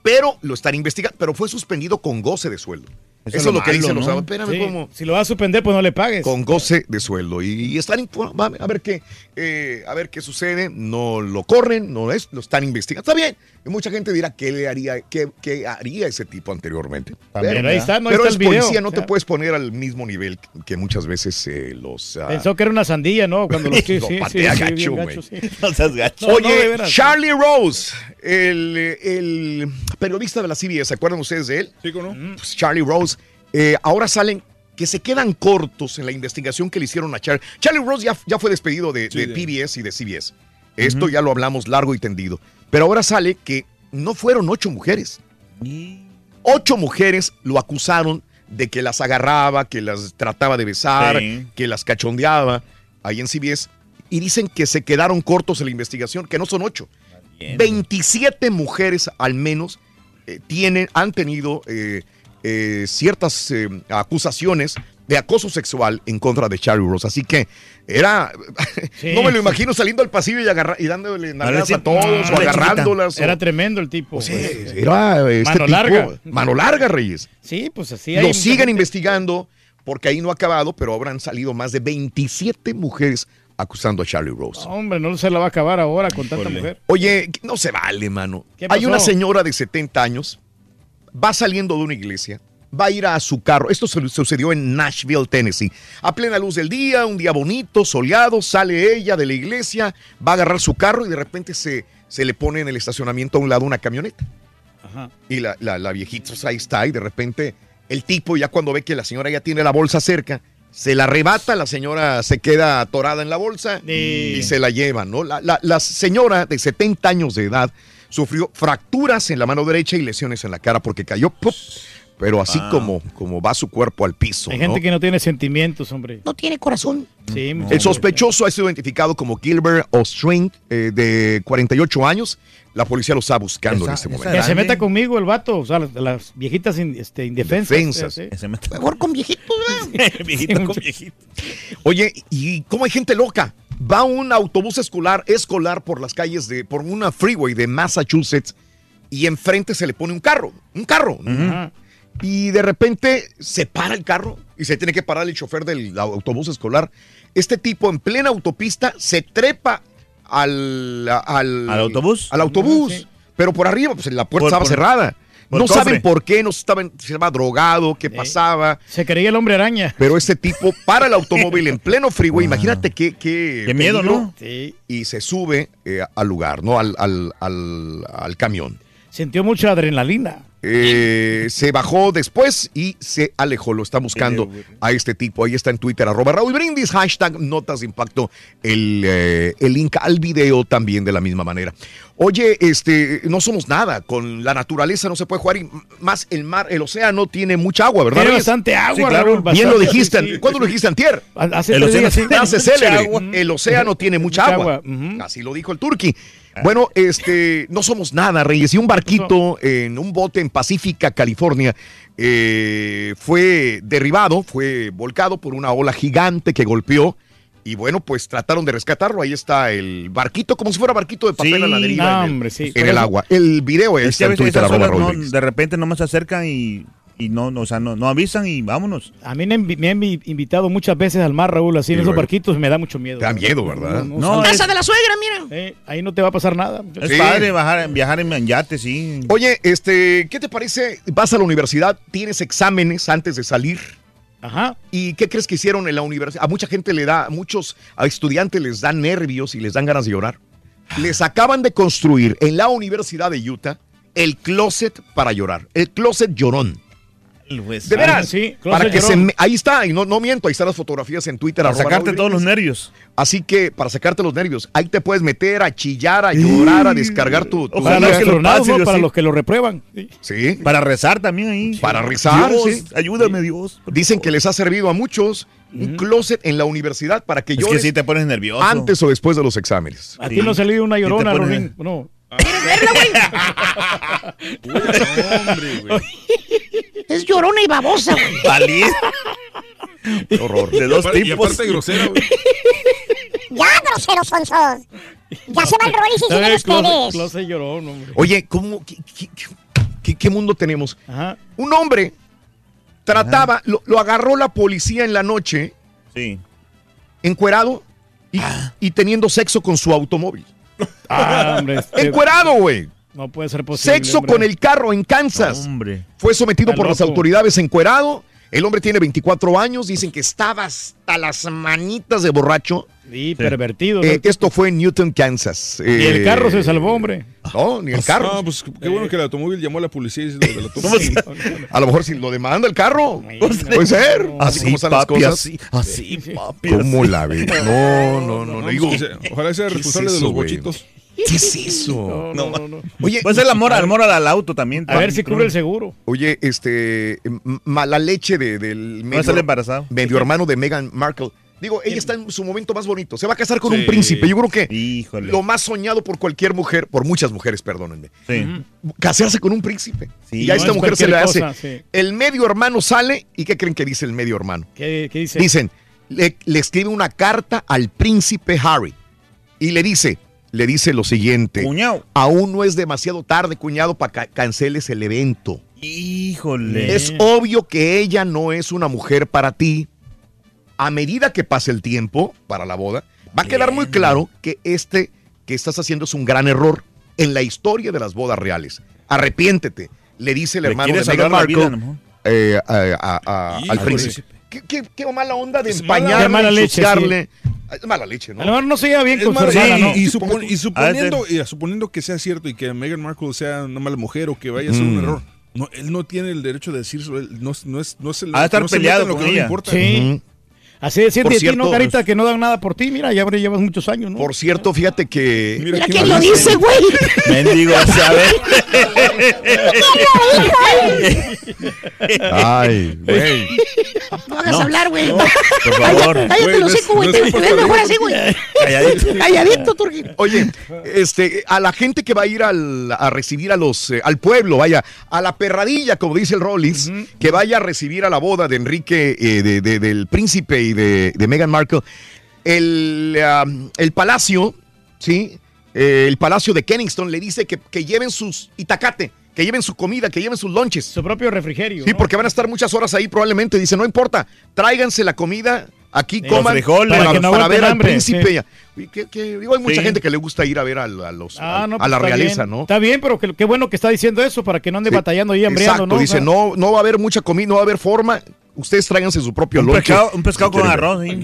pero lo están investigando, pero fue suspendido con goce de sueldo. Eso, es lo, que malo, dicen los ¿no? abogados. Espérame, Sí, ¿cómo? Si lo vas a suspender, pues no le pagues. Con goce de sueldo. Y, y están a ver qué, eh, a ver qué sucede. No lo corren, no es, lo están investigando. Está bien. Y mucha gente dirá qué le haría, qué, qué haría ese tipo anteriormente. También, pero ahí está, no, ahí pero está es el video. policía, no te puedes poner al mismo nivel que muchas veces eh, los. ah, Pensó que era una sandía, ¿no? Cuando lo sí, sí, sí, patea sí, gacho, güey. gacho, sí. No seas gacho. No, no, Oye. Charlie Rose, el, el periodista de la CBS, ¿se acuerdan ustedes de él? Sí, ¿no? Pues Charlie Rose, eh, ahora salen que se quedan cortos en la investigación que le hicieron a Charlie. Charlie Rose ya, ya fue despedido de, Sí, de de- PBS y de CBS. Esto ya lo hablamos largo y tendido. Pero ahora sale que no fueron ocho mujeres. Ocho mujeres lo acusaron de que las agarraba, que las trataba de besar, Sí. que las cachondeaba ahí en CBS. Y dicen que se quedaron cortos en la investigación, que no son ocho. 27 mujeres al menos eh, tienen, han tenido eh, eh, ciertas acusaciones de acoso sexual en contra de Charlie Rose. Así que era, Sí. no me lo imagino saliendo al pasillo y, agarra- y dándole nalgadas sí, a todos o agarrándolas. o- Era tremendo el tipo. o sea, pues. era este Mano tipo- larga. Mano larga, Reyes. Sí, pues así hay Lo siguen gente- investigando porque ahí no ha acabado, pero habrán salido más de 27 mujeres acusando a Charlie Rose. Hombre, no se la va a acabar ahora con tanta mujer. Oye, no se vale, mano. ¿Qué Hay una señora de 70 años, va saliendo de una iglesia, va a ir a su carro. Esto su- sucedió en Nashville, Tennessee. A plena luz del día, un día bonito, soleado, sale ella de la iglesia, va a agarrar su carro y de repente se, se le pone en el estacionamiento a un lado una camioneta. Ajá. Y la, la, la viejita pues, ahí está y de repente el tipo ya cuando ve que la señora ya tiene la bolsa cerca, se la arrebata, la señora se queda atorada en la bolsa Sí. y se la lleva, ¿no? La, la- la señora de 70 años de edad sufrió fracturas en la mano derecha y lesiones en la cara porque cayó. Pero así Ah. como, como va su cuerpo al piso. Hay ¿no? gente que no tiene sentimientos, hombre. No tiene corazón. Sí, El sospechoso ha sido identificado como Gilbert O'Strain, eh, de 48 años. La policía lo está buscando Esa- en este momento. Que se meta conmigo el vato, o sea, las, las viejitas in- este, indefensas. Defensas. sí, me- Mejor con viejitos, ¿verdad? Viejito con viejito. Oye, ¿y cómo hay gente loca? Va un autobús escolar, escolar por las calles de, por una freeway de Massachusetts y enfrente se le pone un carro, un carro. Ajá. Y de repente se para el carro y se tiene que parar el chofer del autobús escolar. Este tipo en plena autopista se trepa al, al, ¿Al autobús? Al autobús. Ah, sí. Pero por arriba, pues la puerta Por- estaba por- cerrada. por No cofre. saben por qué, no saben si estaba drogado, qué pasaba. Se creía el hombre araña. Pero este tipo para el automóvil en pleno freeway. Imagínate qué, qué, Qué miedo, ¿no? Sí. Y se sube eh, al lugar, ¿no? Al, al, al, al camión. Sintió mucha adrenalina. Eh, se bajó después y se alejó. Lo está buscando a este tipo. Ahí está en Twitter, arroba Raúl Brindis, hashtag Notas de Impacto, el, eh, el link al video también de la misma manera. Oye, este, no somos nada. Con la naturaleza no se puede jugar. Y más el mar, el océano tiene mucha agua, ¿verdad? Tiene bastante agua, Sí, claro. Raúl, Bien lo dijiste. sí, sí. ¿Cuándo lo dijiste, Antier? Hace El océano Hace mucha célebre. agua. El océano tiene mucha, Mucha agua. Así lo dijo el turqui. Bueno, este, no somos nada, Reyes. Y un barquito en un bote en Pacífica, California, eh, fue derribado, fue volcado por una ola gigante que golpeó Y bueno, pues trataron de rescatarlo. Ahí está el barquito, como si fuera barquito de papel Sí, a la deriva no, en el, hombre, sí. en el eso- agua. El video Es a en Twitter, arroba no- de repente nomás se acercan y, y no, no, o sea, no, no avisan y vámonos. A mí me, han me invitado muchas veces al mar, Raúl, así en esos barquitos me da mucho miedo. Te da miedo, ¿verdad? No, es- Casa de la suegra, mira. eh, ahí no te va a pasar nada. Es Sí. padre bajar, viajar en yate, sí. Oye, este, ¿qué te parece? Vas a la universidad, tienes exámenes antes de salir. Ajá. ¿Y qué crees que hicieron en la universidad? A mucha gente le da, a muchos a estudiantes les dan nervios y les dan ganas de llorar. Les acaban de construir en la Universidad de Utah el closet para llorar, el closet llorón. De veras, sí, para que se ahí está, y no, no miento, ahí están las fotografías en Twitter. Para sacarte todos los nervios. Así que para sacarte los nervios, ahí te puedes meter a chillar, a llorar, a descargar tu... tu- Para los que lo, no, para sí. los que lo reprueban. Sí. Para rezar también ahí. Para rezar, Dios, sí. ayúdame, Dios. Dicen que les ha servido a muchos un closet en la universidad para que Es llores que sí te pones nervioso. antes o después de los exámenes. A ti no salió una Sí te llorona, pones- Rolín. No. Es llorona y babosa, güey. Qué horror. De dos Y aparte- y tipos. aparte grosera, güey. Ya, groseros son sos. Ya se va el rol y si siguen ustedes. closet llorón, hombre. Oye, ¿cómo, qué, qué- qué- qué mundo tenemos? Ajá. Un hombre trataba, lo, lo agarró la policía en la noche, Sí. encuerado y, y teniendo sexo con su automóvil. Ah, hombre. este- Encuerado, güey. No puede ser posible. Sexo hombre. con el carro en Kansas. Hombre. Fue sometido Está por las autoridades encuerado. El hombre tiene 24 años. Dicen que estaba hasta las manitas de borracho. Sí, pervertido. Eh, esto fue en Newton, Kansas. y el Eh, carro se salvó, hombre. No, ni el carro. No, pues qué bueno que el automóvil llamó a la policía y se lo delató. A lo mejor si lo demanda el carro. Puede ser. Así, como están las papi, cosas. así, así, papi. ¿Cómo así. la ves? No, no, no. sea- ojalá sea ¿qué es responsable de los bochitos. ¿Qué es eso? No, no, no, no. Oye, Puede ser el amor, amor al auto también. A ver si cubre el seguro. Oye, este, mala leche de- del No sale embarazado. medio hermano de Meghan Markle. Digo, ella está en su momento más bonito. Se va a casar con Sí. un príncipe. Yo creo que Híjole. lo más soñado por cualquier mujer, por muchas mujeres, perdónenme, Sí. casarse con un príncipe. Sí, y a no esta es mujer se le hace. cosa, sí. El medio hermano sale y ¿qué creen que dice el medio hermano? ¿Qué, qué dice? Dicen, le, le escribe una carta al príncipe Harry y le dice, le dice lo siguiente. Cuñado. Aún no es demasiado tarde, cuñado, para que canceles el evento. Híjole. Es obvio que ella no es una mujer para ti. A medida que pase el tiempo para la boda, va a quedar muy claro que este que estás haciendo es un gran error en la historia de las bodas reales. Arrepiéntete, le dice el hermano de Meghan Markle eh, a- a- a- al príncipe. ¿Qué, qué- qué mala onda de mala- empañarle, mala leche. Es mala leche, A ¿no? lo mejor no se lleva bien Es con su más, hermana, y, ¿no? y supon- y suponiendo, y suponiendo que sea cierto y que Meghan Markle sea una mala mujer o que vaya a ser un Mm. error, no, él no tiene el derecho de decirlo. Él no, no es, no es el, de estar no se peleado en lo que no le ella. importa. Sí. Así de Por de ti, ¿no, cierto, Carita? Que no dan nada por ti. Mira, ya llevas muchos años, ¿no? Por cierto, fíjate que. Mira, Mira quién lo dice, güey. Mendigo, a ver. Ay, güey. No hagas No, hablar, güey. no, por favor. Cállate los hocico, güey. Te ves mejor así, güey. Calladito. Calladito, Turquín. Oye, este, a la gente que va a ir al- a recibir a los, eh, al pueblo, vaya, a la perradilla, como dice el Rollins, que vaya a recibir a la boda de Enrique, eh, de- de- del príncipe y de, de Meghan Markle, el, um, el palacio, ¿sí? Eh, el palacio de Kenningston le dice que, que lleven sus itacate, que lleven su comida, que lleven sus lunches. Su propio refrigerio. Sí, ¿no? porque van a estar muchas horas ahí probablemente. Dice, no importa, tráiganse la comida, aquí Los coman frijoles. para, no para ver al hambre, príncipe. sí. Y que- que- digo, hay mucha Sí. gente que le gusta ir a ver al- a, los, Ah, no, a pues la está realeza, bien. ¿no? Está bien, pero qué bueno que está diciendo eso para que no ande Sí. batallando ahí hambriando, Exacto, ¿no? dice, O sea, no, no va a haber mucha comida, no va a haber forma. Ustedes tráiganse su propio Un lonche. pescado, un pescado con arroz. sí.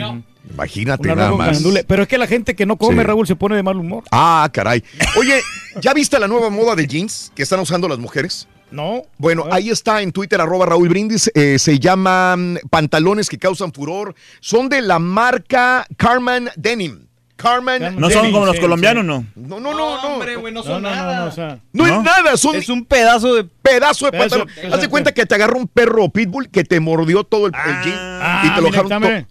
Imagínate nada más. Pero es que la gente que no come, Sí. Raúl, se pone de mal humor. Ah, caray. Oye, ¿ya viste la nueva moda de jeans que están usando las mujeres? No. Bueno, ahí está en Twitter, arroba Raúl Brindis. eh, se llaman pantalones que causan furor. Son de la marca Carman Denim. Carman No son como los colombianos, no. No, no, no, no. Hombre, güey, no son nada. no, es nada, son Es un pedazo de... pedazo de Pedazo- pantalón. pedazo- Haz de cuenta que te agarró un perro pitbull que te mordió todo el, el jean Ah, y te lo dejaron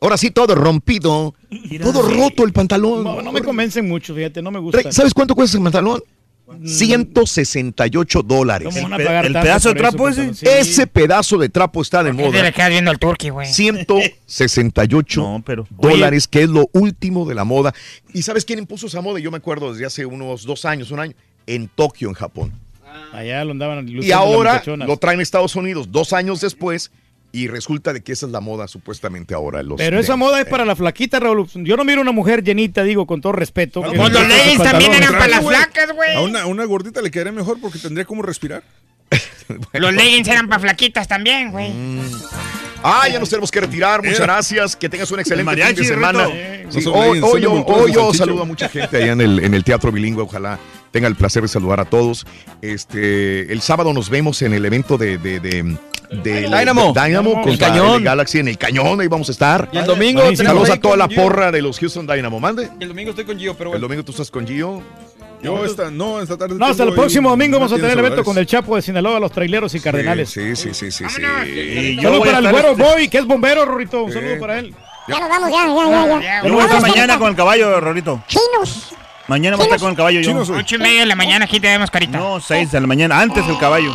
Ahora sí, todo rompido. Todo roto el pantalón. No, no me convencen mucho, fíjate, no me gusta. ¿Sabes cuánto cuesta ese pantalón? 168 dólares. ¿Cómo van a pagar El- pedazo de eso, trapo ese? patrón? Sí. Ese pedazo de trapo está de ¿Qué moda. le viendo al turqui, güey? 168 dólares, que es lo último de la moda. ¿Y sabes quién impuso esa moda? Yo me acuerdo desde hace unos dos años, un año, en Tokio, en Japón. Allá lo andaban Y ahora lo traen a Estados Unidos dos años después y resulta de que esa es la moda supuestamente ahora. Los Pero esa moda es para la flaquita, Raúl. Yo no miro una mujer llenita, digo, con todo respeto. los sus también eran para las flacas, güey. A una, una gordita le quedaría mejor porque tendría como respirar. Los leggings eran para flaquitas también, güey. Ah, ya nos tenemos que retirar. Muchas gracias. Que tengas un excelente mariachi, fin de semana. Sí, hoy, yo, hoy saludo a mucha gente allá en el, en el Teatro Bilingüe. Ojalá tenga el placer de saludar a todos. Este, el sábado nos vemos en el evento de, de, de- de- Dynamo. de Dynamo El contra Cañón. el Galaxy en el cañón. Ahí vamos a estar. Y el domingo Saludos a toda la Gio. porra de los Houston Dynamo. Mande. Y el domingo estoy con Gio, pero El bueno. domingo tú estás con Gio. Yo esta, no, esta tarde. No, hasta el próximo domingo vamos a tener evento Olivares. con el Chapo de Sinaloa, los traileros y cardenales. Sí, sí, sí, sí, sí. Y Saludos para el güero Boy, que es bombero, Rorito. Un saludo para él. Ya nos vamos, ya, ya, ya. ya. Yo voy a estar mañana con el caballo, Rorito. Chinos. Mañana voy a estar con el caballo yo. Ocho y media de la mañana, aquí te vemos, carita. No, seis de la mañana, antes del caballo.